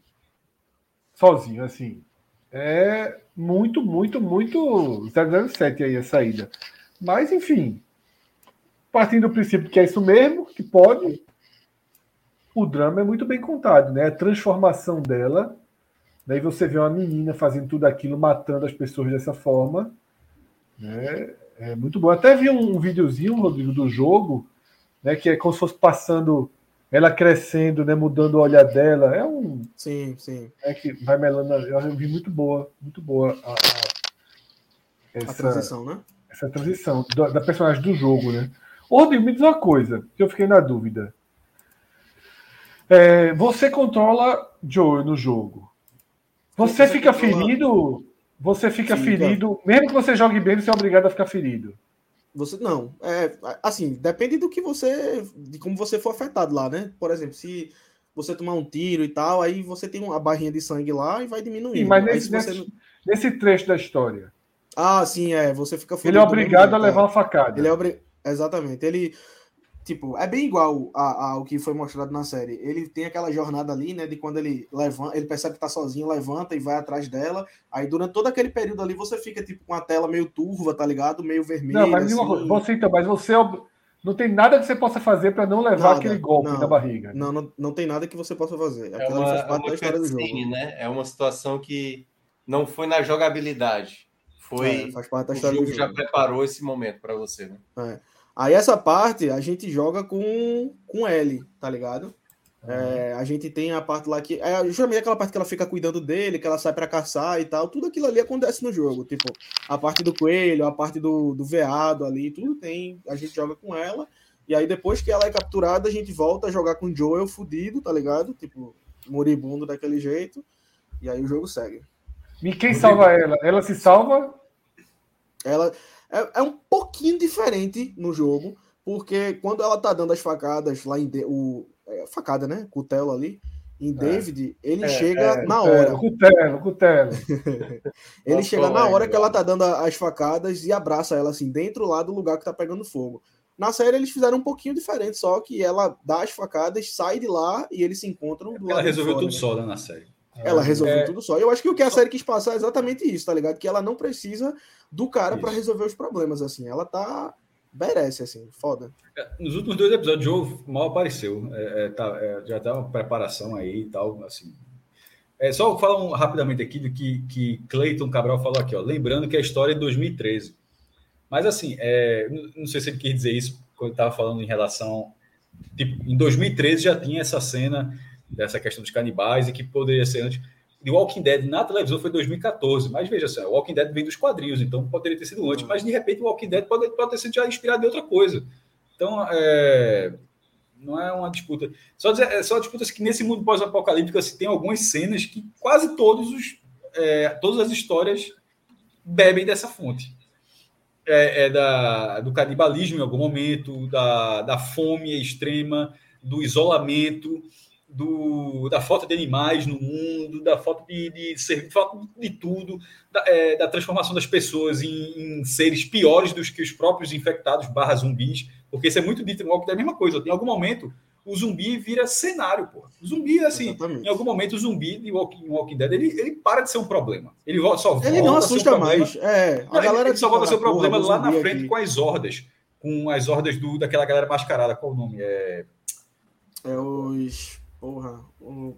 sozinho, assim. É muito, muito, muito 007 aí a saída. Mas, enfim, partindo do princípio que é isso mesmo, que pode, o drama é muito bem contado, né? A transformação dela, daí você vê uma menina fazendo tudo aquilo, matando as pessoas dessa forma, né? É muito bom. Até vi um, videozinho, Rodrigo, do jogo, né? Que é como se fosse passando ela crescendo, né, mudando o olhar dela, é um. Sim, sim. É que vai melando. Eu vi muito boa, muito boa a, a, essa, a transição, né? Essa transição da, da personagem do jogo, né? Rodrigo, me diz uma coisa, que eu fiquei na dúvida. É, você controla Joe no jogo. Você, você fica controla... ferido? Você fica Sim, ferido, mesmo que você jogue bem, você é obrigado a ficar ferido. Você não, é assim, depende do que você, de como você for afetado lá, né? Por exemplo, se você tomar um tiro e tal, aí você tem uma barrinha de sangue lá e vai diminuindo. Sim, mas nesse, nesse, não... nesse, trecho da história. Ah, sim, é. Você fica. Ele é obrigado a levar uma facada. Ele é obri... Exatamente. Ele tipo, é bem igual ao que foi mostrado na série. Ele tem aquela jornada ali, né, de quando ele levanta, ele percebe que tá sozinho, levanta e vai atrás dela. Aí durante todo aquele período ali você fica tipo com a tela meio turva, tá ligado? Meio vermelha. Não, mas assim. você então, mas você não tem nada que você possa fazer para não levar nada, aquele golpe não, na barriga. Não, não, não tem nada que você possa fazer. É uma, faz parte é da história do jogo. Né? É uma situação que não foi na jogabilidade. Foi é, faz parte da o história jogo do jogo. já preparou esse momento para você, né? É. Aí essa parte a gente joga com, com L, tá ligado? É, a gente tem a parte lá que. É justamente aquela parte que ela fica cuidando dele, que ela sai para caçar e tal. Tudo aquilo ali acontece no jogo. Tipo, a parte do coelho, a parte do, do veado ali, tudo tem. A gente joga com ela. E aí, depois que ela é capturada, a gente volta a jogar com o Joel fudido, tá ligado? Tipo, moribundo daquele jeito. E aí o jogo segue. E quem salva ela? Ela se salva? Ela é, é um pouquinho diferente no jogo, porque quando ela tá dando as facadas lá em. O, é, facada, né? Cutelo ali. Em é. David, ele é, chega é, na hora. cutelo, cutelo. ele chega na hora que ela tá dando as facadas e abraça ela assim, dentro lá do lugar que tá pegando fogo. Na série eles fizeram um pouquinho diferente, só que ela dá as facadas, sai de lá e eles se encontram. É ela resolveu fora, tudo né? só né, na série. Ela resolveu é... tudo só. Eu acho que o que a série quis passar é exatamente isso, tá ligado? Que ela não precisa do cara para resolver os problemas, assim. Ela tá. Merece, assim, foda. Nos últimos dois episódios, o Joe mal apareceu. É, é, tá, é, já tá uma preparação aí e tal, assim. É, só falar um, rapidamente aqui do que, que Cleiton Cabral falou aqui, ó. Lembrando que a história é de 2013. Mas, assim, é, não sei se ele quis dizer isso quando estava falando em relação. Tipo, em 2013 já tinha essa cena dessa questão dos canibais e que poderia ser antes. The Walking Dead na televisão foi 2014, mas veja só, o Walking Dead vem dos quadrinhos, então poderia ter sido antes, mas de repente o Walking Dead pode, pode ter sido já inspirado em outra coisa. Então, é, não é uma disputa. Só, dizer, é só disputa que nesse mundo pós-apocalíptico assim, tem algumas cenas que quase todos os, é, todas as histórias bebem dessa fonte. É, é, da, do canibalismo em algum momento, da, da fome extrema, do isolamento, do, da falta de animais no mundo, da falta de, de serviço, falta de tudo, da, é, da, transformação das pessoas em, em, seres piores dos que os próprios infectados barra zumbis, porque isso é muito dito no é a mesma coisa. Em algum momento, o zumbi vira cenário, pô. O zumbi, assim, Exatamente. em algum momento, o zumbi de Walking, Walking Dead, ele, ele para de ser um problema. Ele só volta Ele não assusta mais. É, a não, galera ele, só volta a ser um problema lá na frente aqui. com as hordas. Com as hordas do, daquela galera mascarada. Qual o nome? É... É os Porra, o...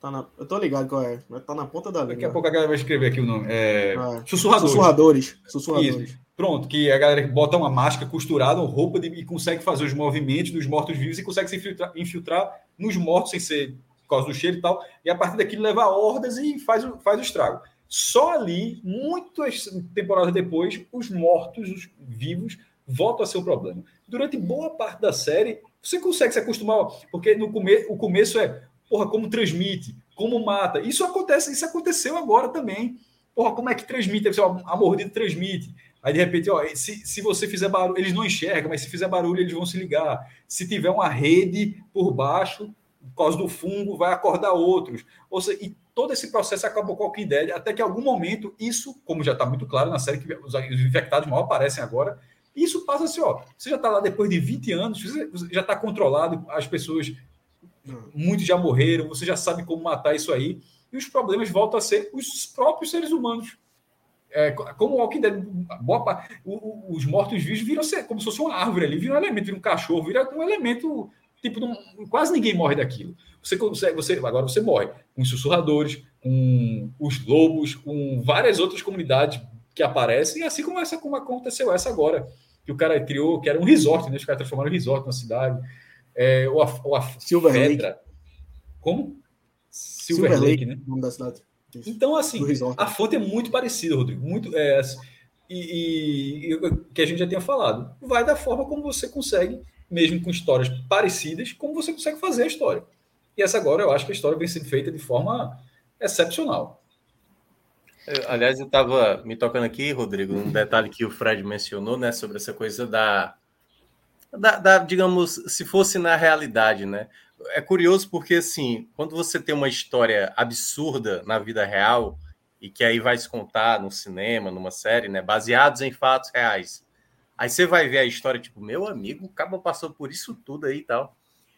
Tá na... Eu tô ligado qual é, mas tá na ponta da língua. Daqui a pouco a galera vai escrever aqui o nome. É... Ah, sussurradores. Sussurradores. Sussurradores. Isso. Pronto, que a galera bota uma máscara costurada, uma roupa de... e consegue fazer os movimentos dos mortos-vivos e consegue se infiltrar, infiltrar nos mortos sem ser por causa do cheiro e tal. E a partir daqui leva hordas e faz faz o estrago. Só ali, muitas temporadas depois, os mortos, os vivos, voltam a ser o problema. Durante boa parte da série, você consegue se acostumar, porque no come, o começo é, porra, como transmite, como mata. Isso acontece, isso aconteceu agora também. Porra, como é que transmite? A mordida transmite. Aí, de repente, ó, se, se você fizer barulho, eles não enxergam, mas se fizer barulho, eles vão se ligar. Se tiver uma rede por baixo, por causa do fungo, vai acordar outros. Ou seja, e todo esse processo acabou com qualquer ideia, até que em algum momento, isso, como já está muito claro na série, que os infectados mal aparecem agora, isso passa assim, ó. Você já está lá depois de 20 anos, você já está controlado, as pessoas, muitos já morreram, você já sabe como matar isso aí, e os problemas voltam a ser os próprios seres humanos. É, como o Walking Dead, boa, os mortos-vivos viram como se fosse uma árvore ali, viram um elemento, viram um cachorro, viram um elemento, tipo, quase ninguém morre daquilo. Você consegue, você, agora você morre com os sussurradores, com os lobos, com várias outras comunidades que aparecem, assim como essa como aconteceu essa agora, que o cara criou, que era um resort, né? Os caras transformaram um resort na cidade. É, ou a, ou a Silver Pedra. Lake. Como? Silver, Silver Lake, Lake, né? Nome da cidade. Isso. Então, assim, a fonte é muito parecida, Rodrigo. Muito, é, e, e, que a gente já tinha falado. Vai da forma como você consegue, mesmo com histórias parecidas, como você consegue fazer a história. E essa agora eu acho que a história vem sendo feita de forma excepcional. Aliás, eu estava me tocando aqui, Rodrigo, um detalhe que o Fred mencionou, né, sobre essa coisa da, da, da, digamos, se fosse na realidade, né? É curioso porque, assim, quando você tem uma história absurda na vida real e que aí vai se contar no cinema, numa série, né, baseados em fatos reais, aí você vai ver a história, tipo, meu amigo, o cabo passou por isso tudo aí e tal.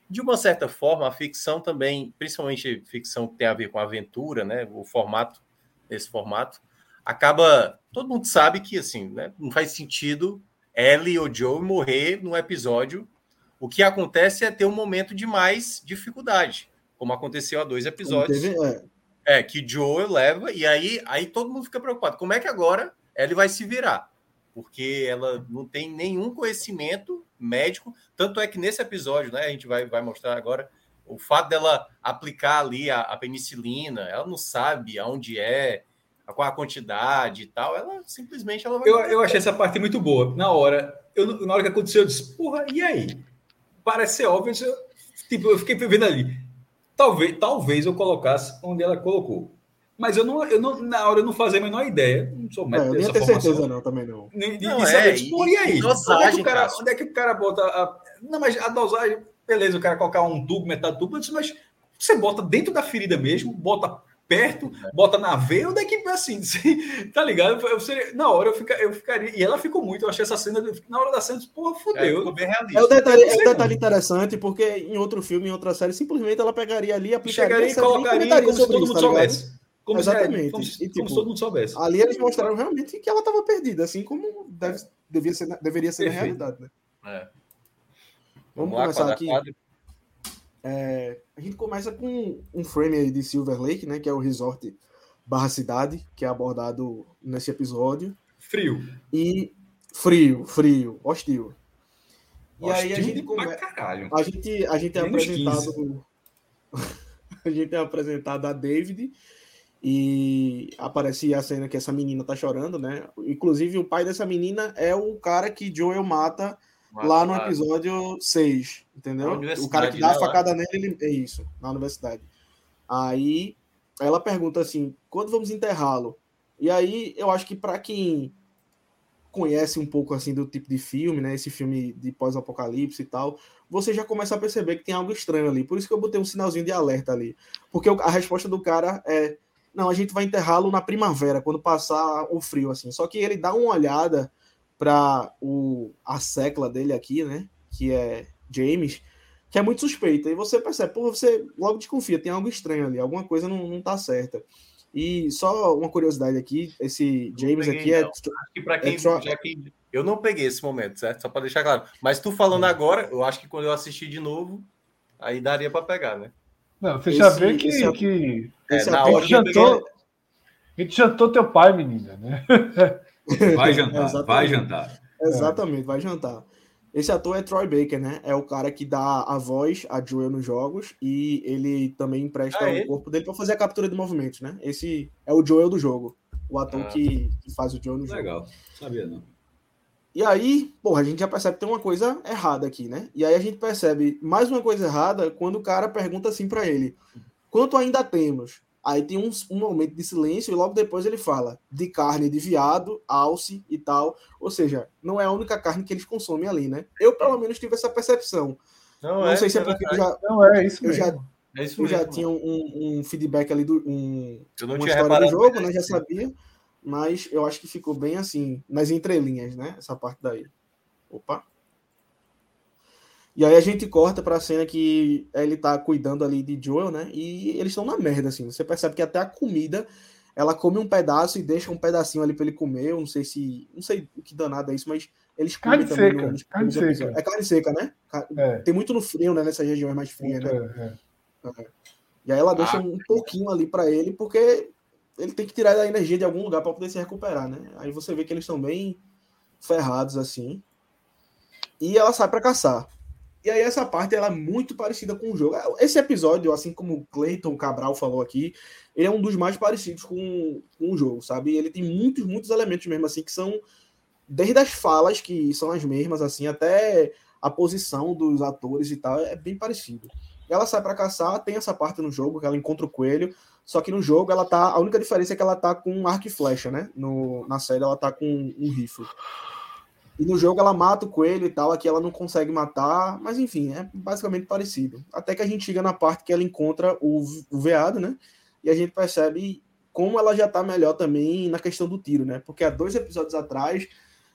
De uma certa forma, a ficção também, principalmente ficção que tem a ver com aventura, né, o formato nesse formato, acaba. Todo mundo sabe que assim, né, não faz sentido Ellie ou Joe morrer num episódio. O que acontece é ter um momento de mais dificuldade, como aconteceu há dois episódios. É. é. que Joe leva, e aí, aí todo mundo fica preocupado. Como é que agora Ellie vai se virar? Porque ela não tem nenhum conhecimento médico. Tanto é que nesse episódio, né, a gente vai, vai mostrar agora, o fato dela aplicar ali a, a penicilina, ela não sabe aonde é, qual a quantidade e tal, ela simplesmente ela vai. Eu, eu achei essa parte muito boa. Na hora, eu, na hora que aconteceu, eu disse, porra, e aí? Parece ser óbvio. Eu, tipo, eu fiquei vendo ali. Talvez, talvez eu colocasse onde ela colocou. Mas eu não, eu não, na hora eu não fazia a menor ideia. Não sou médico. É, eu nem tenho certeza, não, também não. De, de, não de saber, é, tipo, e, aí? Dosagem, onde, é que o cara, onde é que o cara bota a. Não, mas a dosagem, beleza, o cara colocar um tubo, metade do tubo, mas você bota dentro da ferida mesmo, bota perto, bota na veia, onde é que assim, tá ligado? Eu seria, na hora eu, fica, eu ficaria. E ela ficou muito, eu achei essa cena, na hora da cena, porra, fodeu. É, bem realista. É o detalhe, é o detalhe interessante, porque em outro filme, em outra série, simplesmente ela pegaria ali, aplicaria Chegaria e colocaria como se todo mundo tá soubesse. Como Exatamente. Se, como, e, tipo, como se todo mundo soubesse. Ali eles mostraram realmente que ela estava perdida, assim como deve, devia ser, deveria ser Perfeito. na realidade, né? É. Vamos, Vamos lá, começar aqui. É, a gente começa com um frame aí de Silver Lake, né? Que é o resort barra cidade, que é abordado nesse episódio. Frio. E frio, frio, hostil. E hostil aí a gente começa. A gente, a gente é apresentado. a gente é apresentado a David e aparece a cena que essa menina tá chorando, né? Inclusive, o pai dessa menina é o cara que Joel mata lá no episódio 6, entendeu? O cara que dá a né, facada nele, ele... é isso, na universidade. Aí ela pergunta assim: quando vamos enterrá-lo? E aí eu acho que para quem conhece um pouco assim do tipo de filme, né? Esse filme de pós-apocalipse e tal, você já começa a perceber que tem algo estranho ali. Por isso que eu botei um sinalzinho de alerta ali. Porque a resposta do cara é: não, a gente vai enterrá-lo na primavera, quando passar o frio, assim. Só que ele dá uma olhada para a secla dele aqui, né? Que é James, que é muito suspeita. E você percebe, pô, você logo desconfia, tem algo estranho ali, alguma coisa não, não tá certa. E só uma curiosidade aqui, esse James peguei, aqui é. Não. Acho que para quem, é já que eu não peguei esse momento, certo? Só para deixar claro. Mas tu falando agora, eu acho que quando eu assistir de novo, aí daria para pegar, né? Não, você esse, já vê que, esse, que é, na hora jantou, peguei... a gente jantou teu pai, menina, né? Vai jantar, vai jantar. Exatamente, vai jantar. Esse ator é Troy Baker, né? É o cara que dá a voz a Joel nos jogos e ele também empresta ah, o corpo dele para fazer a captura de movimentos, né? Esse é o Joel do jogo, o ator ah. que, que, faz o Joel no Legal. jogo. Legal, sabia não. E aí, porra, a gente já percebe que tem uma coisa errada aqui, né? E aí a gente percebe mais uma coisa errada quando o cara pergunta assim para ele: quanto ainda temos? Aí tem um, um, momento de silêncio e logo depois ele fala de carne de viado, alce e tal. Ou seja, não é a única carne que eles consomem ali, né? Eu, pelo menos, tive essa percepção. Não, não é, sei se é porque eu já. Não, é isso eu mesmo. já, é isso eu mesmo. já tinha um, um, feedback ali do. Um, eu não uma tinha história do jogo, né? Já sabia. Mas eu acho que ficou bem assim, nas entrelinhas, né? Essa parte daí. Opa. E aí a gente corta pra cena que ele tá cuidando ali de Joel, né? E eles estão na merda, assim. Você percebe que até a comida, ela come um pedaço e deixa um pedacinho ali pra ele comer. Eu não sei se. Não sei o que danado é isso, mas eles comem carne também. Seca, no, carne seca. É carne seca, né? É. Tem muito no frio, né? Nessas regiões mais frias, né? É, é. E aí ela deixa ah, um pouquinho ali para ele, porque ele tem que tirar a energia de algum lugar para poder se recuperar, né? Aí você vê que eles estão bem ferrados assim. E ela sai para caçar. E aí essa parte ela é muito parecida com o jogo. Esse episódio, assim como o Clayton Cabral falou aqui, ele é um dos mais parecidos com, com o jogo, sabe? Ele tem muitos, muitos elementos mesmo assim que são desde as falas que são as mesmas assim, até a posição dos atores e tal, é bem parecido. Ela sai para caçar, tem essa parte no jogo que ela encontra o coelho, só que no jogo ela tá, a única diferença é que ela tá com um arco e flecha, né? No, na série ela tá com um rifle. E no jogo ela mata o coelho e tal, aqui ela não consegue matar, mas enfim, é basicamente parecido. Até que a gente chega na parte que ela encontra o, o veado, né? E a gente percebe como ela já tá melhor também na questão do tiro, né? Porque há dois episódios atrás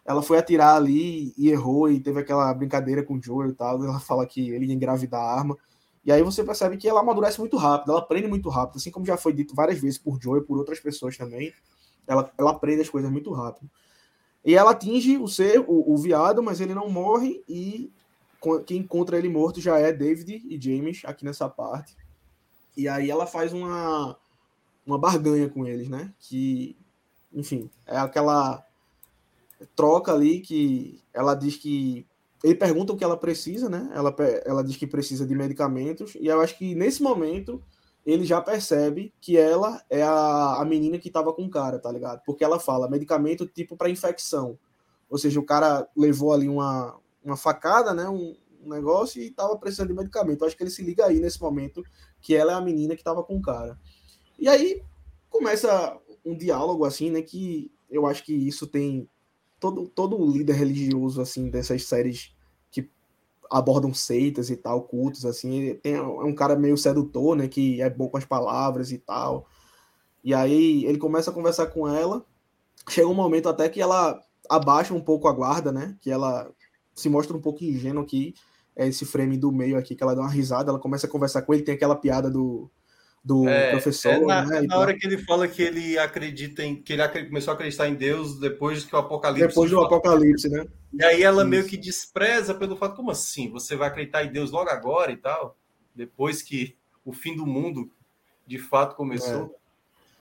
ela foi atirar ali e errou e teve aquela brincadeira com o Joe e tal. Ela fala que ele ia engravidar a arma. E aí você percebe que ela amadurece muito rápido, ela aprende muito rápido, assim como já foi dito várias vezes por Joe e por outras pessoas também. Ela, ela aprende as coisas muito rápido. E ela atinge o ser, o, o viado, mas ele não morre e quem encontra ele morto já é David e James aqui nessa parte. E aí ela faz uma uma barganha com eles, né? Que, enfim, é aquela troca ali que ela diz que ele pergunta o que ela precisa, né? Ela, ela diz que precisa de medicamentos, e eu acho que nesse momento ele já percebe que ela é a, a menina que tava com o cara, tá ligado? Porque ela fala medicamento tipo para infecção. Ou seja, o cara levou ali uma, uma facada, né? Um, um negócio e tava precisando de medicamento. Eu acho que ele se liga aí nesse momento que ela é a menina que tava com o cara. E aí começa um diálogo assim, né? Que eu acho que isso tem todo todo líder religioso assim dessas séries abordam seitas e tal, cultos assim, tem é um cara meio sedutor, né, que é bom com as palavras e tal. E aí ele começa a conversar com ela. Chega um momento até que ela abaixa um pouco a guarda, né? Que ela se mostra um pouco ingênua aqui. É esse frame do meio aqui que ela dá uma risada, ela começa a conversar com ele, tem aquela piada do do é, professor. É na, né, é na hora que ele fala que ele acredita em que ele começou a acreditar em Deus depois que o Apocalipse. Depois do Apocalipse, né? E aí ela Isso. meio que despreza pelo fato, como assim? Você vai acreditar em Deus logo agora e tal? Depois que o fim do mundo de fato começou.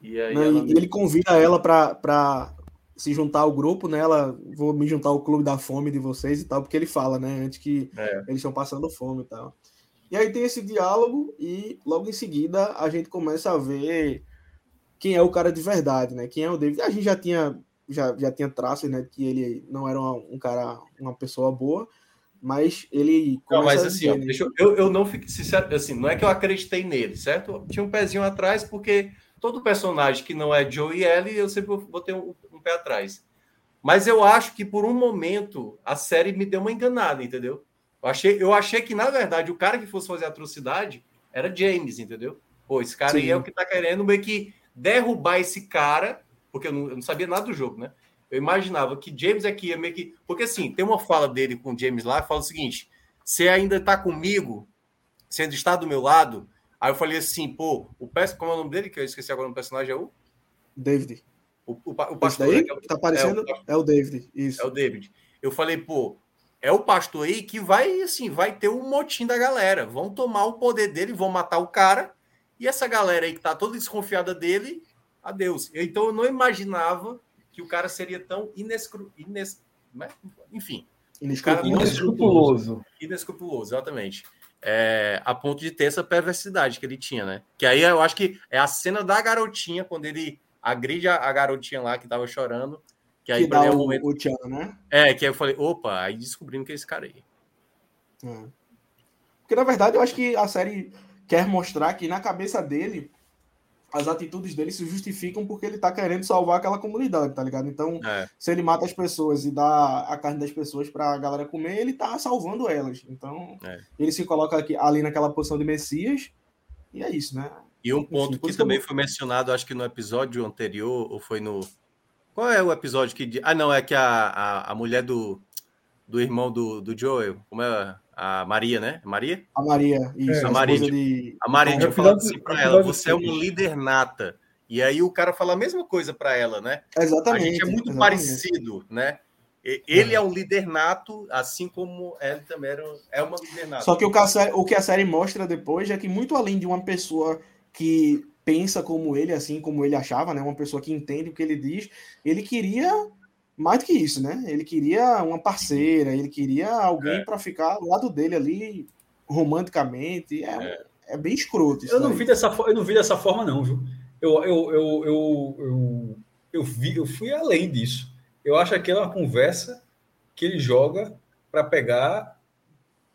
É. E aí Não, ele convida ela para se juntar ao grupo, né? Ela vou me juntar ao clube da fome de vocês e tal, porque ele fala, né? Antes que é. eles estão passando fome e tal. E aí tem esse diálogo e logo em seguida a gente começa a ver quem é o cara de verdade, né? Quem é o David. A gente já tinha já, já tinha traços, né, que ele não era um cara, uma pessoa boa, mas ele Não, mas assim, ó, né? deixa eu, eu, eu não fiquei sincero, assim, não é que eu acreditei nele, certo? Tinha um pezinho atrás porque todo personagem que não é Joe e Ellie, eu sempre vou ter um, um pé atrás. Mas eu acho que por um momento a série me deu uma enganada, entendeu? Eu achei, eu achei que, na verdade, o cara que fosse fazer atrocidade era James, entendeu? Pô, esse cara Sim. aí é o que tá querendo meio que derrubar esse cara, porque eu não, eu não, sabia nada do jogo, né? Eu imaginava que James é ia meio que. Porque assim, tem uma fala dele com o James lá, fala o seguinte: você ainda tá comigo, sendo está do meu lado. Aí eu falei assim, pô, o peço, como é o nome dele? Que eu esqueci agora o personagem, é o. David. O, o, o pastor. Daí, né, que, é tá aparecendo é o, é o David. Isso. É o David. Eu falei, pô, é o pastor aí que vai assim, vai ter o um motim da galera. Vão tomar o poder dele, vão matar o cara. E essa galera aí que tá toda desconfiada dele, adeus. Então eu não imaginava que o cara seria tão inescru... Ines... Né? enfim. Inescrupuloso. Inescrupuloso, exatamente. É, a ponto de ter essa perversidade que ele tinha, né? Que aí eu acho que é a cena da garotinha, quando ele agride a, a garotinha lá que tava chorando. Que aí que dá é o, momento... o Tchan, né? É, que aí eu falei, opa, aí descobrimos que é esse cara aí. É. Porque na verdade eu acho que a série quer mostrar que na cabeça dele as atitudes dele se justificam porque ele tá querendo salvar aquela comunidade, tá ligado? Então, é. se ele mata as pessoas e dá a carne das pessoas pra galera comer, ele tá salvando elas. Então, é. ele se coloca aqui, ali naquela posição de Messias, e é isso, né? E um ponto Enfim, que também foi mencionado, acho que no episódio anterior, ou foi no, qual é o episódio que. Ah, não, é que a, a, a mulher do, do irmão do, do Joel, como é? A Maria, né? Maria? A Maria, isso. É, a, Maria, de... a Maria tinha falado assim para ela: você é uma líder nata. E aí o cara fala a mesma coisa para ela, né? Exatamente. A gente é muito exatamente. parecido, né? Ele é. é um líder nato, assim como ele também era, é uma líder nata. Só que o que, a série, o que a série mostra depois é que, muito além de uma pessoa que pensa como ele, assim como ele achava, né? Uma pessoa que entende o que ele diz. Ele queria mais do que isso, né? Ele queria uma parceira, ele queria alguém é. para ficar ao lado dele ali romanticamente. É, é. é bem escroto. eu não vi dessa eu não vi dessa forma não, viu? Eu eu, eu, eu, eu, eu vi, eu fui além disso. Eu acho que é uma conversa que ele joga para pegar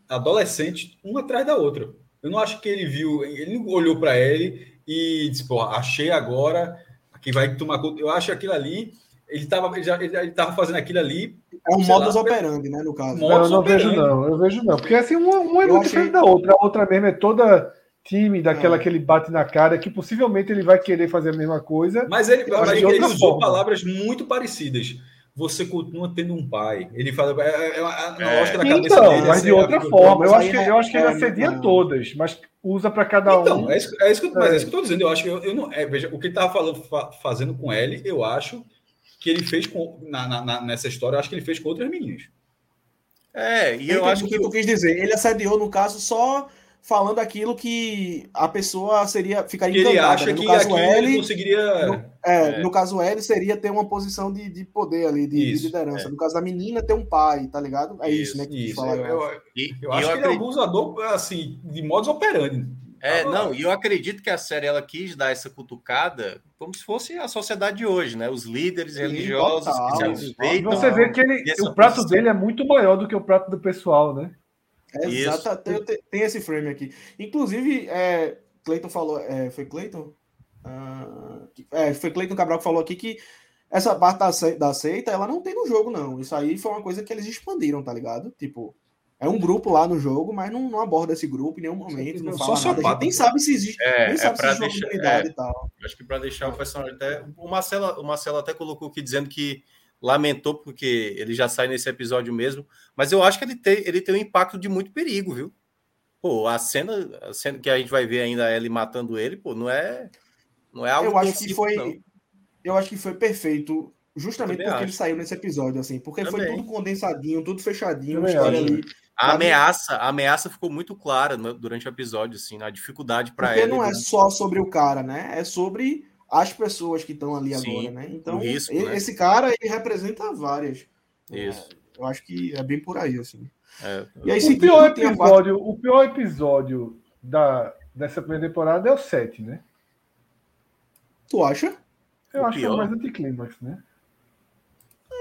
adolescentes uma atrás da outra. Eu não acho que ele viu, ele olhou para ele e disse, pô, achei agora que vai tomar conta. Eu acho aquilo ali, ele estava ele já, ele tava fazendo aquilo ali. É um modus lá, operandi, né, no caso. Não, eu não operandi. vejo, não, eu vejo não. Porque assim, uma, uma é muito achei... diferente da outra. A outra mesmo é toda time daquela é. que ele bate na cara, que possivelmente ele vai querer fazer a mesma coisa. Mas ele, mas ele usou forma. palavras muito parecidas você continua tendo um pai. Ele fala, é, é é, lógica da cabeça então, dele. Mas de outra forma, eu acho, que, eu acho que ele acedia todas, mas usa para cada então, um. É isso, é isso que, mas é isso que eu estou dizendo. Eu acho que eu, eu não. É, veja, o que ele estava falando, fazendo com ele, eu acho que ele fez com, na, na, nessa história, eu acho que ele fez com outras meninas. É, e eu, eu acho que. O que tu quis dizer? Ele assediou, no caso, só falando aquilo que a pessoa seria ficaria ele acha né? no que caso L, conseguiria no, é, é. no caso L seria ter uma posição de, de poder ali de, de liderança é. no caso da menina ter um pai tá ligado é isso, isso né que isso, fala, eu, eu, eu, eu acho que ele é um abusador assim de modos operandi é, não, e eu acredito que a série ela quis dar essa cutucada como se fosse a sociedade de hoje, né? Os líderes Sim, religiosos total, que se aproveitam. Você vê que ele, o prato posição. dele é muito maior do que o prato do pessoal, né? É, exato, tem, tem, esse frame aqui. Inclusive, é, Cleiton falou, é, foi Cleiton? Ah, é, foi Cleiton Cabral que falou aqui que essa parte da, da seita, ela não tem no jogo, não. Isso aí foi uma coisa que eles expandiram, tá ligado? Tipo, é um grupo lá no jogo, mas não, não aborda esse grupo em nenhum momento. Não fala Só nada. A gente nem sabe se existe. É, nem sabe é se existe deixar, é, e tal. Acho que para deixar o personagem até. O Marcelo, o Marcelo até colocou aqui dizendo que lamentou porque ele já sai nesse episódio mesmo. Mas eu acho que ele tem, ele tem um impacto de muito perigo, viu? Pô, a cena, a cena que a gente vai ver ainda ele matando ele, pô, não é. Não é algo eu acho que foi. Não. Eu acho que foi perfeito justamente porque acho. ele saiu nesse episódio, assim, porque Também. foi tudo condensadinho, tudo fechadinho, história ali. A ameaça, a ameaça ficou muito clara durante o episódio, assim, na dificuldade para ela. Porque não é só sobre o cara, né? É sobre as pessoas que estão ali Sim, agora, né? Então, risco, ele, né? esse cara, ele representa várias. Isso. É, eu acho que é bem por aí, assim. É. E aí, o, pior episódio, parte... o pior episódio da, dessa primeira temporada é o 7, né? Tu acha? Eu o acho pior? que é mais anticlímax, né?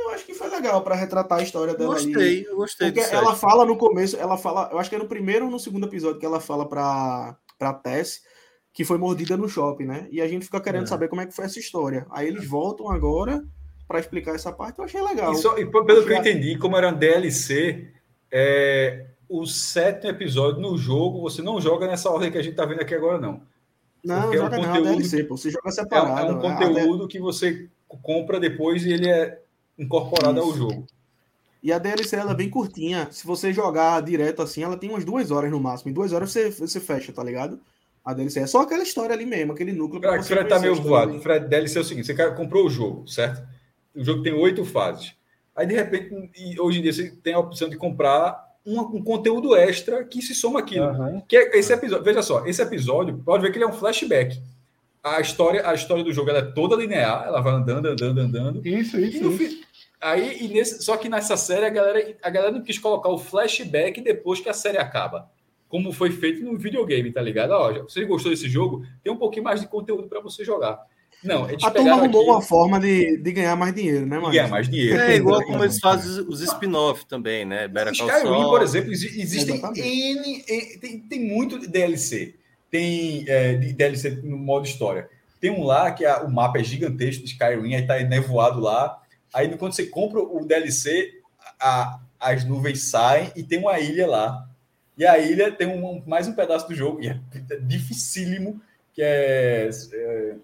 eu acho que foi legal para retratar a história dela. Gostei, ali. eu gostei. Porque ela fala no começo, ela fala, eu acho que é no primeiro ou no segundo episódio que ela fala para para Tess que foi mordida no shopping, né? E a gente fica querendo é. saber como é que foi essa história. Aí eles voltam agora para explicar essa parte, eu achei legal. E, só, e pelo que eu entendi, como era um DLC, é, o sétimo episódio no jogo, você não joga nessa ordem que a gente tá vendo aqui agora, não. Não, Porque joga é um conteúdo, não, DLC, pô, você joga separado. É, é um conteúdo que você compra depois e ele é incorporada Isso. ao jogo. E a DLC ela é bem curtinha. Se você jogar direto assim, ela tem umas duas horas no máximo. Em duas horas você, você fecha, tá ligado? A DLC é só aquela história ali mesmo, aquele núcleo. Cara, Fred tá meio voado. Fred, DLC é o seguinte: você comprou o jogo, certo? O jogo tem oito fases. Aí, de repente, hoje em dia, você tem a opção de comprar um, um conteúdo extra que se soma aquilo. Uhum. Que é esse episódio. Veja só, esse episódio, pode ver que ele é um flashback a história, a história do jogo ela é toda linear, ela vai andando, andando, andando. Isso, isso. isso. Aí, e nesse, só que nessa série a galera, a galera não quis colocar o flashback depois que a série acaba. Como foi feito no videogame, tá ligado? Ó, você gostou desse jogo? Tem um pouquinho mais de conteúdo para você jogar. Não, eles a turma arrumou aqui... uma forma de, de ganhar mais dinheiro, né, mano? Ganhar mais dinheiro. É igual como eles fazem os spin-off também, né? Better Skyrim, por exemplo, existem N, N, tem, tem muito DLC. Tem é, DLC no modo história. Tem um lá que a, o mapa é gigantesco de Skyrim, aí tá nevoado lá. Aí quando você compra o DLC, a, as nuvens saem e tem uma ilha lá. E a ilha tem um, mais um pedaço do jogo, e é dificílimo, que é, é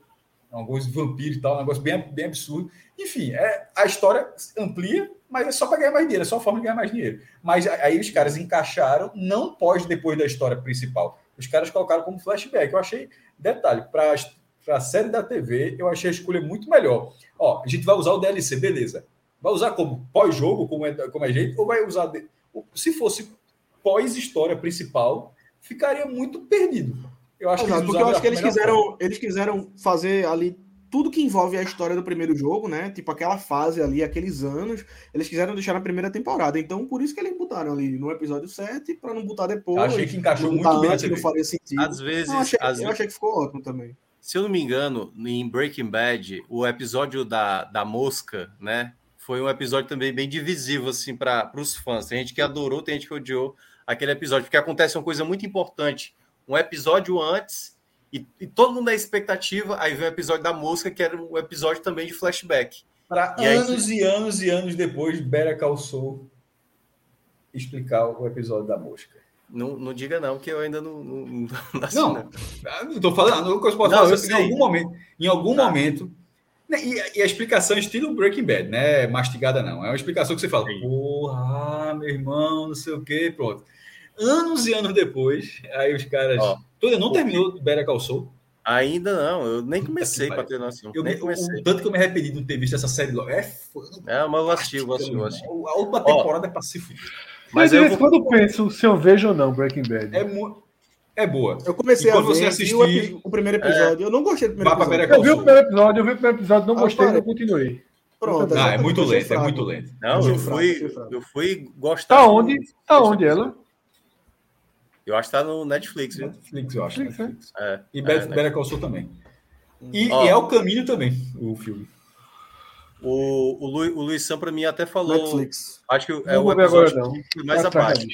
alguns vampiros e tal, um negócio bem, bem absurdo. Enfim, é, a história amplia, mas é só para ganhar mais dinheiro, é só a forma de ganhar mais dinheiro. Mas aí os caras encaixaram, não pós depois da história principal. Os caras colocaram como flashback. Eu achei, detalhe, para a série da TV, eu achei a escolha muito melhor. Ó, a gente vai usar o DLC, beleza. Vai usar como pós-jogo, como é, como é jeito, ou vai usar. De... Se fosse pós-história principal, ficaria muito perdido. Eu acho Exato, que porque eu acho que eles quiseram, eles quiseram fazer ali tudo que envolve a história do primeiro jogo, né? Tipo aquela fase ali, aqueles anos, eles quiseram deixar na primeira temporada. Então, por isso que eles botaram ali no episódio 7 para não botar depois. Eu achei que encaixou muito bem, antes, não faria sentido. Às vezes, eu achei, às eu achei que ficou ótimo também. Se eu não me engano, em Breaking Bad, o episódio da, da mosca, né? Foi um episódio também bem divisivo, assim, para os fãs. Tem gente que adorou, tem gente que odiou aquele episódio, porque acontece uma coisa muito importante. Um episódio antes, e, e todo mundo é expectativa, aí vem o episódio da mosca, que era um episódio também de flashback. Para anos aí... e anos e anos depois, Bera calçou explicar o episódio da mosca. Não, não diga não, que eu ainda não. Não, não, não, não estou falando, eu posso falar, eu em algum momento, em algum tá. momento. Né, e, e, a explicação estilo Breaking Bad, né? Mastigada não. É uma explicação que você fala, porra, meu irmão, não sei o quê, pronto. Anos e anos depois, aí os caras. Ó, tu ainda não terminou o Better Call Saul? Ainda não, eu nem comecei para ter noção. Eu, nem comecei. O, tanto que eu me arrependi de não ter visto essa série logo. É, é mas eu assisti, eu assisti, eu assisti. A última temporada Ó, é se fuder. Mas eu vou... quando penso se eu vejo ou não Breaking Bad. É muito. é boa. Eu comecei a ver, você assistir, o, o, primeiro episódio. É, eu não gostei do primeiro episódio. Eu vi o primeiro episódio, eu vi o primeiro episódio, não ah, gostei, não continuei. Pronto. Não, é muito lento, é muito lento. Não, eu fui, eu fui gostar. Tá onde? Tá onde ela? Eu acho que tá no Netflix, viu? Netflix, eu acho. Netflix, Netflix. É. E Better, é, Call Saul também. E, e, é o caminho também, o filme. O, o, Lu, o Luiz Sam, para mim, até falou. Netflix. Acho que é não o episódio agora, que mais abaixo.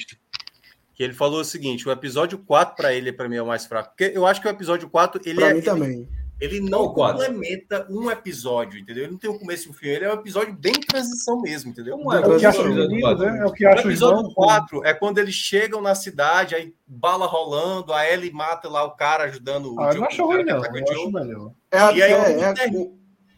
Que ele falou o seguinte: o episódio 4 para ele, para mim, é o mais fraco. Porque eu acho que o episódio 4 ele pra é. Mim ele, também. Ele não complementa um episódio, entendeu? Ele não tem o um começo e um fim. Ele é um episódio bem transição mesmo, entendeu? Como é, é o que acha menino, né? É o que acha o episódio 4 é quando eles chegam na cidade, aí bala rolando, a Ellie mata lá o cara ajudando ah, o. Ah, não acho ruim, não. Eu acho melhor. É, e aí, é, é,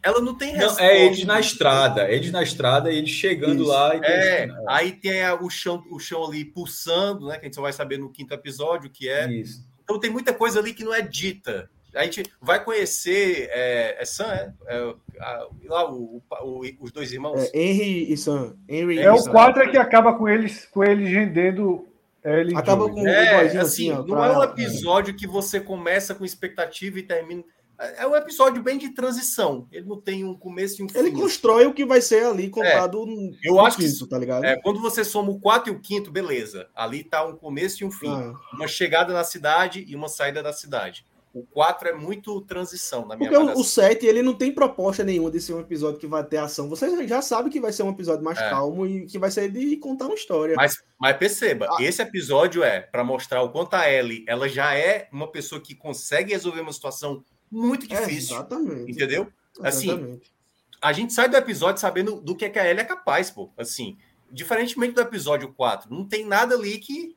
ela não tem resposta. Não, é eles na estrada, eles na estrada, eles chegando Isso. lá. é, aí tem o chão, o chão ali pulsando, né? Que a gente só vai saber no quinto episódio, que é. Isso. Então tem muita coisa ali que não é dita a gente vai conhecer é, é Sam, é, é a, lá o, o, os dois irmãos. É, Henry e Sam. Henry é o 4 é que acaba com eles, com eles rendendo. Ele acaba com é, assim, assim ó, não pra... é um episódio que você começa com expectativa e termina. É um episódio bem de transição. Ele não tem um começo e um fim. Ele constrói o que vai ser ali contado é, no eu acho quinto, que, tá ligado? É, quando você soma o 4 e o quinto, beleza. Ali tá um começo e um fim. Ah. Uma chegada na cidade e uma saída da cidade. O 4 é muito transição na minha Porque avaliação. o 7 ele não tem proposta nenhuma de ser um episódio que vai ter ação. Você já sabe que vai ser um episódio mais é. calmo e que vai ser de contar uma história. Mas, mas perceba, ah. esse episódio é para mostrar o quanto a Ellie ela já é uma pessoa que consegue resolver uma situação muito difícil. É, exatamente. Entendeu? Assim, exatamente. a gente sai do episódio sabendo do que, é que a Ellie é capaz, pô. Assim, diferentemente do episódio 4, não tem nada ali que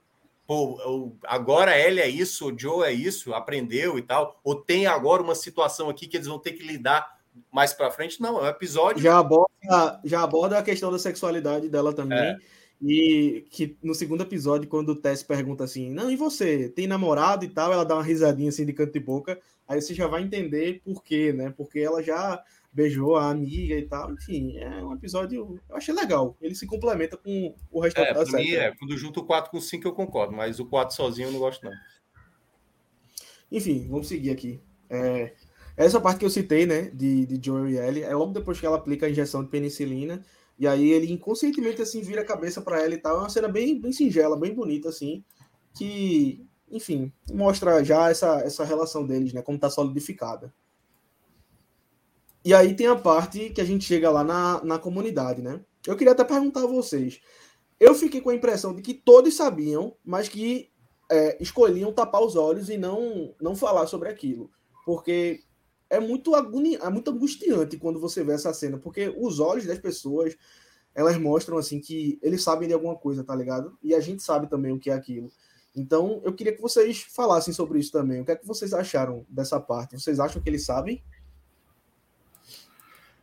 pô, agora ele é isso, o Joe é isso, aprendeu e tal, ou tem agora uma situação aqui que eles vão ter que lidar mais para frente. Não, é um episódio. Já aborda, já aborda a questão da sexualidade dela também. É. E que no segundo episódio, quando o Tess pergunta assim, não, e você? Tem namorado e tal? Ela dá uma risadinha assim de canto e boca. Aí você já vai entender por quê, né? Porque ela já beijou a amiga e tal. Enfim, é um episódio. Eu achei legal. Ele se complementa com o resto é, da série. Mim, é, quando junto o 4 com o 5 eu concordo, mas o 4 sozinho eu não gosto, não. Enfim, vamos seguir aqui. É, essa parte que eu citei, né, de, de Joel e Ellie, é logo depois que ela aplica a injeção de penicilina. E aí ele inconscientemente assim vira a cabeça para ela e tal. É uma cena bem, bem singela, bem bonita, assim. Que, enfim, mostra já essa, essa relação deles, né? Como tá solidificada. E aí tem a parte que a gente chega lá na, na comunidade, né? Eu queria até perguntar a vocês. Eu fiquei com a impressão de que todos sabiam, mas que é, escolhiam tapar os olhos e não, não falar sobre aquilo. Porque é muito, agoni... é muito angustiante quando você vê essa cena, porque os olhos das pessoas, elas mostram assim que eles sabem de alguma coisa, tá ligado? E a gente sabe também o que é aquilo. Então, eu queria que vocês falassem sobre isso também. O que é que vocês acharam dessa parte? Vocês acham que eles sabem?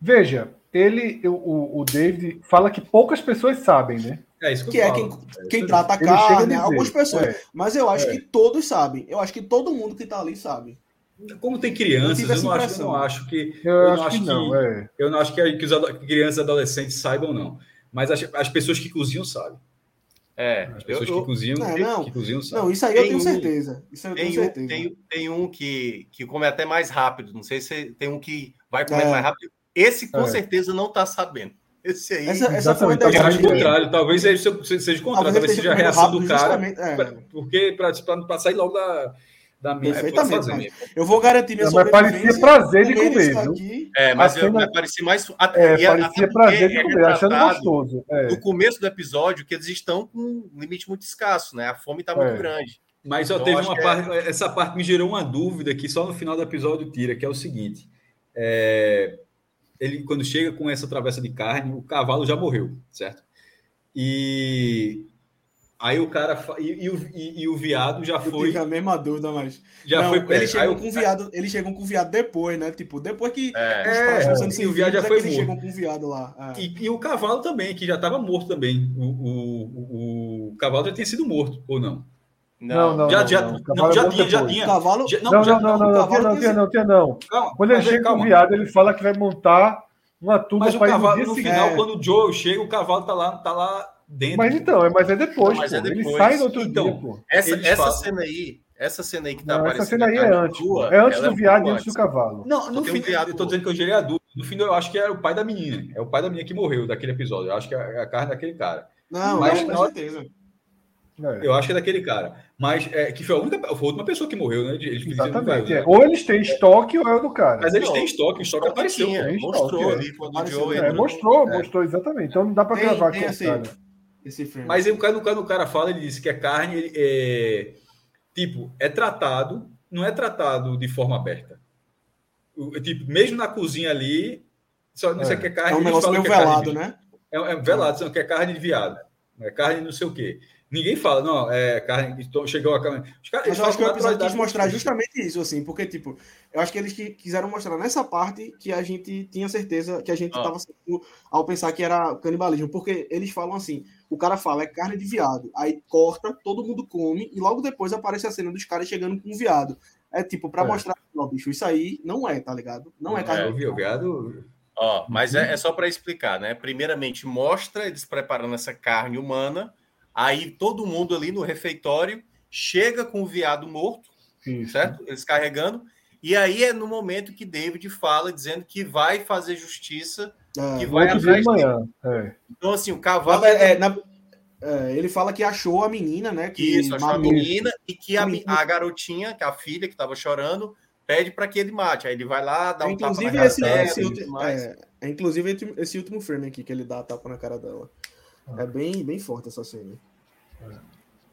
Veja, ele, o, o David fala que poucas pessoas sabem, né? É isso que, que é quem, quem trata a carne, algumas pessoas. É. Mas eu acho é. que todos sabem. Eu acho que todo mundo que tá ali sabe. Como tem crianças, eu, eu, não, acho, eu não acho que. Eu, eu acho não acho que, não, é. Eu não acho que, que os crianças e adolescentes saibam, não. Mas as, as pessoas que cozinham sabem. É, as pessoas eu, que cozinham, não, não, que cozinham sabem. Não, isso aí tem eu tenho um, certeza. Isso eu tem tenho certeza. Um, tem, tem um que, que come até mais rápido. Não sei se tem um que vai comer é. mais rápido esse com é. certeza não está sabendo. Esse aí. Essa, essa foi a Talvez contrário, talvez seja, seja contrário, talvez seja a reação do cara. É. Pra, porque para sair logo da, da minha. Perfeitamente. Eu vou garantir minha Mas parecia prazer de comer, viu? É, mas cena... vai parecer mais. É, parecia prazer de comer, achando gostoso. É. No começo do episódio, que eles estão com um limite muito escasso, né? A fome está muito é. grande. Mas só então, teve uma parte. É... Essa parte me gerou uma dúvida que só no final do episódio tira, que é o seguinte. É, ele quando chega com essa travessa de carne, o cavalo já morreu, certo? E aí o cara e, e, o, e, e o viado já Eu foi. a mesma dúvida, mas já não, foi. Ele chegou com o viado, eles chegam com o viado depois, né? Tipo depois que é, os é, sim, o viado já foi eles chegam com o viado lá. É. E, e, o cavalo também, que já estava morto também. O, o, o, cavalo já tinha sido morto ou não? Não, não, já, não, já, não, não, já tinha, já tinha. Cavalo, já, não, não, já, não, não, não, tinha, não, tinha, não, tinha, não. Calma, quando ele chega com o viado, ele fala que vai montar uma turma Mas o cavalo, no final, é. quando o Joe chega, o cavalo tá lá, tá lá dentro. Mas então, é, mas é depois, mas é depois. Ele sai no outro então, dia, pô. Essa, essa cena aí, Essa cena aí que tá Não, essa cena aí é antes. é antes ela do viado e antes do cavalo. Não, no fim, viado eu tô dizendo que eu gerei a dúvida. No fim, eu acho que era o pai da menina. É o pai da menina que morreu daquele episódio. Eu acho que é a carne daquele cara. Não, Mas não, certeza. É, Eu acho que é daquele cara. Mas é, que foi a única, foi a última pessoa que morreu, né? Eles fizeram exatamente. é. Ou eles têm estoque ou é o do cara. Mas eles têm estoque, o estoque apareceu. Tinha, mostrou estoque, ali quando o Joe é, É, entrou. mostrou, É. mostrou exatamente. Então não dá Tem- gravar é o esse- cara. Esse. Mas aí, o cara, quando o cara fala, ele disse que a carne, ele, é, tipo, é tratado, não é tratado de forma aberta. O- tipo, mesmo na cozinha ali, só não sei É. que é carne. é um negócio meio é velado, de- né? É, é velado, são que é carne de viado. É carne não sei o quê. Ninguém fala, não, é carne. então Chegou a carne. Os caras, Mas eles eu acho que o episódio quis mostrar justamente isso, assim, porque, tipo, eu acho que eles qui- quiseram mostrar nessa parte que a gente tinha certeza que a gente Ah. tava sendo ao pensar que era canibalismo, porque eles falam assim, o cara fala, é carne de viado, aí corta, todo mundo come, e logo depois aparece a cena dos caras chegando com um viado. É tipo, pra É. mostrar, ó, bicho, isso aí não é, tá ligado? Não é carne É, eu de vi, o viado. Ó, mas é, é só para explicar, né? Primeiramente, mostra eles preparando essa carne humana. Aí todo mundo ali no refeitório chega com o viado morto, Isso. certo? Eles carregando. E aí é no momento que David fala, dizendo que vai fazer justiça, É, que vai atrás de manhã. É. Então, assim, o na- cavalo. é, na- é, ele fala que achou a menina, né? Que Isso, achou a menina e que a, a garotinha, que a filha que estava chorando, pede para que ele mate. Aí ele vai lá, dá É, um tapa na inclusive, cara esse, dela esse é, é, inclusive esse- esse último frame aqui que ele dá a tapa na cara dela. É bem, bem forte essa cena.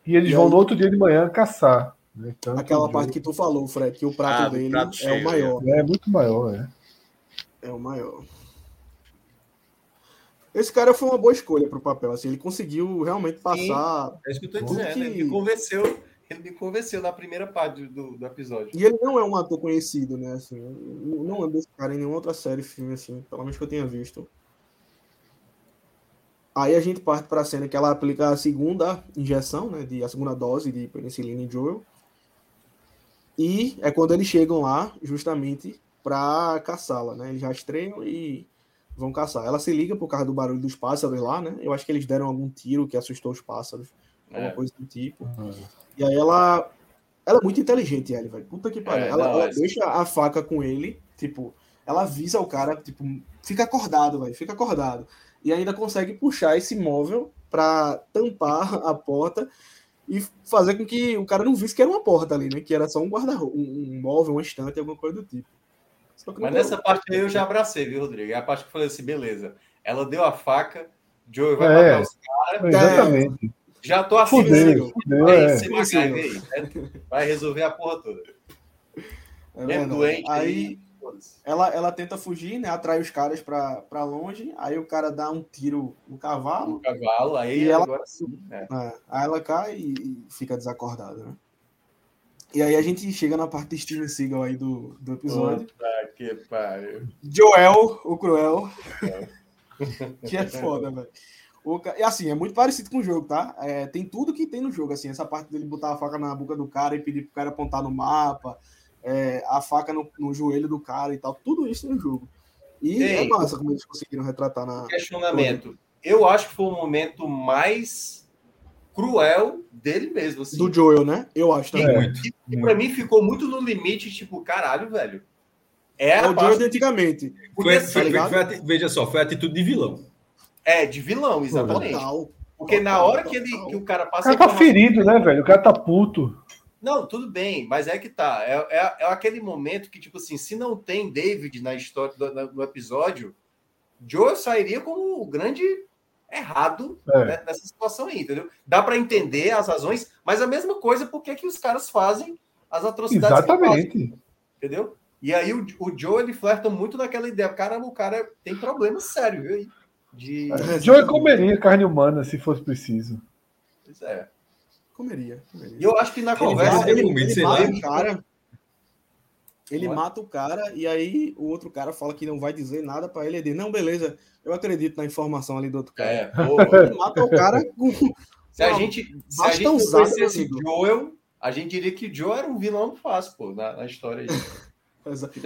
E eles E vão aí- no outro dia de manhã caçar. né? Tanto Aquela o parte que tu falou, Fred, que o prato Ah, dele prato é cheio, o maior. É muito maior, é. É o maior. Esse cara foi uma boa escolha pro papel. Assim, ele conseguiu realmente passar. É isso que eu tô Tudo dizendo. que- Ele me convenceu. Ele me convenceu na primeira parte do, do episódio. E ele não é um ator conhecido, né? Assim, não ando desse cara em nenhuma outra série, filme, assim, pelo menos que eu tenha visto. Aí a gente parte para a cena que ela aplica a segunda injeção, né? De, a segunda dose de penicilina em Joel. E é quando eles chegam lá, justamente, para caçá-la, né? Eles rastreiam e vão caçar. Ela se liga por causa do barulho dos pássaros lá, né? Eu acho que eles deram algum tiro que assustou os pássaros, alguma É. coisa do tipo. E aí ela. Ela é muito inteligente, ele, velho. Puta que pariu. É, ela não, ela é- deixa a faca com ele, tipo, ela avisa o cara, tipo, fica acordado, velho, fica acordado. E ainda consegue puxar esse móvel pra tampar a porta e fazer com que o cara não visse que era uma porta ali, né? Que era só um guarda-roupa, um, um móvel, uma estante, alguma coisa do tipo. Só que não Mas nessa parte aí eu já abracei, viu, Rodrigo? É a parte que eu falei assim, beleza. Ela deu a faca, Joey vai É. matar os caras. Exatamente. Já tô assim, Fudeu, fudeu, aí é. né? Vai resolver a porra toda. É verdade. doente aí. Ela, ela tenta fugir, né? Atrai os caras pra, pra longe, aí o cara dá um tiro no cavalo. O cavalo, aí ela- agora sim. né? É, aí ela cai e, fica desacordada, né? E aí a gente chega na parte de Steven Seagal aí do, do episódio. Puta que pariu. Joel, o Cruel. que é foda, velho. Ca- E assim, é muito parecido com o jogo, tá? É, tem tudo que tem no jogo, assim, essa parte dele botar a faca na boca do cara e pedir pro cara apontar no mapa, é, a faca no, no joelho do cara e tal, tudo isso no jogo. E Ei, é massa como eles conseguiram retratar na. Questionamento. Eu acho que foi o momento mais cruel dele mesmo. Assim. Do Joel, né? Eu acho também. É. E pra mim ficou muito no limite, tipo, caralho, velho. É É a o Joel parte de antigamente. Foi, foi- ligado? foi ati- veja só, foi atitude de vilão. É, de vilão, exatamente. Total. Porque na Total, hora que, ele, total. que o cara O passa cara tá ferido, né, velho? O cara tá puto. Não, tudo bem, mas é que tá. É, é, é aquele momento que, tipo assim, se não tem David na história do, no episódio, Joe sairia como o grande errado É. né, nessa situação aí, entendeu? Dá pra entender as razões, mas a mesma coisa porque que os caras fazem as atrocidades que fazem, Exatamente. entendeu? E aí o, o Joe ele flerta muito naquela ideia, cara, o cara tem problema sério, viu? De, Joey comeria carne humana se fosse preciso. Pois é. Comeria. comeria. E eu acho que na Ele conversa vai- ele, ele- ele sei mata lá. o cara. Ele Ué? mata o cara e aí o outro cara fala que não vai dizer nada pra ele. Ele diz, não, beleza, eu acredito na informação ali do outro cara. É, Ele mata o cara com. Se a Não, gente, se a gente conhecesse amigo. Joel, a gente diria que o Joel era um vilão fácil, pô, na, na história aí.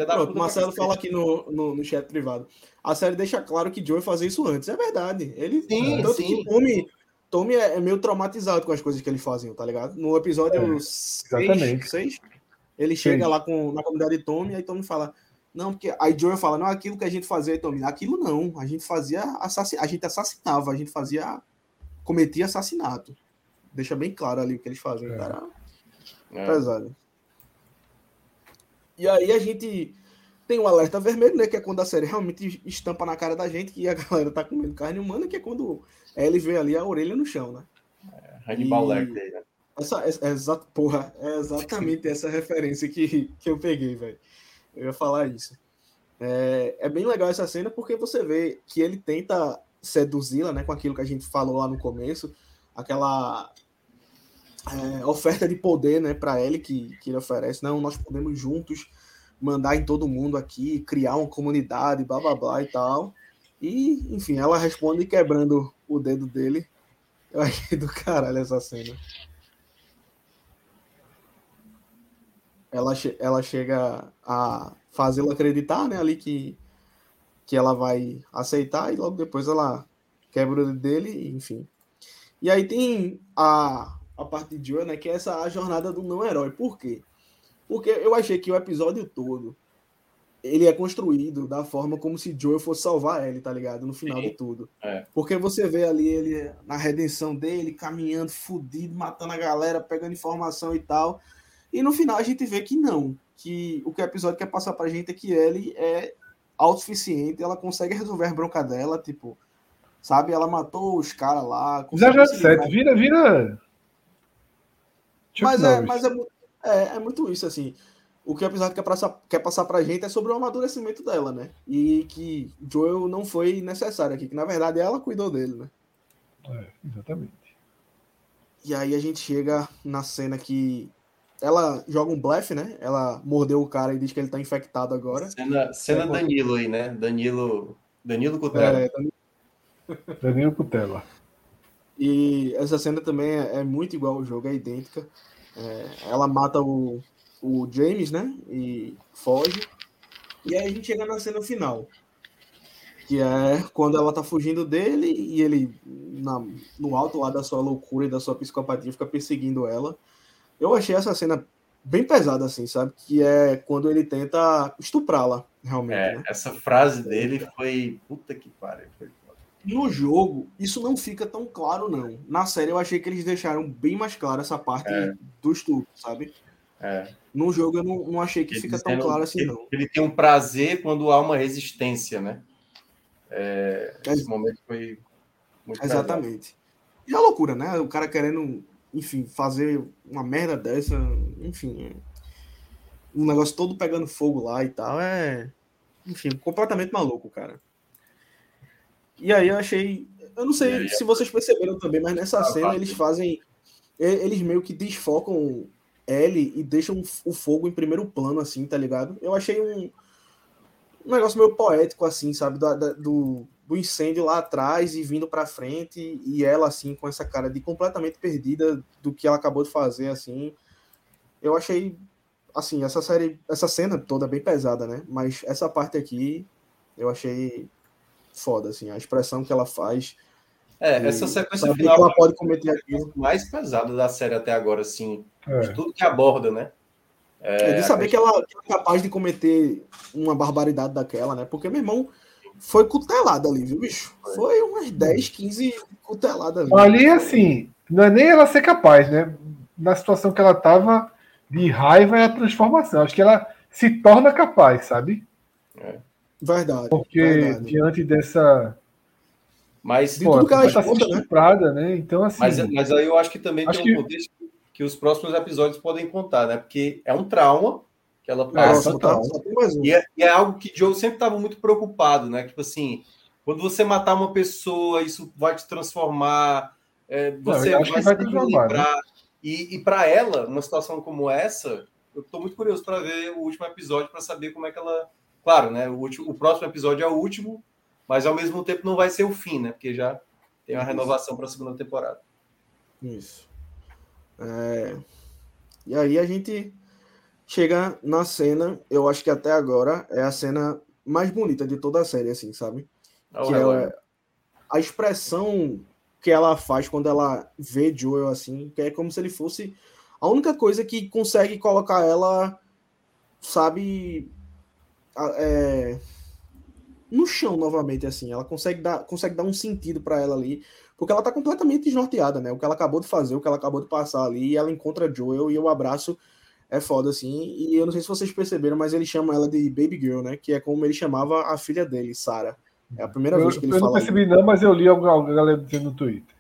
Da Pronto, Marcelo fala aqui no, no, no chat privado. A série deixa claro que Joey fazia isso antes. É verdade. Ele Sim, tanto sim. que come Tommy é, é, meio traumatizado com as coisas que eles fazem, tá ligado? No episódio 6, ele chega Sim. lá com, na comunidade de Tommy, aí Tommy fala: Não, porque aí Joel fala: Não, aquilo que a gente fazia, Tommy, aquilo não. A gente fazia assassin... a gente assassinava, a gente fazia. cometia assassinato. Deixa bem claro ali o que eles fazem, é. cara. É. Pesado. E aí a gente tem o alerta vermelho, né? Que é quando a série realmente estampa na cara da gente que a galera tá comendo carne humana, que é quando ele vê ali a orelha no chão, né? É, Hannibal e... Lecter, né? Essa, essa, essa, porra, é exatamente essa referência que, que eu peguei, velho. Eu ia falar isso. É, é bem legal essa cena porque você vê que ele tenta seduzi-la, né? Com aquilo que a gente falou lá no começo, aquela é, oferta de poder, né? Para ele que, que ele oferece. Não, nós podemos juntos mandar em todo mundo aqui, criar uma comunidade, blá blá blá e tal. E, enfim, ela responde quebrando o dedo dele. Eu achei do caralho essa cena. Ela, ela chega a fazê-lo acreditar, né, ali que, que ela vai aceitar e logo depois ela quebra o dedo dele, enfim. E aí tem a, a parte de Joe, né, que é essa a jornada do não-herói. Por quê? Porque eu achei que o episódio todo ele é construído da forma como se Joel fosse salvar ele, tá ligado? No final Sim. de tudo. É. Porque você vê ali ele na redenção dele, caminhando, fudido, matando a galera, pegando informação e tal. E no final a gente vê que não. Que o que o episódio quer passar pra gente é que ele é autossuficiente, ela consegue resolver a bronca dela, tipo, sabe? Ela matou os caras lá. 007, vira, vira. Mas, é, mas é, é, é muito isso, assim o que o episódio quer passar, quer passar pra gente é sobre o amadurecimento dela, né? E que Joel não foi necessário aqui, que na verdade ela cuidou dele, né? É, exatamente. E aí a gente chega na cena que ela joga um blefe, né? Ela mordeu o cara e diz que ele tá infectado agora. Cena, cena é, Danilo aí, né? Danilo. Danilo Cutela. É, Danilo... Danilo Cutela. E essa cena também é, é muito igual ao jogo, é idêntica. É, ela mata o, o James, né? E foge. E aí a gente chega na cena final. Que é quando ela tá fugindo dele e ele, na, no alto lá da sua loucura e da sua psicopatia, fica perseguindo ela. Eu achei essa cena bem pesada, assim, sabe? Que é quando ele tenta estuprá-la, realmente. É, né? essa frase dele foi. Puta que pariu. Foi... No jogo, isso não fica tão claro, não. Na série, eu achei que eles deixaram bem mais claro essa parte é. do estupro, sabe? É. No jogo eu não, não achei que ele fica tão claro assim, ele, não. Ele tem um prazer quando há uma resistência, né? É, esse é. momento foi muito Exatamente. E a loucura, né? O cara querendo, enfim, fazer uma merda dessa, enfim. Um negócio todo pegando fogo lá e tal. É. Enfim, completamente maluco, cara. E aí eu achei. Eu não sei aí, se vocês perceberam também, mas nessa ah, cena eles fazem. Eles meio que desfocam L e deixam o fogo em primeiro plano, assim, tá ligado? Eu achei um, um negócio meio poético, assim, sabe? Do, do, do incêndio lá atrás e vindo pra frente, e ela, assim, com essa cara de completamente perdida do que ela acabou de fazer, assim. Eu achei, assim, essa série, essa cena toda bem pesada, né? Mas essa parte aqui, eu achei foda, assim, a expressão que ela faz é, essa sequência final ela pode cometer aquilo. mais pesada da série até agora, assim, é. de tudo que aborda, né? É, é de saber que ela, que ela é capaz de cometer uma barbaridade daquela, né? Porque meu irmão foi cutelada ali, viu, bicho? Foi umas 10, 15 cuteladas ali. Ali, assim, não é nem ela ser capaz, né? Na situação que ela tava de raiva é a transformação. Acho que ela se torna capaz, sabe? É. Verdade. Porque verdade. diante dessa mas, de pô, tudo que ela tá estuprada, né? Então, assim. Mas, mas aí eu acho que também acho tem um que... contexto que os próximos episódios podem contar, né? Porque é um trauma que ela passa. É, tá, e, é, e, é, algo que Joe sempre estava muito preocupado, né? Tipo assim, quando você matar uma pessoa, isso vai te transformar, é, você Não, vai, vai se lembrar. Né? E, e para ela, uma situação como essa, eu estou muito curioso para ver o último episódio para saber como é que ela. Claro, né? O, último, o próximo episódio é o último, mas ao mesmo tempo não vai ser o fim, né? Porque já tem uma renovação para a segunda temporada. Isso. É... E aí a gente chega na cena, eu acho que até agora é a cena mais bonita de toda a série, assim, sabe? que é a expressão que ela faz quando ela vê Joel assim, que é como se ele fosse a única coisa que consegue colocar ela, sabe, é, no chão novamente, assim. Ela consegue dar, consegue dar um sentido para ela ali, porque ela tá completamente desnorteada, né? O que ela acabou de fazer, o que ela acabou de passar ali, e ela encontra Joel e o abraço é foda, assim. E eu não sei se vocês perceberam, mas ele chama ela de Baby Girl, né? Que é como ele chamava a filha dele, Sarah. É a primeira eu, vez que ele fala. Eu não percebi, não, mas eu li alguma galera dizendo no Twitter.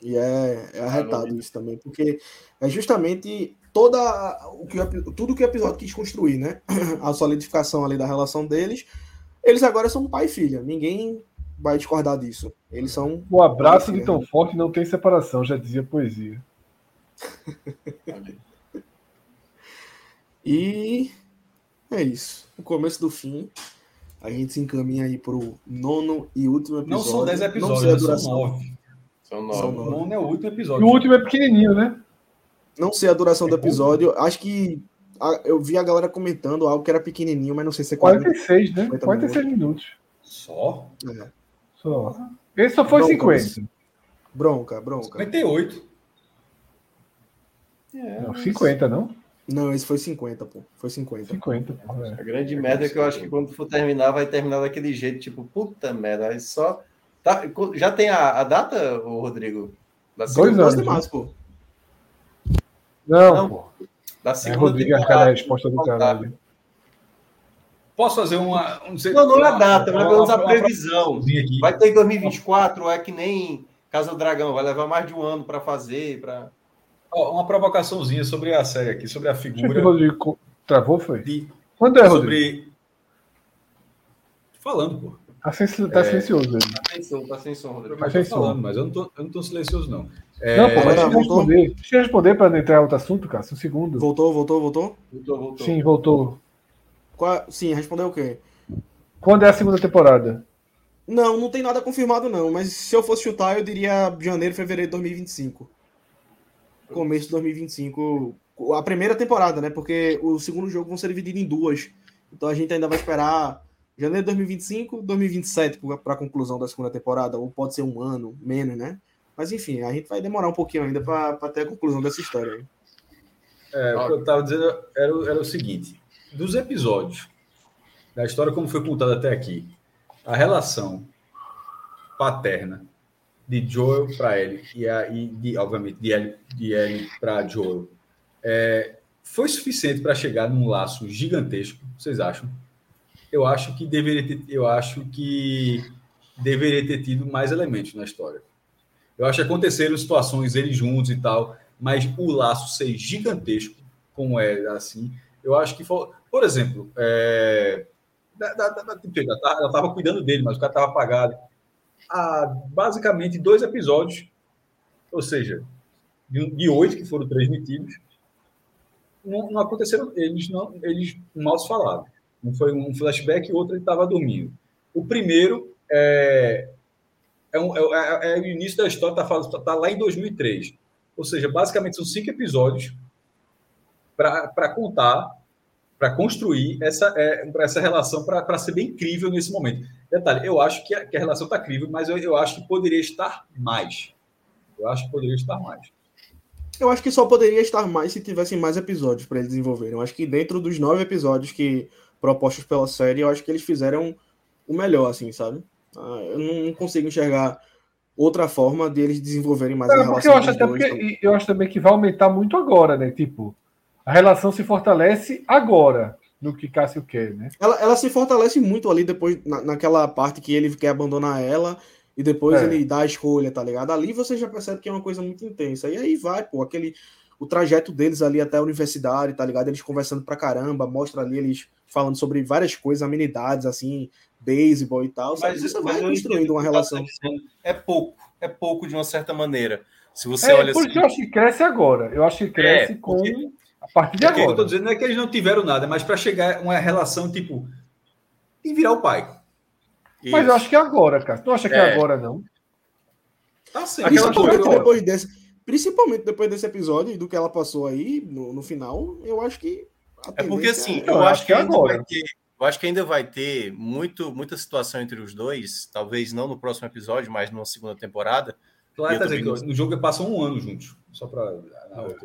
E é, é arretado isso também, porque é justamente toda o que tudo que o episódio quis construir, né? A solidificação ali da relação deles. Eles agora são pai e filha. Ninguém vai discordar disso. Eles são. O abraço de tão forte não tem separação, já dizia poesia. e é isso. O começo do fim. A gente se encaminha aí pro nono e último episódio. Não são dez episódios, não são nove. São nove. São nove. O nono é o último episódio. E o último é pequenininho, né? Não sei a duração é do episódio. Acho que a, eu vi a galera comentando algo que era pequenininho, mas não sei se é 46, 40, né? 46 minutos. minutos. Só? É. Só. Esse só foi bronca, 50. Bronca, bronca. 58. É, não, 50, não? Não, esse foi 50, pô. Foi 50. 50, pô. É. A grande merda é que eu acho que quando for terminar, vai terminar daquele jeito, tipo, puta merda, aí só. Tá, já tem a, a data, o Rodrigo? Da Dois anos. De março, pô. Não, não, pô. Da é, segunda é, Rodrigo, aquela resposta do caralho. Posso fazer uma. Não, sei, não, não é a data, mas pelo menos a previsão. Vai ter em 2024, é que nem Casa do Dragão, vai levar mais de um ano para fazer. Pra... Oh, uma provocaçãozinha sobre a série aqui, sobre a figura. Rodrigo travou, foi? De... Quando é, Rodrigo? Sobre. Falando, pô. Tá, silencio, tá é... silencioso ele. Tá sem som, tá sem som, Rodrigo. Mas, tá falando, mas eu não, tô, eu não tô silencioso, não. É... Não, pô, deixa eu responder. Deixa eu responder para entrar outro assunto, cara. Um segundo. Voltou, voltou, voltou? Voltou, voltou. Sim, voltou. Qual... Sim, respondeu o quê? Quando é a segunda temporada? Não, não tem nada confirmado, não. Mas se eu fosse chutar, eu diria janeiro, fevereiro de 2025. Começo de 2025. A primeira temporada, né? Porque o segundo jogo vão ser dividido em duas. Então a gente ainda vai esperar janeiro de 2025, 2027 para a conclusão da segunda temporada. Ou pode ser um ano, menos, né? Mas enfim, a gente vai demorar um pouquinho ainda para ter a conclusão dessa história. É, o que eu estava dizendo era, era o seguinte: dos episódios, da história como foi contada até aqui, a relação paterna de Joel para Ellie e, a, e de, obviamente de Ellie, de Ellie para Joel é, foi suficiente para chegar num laço gigantesco. Vocês acham? Eu acho que deveria ter, eu acho que deveria ter tido mais elementos na história. Eu acho que aconteceram situações eles juntos e tal, mas o laço ser gigantesco, como é assim, eu acho que foi. Por exemplo, é, ela estava cuidando dele, mas o cara estava apagado. Há basicamente dois episódios, ou seja, de oito que foram transmitidos, não, não, aconteceram, eles não, eles mal se falaram. Um foi um flashback e outro ele estava dormindo. O primeiro é, é, um, é, é, o início da história, está tá lá em 2003. Ou seja, basicamente são cinco episódios para contar, para construir essa, é, essa relação, para ser bem incrível nesse momento. Detalhe, eu acho que a, que a relação está incrível, mas eu, eu acho que poderia estar mais. Eu acho que poderia estar mais. Eu acho que só poderia estar mais se tivessem mais episódios para eles desenvolverem. Eu acho que dentro dos nove episódios que propostos pela série, eu acho que eles fizeram o melhor, assim, sabe? Ah, eu não consigo enxergar outra forma deles desenvolverem mais é, a relação. Eu acho, dois, porque, então. eu acho também que vai aumentar muito agora, né? Tipo, a relação se fortalece agora no que Cássio quer, né? Ela, ela se fortalece muito ali depois, na, naquela parte que ele quer abandonar ela e depois é. ele dá a escolha, tá ligado? Ali você já percebe que é uma coisa muito intensa. E aí vai, pô, aquele. O trajeto deles ali até a universidade, tá ligado? Eles conversando pra caramba, mostra ali eles falando sobre várias coisas, amenidades, assim, beisebol e tal. Mas você vai construindo uma relação. É pouco, é pouco de uma certa maneira. Se você é, olha por assim... isso eu acho que cresce agora. Eu acho que cresce é, com a partir de agora. O que eu tô dizendo não é que eles não tiveram nada, mas para chegar uma relação tipo e virar o pai. Isso. Mas eu acho que é agora, cara. Tu acha que é, é agora, não? Tá certo. Principalmente depois, desse, principalmente depois desse episódio do que ela passou aí no, no final, eu acho que. É porque assim, é... eu, eu, acho que, que agora. ter eu acho que ainda vai ter muito, muita situação entre os dois, talvez não no próximo episódio, mas numa segunda temporada, Claro, tá dizendo, no jogo passam um ano juntos. Só para.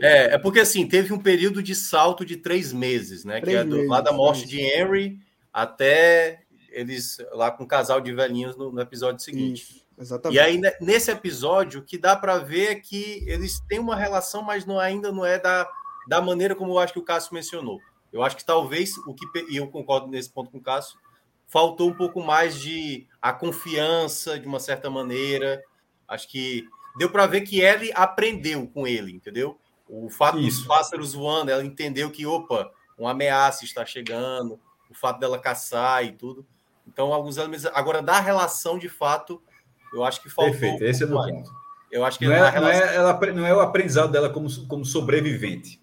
É, é porque assim, teve um período de salto de três meses, né? Três que é do, meses, lá da morte de Henry até eles lá com um casal de velhinhos no, no episódio seguinte. Isso, exatamente. E aí, nesse episódio, o que dá para ver é que eles têm uma relação, mas não, ainda não é da, da maneira como eu acho que o Cássio mencionou. Eu acho que talvez o que, e eu concordo nesse ponto com o Cássio, faltou um pouco mais de a confiança, de uma certa maneira. Acho que deu para ver que ele aprendeu com ele, entendeu? O fato Isso. dos pássaros voando, ela entendeu que, opa, uma ameaça está chegando, o fato dela caçar e tudo. Então, alguns elementos. Agora, da relação, de fato, eu acho que faltou. Perfeito, esse é o ponto. Eu acho que não é, relação... não, é, ela, não é o aprendizado dela como, como sobrevivente.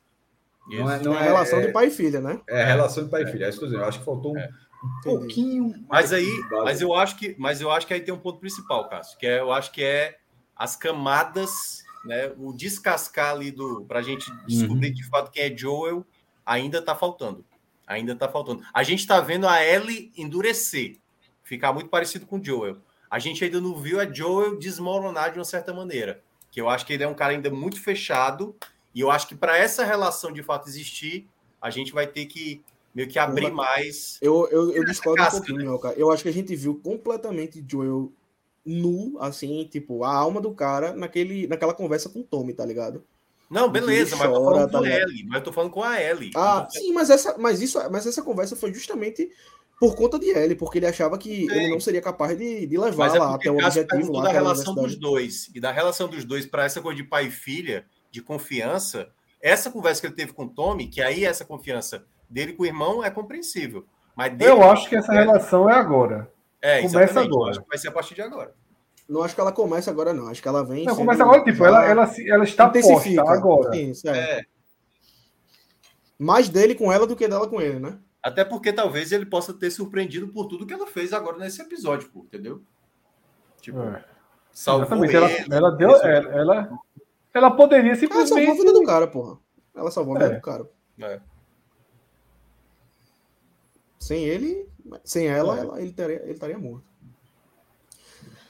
Isso. Não é, não é a relação é, de pai e filha, né? É a relação de pai e filha. É isso que eu, dizendo. eu acho que faltou um, é. um pouquinho. Mas aí, mas eu acho que, mas eu acho que aí tem um ponto principal, Cássio, que é, eu acho que é as camadas, né? O descascar ali do para a gente descobrir uhum. de fato quem é Joel ainda está faltando. Ainda está faltando. A gente está vendo a Ellie endurecer, ficar muito parecido com o Joel. A gente ainda não viu a Joel desmoronar de uma certa maneira. Que eu acho que ele é um cara ainda muito fechado. E eu acho que para essa relação de fato existir, a gente vai ter que meio que abrir mais. Eu, eu, eu discordo casca, um pouquinho, né? cara. Eu acho que a gente viu completamente Joel nu, assim, tipo, a alma do cara naquele, naquela conversa com o Tommy, tá ligado? Não, beleza, mas eu tô falando tá com a Ellie, mas eu tô falando com a Ellie. Ah, então, sim, mas essa, mas isso, mas essa conversa foi justamente por conta de Ellie, porque ele achava que sim. ele não seria capaz de, de levar é lá até o objetivo lá. da relação dos dois e da relação dos dois para essa coisa de pai e filha, de confiança. Essa conversa que ele teve com o Tommy, que aí essa confiança dele com o irmão é compreensível. Mas eu acho que essa relação é agora. É, começa agora. vai ser a partir de agora. Não acho que ela começa agora, não. Acho que ela vem. Não, começa agora, tipo, ela, ela, ela está posta agora. Isso, é. é. Mais dele com ela do que dela com ele, né? Até porque talvez ele possa ter surpreendido por tudo que ela fez agora nesse episódio, pô, entendeu? Tipo, é. salvou ele, ela, ela deu, ela, ela, ela poderia simplesmente. Ela salvou a vida do cara, porra. Ela salvou a vida é. do cara. É. Sem ele, sem ela, é. ela ele, estaria, ele estaria morto.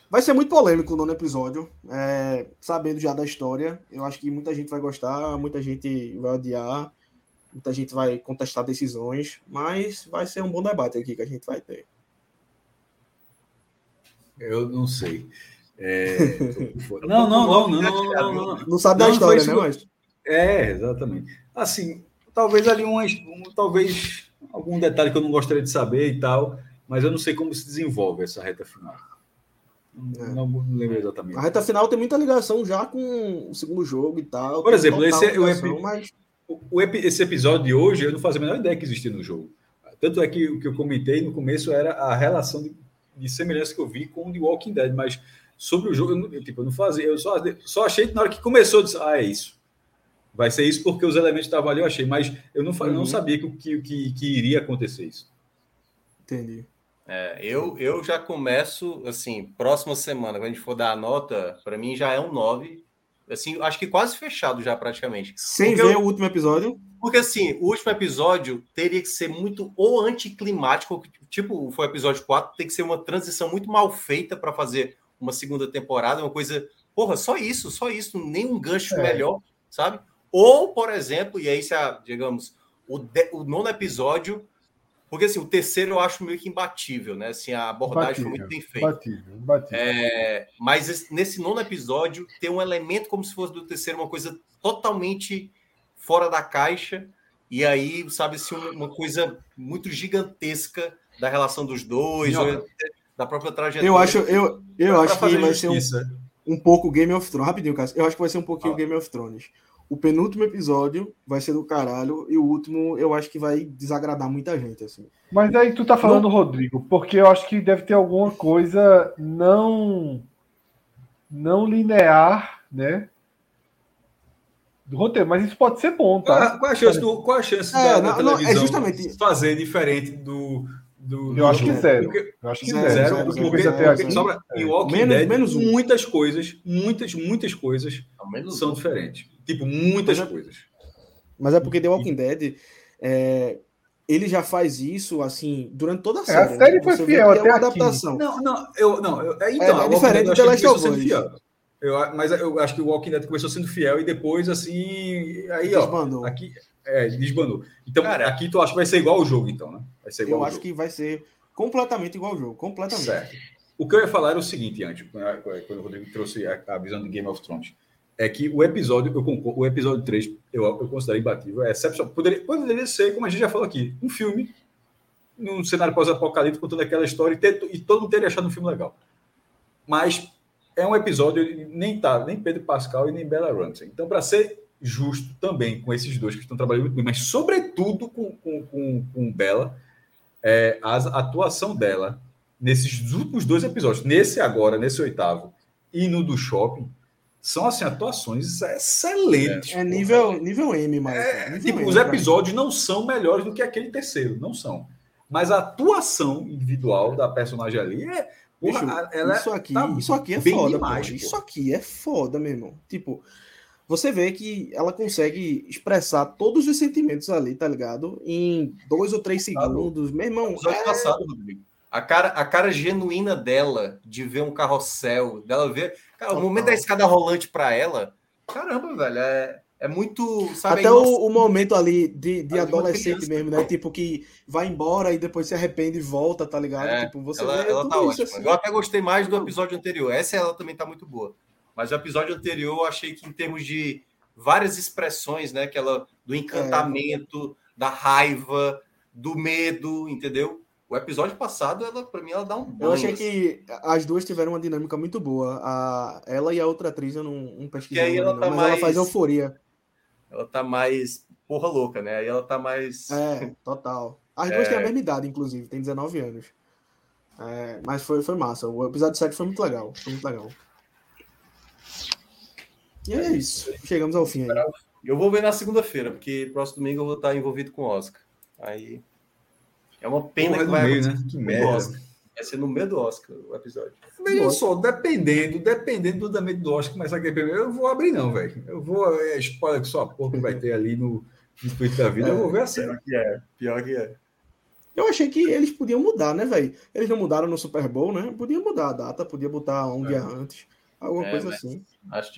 Vai ser muito polêmico o nono episódio, é, sabendo já da história. Eu acho que muita gente vai gostar, muita gente vai odiar, muita gente vai contestar decisões, mas vai ser um bom debate aqui que a gente vai ter. Eu não sei. É... não, não, não, não, não, não, não, não. sabe da história, né, mas... É, exatamente. Assim, talvez ali um, um, talvez algum detalhe que eu não gostaria de saber e tal, mas eu não sei como se desenvolve essa reta final. É. Não, não lembro exatamente. A reta final tem muita ligação já com o segundo jogo e tal. Por exemplo, esse, é ligação, o, mas... o, esse episódio de hoje eu não fazia a menor ideia que existia no jogo. Tanto é que o que eu comentei no começo era a relação de, de semelhança que eu vi com o The Walking Dead, mas sobre o jogo, eu, tipo, eu não fazia, eu só, só achei que na hora que começou, eu disse, ah, é isso. Vai ser isso porque os elementos estavam ali, eu achei, mas eu não, uhum. não sabia que, que, que, que iria acontecer isso. Entendi. É, eu, eu já começo, assim, próxima semana, quando a gente for dar a nota, para mim já é um 9. Assim, acho que quase fechado já praticamente. Sem porque ver eu, o último episódio? Porque, assim, o último episódio teria que ser muito ou anticlimático, tipo, foi o episódio 4, tem que ser uma transição muito mal feita para fazer uma segunda temporada, uma coisa. Porra, só isso, só isso, nem um gancho é. melhor, sabe? Ou, por exemplo, e aí, se a, digamos, o, de, o nono episódio porque assim, o terceiro eu acho meio que imbatível, né? Assim, a abordagem foi muito bem feita. Imbatível, imbatível. É, mas nesse nono episódio tem um elemento como se fosse do terceiro, uma coisa totalmente fora da caixa. E aí, sabe, assim, uma coisa muito gigantesca da relação dos dois, Não, da própria trajetória. Eu acho, eu, eu acho que vai ser um, um pouco Game of Thrones. Rapidinho, Cássio. Eu acho que vai ser um pouquinho ah. Game of Thrones. O penúltimo episódio vai ser do caralho e o último eu acho que vai desagradar muita gente, assim. Mas aí tu tá falando, não... Rodrigo, porque eu acho que deve ter alguma coisa não não linear, né? Do roteiro, mas isso pode ser bom, tá? Qual, a chance, do, qual a chance é, da, da não, televisão é justamente... fazer diferente do, do, eu acho que zero. Porque, eu acho que zero. zero, zero porque, porque, até aqui, sobra, é. em Walking menos, Dead, menos um. muitas coisas, muitas, muitas coisas são um. diferentes. Tipo, muitas mas é, coisas. Mas é porque The Walking Dead. É, ele já faz isso assim durante toda a série. É, a série né? foi fiel até uma adaptação. Não, não, eu não. Eu, é, então, é, é diferente do The Last of Us. Eu, mas eu acho que o Walking Dead começou sendo fiel e depois, assim. Aí, desbandou. ó. Aqui, é, desbandou. Então, Cara, aqui tu acha que vai ser igual ao jogo, então, né? Vai ser igual eu acho jogo. que vai ser completamente igual ao jogo. Completamente. Certo. O que eu ia falar era o seguinte, antes, quando o Rodrigo trouxe a, a visão de Game of Thrones. É que o episódio, eu concordo, o episódio 3, eu, eu considero imbatível, é excepcional. Poderia, poderia ser, como a gente já falou aqui, um filme num cenário pós-apocalíptico contando aquela história e, ter, e todo mundo teria achado um filme legal. Mas é um episódio nem tá nem Pedro Pascal e nem Bella Ramsey. Então, para ser justo também com esses dois que estão trabalhando muito bem, mas sobretudo com, com, com, com Bella, é, a atuação dela nesses últimos dois episódios, nesse agora, nesse oitavo e no do shopping, são assim atuações excelentes. É, é nível, nível M, mas é, nível tipo, M, os episódios não são melhores do que aquele terceiro, não são. Mas a atuação individual da personagem ali é Bicho, ela isso aqui, tá isso aqui é foda, demais, Isso aqui é foda, meu irmão. Tipo, você vê que ela consegue expressar todos os sentimentos ali, tá ligado? Em dois ou três segundos. Meu irmão. É... Passado, Rodrigo. A cara, a cara genuína dela de ver um carrossel, dela ver. Cara, o momento da escada rolante para ela, caramba, velho, é, é muito. Sabe, Até o, o, momento ali de, de adolescente mesmo, né? Tipo, que vai embora e depois se arrepende e volta, tá ligado? É, tipo, você ela, ela tá ótima. Assim. Eu até gostei mais do episódio anterior. Essa ela também tá muito boa. Mas o episódio anterior eu achei que, em termos de várias expressões, né? Que ela, do encantamento, é. da raiva, do medo, entendeu? O episódio passado, ela, pra mim, ela dá um banho, Eu achei que as duas tiveram uma dinâmica muito boa. A, ela e a outra atriz, eu não, não pesquisei. Aí ela tá mas mais... ela faz euforia. Ela tá mais porra louca, né? Aí ela tá mais. É, total. As duas é... têm a mesma idade, inclusive, tem 19 anos. É, mas foi, foi massa. O episódio 7 foi muito legal. Foi muito legal. E é isso. Chegamos ao fim aí. Eu vou ver na segunda-feira, porque próximo domingo eu vou estar envolvido com o Oscar. Aí é uma pena Porra, que vai meio, né? Que merda. Vai ser no meio do Oscar o episódio. Veja só, dependendo, dependendo do andamento do Oscar começar aqui primeiro, eu vou abrir, não, velho. Eu vou. É, spoiler que só a porra que vai ter ali no, no Twitter da vida, é, eu vou ver a série. Pior que é, pior que é. Eu achei que eles podiam mudar, né, velho? Eles não mudaram no Super Bowl, né? Podiam mudar a data, podia botar um é. dia antes. Alguma é, coisa assim.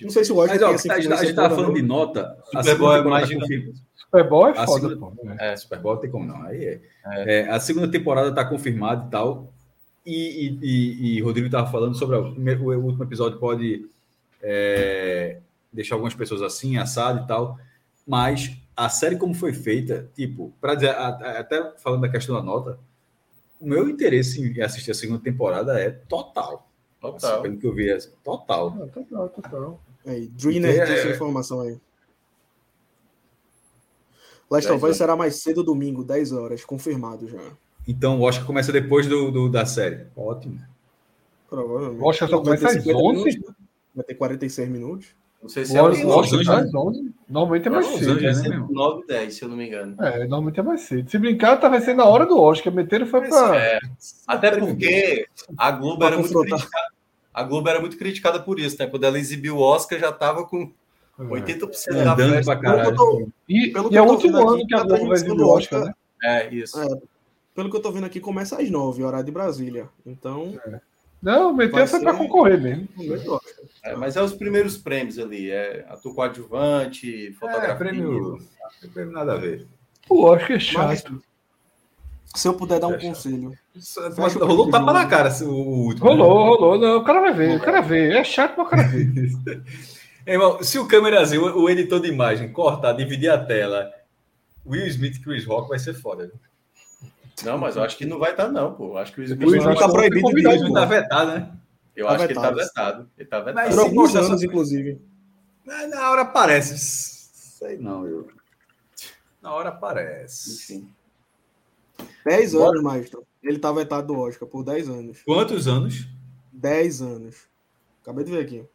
Não sei se o Oscar. Mas, ó, a gente estava falando de nota. Super Bowl é mais Super Bowl é foda, segunda... pô. É, Super Bowl tem como não. Aí é. é. é a segunda temporada está confirmada e tal. E, e, e, e Rodrigo estava falando sobre o, o, último episódio pode é, deixar algumas pessoas assim, assado e tal. Mas a série como foi feita, tipo, para dizer, até falando da questão da nota, o meu interesse em assistir a segunda temporada é total. Total. Pelo que eu vi, é total. total, total. Aí, Dreamer, é, essa informação aí. Leston vai será mais cedo domingo, 10 horas, confirmado já. Então o Oscar começa depois do, do da série. Ótimo. Provavelmente. O Oscar só começa às 11? Minutos, né? vai ter 46 minutos. Não sei se é às 11. Às 11. Normalmente é mais cedo. Angeles, né, 9 10, se eu não me engano. É, normalmente é mais cedo. Se brincar, tá vai ser na hora do Oscar. Meteram foi para. É. Até porque a Globo era muito criticada. A Globo era muito criticada por isso, né? Quando ela exibiu o Oscar, já tava com 80% é. da festa. Pra Tô, e, e é o último ano aqui, que a Globo vai exibir o Oscar, né? É, isso. É, pelo que eu tô vendo aqui, começa às 9, horário de Brasília. Então. É. Não, meter foi para concorrer mesmo. É, mas é os primeiros prêmios ali. É ator coadjuvante, fotografia. É, prêmio, prêmio nada a ver. Acho que é chato. Mas, se eu puder dar um conselho. Mas rolou tapa na cara o último. Rolou, rolou. Não, o cara vai ver, o cara vê. É chato para o cara ver. Irmão, se o câmerazinho, o editor de imagem, cortar, dividir a tela, Will Smith e Chris Rock vai ser foda. Não, mas eu acho que não vai estar, não, pô. Acho que o Will Smith está proibido de ir. Está vetado, né? Eu tá acho vetado. que ele está vetado. Ele está vetado. Por alguns anos, inclusive. Na hora aparece. Sei não, eu. Na hora aparece. Enfim. 10 anos, Maestro. Ele tá vetado do Oscar por 10 anos. Quantos anos? 10 anos. Acabei de ver aqui.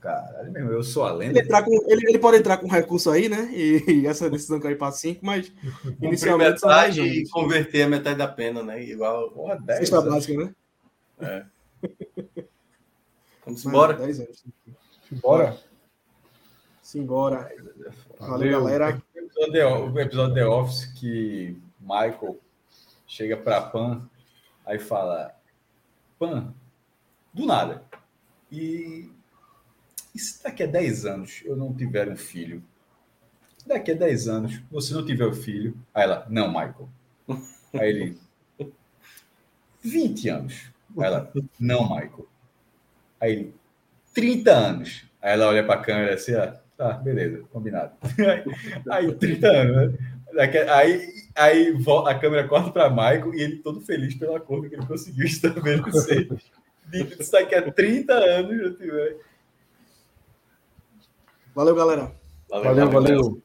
Caralho, meu, eu sou a lenda. Ele, com, ele, ele, pode entrar com recurso aí, né? E, e essa decisão cair para 5, mas inicialmente são 10 anos. E converter a metade da pena, né? Igual. Porra, 10 Sexta básica, né? É. Vamos embora. 10 anos. Simbora. Simbora. Valeu, Valeu galera. O episódio The Office que Michael chega para Pan, aí fala: Pan, do nada. E se daqui a 10 anos eu não tiver um filho? Daqui a 10 anos você não tiver um filho? Aí ela, não, Michael. Aí ele, 20 anos. Aí ela, não, Michael. Aí ele, 30 anos. Aí ela olha para a câmera assim, ah, tá, beleza, combinado. Aí 30 anos, né? Aí, aí a câmera corta para Michael e ele todo feliz pelo acordo que ele conseguiu estabelecer. Isso daqui a 30 anos já tiver. Valeu, galera. Valeu, valeu. valeu.